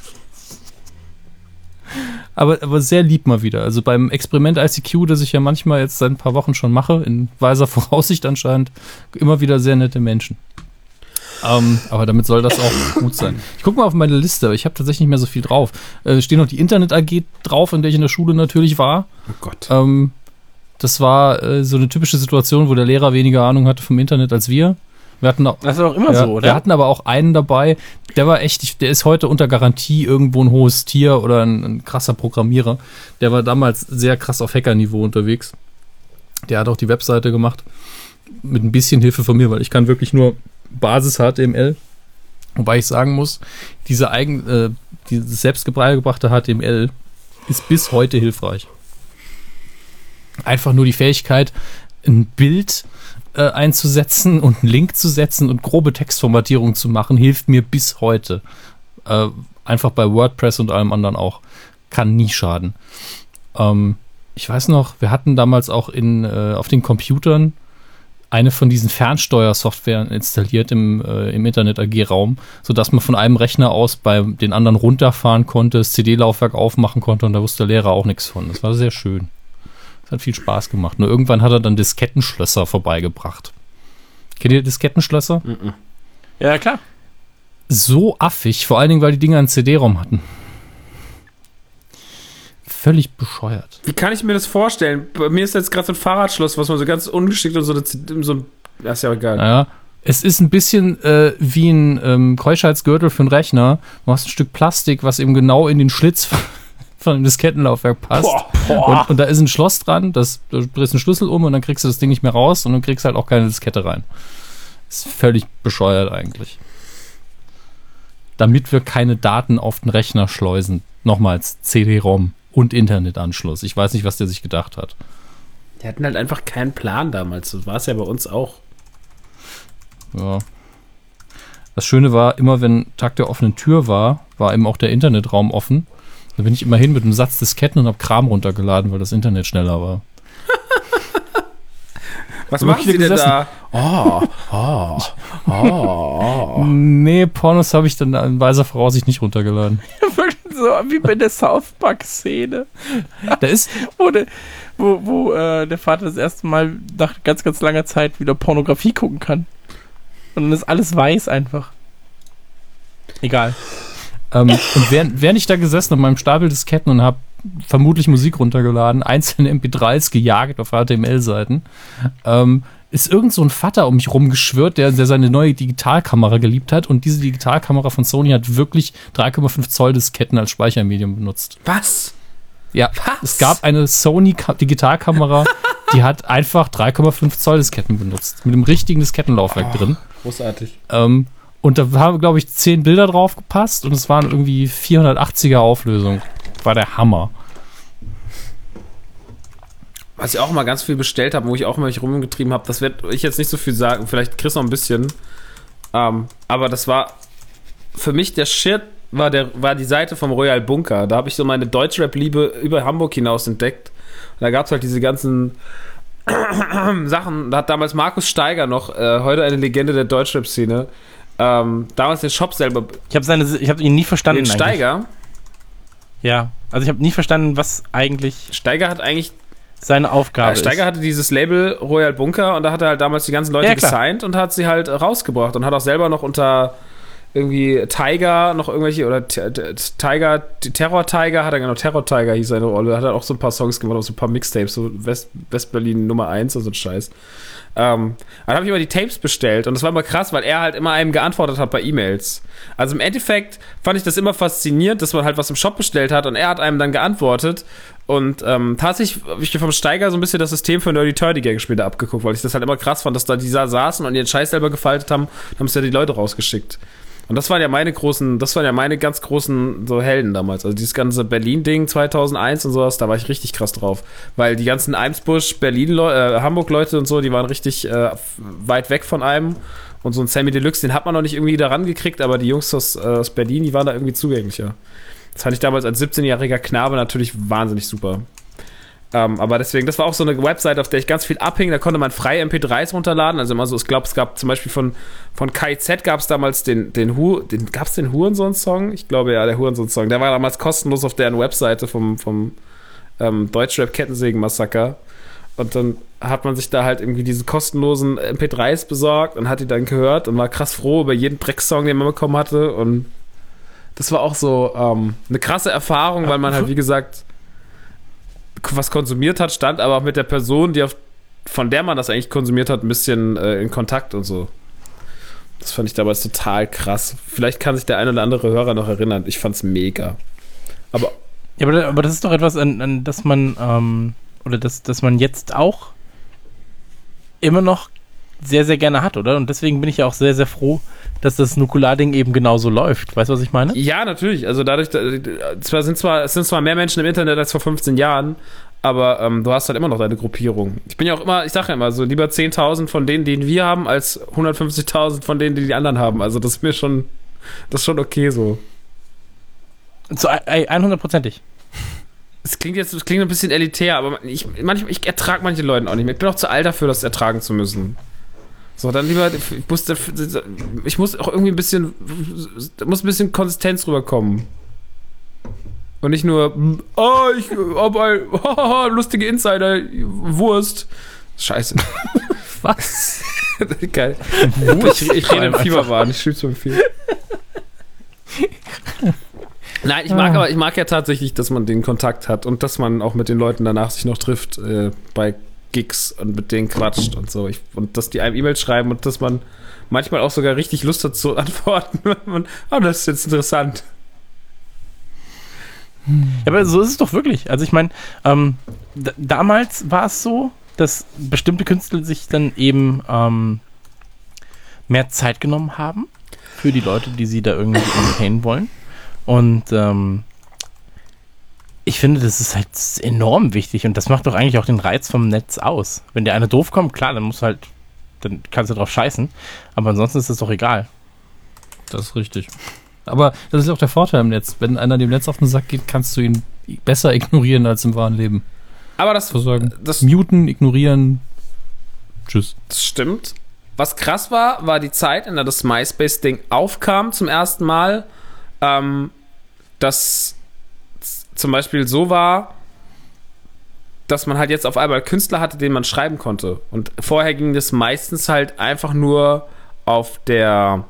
aber, aber sehr lieb mal wieder. Also beim Experiment ICQ, das ich ja manchmal jetzt seit ein paar Wochen schon mache, in weiser Voraussicht anscheinend, immer wieder sehr nette Menschen. Ähm, aber damit soll das auch gut sein. Ich gucke mal auf meine Liste, aber ich habe tatsächlich nicht mehr so viel drauf. Äh, stehen noch die Internet AG drauf, in der ich in der Schule natürlich war. Oh Gott. Ähm, das war äh, so eine typische Situation, wo der Lehrer weniger Ahnung hatte vom Internet als wir. Wir hatten auch, Das ist auch immer ja, so, oder? Wir hatten aber auch einen dabei, der war echt, der ist heute unter Garantie irgendwo ein hohes Tier oder ein, ein krasser Programmierer. Der war damals sehr krass auf Hackerniveau unterwegs. Der hat auch die Webseite gemacht. Mit ein bisschen Hilfe von mir, weil ich kann wirklich nur Basis HTML. Wobei ich sagen muss, diese eigen, äh, dieses selbst beigebrachte HTML ist bis heute hilfreich. Einfach nur die Fähigkeit, ein Bild äh, einzusetzen und einen Link zu setzen und grobe Textformatierung zu machen, hilft mir bis heute. Äh, einfach bei WordPress und allem anderen auch. Kann nie schaden. Ähm, ich weiß noch, wir hatten damals auch in, äh, auf den Computern eine von diesen Fernsteuersoftwaren installiert im, äh, im Internet AG-Raum, sodass man von einem Rechner aus bei den anderen runterfahren konnte, das CD-Laufwerk aufmachen konnte und da wusste der Lehrer auch nichts von. Das war sehr schön. Hat viel Spaß gemacht. Nur irgendwann hat er dann Diskettenschlösser vorbeigebracht. Kennt ihr Diskettenschlösser? Ja, klar. So affig, vor allen Dingen, weil die Dinger einen CD-ROM hatten. Völlig bescheuert. Wie kann ich mir das vorstellen? Bei mir ist jetzt gerade so ein Fahrradschloss, was man so ganz ungeschickt und so, eine, so ein. Das ist ja egal. Naja, es ist ein bisschen äh, wie ein ähm, Keuschheitsgürtel für einen Rechner. Du hast ein Stück Plastik, was eben genau in den Schlitz von dem Diskettenlaufwerk passt. Und, und da ist ein Schloss dran, das, du drehst einen Schlüssel um und dann kriegst du das Ding nicht mehr raus und dann kriegst halt auch keine Diskette rein. Ist völlig bescheuert eigentlich. Damit wir keine Daten auf den Rechner schleusen. Nochmals CD-ROM und Internetanschluss. Ich weiß nicht, was der sich gedacht hat. Die hatten halt einfach keinen Plan damals. So war es ja bei uns auch. Ja. Das Schöne war, immer wenn Tag der offenen Tür war, war eben auch der Internetraum offen. Da bin ich immer hin mit einem Satz Disketten und habe Kram runtergeladen, weil das Internet schneller war. Was So machen Sie denn da? Oh, oh, oh. Nee, Pornos habe ich dann in weiser Voraussicht nicht runtergeladen. Wirklich so wie bei der South Park-Szene, Da ist, wo, der, wo, wo äh, der Vater das erste Mal nach ganz, ganz langer Zeit wieder Pornografie gucken kann. Und dann ist alles weiß einfach. Egal. Ähm, und während, während ich da gesessen auf meinem Stapel Disketten und habe vermutlich Musik runtergeladen, einzelne MP3s gejagt auf HTML-Seiten, ähm, ist irgend so ein Vater um mich rumgeschwört, der, der seine neue Digitalkamera geliebt hat und diese Digitalkamera von Sony hat wirklich 3,5 Zoll Disketten als Speichermedium benutzt. Was? Ja, Was? es gab eine Sony Ka- Digitalkamera, die hat einfach 3,5 Zoll Disketten benutzt, mit einem richtigen Diskettenlaufwerk drin. Großartig. Ähm, und da haben, glaube ich, 10 Bilder drauf gepasst und es waren irgendwie 480er Auflösung. War der Hammer. Was ich auch mal ganz viel bestellt habe, wo ich auch mal mich rumgetrieben habe, das werde ich jetzt nicht so viel sagen. Vielleicht Chris noch ein bisschen. Ähm, aber das war für mich der Shit, war, der, war die Seite vom Royal Bunker. Da habe ich so meine Deutschrap-Liebe über Hamburg hinaus entdeckt. Und da gab es halt diese ganzen Sachen. Da hat damals Markus Steiger noch, äh, heute eine Legende der Deutschrap-Szene, ähm, damals den Shop selber. Ich habe seine, ich habe ihn nie verstanden. Den eigentlich. Steiger. Ja, also ich habe nie verstanden, was eigentlich Steiger hat eigentlich seine Aufgabe Äh, Steiger hatte dieses Label Royal Bunker und da hat er halt damals die ganzen Leute Ja, gesigned und hat sie halt rausgebracht und hat auch selber noch unter irgendwie Tiger noch irgendwelche oder Tiger, Terror Tiger hat er genau Terror Tiger hieß seine Rolle, hat er auch so ein paar Songs gemacht, auch so ein paar Mixtapes, so West, West-Berlin Nummer 1 und so ein Scheiß. Ähm, dann habe ich immer die Tapes bestellt und das war immer krass, weil er halt immer einem geantwortet hat bei E-Mails. Also im Endeffekt fand ich das immer faszinierend, dass man halt was im Shop bestellt hat und er hat einem dann geantwortet. Und ähm, tatsächlich habe ich mir vom Steiger so ein bisschen das System für Nerdy Turdy Gang später abgeguckt, weil ich das halt immer krass fand, dass da die saßen und ihren Scheiß selber gefaltet haben, haben es ja die Leute rausgeschickt. Und das waren ja meine großen, das waren ja meine ganz großen so Helden damals. Also dieses ganze Berlin-Ding 2001 und sowas, da war ich richtig krass drauf. Weil die ganzen Eimsbusch, Berlin, äh, Hamburg-Leute und so, die waren richtig äh, weit weg von einem. Und so ein Sammy Deluxe, den hat man noch nicht irgendwie da rangekriegt, aber die Jungs aus, äh, aus Berlin, die waren da irgendwie zugänglicher. Das fand ich damals als 17-jähriger Knabe natürlich wahnsinnig super. Ähm, aber deswegen, das war auch so eine Website, auf der ich ganz viel abhing. Da konnte man frei MP3s runterladen. Also immer so, ich glaube, es gab zum Beispiel von, von KIZ gab es damals den, den, Hu, den gab es den Hurensohn-Song? Ich glaube ja, der Hurensohn-Song. Der war damals kostenlos auf deren Webseite vom, vom ähm, Deutschrap-Kettensägen-Massaker. Und dann hat man sich da halt irgendwie diese kostenlosen MP3s besorgt und hat die dann gehört und war krass froh über jeden Drecksong, den man bekommen hatte. Und das war auch so ähm, eine krasse Erfahrung, weil man halt, wie gesagt, was konsumiert hat, stand aber auch mit der Person, die auf, von der man das eigentlich konsumiert hat, ein bisschen äh, in Kontakt und so. Das fand ich damals total krass. Vielleicht kann sich der ein oder andere Hörer noch erinnern. Ich fand's mega. Aber Ja, aber, aber das ist doch etwas, an, an das man, ähm, oder das, das man jetzt auch immer noch sehr, sehr gerne hat, oder? Und deswegen bin ich ja auch sehr, sehr froh, dass das Nukular-Ding eben genauso läuft. Weißt du, was ich meine? Ja, natürlich. Also dadurch, da- zwar sind zwar, es sind zwar mehr Menschen im Internet als vor 15 Jahren, aber ähm, du hast halt immer noch deine Gruppierung. Ich bin ja auch immer, ich sage ja immer so, lieber 10.000 von denen, die wir haben, als 150.000 von denen, die die anderen haben. Also das ist mir schon, das ist schon okay so. Ei- 100%ig. Es klingt jetzt, es klingt ein bisschen elitär, aber ich, manchmal, ich ertrage manche Leute auch nicht mehr. Ich bin auch zu alt dafür, das ertragen zu müssen. So, dann lieber, ich muss, ich muss auch irgendwie ein bisschen, muss ein bisschen Konsistenz rüberkommen. Und nicht nur, oh, ich hab ein, haha, lustige Insider, Wurst. Scheiße. Was? Geil. Ich, ich rede im Fieberwahn, ich schieb's mir viel. Nein, ich mag aber, ich mag ja tatsächlich, dass man den Kontakt hat und dass man auch mit den Leuten danach sich noch trifft äh, bei Gigs und mit denen quatscht und so. Ich, und dass die einem E-Mails schreiben und dass man manchmal auch sogar richtig Lust hat zu antworten. man, oh, das ist jetzt interessant. Ja, aber so ist es doch wirklich. Also ich meine, ähm, damals war es so, dass bestimmte Künstler sich dann eben ähm, mehr Zeit genommen haben für die Leute, die sie da irgendwie entertainen wollen. Und ähm, ich finde, das ist halt enorm wichtig und das macht doch eigentlich auch den Reiz vom Netz aus. Wenn der eine doof kommt, klar, dann muss halt, dann kannst du drauf scheißen. Aber ansonsten ist das doch egal. Das ist richtig. Aber das ist auch der Vorteil im Netz. Wenn einer dem Netz auf den Sack geht, kannst du ihn besser ignorieren als im wahren Leben. Aber das, So sagen. das, Muten, ignorieren. Tschüss. das stimmt. Was krass war, war die Zeit, in der das MySpace-Ding aufkam zum ersten Mal, ähm, dass z- zum Beispiel so war, dass man halt jetzt auf einmal Künstler hatte, den man schreiben konnte. Und vorher ging das meistens halt einfach nur auf der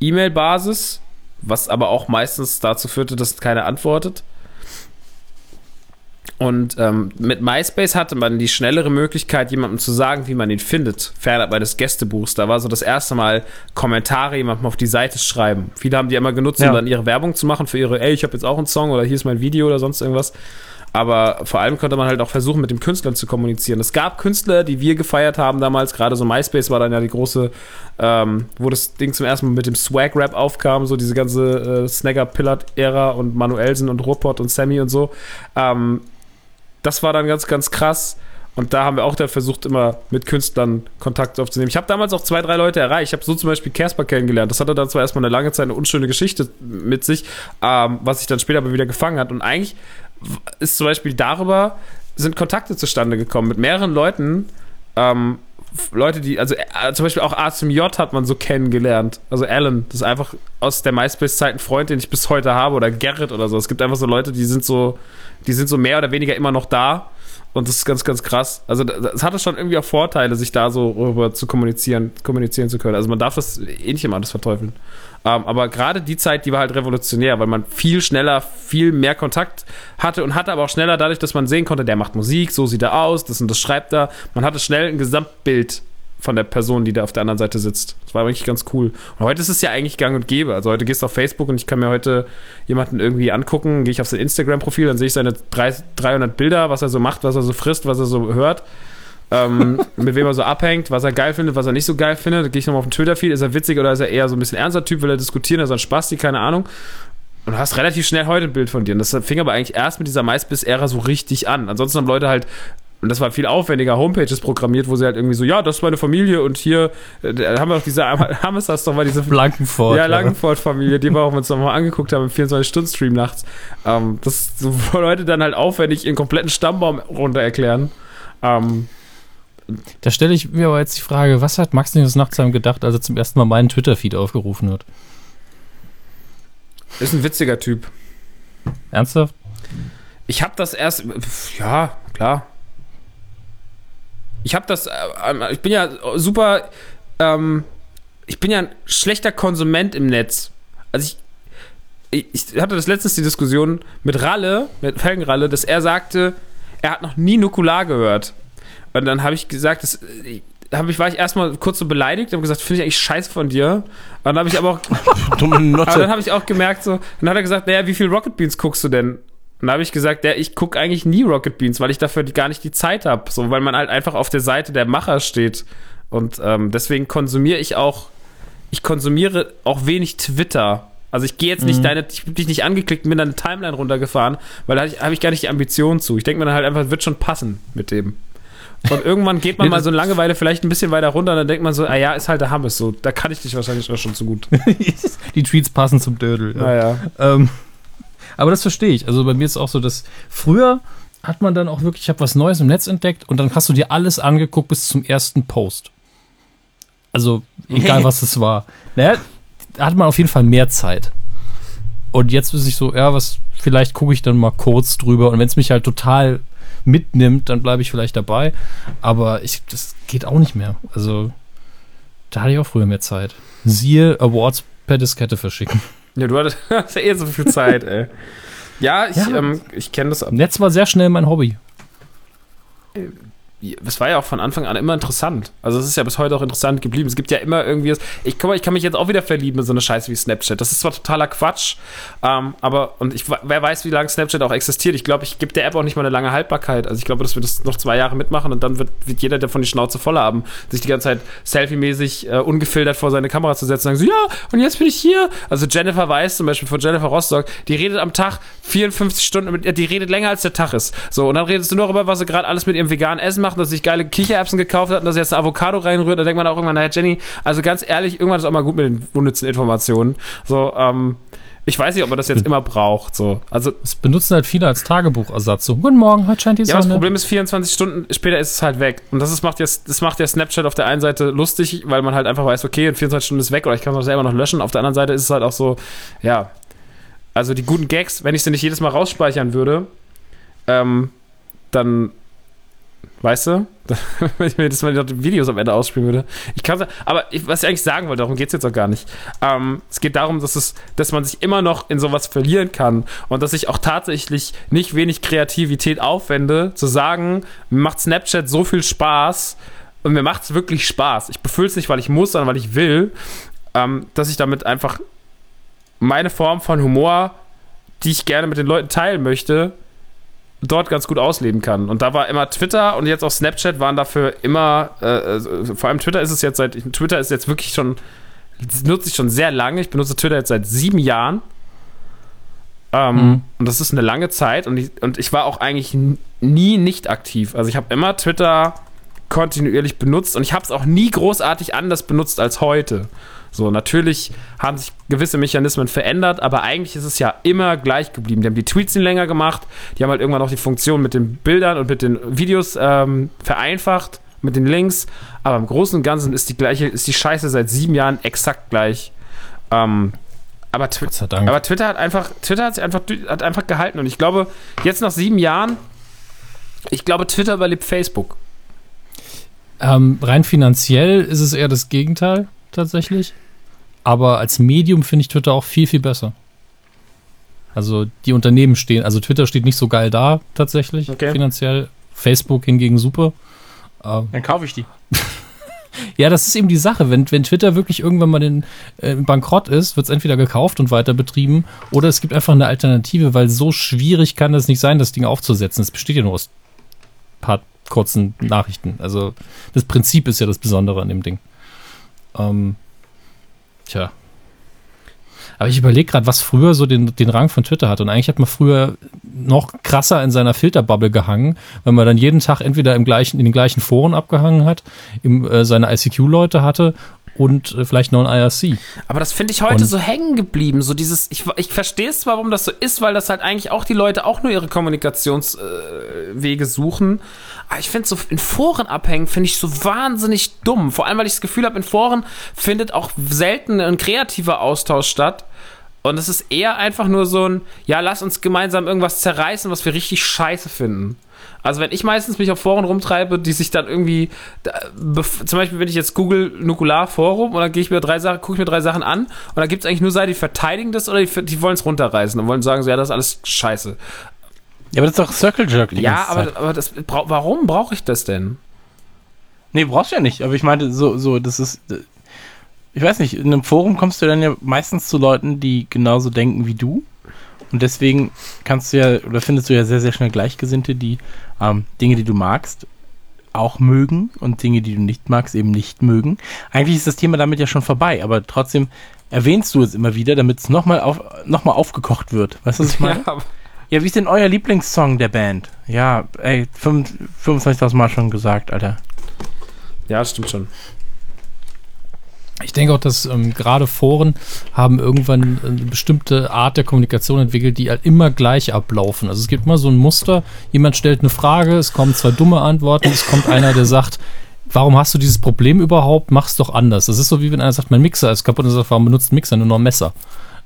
E-Mail-Basis, was aber auch meistens dazu führte, dass keiner antwortet. Und ähm, mit MySpace hatte man die schnellere Möglichkeit, jemandem zu sagen, wie man ihn findet, fernab eines Gästebuchs. Da war so das erste Mal Kommentare jemandem auf die Seite schreiben. Viele haben die immer genutzt, um Ja. dann ihre Werbung zu machen für ihre, ey, ich habe jetzt auch einen Song oder hier ist mein Video oder sonst irgendwas. Aber vor allem konnte man halt auch versuchen, mit dem Künstler zu kommunizieren. Es gab Künstler, die wir gefeiert haben damals, gerade so MySpace war dann ja die große, ähm, wo das Ding zum ersten Mal mit dem Swag-Rap aufkam, so diese ganze äh, Snagger-Pillard-Ära und Manuelsen und Ruppert und Sammy und so. Ähm, das war dann ganz, ganz krass. Und da haben wir auch dann versucht, immer mit Künstlern Kontakt aufzunehmen. Ich habe damals auch zwei, drei Leute erreicht. Ich habe so zum Beispiel Casper kennengelernt. Das hatte dann zwar erstmal eine lange Zeit eine unschöne Geschichte mit sich, ähm, was sich dann später aber wieder gefangen hat. Und eigentlich ist zum Beispiel darüber sind Kontakte zustande gekommen mit mehreren Leuten. Ähm, Leute, die, also äh, zum Beispiel auch A zum J hat man so kennengelernt. Also Alan, das ist einfach aus der MySpace-Zeit ein Freund, den ich bis heute habe, oder Gerrit oder so. Es gibt einfach so Leute, die sind so, die sind so mehr oder weniger immer noch da. Und das ist ganz, ganz krass. Also es hatte schon irgendwie auch Vorteile, sich da so rüber zu kommunizieren, kommunizieren zu können. Also man darf das eh nicht immer alles verteufeln. Ähm, aber gerade die Zeit, die war halt revolutionär, weil man viel schneller, viel mehr Kontakt hatte und hatte aber auch schneller dadurch, dass man sehen konnte, der macht Musik, so sieht er aus, das und das schreibt er. Man hatte schnell ein Gesamtbild von der Person, die da auf der anderen Seite sitzt. Das war wirklich ganz cool. Und heute ist es ja eigentlich gang und gäbe. Also heute gehst du auf Facebook und ich kann mir heute jemanden irgendwie angucken, gehe ich auf sein Instagram-Profil, dann sehe ich seine 300 Bilder, was er so macht, was er so frisst, was er so hört. ähm, mit wem er so abhängt, was er geil findet, was er nicht so geil findet. Dann gehe ich nochmal auf den Twitter-Feed, ist er witzig oder ist er eher so ein bisschen ernster Typ, will er diskutieren, ist er ein Spasti, keine Ahnung. Und du hast relativ schnell heute ein Bild von dir. Und das fing aber eigentlich erst mit dieser MySpace-Ära so richtig an. Ansonsten haben Leute halt und das war viel aufwendiger, Homepages programmiert, wo sie halt irgendwie so, ja, das ist meine Familie und hier äh, haben wir auch diese, haben es das doch mal diese Blankenfort. Ja, Langenfort-Familie, die wir auch uns nochmal angeguckt haben im 24-Stunden-Stream nachts. Ähm, das so, wo Leute dann halt aufwendig ihren kompletten Stammbaum runter erklären. Ähm, da stelle ich mir aber jetzt die Frage, was hat Max das nachts gedacht, als er zum ersten Mal meinen Twitter-Feed aufgerufen hat? Ist ein witziger Typ. Ernsthaft? Ich habe das erst, ja, klar. Ich habe das, äh, ich bin ja super, ähm, ich bin ja ein schlechter Konsument im Netz. Also ich, ich, hatte das letztens die Diskussion mit Ralle, mit Felgenralle, dass er sagte, er hat noch nie Nukular gehört. Und dann habe ich gesagt, das, hab ich, war ich erstmal kurz so beleidigt und gesagt, finde ich eigentlich scheiße von dir. Und dann habe ich aber auch. Dumme Notte. Aber dann habe ich auch gemerkt, so, dann hat er gesagt, naja, wie viel Rocket Beans guckst du denn? Und da habe ich gesagt, ja, ich gucke eigentlich nie Rocket Beans, weil ich dafür gar nicht die Zeit habe. So, weil man halt einfach auf der Seite der Macher steht. Und ähm, deswegen konsumiere ich auch, ich konsumiere auch wenig Twitter. Also ich gehe jetzt nicht Mhm. deine, ich bin dich nicht angeklickt und bin deine Timeline runtergefahren, weil da habe ich, gar nicht die Ambition zu. Ich denke mir dann halt einfach, wird schon passen mit dem. Und irgendwann geht man mal so in Langeweile vielleicht ein bisschen weiter runter und dann denkt man so, ah ja, ist halt der Hammes so. Da kann ich dich wahrscheinlich auch schon zu gut. die Tweets passen zum Dödel. Ja. Naja. Ähm, aber das verstehe ich. Also bei mir ist es auch so, dass früher hat man dann auch wirklich, ich habe was Neues im Netz entdeckt und dann hast du dir alles angeguckt bis zum ersten Post. Also egal was es war. Naja, da hat man auf jeden Fall mehr Zeit. Und jetzt ist ich so, ja, was, vielleicht gucke ich dann mal kurz drüber und wenn es mich halt total mitnimmt, dann bleibe ich vielleicht dabei. Aber ich, das geht auch nicht mehr. Also da hatte ich auch früher mehr Zeit. Siehe Awards per Diskette verschicken. Ja, du hattest ja eh so viel Zeit, ey. Ja, ich, Ja. ähm, ich kenne das. Netz war sehr schnell mein Hobby. Es war ja auch von Anfang an immer interessant. Also es ist ja bis heute auch interessant geblieben. Es gibt ja immer irgendwie. Ich, ich kann mich jetzt auch wieder verlieben in so eine Scheiße wie Snapchat. Das ist zwar totaler Quatsch, ähm, aber und ich, wer weiß, wie lange Snapchat auch existiert. Ich glaube, ich gebe der App auch nicht mal eine lange Haltbarkeit. Also ich glaube, dass wir das noch zwei Jahre mitmachen und dann wird, wird jeder davon die Schnauze voll haben, sich die ganze Zeit selfie-mäßig äh, ungefiltert vor seine Kamera zu setzen und sagen so, ja, und jetzt bin ich hier. Also Jennifer Weiß zum Beispiel von Jennifer Rostock, die redet am Tag 54 Stunden mit, die redet länger als der Tag ist. So, und dann redest du nur darüber, was sie gerade alles mit ihrem veganen Essen macht, dass sich geile Kichererbsen gekauft hat und dass jetzt eine Avocado reinrührt. Da denkt man auch irgendwann, naja, Jenny, also ganz ehrlich, irgendwann ist auch mal gut mit den unnützen Informationen. So, ähm, ich weiß nicht, ob man das jetzt immer braucht. So, also Das benutzen halt viele als Tagebuchersatz. So, guten Morgen, heute scheint die ja, aber das Sonne. Problem ist, 24 Stunden später ist es halt weg. Und das, ist, macht, jetzt, das macht ja Snapchat auf der einen Seite lustig, weil man halt einfach weiß, okay, in 24 Stunden ist weg oder ich kann es auch selber noch löschen. Auf der anderen Seite ist es halt auch so, ja. Also die guten Gags, wenn ich sie nicht jedes Mal rausspeichern würde, ähm, dann, weißt du, wenn ich mir das mal die Videos am Ende ausspielen würde. Ich kann aber ich, was ich eigentlich sagen wollte, darum geht es jetzt auch gar nicht. Ähm, es geht darum, dass, es, dass man sich immer noch in sowas verlieren kann und dass ich auch tatsächlich nicht wenig Kreativität aufwende, zu sagen, macht Snapchat so viel Spaß und mir macht es wirklich Spaß. Ich befülle es nicht, weil ich muss, sondern weil ich will, ähm, dass ich damit einfach meine Form von Humor, die ich gerne mit den Leuten teilen möchte, dort ganz gut ausleben kann. Und da war immer Twitter und jetzt auch Snapchat waren dafür immer, äh, äh, vor allem Twitter ist es jetzt seit, Twitter ist jetzt wirklich schon, nutze ich schon sehr lange. Ich benutze Twitter jetzt seit sieben Jahren. Ähm, Mhm. Und das ist eine lange Zeit und ich, und ich war auch eigentlich nie nicht aktiv. Also ich habe immer Twitter kontinuierlich benutzt und ich habe es auch nie großartig anders benutzt als heute. So, natürlich haben sich gewisse Mechanismen verändert, aber eigentlich ist es ja immer gleich geblieben. Die haben die Tweets nie länger gemacht, die haben halt irgendwann auch die Funktion mit den Bildern und mit den Videos ähm, vereinfacht, mit den Links, aber im Großen und Ganzen ist die gleiche, ist die Scheiße seit sieben Jahren exakt gleich. Ähm, aber, Twi aber Twitter hat einfach, Twitter hat sich einfach, hat einfach gehalten und ich glaube, jetzt nach sieben Jahren, ich glaube, Twitter überlebt Facebook. Ähm, rein finanziell ist es eher das Gegenteil, tatsächlich. Aber als Medium finde ich Twitter auch viel, viel besser. Also die Unternehmen stehen, also Twitter steht nicht so geil da, tatsächlich, Okay. finanziell. Facebook hingegen super. Ähm, Dann kaufe ich die. ja, das ist eben die Sache. Wenn, wenn Twitter wirklich irgendwann mal den, äh, bankrott ist, wird es entweder gekauft und weiter betrieben oder es gibt einfach eine Alternative, weil so schwierig kann es nicht sein, das Ding aufzusetzen. Es besteht ja nur aus ein paar kurzen Nachrichten. Also das Prinzip ist ja das Besondere an dem Ding. Ähm, tja. Aber ich überlege gerade, was früher so den, den Rang von Twitter hat. Und eigentlich hat man früher noch krasser in seiner Filterbubble gehangen, wenn man dann jeden Tag entweder im gleichen, in den gleichen Foren abgehangen hat, im, äh, seine ICQ-Leute hatte und äh, vielleicht noch ein IRC. Aber das finde ich heute Und- so hängen geblieben. So dieses, ich, ich verstehe es warum das so ist, weil das halt eigentlich auch die Leute auch nur ihre Kommunikationswege äh, suchen. Aber ich finde so in Foren abhängen, finde ich so wahnsinnig dumm. Vor allem, weil ich das Gefühl habe, in Foren findet auch selten ein kreativer Austausch statt. Und es ist eher einfach nur so ein, ja, lass uns gemeinsam irgendwas zerreißen, was wir richtig scheiße finden. Also wenn ich meistens mich auf Foren rumtreibe, die sich dann irgendwie, zum Beispiel wenn ich jetzt Google Nukular Forum und dann gehe ich mir drei Sachen, gucke ich mir drei Sachen an und da gibt es eigentlich nur Seiten, die verteidigen das oder die, die wollen es runterreißen und wollen sagen, so, ja, das ist alles scheiße. Ja, aber das ist doch Circle Jerk die ja, aber, Zeit. aber das, warum brauche ich das denn? Nee, brauchst du ja nicht. Aber ich meinte, so, so, das ist. Ich weiß nicht, in einem Forum kommst du dann ja meistens zu Leuten, die genauso denken wie du. Und deswegen kannst du ja, oder findest du ja sehr, sehr schnell Gleichgesinnte, die ähm, Dinge, die du magst, auch mögen und Dinge, die du nicht magst, eben nicht mögen. Eigentlich ist das Thema damit ja schon vorbei, aber trotzdem erwähnst du es immer wieder, damit es nochmal auf, noch mal aufgekocht wird. Weißt du, was ich meine? Ja, Ja, wie ist denn euer Lieblingssong der Band? Ja, ey, fünf- 25.000 Mal schon gesagt, Alter. ja, stimmt schon. Ich denke auch, dass ähm, gerade Foren haben irgendwann eine bestimmte Art der Kommunikation entwickelt, die halt immer gleich ablaufen. Also es gibt immer so ein Muster, jemand stellt eine Frage, es kommen zwei dumme Antworten, es kommt einer, der sagt, warum hast du dieses Problem überhaupt? Mach's doch anders. Das ist so wie wenn einer sagt, mein Mixer ist kaputt und sagt, warum benutzt ein Mixer nur noch ein Messer?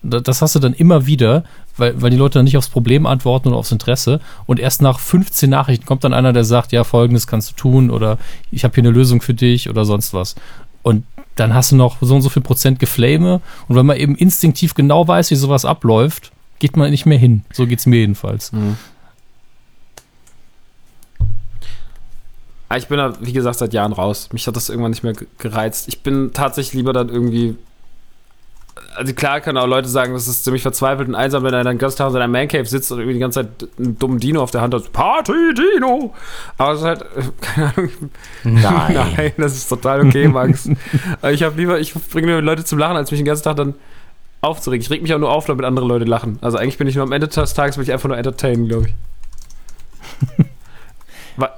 Da- Das hast du dann immer wieder, weil, weil die Leute dann nicht aufs Problem antworten oder aufs Interesse. Und erst nach 15 Nachrichten kommt dann einer, der sagt, ja, folgendes kannst du tun oder ich habe hier eine Lösung für dich oder sonst was. Und dann hast du noch so und so viel Prozent Geflame. Und wenn man eben instinktiv genau weiß, wie sowas abläuft, geht man nicht mehr hin. So geht's mir jedenfalls. Ah, Ich bin da, wie gesagt, seit Jahren raus. Mich hat das irgendwann nicht mehr ge- gereizt. Ich bin tatsächlich lieber dann irgendwie. Also klar können auch Leute sagen, das ist ziemlich verzweifelt und einsam, wenn er dann ganz Tag in seiner Mancave sitzt und irgendwie die ganze Zeit einen dummen Dino auf der Hand hat. Party Dino! Aber es ist halt, äh, keine Ahnung. Nein. Nein, das ist total okay, Max. Aber ich habe lieber, ich bringe mir Leute zum Lachen, als mich den ganzen Tag dann aufzuregen. Ich reg mich auch nur auf, damit andere Leute lachen. Also eigentlich bin ich nur am Ende des Tages, will ich einfach nur entertainen, glaube ich.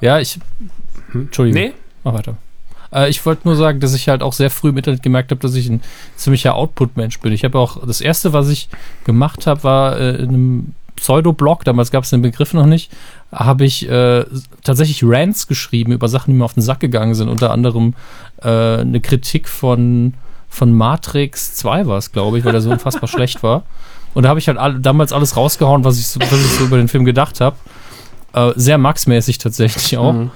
Ja, ich. Entschuldigung. Nee? Mach weiter. Äh, ich wollte nur sagen, dass ich halt auch sehr früh im Internet gemerkt habe, dass ich ein ziemlicher Output-Mensch bin. Ich habe auch, das erste, was ich gemacht habe, war äh, in einem Pseudo-Blog, damals gab es den Begriff noch nicht, habe ich äh, tatsächlich Rants geschrieben über Sachen, die mir auf den Sack gegangen sind. Unter anderem äh, eine Kritik von, von Matrix 2 war es, glaube ich, weil der so unfassbar schlecht war. Und da habe ich halt all, damals alles rausgehauen, was ich, so, was ich so über den Film gedacht habe. Äh, sehr Max-mäßig tatsächlich auch. Mhm.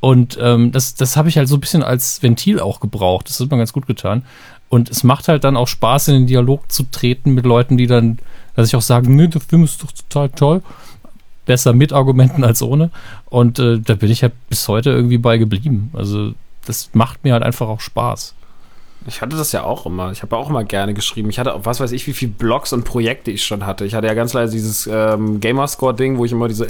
Und ähm, das, das habe ich halt so ein bisschen als Ventil auch gebraucht. Das hat mir ganz gut getan. Und es macht halt dann auch Spaß, in den Dialog zu treten mit Leuten, die dann, dass ich auch sagen, nee, der Film ist doch total toll. Besser mit Argumenten als ohne. Und äh, da bin ich halt bis heute irgendwie bei geblieben. Also das macht mir halt einfach auch Spaß. Ich hatte das ja auch immer. Ich habe auch immer gerne geschrieben. Ich hatte auch, was weiß ich, wie viele Blogs und Projekte ich schon hatte. Ich hatte ja ganz leise dieses ähm, Gamerscore-Ding, wo ich immer diese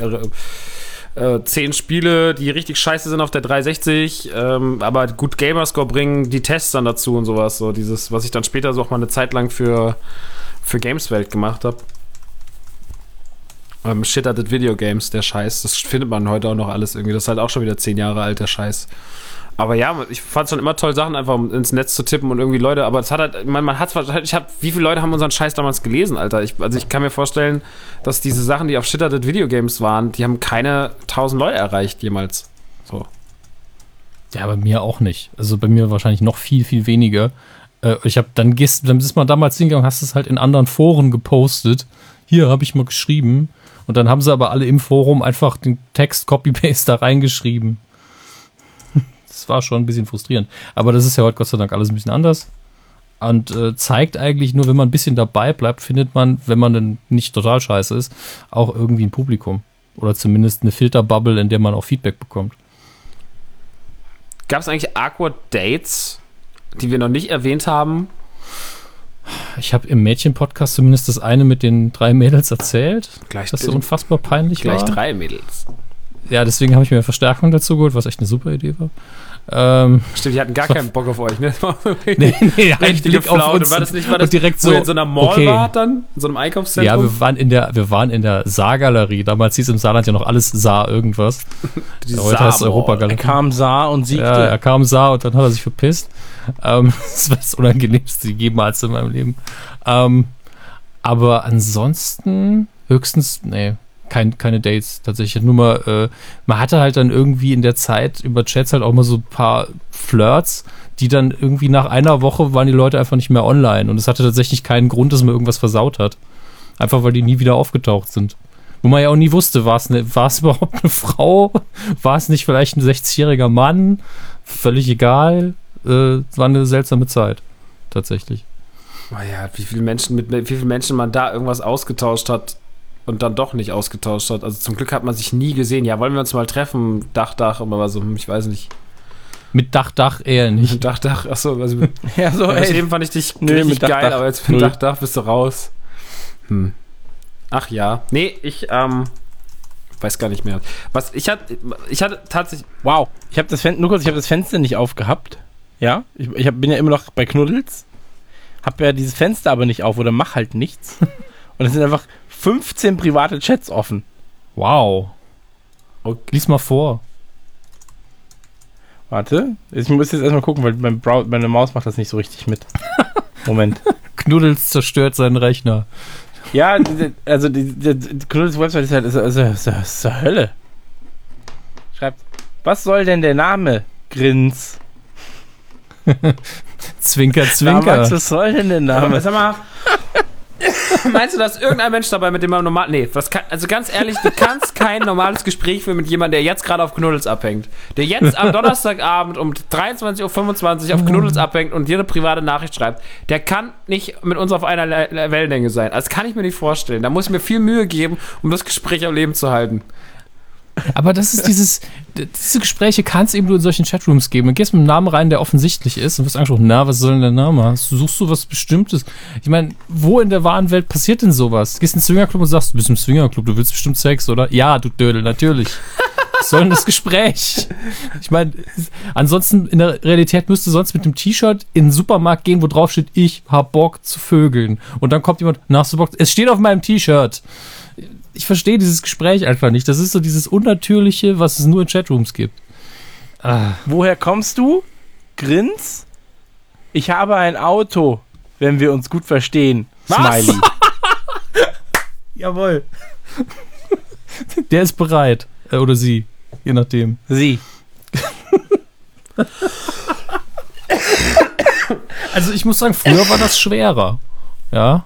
äh, zehn Spiele, die richtig scheiße sind auf der 360, ähm, aber gut Gamerscore bringen, die Tests dann dazu und sowas. So dieses, was ich dann später so auch mal eine Zeit lang für, für Gameswelt gemacht habe. Ähm, Shit at Video Games, der Scheiß. Das findet man heute auch noch alles irgendwie. Das ist halt auch schon wieder zehn Jahre alt, der Scheiß. Aber ja, ich fand es schon immer toll, Sachen einfach ins Netz zu tippen und irgendwie Leute, aber es hat halt, man, man hat ich hab, wie viele Leute haben unseren Scheiß damals gelesen, Alter? Ich, also ich kann mir vorstellen, dass diese Sachen, die auf Shit at Video Games waren, die haben keine tausend Leute erreicht jemals. So. Ja, bei mir auch nicht. Also bei mir wahrscheinlich noch viel, viel weniger. Äh, ich habe dann gehst, dann bist mal damals hingegangen, hast es halt in anderen Foren gepostet. Hier habe ich mal geschrieben. Und dann haben sie aber alle im Forum einfach den Text Copy-Paste da reingeschrieben. War schon ein bisschen frustrierend. Aber das ist ja heute Gott sei Dank alles ein bisschen anders. Und äh, zeigt eigentlich nur, wenn man ein bisschen dabei bleibt, findet man, wenn man dann nicht total scheiße ist, auch irgendwie ein Publikum. Oder zumindest eine Filterbubble, in der man auch Feedback bekommt. Gab es eigentlich Awkward Dates, die wir noch nicht erwähnt haben? Ich habe im Mädchen-Podcast zumindest das eine mit den drei Mädels erzählt, Gleich, das so unfassbar peinlich gleich war. drei Mädels. Ja, deswegen habe ich mir Verstärkung dazu geholt, was echt eine super Idee war. Ähm, Stimmt, die hatten gar keinen Bock auf euch, ne? War nee, nee, richtige Blick auf Flaute. uns War das nicht, war das direkt so, in so einer Mall okay. wart dann? In so einem Einkaufszentrum? Ja, wir waren in der, wir waren in der Saargalerie. Damals hieß im Saarland ja noch alles Saar irgendwas. Die Heute heißt es Saar-Mall. Europagalerie. Er kam, sah und siegte. Ja, er kam, sah und dann hat er sich verpisst. Ähm, das war das Unangenehmste jemals in meinem Leben. Ähm, aber ansonsten höchstens, nee, kein, keine Dates tatsächlich. Nur mal, äh, man hatte halt dann irgendwie in der Zeit über Chats halt auch mal so ein paar Flirts, die dann irgendwie nach einer Woche waren die Leute einfach nicht mehr online. Und es hatte tatsächlich keinen Grund, dass man irgendwas versaut hat. Einfach weil die nie wieder aufgetaucht sind. Wo man ja auch nie wusste, war es ne, überhaupt eine Frau? War es nicht vielleicht ein 60-jähriger Mann? Völlig egal. Äh, war eine seltsame Zeit. Tatsächlich. Oh ja, wie viele Menschen mit wie viele Menschen man da irgendwas ausgetauscht hat und dann doch nicht ausgetauscht hat. Also zum Glück hat man sich nie gesehen. Ja, wollen wir uns mal treffen? Dach, Dach, war so, hm, ich weiß nicht. Mit Dach, Dach eher nicht. Dach, Dach, achso, also Ja, so, ja, ey. eben fand ich dich Nee, richtig mit Dach, geil, Dach. aber jetzt mit. Dach, Dach bist du raus. Hm. Ach ja. Nee, ich, ähm, weiß gar nicht mehr. Was, ich hatte, ich hatte tatsächlich, Wow. Ich habe das Fenster, nur kurz, ich habe das Fenster nicht aufgehabt. Ja, ich, ich hab, bin ja immer noch bei Knuddels. Hab ja dieses Fenster aber nicht auf oder mach halt nichts. Und es sind einfach 15 private Chats offen. Wow. Lies mal vor. Warte, ich muss jetzt erstmal gucken, weil mein Brau meine Maus macht das nicht so richtig mit. Moment. Knuddels zerstört seinen Rechner. Ja, also die, die, die Knuddels Website ist halt ist, ist, ist, ist, ist Hölle. Schreibt, was soll denn der Name? Grins. Zwinker, Na, Zwinker. Max, was soll denn der Name? sag mal, meinst du, dass irgendein Mensch dabei, mit dem man normal, nee, was kann, also ganz ehrlich, du kannst kein normales Gespräch führen mit jemandem, der jetzt gerade auf Knuddels abhängt. Der jetzt am Donnerstagabend um 23.25 Uhr auf Knuddels abhängt und dir eine private Nachricht schreibt. Der kann nicht mit uns auf einer Le- Le- Wellenlänge sein. Das kann ich mir nicht vorstellen. Da muss ich mir viel Mühe geben, um das Gespräch am Leben zu halten. Aber das ist dieses, diese Gespräche kann es eben nur in solchen Chatrooms geben. Du gehst mit einem Namen rein, der offensichtlich ist und wirst angesprochen, na, was soll denn der Name? Suchst du was Bestimmtes? Ich meine, wo in der wahren Welt passiert denn sowas? Du gehst in den Swingerclub und sagst, du bist im Swingerclub, du willst bestimmt Sex, oder? Ja, du Dödel, natürlich. Was soll denn das Gespräch? Ich meine, ansonsten in der Realität müsstest du sonst mit dem T-Shirt in den Supermarkt gehen, wo drauf steht, ich hab Bock zu vögeln. Und dann kommt jemand, na, hast du Bock? Es steht auf meinem T-Shirt. Ich verstehe dieses Gespräch einfach nicht. Das ist so dieses Unnatürliche, was es nur in Chatrooms gibt. Woher kommst du? Grins? Ich habe ein Auto, wenn wir uns gut verstehen. Was? Smiley. Jawohl. Der ist bereit. Äh, Oder sie. Je nachdem. Sie. Also ich muss sagen, früher war das schwerer. Ja.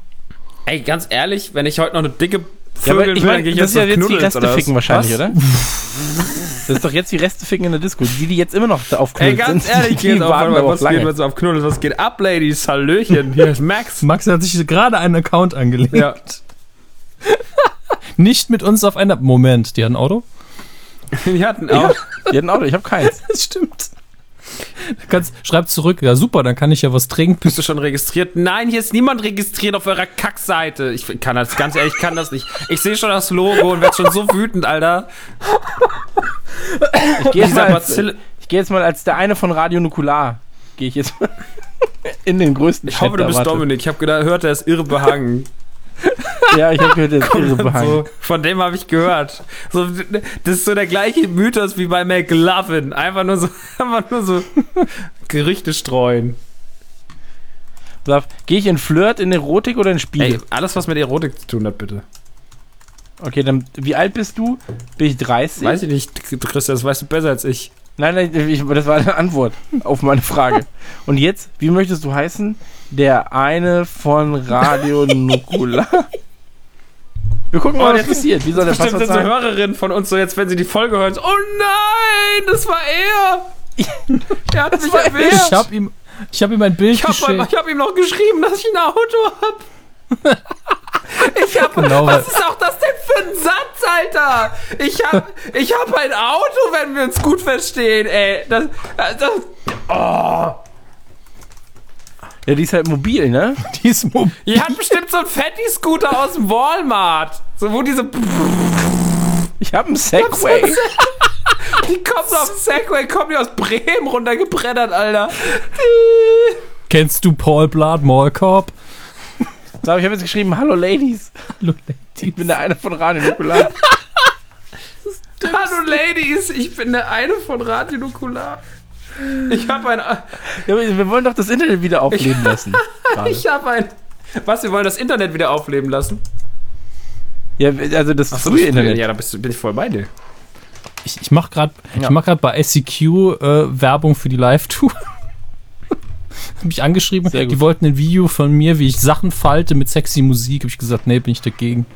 Ey, ganz ehrlich, wenn ich heute noch eine dicke Ja, aber ich meine, das ist ja jetzt die Reste ficken wahrscheinlich, Was? oder? Das ist doch jetzt die Reste ficken in der Disco. Die, die jetzt immer noch auf Ey, Knuddels ganz sind, ehrlich, die auf, darauf was lange. geht jetzt auf Knuddels? Was geht ab, Ladies? Hallöchen, hier ist Max. Max hat sich gerade einen Account angelegt. Ja. Nicht mit uns auf einer. Moment, die hat ein Auto? Die hatten Ja, auch. die hat ein Auto, ich habe keins. Das stimmt. Kannst, schreib zurück. Ja, super, dann kann ich ja was trinken. Bist du schon registriert? Nein, hier ist niemand registriert auf eurer Kackseite. Ich kann das, ganz ehrlich, ich kann das nicht. Ich sehe schon das Logo und werde schon so wütend, Alter. Ich gehe jetzt, geh jetzt mal als der eine von Radio Nukular. Gehe ich jetzt mal in den größten Ich hoffe, du bist. Dominik. Ich habe gedacht, hört, er ist irre behangen. Ja, ich habe gehört, der ist irre behangen. So, von dem habe ich gehört. So, das ist so der gleiche Mythos wie bei McLovin. Einfach nur so, einfach nur so Gerüchte streuen. Gehe ich in Flirt, in Erotik oder in Spiele? Ey, alles, was mit Erotik zu tun hat, bitte. Okay, dann, wie alt bist du? Bin ich 30? Weiß ich nicht, Christian, das weißt du besser als ich. Nein, nein, ich, das war eine Antwort auf meine Frage. Und jetzt, wie möchtest du heißen? Der eine von Radio Nukula. Wir gucken mal, Oh, was jetzt- passiert. Wie soll der Bestimmt Passwort sind so? Hörerinnen von uns so jetzt, wenn sie die Folge hören, so, oh nein, das war er. Er hat mich er. erwischt. Ich hab ihm, ich hab ihm ein Bild Ich habe geschickt. hab ihm noch geschrieben, dass ich ein Auto hab. Ich hab, Genau, was ist auch das denn für ein Satz, Alter? Ich hab, ich hab ein Auto, wenn wir uns gut verstehen, ey. Das, das, oh. Ja, die ist halt mobil, ne? Die ist mobil. Ihr habt bestimmt so einen Fatty-Scooter aus dem Walmart. So, wo diese, Ich habe einen Segway. die kommt so auf dem Segway, kommt die aus Bremen runtergebrettert, Alter. Kennst du Paul Blart Mall Corp? So, ich habe jetzt geschrieben, hallo Ladies. Hallo, Ich bin der eine von Radio Nukula. Hallo Ladies, ich bin der eine von Radio Nukular. Ich habe ein, Ja, wir wollen doch das Internet wieder aufleben lassen. Ich habe ein, was, wir wollen das Internet wieder aufleben lassen? Ja, also das frühe Internet. Ja, da bist du, bin ich voll bei dir. Ich, ich mache gerade Ja. ich mach bei SCQ äh, Werbung für die Live-Tour. Mich angeschrieben, Sehr gut. die wollten ein Video von mir, wie ich Sachen falte mit sexy Musik. Habe ich gesagt, nee, bin ich dagegen.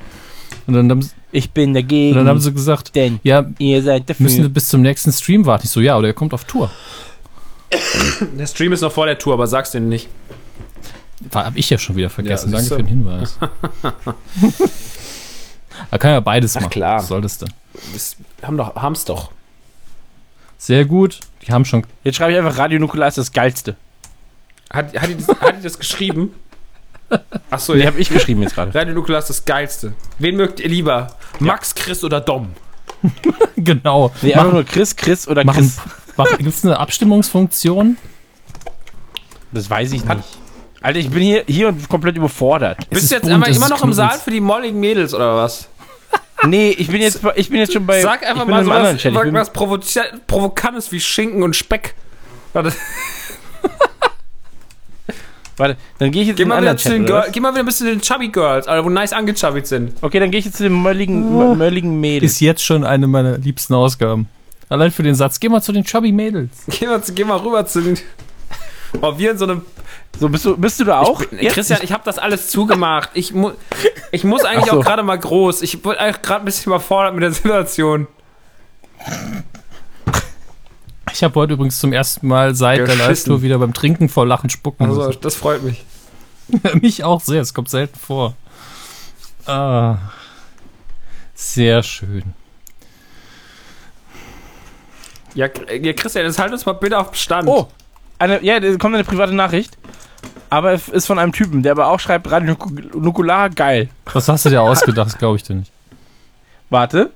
Und dann haben, sie- Ich bin und dagegen. dann haben sie gesagt, denn ja, ihr seid dafür. müssen wir bis zum nächsten Stream warten. Ich so, ja, oder er kommt auf Tour. Der Stream ist noch vor der Tour, aber sag's denen nicht. Hab ich ja schon wieder vergessen. Ja, Danke siehst für den Hinweis. Da kann ja beides Ach, machen. klar. Was soll das denn? Wir haben doch, haben's doch. Sehr gut. Die haben schon. Jetzt schreibe ich einfach Radio Nukula ist das geilste. Hat, hat, die, das, hat die das geschrieben? Achso, Nee, ja. habe ich geschrieben jetzt gerade. Radio Nukular ist das Geilste. Wen mögt ihr lieber? Max, Chris oder Dom? Genau. Nee, einfach nur Chris, Chris oder machen, Chris. Gibt es eine Abstimmungsfunktion? Das weiß ich nicht. Alter, ich bin hier, hier und komplett überfordert. Es Bist ist du jetzt bunt, immer ist noch im. Saal für die molligen Mädels oder was? Nee, ich bin jetzt, ich bin jetzt schon bei. Sag einfach ich bin mal so was, was Provokantes wie Schinken und Speck. Warte, dann gehe ich jetzt geh in den mal, wieder anderen zu Chat. den Girl, geh mal wieder ein bisschen zu den Chubby Girls, Alter, wo nice angechubbied sind. Okay, dann gehe ich jetzt zu den mölligen, mölligen Mädels. Ist jetzt schon eine meiner liebsten Ausgaben. Allein für den Satz, geh mal zu den Chubby Mädels. Geh mal, zu- geh mal rüber zu den. Oh, wir in so einem. So, bist du, bist du da auch? Ich, Christian, ich habe das alles zugemacht. Ich, mu ich muss eigentlich so. auch gerade mal groß. Ich bin eigentlich gerade ein bisschen überfordert mit der Situation. Ich habe heute übrigens zum ersten Mal seit der. Live-Tour wieder beim Trinken vor Lachen spucken. Also, müssen. das freut mich. Mich auch sehr, es kommt selten vor. Ah, sehr schön. Ja, ja, Christian, jetzt halt uns mal bitte auf Stand. Oh, eine, ja, da kommt eine private Nachricht. Aber es ist von einem Typen, der aber auch schreibt, Radio Nuk- Nukular, geil. Was hast du dir ausgedacht? Das glaube ich dir nicht. Warte.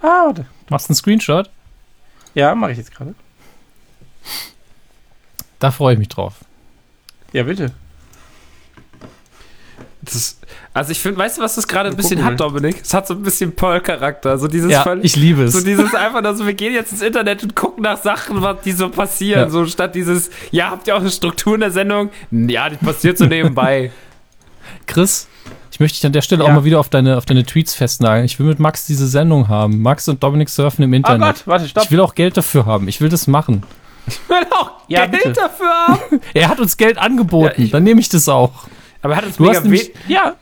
Ah, warte. Machst einen Screenshot? Ja, mache ich jetzt gerade. Da freue ich mich drauf. Ja, bitte. Das, also ich finde, weißt du, was das gerade ein bisschen hat, Dominik? Es hat so ein bisschen Pearl-Charakter. So dieses Ja, ich liebe es. So dieses einfach, also wir gehen jetzt ins Internet und gucken nach Sachen, was die so passieren. Ja. So statt dieses, ja, habt ihr auch eine Struktur in der Sendung? Ja, die passiert so nebenbei. Chris, ich möchte dich an der Stelle Ja. auch mal wieder auf deine, auf deine Tweets festnageln. Ich will mit Max diese Sendung haben. Max und Dominik surfen im Oh Internet. Gott, warte, stopp. ich will auch Geld dafür haben. Ich will das machen. Ich will auch Ja, Geld bitte. dafür haben. Er hat uns Geld angeboten. Ja, ich- Dann nehme ich das auch. Aber er hat uns Du mega hast. Ja.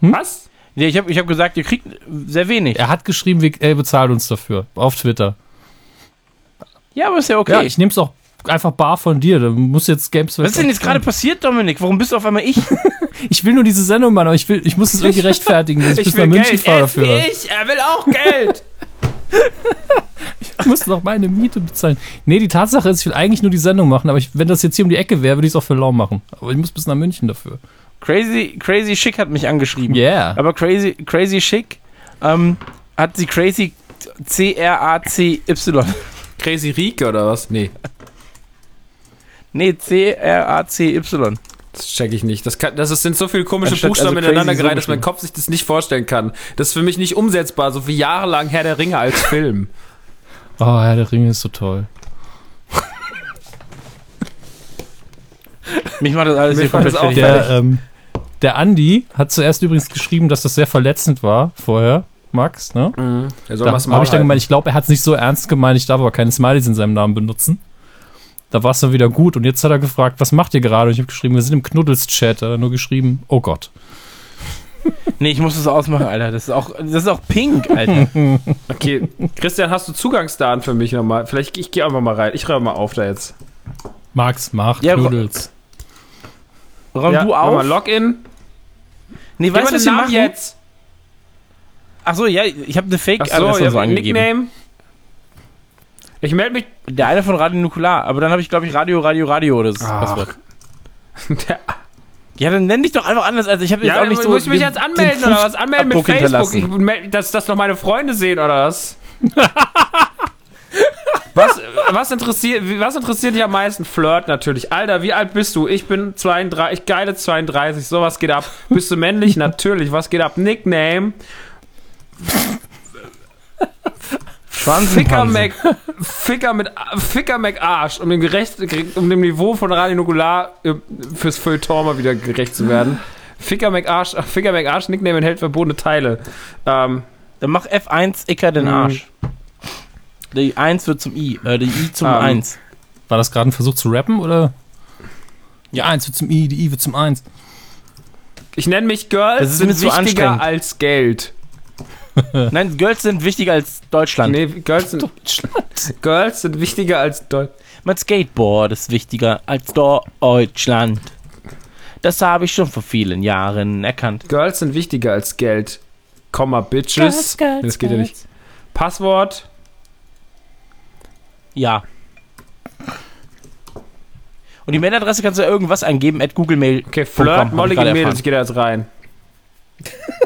Was? ja ich habe ich hab gesagt, ihr kriegt sehr wenig. Er hat geschrieben, wie- er bezahlt uns dafür. Auf Twitter. Ja, aber ist ja okay. Ja, ich nehme es auch einfach bar von dir. Da muss jetzt Games Was ist denn jetzt gerade passiert, Dominik? Warum bist du auf einmal ich? Ich will nur diese Sendung machen, aber ich, will, ich muss es irgendwie rechtfertigen, dass ich, bis nach München Geld. fahre Er dafür. ich, er will auch Geld. Ich muss noch meine Miete bezahlen. Nee, die Tatsache ist, ich will eigentlich nur die Sendung machen, aber ich, wenn das jetzt hier um die Ecke wäre, würde ich es auch für lau machen. Aber ich muss bis nach München dafür. Crazy, Crazy Chic hat mich angeschrieben. Yeah. Aber Crazy, Crazy Chic ähm, hat sie Crazy C-R-A-C-Y. Crazy Rieke oder was? Nee. Nee, C-R-A-C-Y. Das check ich nicht. Das, kann, das ist, sind so viele komische Anstatt- Buchstaben also ineinander gereiht, dass mein. Kopf sich das nicht vorstellen kann. Das ist für mich nicht umsetzbar, so wie jahrelang Herr der Ringe als Film. Oh, Herr der Ringe ist so toll. Mich macht das alles Mich hier macht komplett das auch. Der, ähm, der Andi hat zuerst übrigens geschrieben, dass das sehr verletzend war vorher, Max. Ne? Er soll Da habe ich dann gemeint, ich glaube, er hat es nicht so ernst gemeint, ich darf aber keine Smileys in seinem Namen benutzen. Da war es dann wieder gut und jetzt hat er gefragt, was macht ihr gerade? Und ich habe geschrieben, wir sind im Knuddels-Chat. Da hat er nur geschrieben, oh Gott. Nee, ich muss das ausmachen, Alter. Das ist auch, das ist auch pink, Alter. Okay, Christian, hast du Zugangsdaten für mich nochmal? Vielleicht, ich gehe einfach mal rein. Ich räume mal auf da jetzt. Max, mach Ja, Knuddels. Räum ja, du mach mal auf. Login. Nee, weißt du, was wir machen? jetzt. Achso, ja, ich habe eine Achso, Fake-Adresse ja, so angegeben. Nickname. Ich melde mich. Der eine von Radio Nukular, aber dann habe ich, glaube ich, Radio, Radio, Radio oder das Ach. Passwort. Der, Ja, dann nenn dich doch einfach anders. Also ich habe jetzt ja, auch nicht so. muss ich mich den- jetzt anmelden den oder was? Anmelden mit Fußabdruck Facebook, ich, dass das noch meine Freunde sehen oder was? was, was, interessiert, was interessiert dich am meisten? Flirt natürlich. Alter, wie alt bist du? Ich bin 32, geile 32, sowas geht ab. Bist du männlich? natürlich. Was geht ab? Nickname? Ficker. Mac, Ficker mit, Ficker Mac Arsch, um dem gerecht, um dem Niveau von Radio Nukular äh, fürs Feuilleton mal wieder gerecht zu werden. Ficker Mac Arsch, Ficker Mac Arsch, Nickname enthält verbotene Teile. Ähm, Dann mach F1 Icker den Mhm. Arsch. Die 1 wird zum I. Äh, die I zum Ähm. 1. War das gerade ein Versuch zu rappen oder? Ja, eins wird zum I, die I wird zum Eins. ich nenne mich Girls Das ist sind wichtiger anstrengend. als Geld. Nein, Girls sind wichtiger als Deutschland. Nee, Girls sind, Girls sind wichtiger als Deutsch. Mein Skateboard ist wichtiger als Deutschland. Das habe ich schon vor vielen Jahren erkannt. Girls sind wichtiger als Geld. Komma, Bitches. Nee, das geht ja nicht. Passwort. Ja. Und die Mailadresse kannst du ja irgendwas eingeben, at Google Mail. Okay, Flirt, mollige Mädels. gehe da jetzt rein.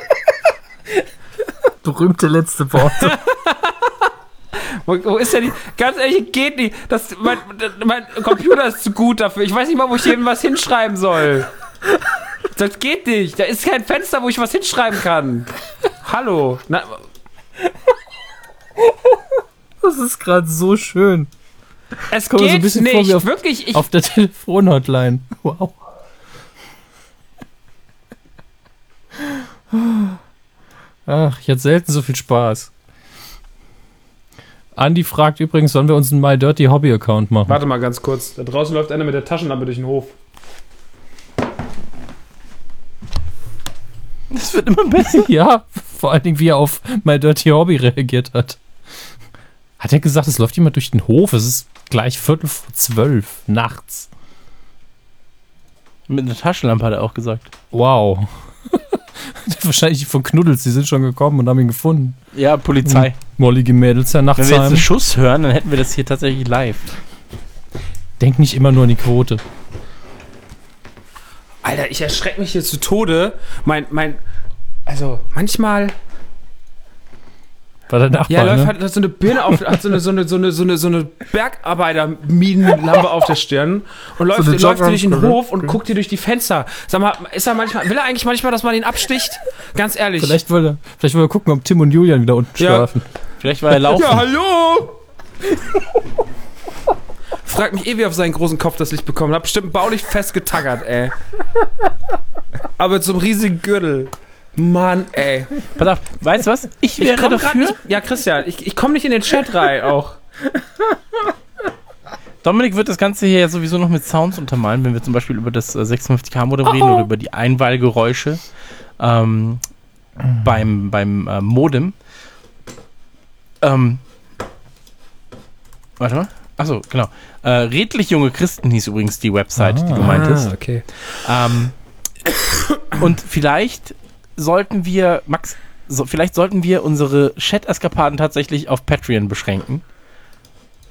Berühmte letzte Worte. Wo, wo ist denn die? Ganz ehrlich, geht nicht. Das, mein, mein Computer ist zu gut dafür. Ich weiß nicht mal, wo ich hier was hinschreiben soll. Das geht nicht. Da ist kein Fenster, wo ich was hinschreiben kann. Hallo. Na, Das ist gerade so schön. es Kommt mir so ein geht bisschen nicht. vor wie auf- Wirklich. Ich, Auf der Telefonhotline. Wow. Ach, ich hatte selten so viel Spaß. Andi fragt übrigens, sollen wir uns einen My Dirty Hobby Account machen? warte mal ganz kurz. Da draußen läuft einer mit der Taschenlampe durch den Hof. Das wird immer besser. Ja, vor allen Dingen, wie er auf My Dirty Hobby reagiert hat. Hat er gesagt, es läuft jemand durch den Hof? Es ist gleich Viertel vor zwölf nachts. Mit einer Taschenlampe hat er auch gesagt. Wow. Wahrscheinlich die von Knuddels, die sind schon gekommen und haben ihn gefunden. Ja, Polizei. Mollige Mädels, ja, Wenn wir jetzt einen Schuss hören, dann hätten wir das hier tatsächlich live. Denk nicht immer nur an die Quote. Alter, ich erschrecke mich hier zu Tode. Mein, mein, also manchmal, War der Nachbar, ja, läuft ne? halt so eine Birne auf, hat so eine, so eine, so eine, so eine, so eine Bergarbeiter-Minenlampe auf der Stirn und läuft, So läuft durch den Hof und guckt hier durch die Fenster. Sag mal, ist er manchmal, will er eigentlich manchmal, dass man ihn absticht? Ganz ehrlich. Vielleicht wollte er, vielleicht wollte er gucken, ob Tim und Julian wieder unten Ja. schlafen. Vielleicht war er laufen. Ja, hallo! Frag mich eh, wie er auf seinen großen Kopf das Licht bekommen hat. Bestimmt baulich festgetackert, ey. Aber zum riesigen Gürtel. Mann, ey. Pass auf, weißt du was? Ich Ich wäre komm grad dafür. Nicht, ja, Christian, ich, ich komme nicht in den Chat rein auch. Dominik wird das Ganze hier ja sowieso noch mit Sounds untermalen, wenn wir zum Beispiel über das äh, 56K-Modem reden oder über die Einwahlgeräusche ähm, beim, beim äh, Modem. Ähm, warte mal. Achso, genau. Äh, Redlich junge Christen hieß übrigens die Website, die du Ah. meintest. okay. Ähm, und vielleicht sollten wir, Max, so, vielleicht sollten wir unsere Chat-Eskapaden tatsächlich auf Patreon beschränken.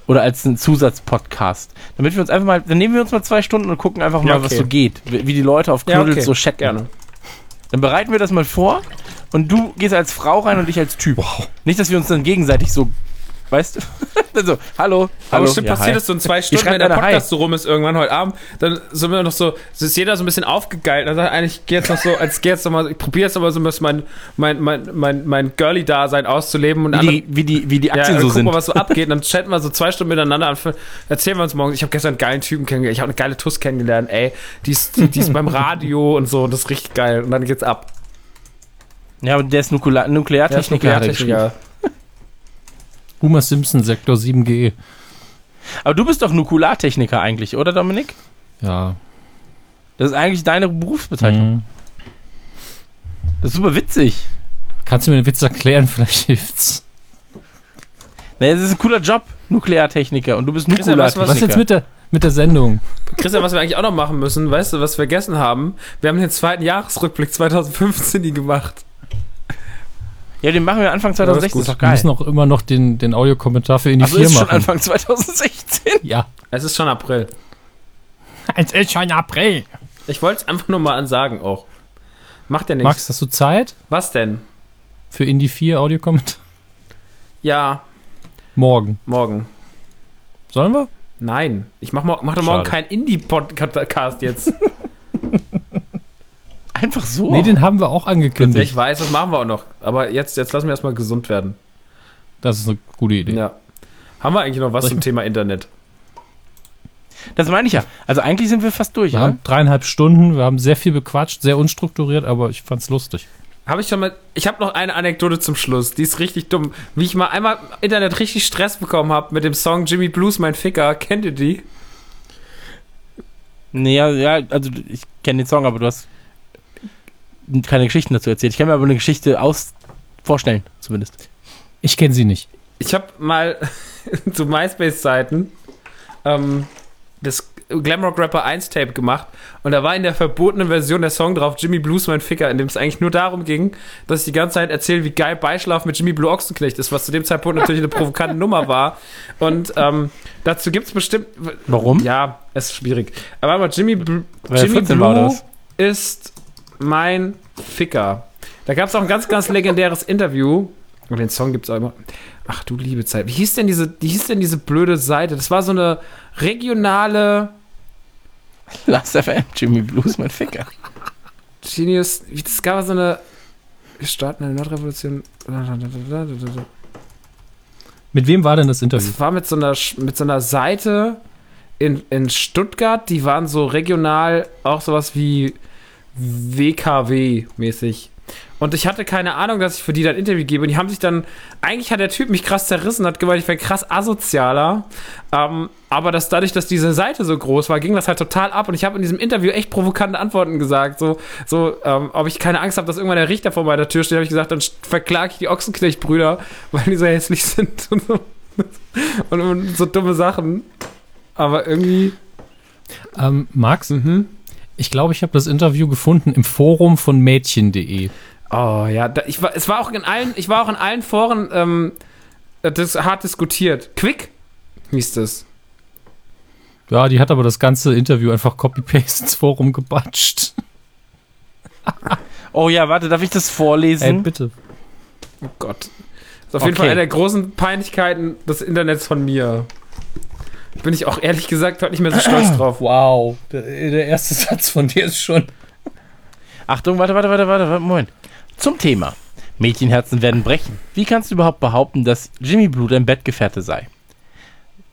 Oder als einen Zusatzpodcast. Damit wir uns einfach mal, dann nehmen wir uns mal zwei Stunden und gucken einfach mal, Ja, okay. was so geht. Wie, die Leute auf Ja, Knuddels okay. so chatten. Gerne. Dann bereiten wir das mal vor und du gehst als Frau rein und ich als Typ. Nicht, dass wir uns dann gegenseitig so Weißt du? Dann so, hallo, Aber hallo. bestimmt ja, passiert es so in zwei Stunden, wenn der einer, hi. Podcast so rum ist irgendwann heute Abend, dann sind wir noch so, ist jeder so ein bisschen aufgegeilt. Dann sagt eigentlich, ich gehe jetzt noch so, als gehe jetzt noch mal, ich probiere jetzt noch mal so ein bisschen mein, mein, mein, mein, mein Girly-Dasein auszuleben und Wie andere, die, wie die, wie die ja, Aktien dann so gucken sind. wir, was so abgeht. Und dann chatten wir so zwei Stunden miteinander an. Erzählen wir uns morgen. Ich habe gestern einen geilen Typen kennengelernt. Ich habe eine geile Tuss kennengelernt. Ey, die ist, die, die ist beim Radio und so. Das ist richtig geil. Und dann geht's ab. Ja, aber der ist Nukula Nukleartechniker. hat er geschrieben. Homer Simpson, Sektor 7G. Aber du bist doch Nukulartechniker eigentlich, oder Dominik? Ja. Das ist eigentlich deine Berufsbezeichnung. Mhm. Das ist super witzig. Kannst du mir den Witz erklären? Vielleicht hilft's. Naja, das ist ein cooler Job, Nukleartechniker. Und du bist Nukulartechniker. Was jetzt mit der, mit der Sendung? Christian, was wir eigentlich auch noch machen müssen, weißt du, was wir vergessen haben? Wir haben den zweiten Jahresrückblick 2015 nie gemacht. Ja, den machen wir Anfang Ja, das ist 2016. ist doch Wir geil. müssen auch immer noch den, den Audiokommentar für in die Also vier ist schon machen. Anfang 2016. Ja. Es ist schon April. Es ist schon April. Ich wollte es einfach nur mal ansagen auch. Macht ja nichts. Max, hast du Zeit Was denn? für Indie 4 Audiokommentar? Ja, Morgen. morgen. Sollen wir? Nein, ich mach, mo mach doch morgen keinen Indie-Podcast jetzt. Einfach so. Nee, den haben wir auch angekündigt. ich weiß, das machen wir auch noch. Aber jetzt, jetzt lassen wir erstmal gesund werden. Das ist eine gute Idee. Ja. Haben wir eigentlich noch was zum Thema Internet? Das meine ich ja. Also eigentlich sind wir fast durch, Wir ja? haben dreieinhalb Stunden, wir haben sehr viel bequatscht, sehr unstrukturiert, aber ich fand's lustig. Habe ich schon mal. Ich habe noch eine Anekdote zum Schluss. Die ist richtig dumm. Wie ich mal einmal im Internet richtig Stress bekommen habe mit dem Song Jimmy Blues, mein Ficker. Kennt ihr die? Nee, ja, ja, also ich kenne den Song, aber du hast keine Geschichten dazu erzählt. Ich kann mir aber eine Geschichte aus vorstellen, zumindest. Ich kenne sie nicht. Ich habe mal zu MySpace-Zeiten ähm, das Glamrock Rapper 1 Tape gemacht und da war in der verbotenen Version der Song drauf Jimmy Blues mein Ficker, in dem es eigentlich nur darum ging, dass ich die ganze Zeit erzähle, wie geil Beischlaf mit Jimmy Blue Ochsenknecht ist, was zu dem Zeitpunkt natürlich eine provokante Nummer war. Und ähm, dazu gibt es bestimmt. Warum? Ja, es ist schwierig. Aber warte mal, Jimmy, Bl Jimmy 14 war, oder Blue was? ist mein Ficker. Da gab es auch ein ganz, ganz legendäres Interview. Und den Song gibt es auch immer. Ach du liebe Zeit. Wie hieß denn diese, wie hieß denn diese blöde Seite? Das war so eine regionale Last FM, Jimmy Blues, mein Ficker. Genius. Wie das gab so eine. Wir starten eine Nordrevolution. Mit wem war denn das Interview? Das war mit so einer, mit so einer Seite in, in Stuttgart, die waren so regional auch sowas wie WKW-mäßig. Und ich hatte keine Ahnung, dass ich für die dann ein Interview gebe. Und die haben sich dann, eigentlich hat der Typ mich krass zerrissen, hat gemeint, ich wäre krass asozialer. Ähm, aber dass dadurch, dass diese Seite so groß war, ging das halt total ab. Und ich habe in diesem Interview echt provokante Antworten gesagt. So, so ähm, ob ich keine Angst habe, dass irgendwann der Richter vor meiner Tür steht, habe ich gesagt, dann verklage ich die Ochsenknecht-Brüder, weil die so hässlich sind und so, und, und so dumme Sachen. Aber irgendwie. Ähm, Max, Mhm. Ich glaube, ich habe das Interview gefunden im Forum von mädchen.de. Oh ja, da, ich war, es war auch in allen, ich war auch in allen Foren ähm, das hart diskutiert. Quick hieß das. Ja, die hat aber das ganze Interview einfach Copy-Paste ins Forum gebatscht. Oh ja, warte, darf ich das Ey, vorlesen? bitte. Oh Gott. Das ist auf jeden Okay. Fall eine der großen Peinlichkeiten des Internets von mir. Bin ich auch ehrlich gesagt heute nicht mehr so stolz drauf. Wow, der, der erste Satz von dir ist schon. Achtung, warte, warte, warte, warte, warte, Moment. Zum Thema. Mädchenherzen werden brechen. Wie kannst du überhaupt behaupten, dass Jimmy Blue dein Bettgefährte sei?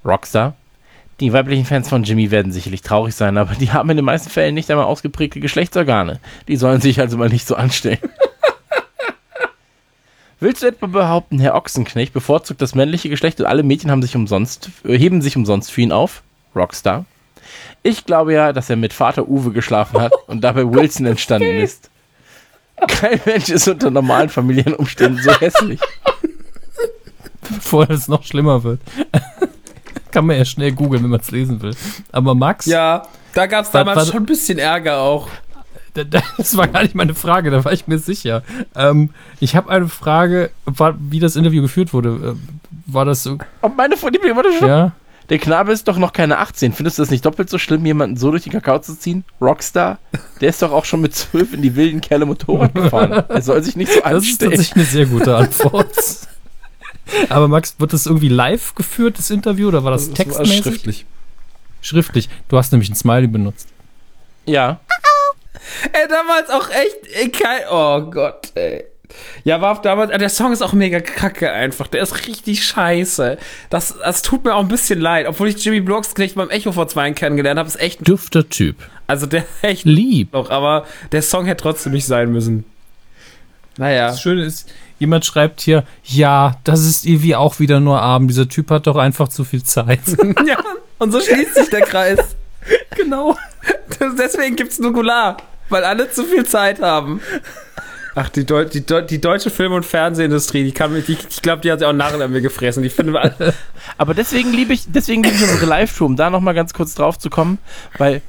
Rockstar. Die weiblichen Fans von Jimmy werden sicherlich traurig sein, aber die haben in den meisten Fällen nicht einmal ausgeprägte Geschlechtsorgane. Die sollen sich also mal nicht so anstellen. Willst du etwa behaupten, Herr Ochsenknecht bevorzugt das männliche Geschlecht und alle Mädchen haben sich umsonst, äh, heben sich umsonst für ihn auf? Rockstar. Ich glaube ja, dass er mit Vater Uwe geschlafen hat und dabei Wilson entstanden ist. Kein Mensch ist unter normalen Familienumständen so hässlich. Bevor es noch schlimmer wird. Kann man ja schnell googeln, wenn man es lesen will. Aber Max, Ja, da gab es damals warte. schon ein bisschen Ärger auch. Da- da- das war gar nicht meine Frage, da war ich mir sicher. Ähm, ich habe eine Frage, wie das Interview geführt wurde. Äh, War das so? Und meine Freundin, warte schon. Ja? Der Knabe ist doch noch keine 18. Findest du das nicht doppelt so schlimm, jemanden so durch den Kakao zu ziehen? Rockstar? Der ist doch auch schon mit 12 in die wilden Kerle Motorrad gefahren. Er soll sich nicht so Das ist anstellen. tatsächlich eine sehr gute Antwort. Aber Max, wird das irgendwie live geführt, das Interview, oder war das, Das war textmäßig? schriftlich. Schriftlich. Du hast nämlich ein Smiley benutzt. Ja. Ey, damals auch echt, ey, kein, oh Gott, ey. Ja, war damals, der Song ist auch mega kacke einfach. Der ist richtig scheiße. Das, das tut mir auch ein bisschen leid. Obwohl ich Jimmy Blocksknecht beim Echo vor zwei Jahren kennengelernt habe, ist echt, Dürfter Typ. also der echt Lieb. noch, aber der Song hätte trotzdem nicht sein müssen. Naja. Das Schöne ist, jemand schreibt hier, ja, das ist irgendwie auch wieder nur Abend. Dieser Typ hat doch einfach zu viel Zeit. ja, und so schließt sich der Kreis. genau. Deswegen gibt's Nukular, weil alle zu viel Zeit haben. Ach, die, Deu die, Deu die deutsche Film- und Fernsehindustrie, die kann mich, die, ich glaube, die hat sich auch Narren an mir gefressen. Die finden wir alle. Aber deswegen liebe ich, deswegen liebe ich unsere Live-Tour, um da nochmal ganz kurz drauf zu kommen, weil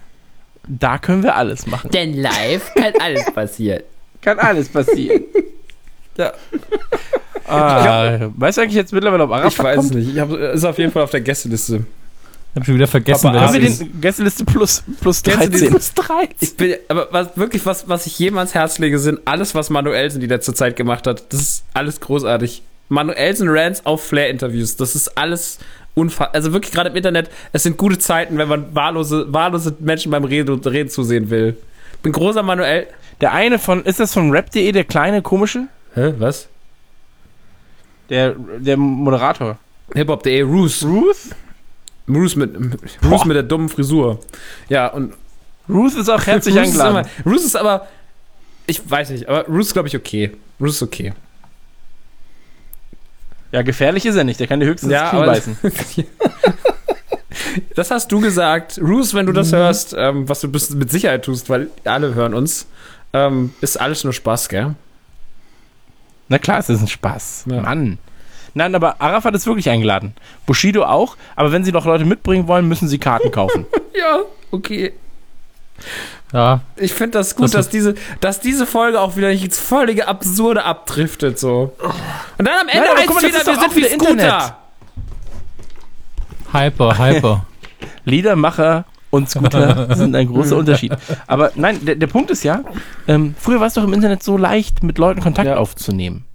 da können wir alles machen. Denn live kann alles passieren. Kann alles passieren. Ja. Ah, weißt du eigentlich jetzt mittlerweile, ob Arafat Ich weiß kommt? es nicht. Ich hab, ist auf jeden Fall auf der Gästeliste. Ich hab schon wieder vergessen, Aber Haben wir den Gästeliste plus, plus Kennst du 13? dieses- Ich bin, aber was, wirklich, was, was ich jedem ans Herz lege, sind alles, was Manuelsen die letzte Zeit gemacht hat. Das ist alles großartig. Manuelsen Rants auf Flair-Interviews. Das ist alles unfassbar. Also wirklich gerade im Internet, es sind gute Zeiten, wenn man wahllose, wahllose Menschen beim Reden, Reden zusehen will. Bin großer Manuel. Der eine von, ist das von rap.de, der kleine, komische? Hä, was? Der, der Moderator. Hip-Hop.de, Roos. Ruth? Roos mit, Roos mit der dummen Frisur. Ja, und Ruth ist auch herzlich ist, eingeladen. immer, Roos ist aber, ich weiß nicht, aber Roos ist, glaube ich, okay. Roos ist okay. Ja, gefährlich ist er nicht, der kann dir höchstens Ja, aber- beißen. Das hast du gesagt. Roos, wenn du das hörst, ähm, was du mit Sicherheit tust, weil alle hören uns, ähm, ist alles nur Spaß, gell? Na klar, es ist ein Spaß. Ja. Mann. Nein, aber Arafat ist wirklich eingeladen. Bushido auch, aber wenn sie noch Leute mitbringen wollen, müssen sie Karten kaufen. Ja, okay. Ja, Ich finde das gut, Das dass diese, dass diese Folge auch wieder nicht ins völlige Absurde abdriftet, so. Und dann am Ende Nein, guck mal, wieder, wir sind wie wieder Scooter. Internet. hyper, hyper. Liedermacher und Scooter sind ein großer Unterschied. Aber nein, der, der Punkt ist ja, ähm, früher war es doch im Internet so leicht, mit Leuten Kontakt Ja. aufzunehmen.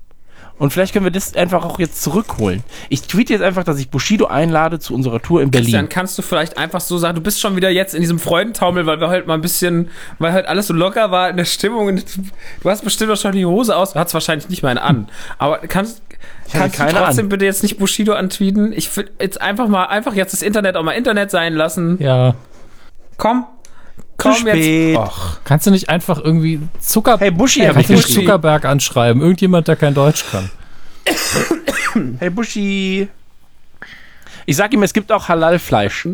Und vielleicht können wir das einfach auch jetzt zurückholen. Ich tweete jetzt einfach, dass ich Bushido einlade zu unserer Tour in Christian, Berlin. kannst du vielleicht einfach so sagen, du bist schon wieder jetzt in diesem Freudentaumel, weil wir heute mal ein bisschen, weil heute alles so locker war in der Stimmung. Du hast bestimmt auch schon die Hose aus, du hast wahrscheinlich nicht meine an. Aber kannst, kannst du keine trotzdem an. bitte jetzt nicht Bushido antweeten? Ich will jetzt einfach mal, einfach jetzt das Internet auch mal Internet sein lassen. Ja. Komm. Komm spät. jetzt. Och. Kannst du nicht einfach irgendwie Zucker Hey Buschi, Hey, kannst du nicht. Zuckerberg anschreiben? Irgendjemand, der kein Deutsch kann. Hey Buschi. Ich sag ihm, es gibt auch Halal-Fleisch.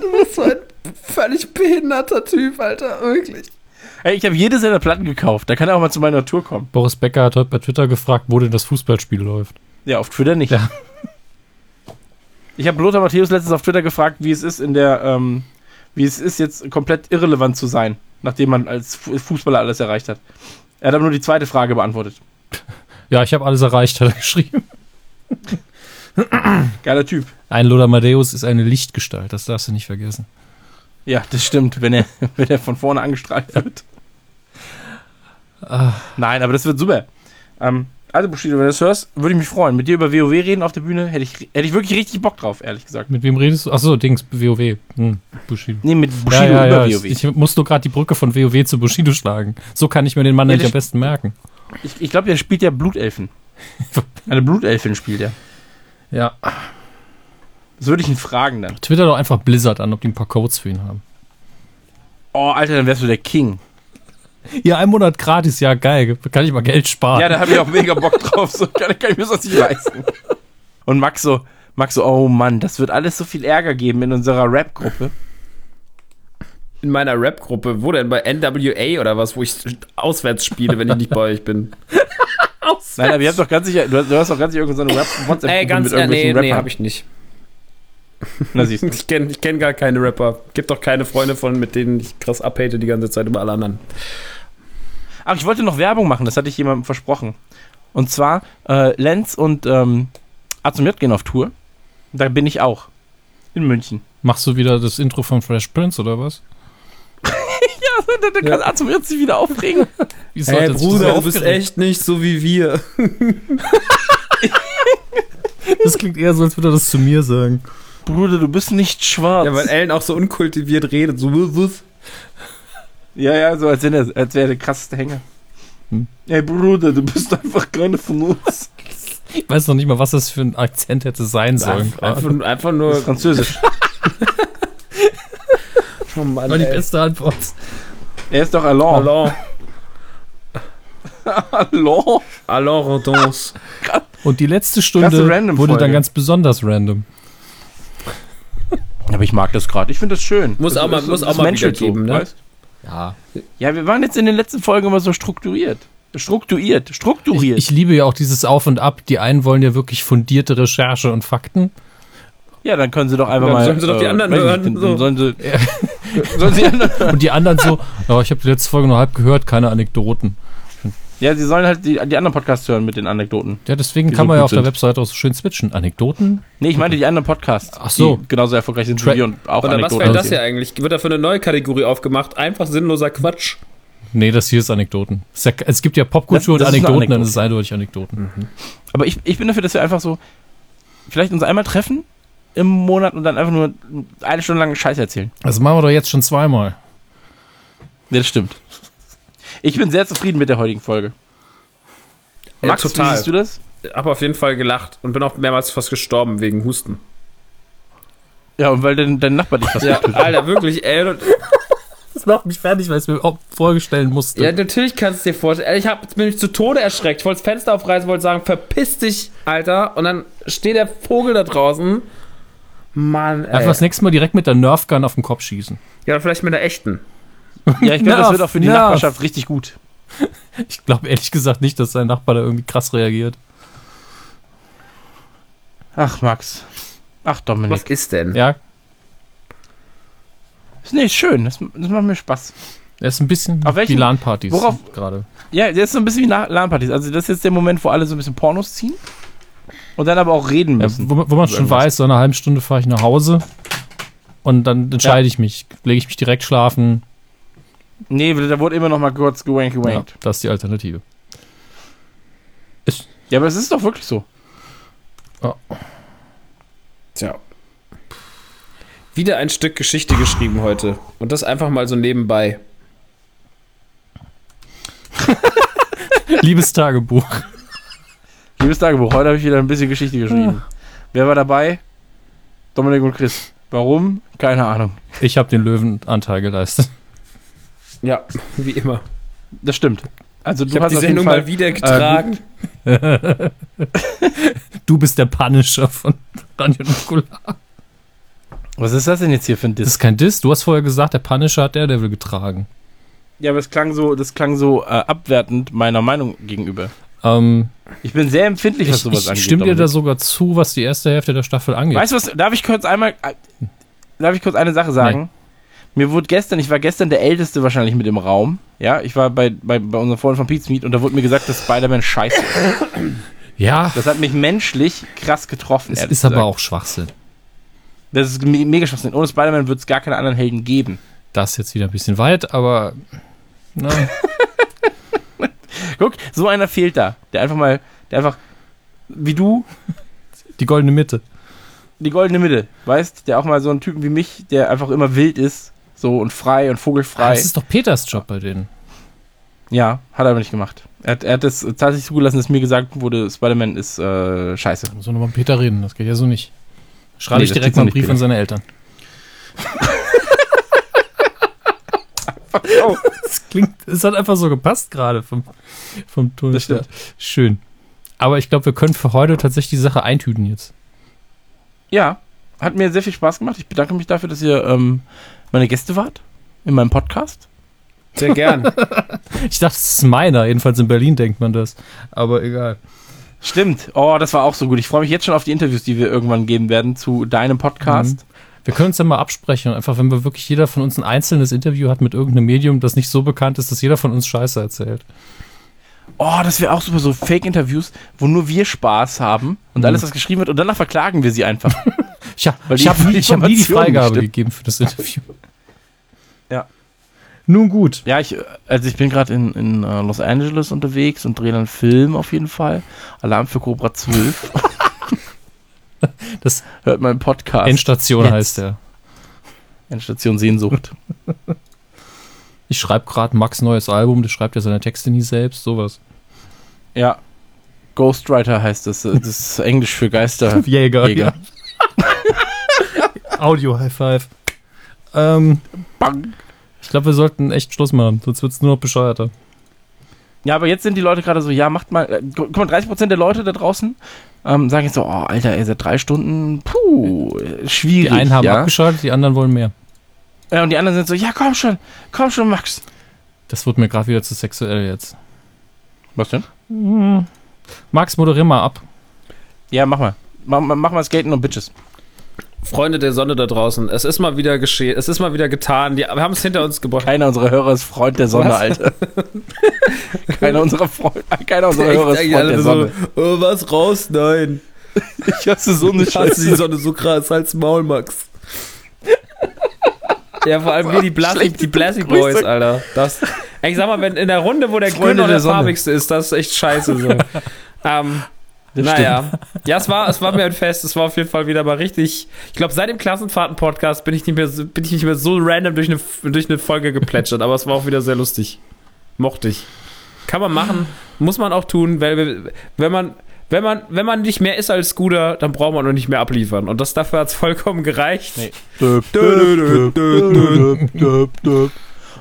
Du bist so ein völlig behinderter Typ, Alter. Wirklich. Hey, ich habe jede seiner Platten gekauft. Da kann er auch mal zu meiner Tour kommen. Boris Becker hat heute bei Twitter gefragt, wo denn das Fußballspiel läuft. Ja, auf Twitter nicht. Ja. Ich habe Lothar Matthäus letztens auf Twitter gefragt, wie es ist in der, ähm, wie es ist, jetzt komplett irrelevant zu sein, nachdem man als Fu- Fußballer alles erreicht hat. Er hat aber nur die zweite Frage beantwortet. Ja, ich habe alles erreicht, hat er geschrieben. Geiler Typ. Ein Lothar Matthäus ist eine Lichtgestalt, das darfst du nicht vergessen. Ja, das stimmt, wenn er, wenn er von vorne angestrahlt wird. Nein, aber das wird super. Ähm, also, Bushido, wenn du das hörst, würde ich mich freuen. Mit dir über WoW reden auf der Bühne, hätte ich, hätte ich wirklich richtig Bock drauf, ehrlich gesagt. Mit wem redest du? Achso, Dings, WoW. Hm, Bushido. Nee, mit Bushido ja, ja, über ja. WoW. Ich, ich muss nur gerade die Brücke von WoW zu Bushido schlagen. So kann ich mir den Mann nicht am besten merken. Ich, ich glaube, der spielt ja Blutelfen. Eine Blutelfin spielt er. Ja. Das würde ich ihn fragen dann. Twitter doch einfach Blizzard an, ob die ein paar Codes für ihn haben. Oh, Alter, dann wärst du der King. Ja, ein Monat gratis, ja, geil. Kann ich mal Geld sparen. Ja, da habe ich auch mega Bock drauf. So kann, kann ich mir das nicht leisten. Und Max so, Max so, oh Mann, das wird alles so viel Ärger geben in unserer Rap-Gruppe. In meiner Rap-Gruppe, wo denn? Bei NWA oder was, wo ich auswärts spiele, wenn ich nicht bei euch bin. Nein, aber ihr habt doch ganz sicher, du hast, du hast doch ganz sicher irgendeine Rap WhatsApp Ey, ganz, äh, nee, nee, hab ich nicht. Na siehst du. Ich kenne ich kenn gar keine Rapper. Gibt doch keine Freunde von, mit denen ich krass abhate die ganze Zeit über alle anderen. Ach, ich wollte noch Werbung machen, das hatte ich jemandem versprochen. Und zwar, äh, Lenz und ähm, Azumir gehen auf Tour. Da bin ich auch. In München. Machst du wieder das Intro von Fresh Prince oder was? Ja, dann kann Arzt jetzt sich wieder aufregen. Wie soll Hey das- Bruder, du bist echt nicht so wie wir. Das klingt eher so, als würde er das zu mir sagen. Bruder, du bist nicht schwarz. Ja, weil Ellen auch so unkultiviert redet. So, wuff, wuff. Ja, ja, so als, wenn er, als wäre der krasseste Hänger. Hm. Ey Bruder, du bist einfach keine von uns. Ich weiß noch nicht mal, was das für ein Akzent hätte sein sollen. Einfach, einfach nur. Französisch. Oh Mann, war die ey. beste Antwort. er ist doch Alain. Alain, Alain. Alain Rodons. Und die letzte Stunde wurde dann Folge. ganz besonders random. Aber ich mag das gerade. Ich finde das schön. Muss das, auch mal- das- muss das auch mal wieder geben, ne? weißt? Ja. Ja, wir waren jetzt in den letzten Folgen immer so strukturiert. Strukturiert. Ich, Strukturiert. ich liebe ja auch dieses Auf und Ab. Die einen wollen ja wirklich fundierte Recherche und Fakten. ja, dann können sie doch einfach Dann mal. sollen sie doch die anderen weiß ich hören, nicht, so. Sollen sie, sollen sie anderen? Und die anderen so, ja, ich habe die letzte Folge nur halb gehört, keine Anekdoten. Ja, sie sollen halt die, die anderen Podcasts hören mit den Anekdoten. Ja, deswegen kann so man ja auf der sind. Webseite auch so schön switchen. Anekdoten? Nee, ich meine die anderen Podcasts. Ach so. Die genauso erfolgreich sind wie wir und auch Oder was Anekdoten. wäre das hier eigentlich? Wird da für eine neue Kategorie aufgemacht? Einfach sinnloser Quatsch. Nee, das hier ist Anekdoten. Es, ist ja, es gibt ja Popkultur Das- das und Anekdoten, dann Anekdote. ist es eindeutig Anekdoten. Aber ich, ich bin dafür, dass wir einfach so vielleicht uns einmal treffen im Monat und dann einfach nur eine Stunde lang Scheiß erzählen. Das machen wir doch jetzt schon zweimal. Ja, das stimmt. Ich bin sehr zufrieden mit der heutigen Folge. Ja, Max, total. wie siehst du das? Hab auf jeden Fall gelacht und bin auch mehrmals fast gestorben wegen Husten. Ja, und weil dein, dein Nachbar dich was Ja, getötet Alter, wirklich, ey. Das macht mich fertig, weil ich es mir auch vorstellen musste. Ja, natürlich kannst du dir vorstellen. Ey, Ich hab bin mich zu Tode erschreckt. Ich wollte das Fenster aufreißen, wollte sagen, verpiss dich, Alter. Und dann steht der Vogel da draußen. Mann, ey. Einfach das nächste Mal direkt mit der Nerfgun auf den Kopf schießen. Ja, vielleicht mit der echten. Ja, ich glaube, das wird auch für die nerv. Nachbarschaft richtig gut. Ich glaube ehrlich gesagt nicht, dass sein Nachbar da irgendwie krass reagiert. Ach, Max. Ach, Was Dominik. ist denn? Ja, Nee, ist schön. Das, das macht mir Spaß. er ist ein bisschen Auf welchen- wie LAN-Partys worauf- gerade. Ja, das ist so ein bisschen wie LAN-Partys. Also, das ist jetzt der Moment, wo alle so ein bisschen Pornos ziehen. Und dann aber auch reden Ja, müssen. wo, man- wo man schon Irgendwas. weiß, so in einer halben Stunde fahre ich nach Hause und dann entscheide ich mich. Lege ich mich direkt schlafen. Nee, da wurde immer noch mal kurz gewankt, Ja, gewankt. das ist die Alternative. Ja. aber es ist doch wirklich so. Tja. Wieder ein Stück Geschichte geschrieben heute. Und das einfach mal so nebenbei. Liebes Tagebuch. Liebes Tagebuch, heute habe ich wieder ein bisschen Geschichte geschrieben. Wer war dabei? Dominik und Chris. Warum? Keine Ahnung. Ich habe den Löwenanteil geleistet. Ja, wie immer. Das stimmt. Also Ich du habe hast die auf jeden Sendung Fall, mal wieder getragen. Du bist der Punisher von Radio Nukular. Was ist das denn jetzt hier für ein Das Diss? ist kein Diss. Du hast vorher gesagt, der Punisher hat Daredevil getragen. Ja, aber es klang so, das klang so äh, abwertend meiner Meinung gegenüber. Ähm, Ich bin sehr empfindlich, was ich sowas ich angeht. stimme dir da sogar zu, was die erste Hälfte der Staffel angeht. Weißt du was? Darf ich kurz einmal, äh, darf ich kurz eine Sache sagen? Mir wurde gestern, ich war gestern der Älteste wahrscheinlich mit im Raum. Ja, ich war bei, bei, bei unserem Freund von Pete's Meet und da wurde mir gesagt, dass Spider-Man scheiße ist. ja, Das hat mich menschlich krass getroffen. es ist aber gesagt. auch Schwachsinn. Das ist me mega Schwachsinn. Ohne Spider-Man wird es gar keine anderen Helden geben. Das ist jetzt wieder ein bisschen weit, aber na, Guck, so einer fehlt da. Der einfach mal, der einfach, wie du, die goldene Mitte. die goldene Mitte, weißt? Der auch mal so einen Typen wie mich, der einfach immer wild ist, so und frei und Ah, vogelfrei. Das ist doch Peters Job bei denen. ja, hat er aber nicht gemacht. Er hat, er hat es tatsächlich zugelassen, dass mir gesagt wurde, Spider-Man ist äh, scheiße. Da muss man nochmal mit Peter reden, das geht ja so nicht. Schreibe Nee, ich direkt mal einen Brief Peter. an seine Eltern. Oh. Das klingt, es hat einfach so gepasst gerade vom, vom Ton. Das stimmt. Schön. Aber ich glaube, wir können für heute tatsächlich die Sache eintüten jetzt. Ja, hat mir sehr viel Spaß gemacht. Ich bedanke mich dafür, dass ihr ähm, meine Gäste wart in meinem Podcast. Sehr gern. Ich dachte, es ist meiner. Jedenfalls in Berlin denkt man das. Aber egal. Stimmt. Oh, das war auch so gut. Ich freue mich jetzt schon auf die Interviews, die wir irgendwann geben werden zu deinem Podcast. Wir können uns ja mal absprechen. Einfach, wenn wir wirklich jeder von uns ein einzelnes Interview hat mit irgendeinem Medium, das nicht so bekannt ist, dass jeder von uns Scheiße erzählt. Oh, das wäre auch super, so Fake-Interviews, wo nur wir Spaß haben und Mhm. alles, was geschrieben wird, und danach verklagen wir sie einfach. Ich, ich habe nie, hab nie die Freigabe nicht gegeben für das Interview. Ja. Nun gut. Ja, ich, also ich bin gerade in, in äh, Los Angeles unterwegs und drehe einen Film auf jeden Fall. Alarm für Cobra 12. Das Hört meinen Podcast. Endstation Jetzt. heißt der. Endstation Sehnsucht. Ich schreibe gerade Max neues Album, der schreibt ja seine Texte nie selbst, sowas. ja. Ghostwriter heißt das. Das ist Englisch für Geister. Jäger, Jäger. Audio High Five. Ähm, Bang. ich glaube, wir sollten echt Schluss machen, sonst wird es nur noch bescheuerter. Ja, aber jetzt sind die Leute gerade so, ja, macht mal, äh, guck mal, 30% der Leute da draußen ähm, sagen jetzt so, oh, Alter, ey, seit drei Stunden, puh, äh, Die schwierig. einen haben ja? abgeschaltet, die anderen wollen mehr. ja, und die anderen sind so, ja, komm schon, komm schon, Max. Das wird mir gerade wieder zu sexuell jetzt. Was denn? Max, moderier mal ab. Ja, mach mal. Mach, mach mach mal Skaten und Bitches. Freunde der Sonne da draußen, es ist mal wieder geschehen, es ist mal wieder getan. Die, wir haben es hinter uns gebracht. Keiner unserer Hörer ist Freund der Sonne, Was? Alter. keiner unserer Freund, keiner unserer Hörer ist Freund alle der so, Sonne. oh, was raus? Nein. Ich hasse so eine Ich hasse die Scheiße. Sonne so krass, halt's Maul, Max. Ja, vor allem wir die Schlechte die Blassi Grüße. Boys, Alter. Das, ey, ich sag mal, wenn in der Runde, wo der Grüne der der Sonne. farbigste ist, das ist echt scheiße so. ähm, Das naja. Ja, es war, es war mir ein Fest. Es war auf jeden Fall wieder mal richtig. Ich glaube, seit dem Klassenfahrten-Podcast bin ich nicht mehr so, bin ich nicht mehr so random durch eine, durch eine Folge geplätschert, aber es war auch wieder sehr lustig. Mochte ich. Kann man machen, muss man auch tun, weil wenn man, wenn man, wenn man nicht mehr ist als Scooter, dann braucht man auch nicht mehr abliefern. Und das dafür hat es vollkommen gereicht. Nee.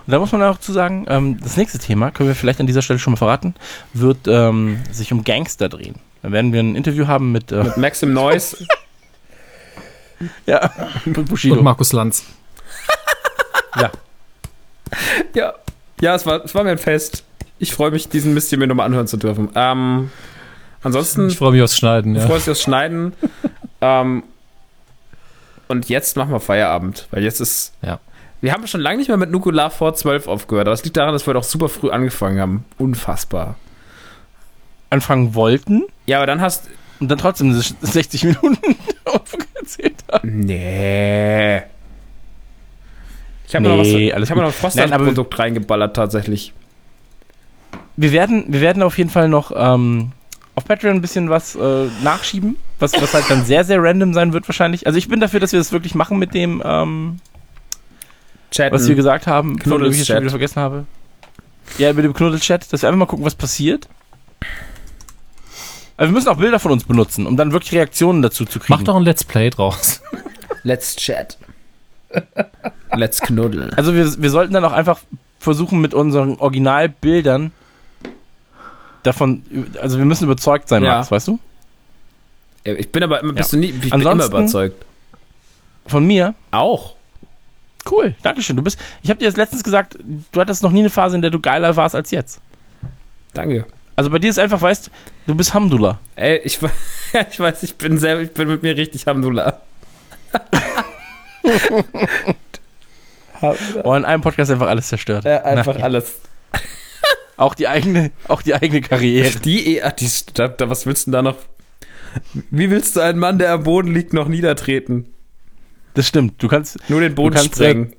Und da muss man auch zu sagen, ähm, das nächste Thema, können wir vielleicht an dieser Stelle schon mal verraten, wird ähm, sich um Gangster drehen. Da werden wir ein Interview haben mit, äh, Mit Maxim Noise. ja, mit Bushido. Und Markus Lanz. ja. Ja, ja es, war, es war mir ein Fest. Ich freue mich, diesen Mist hier mir nochmal anhören zu dürfen. Ähm, ansonsten Ich freue mich aufs Schneiden, Ich ja. freue mich aufs Schneiden. ähm, und jetzt machen wir Feierabend, weil jetzt ist. Ja. Wir haben schon lange nicht mehr mit Nukular vor 12 aufgehört, aber das liegt daran, dass wir doch super früh angefangen haben. Unfassbar. Anfangen wollten Ja, aber dann hast. und dann trotzdem 60 Minuten erzählt haben. Nee. Ich habe Nee, noch, was- ich hab noch ein Frostland-Produkt reingeballert, tatsächlich. Wir werden, wir werden auf jeden Fall noch ähm, auf Patreon ein bisschen was äh, nachschieben, was, was halt dann sehr, sehr random sein wird wahrscheinlich. Also ich bin dafür, dass wir das wirklich machen mit dem, ähm, Chatten. was wir gesagt haben, dem ich jetzt schon wieder vergessen habe. Ja, mit dem Knuddel-Chat, dass wir einfach mal gucken, was passiert. Aber wir müssen auch Bilder von uns benutzen, um dann wirklich Reaktionen dazu zu kriegen. Mach doch ein Let's Play draus. Let's chat. Let's knuddeln. Also wir, wir sollten dann auch einfach versuchen, mit unseren Originalbildern davon, also wir müssen überzeugt sein, Ja. Max, weißt du? Ich bin aber immer, bist Ja. du nie, ich bin immer Ansonsten- überzeugt. Von mir. Auch. Cool, Dankeschön. Du bist, ich habe dir das letztens gesagt, du hattest noch nie eine Phase, in der du geiler warst als jetzt. Danke. Also bei dir ist einfach, weißt du, bist Hamdullah. Ey, ich, ich weiß, ich bin selber, ich bin mit mir richtig Hamdullah. Oh, in einem Podcast einfach alles zerstört. Ja, einfach Na, alles. auch die eigene, auch die eigene Karriere. Die, ach, die, da, da, was willst du denn da noch? Wie willst du einen Mann, der am Boden liegt, noch niedertreten? Das stimmt. Du kannst, Nur den Boden Du kannst, sprengen.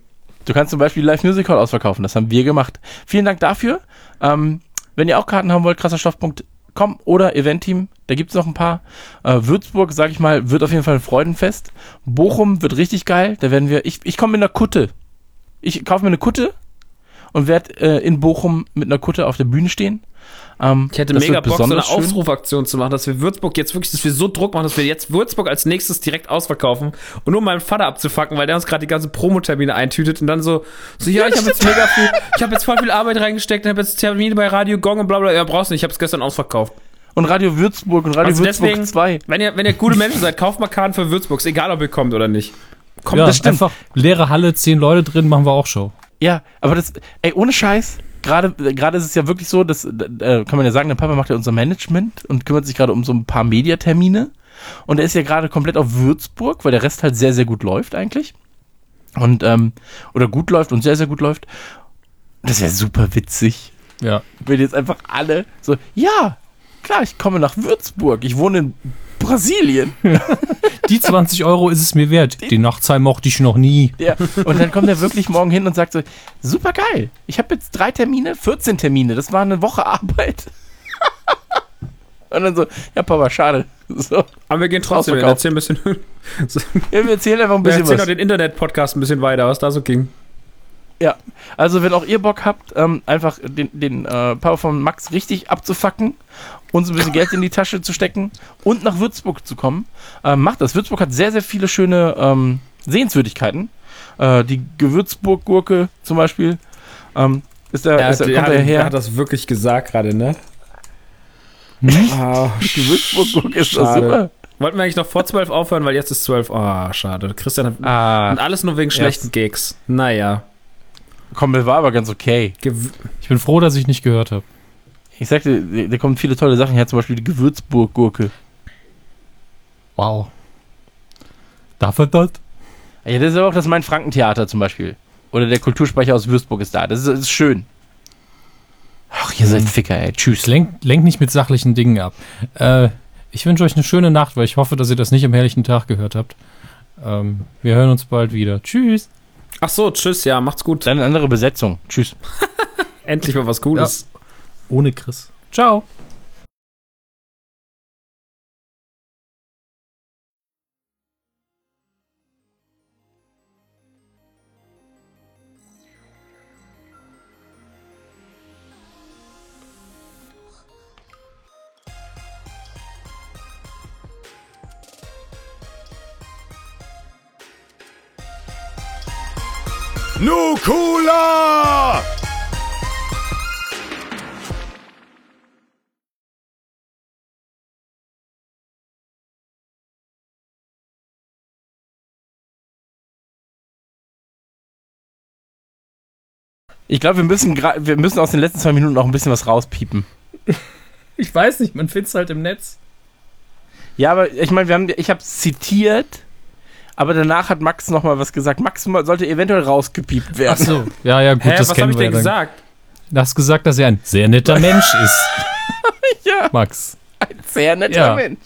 du kannst zum Beispiel Live Music Hall ausverkaufen. Das haben wir gemacht. Vielen Dank dafür. Ähm, wenn ihr auch Karten haben wollt, krasserstoff.com oder Eventteam, da gibt es noch ein paar. Äh, Würzburg, sag ich mal, wird auf jeden Fall ein Freudenfest. Bochum wird richtig geil. Da werden wir, ich, ich komme mit einer Kutte. Ich kaufe mir eine Kutte und werde äh, in Bochum mit einer Kutte auf der Bühne stehen. Ähm, Ich hätte mega Bock, so eine schön. Aufrufaktion zu machen, dass wir Würzburg jetzt wirklich, dass wir so Druck machen, dass wir jetzt Würzburg als nächstes direkt ausverkaufen und nur meinen Vater abzufacken, weil der uns gerade die ganzen Promotermine eintütet und dann so, so ja, ich habe jetzt mega viel, ich habe jetzt voll viel Arbeit reingesteckt, ich habe jetzt Termine bei Radio Gong und bla bla, ja, brauchst nicht, ich habe es gestern ausverkauft. Und Radio Würzburg und Radio Also Würzburg deswegen- 2. Wenn ihr, wenn ihr gute Menschen seid, kauft mal Karten für Würzburg, ist egal, ob ihr kommt oder nicht. ja, das stimmt. einfach leere Halle, zehn Leute drin, machen wir auch Show. Ja, aber das, ey, ohne Scheiß, gerade gerade ist es ja wirklich so, dass, äh, kann man ja sagen, der Papa macht ja unser Management und kümmert sich gerade um so ein paar Mediatermine. Und er ist ja gerade komplett auf Würzburg, weil der Rest halt sehr, sehr gut läuft eigentlich. Und, ähm, oder gut läuft und sehr, sehr gut läuft. Das wäre super witzig, Ja. wenn jetzt einfach alle so, ja, klar, ich komme nach Würzburg. Ich wohne in Brasilien. Die 20 Euro ist es mir wert. Den Nachtsheim mochte ich noch nie. Ja. Und dann kommt er wirklich morgen hin und sagt so, super geil. Ich habe jetzt drei Termine, 14 Termine. Das war eine Woche Arbeit. Und dann so, ja, Papa, schade. So. Aber wir gehen trotzdem, wir erzählen ein bisschen, so, Ja, wir erzählen einfach ein wir bisschen erzählen was. auch den Internet-Podcast ein bisschen weiter, was da so ging. Ja, also wenn auch ihr Bock habt, ähm, einfach den, den äh, Power von Max richtig abzufacken, uns ein bisschen Geld in die Tasche zu stecken und nach Würzburg zu kommen, ähm, macht das. Würzburg hat sehr, sehr viele schöne ähm, Sehenswürdigkeiten. Äh, die Gewürzburg-Gurke zum Beispiel ähm, ist da, ist da, kommt hat, da er her. hat das wirklich gesagt gerade, ne? Ah, Die Gewürzburg-Gurke ist doch Schade. super. wollten wir eigentlich noch vor 12 aufhören, weil jetzt ist 12. Ah, schade. Christian hat. Ah, Und alles nur wegen schlechten Gigs. Naja. komm, das war aber ganz okay. Gew Ich bin froh, dass ich nicht gehört habe. Ich sagte, da kommen viele tolle Sachen her, zum Beispiel die Gewürzburg-Gurke. Wow. Darf er das? Ja, das ist aber auch das Main-Franken-Theater zum Beispiel. Oder der Kulturspeicher aus Würzburg ist da. Das ist, das ist schön. Ach, ihr seid Ficker, ey. Tschüss. Lenkt lenk nicht mit sachlichen Dingen ab. Äh, ich wünsche euch eine schöne Nacht, weil ich hoffe, dass ihr das nicht am herrlichen Tag gehört habt. Ähm, wir hören uns bald wieder. Tschüss. Ach so, tschüss, ja, macht's gut. Dann eine andere Besetzung. Tschüss. Endlich mal was Cooles. Ohne Chris. Ciao. Nukula! Ich glaube, wir müssen, wir müssen aus den letzten zwei Minuten noch ein bisschen was rauspiepen. Ich weiß nicht, man findet es halt im Netz. Ja, aber ich meine, ich habe zitiert, aber danach hat Max noch mal was gesagt. Max sollte eventuell rausgepiept Ach werden. so. Ja, ja, gut, Hä, das was kennen habe ich wir denn dann. gesagt? Du hast gesagt, dass er ein sehr netter Mensch ist. Ja, Max. ein sehr netter Ja. Mensch.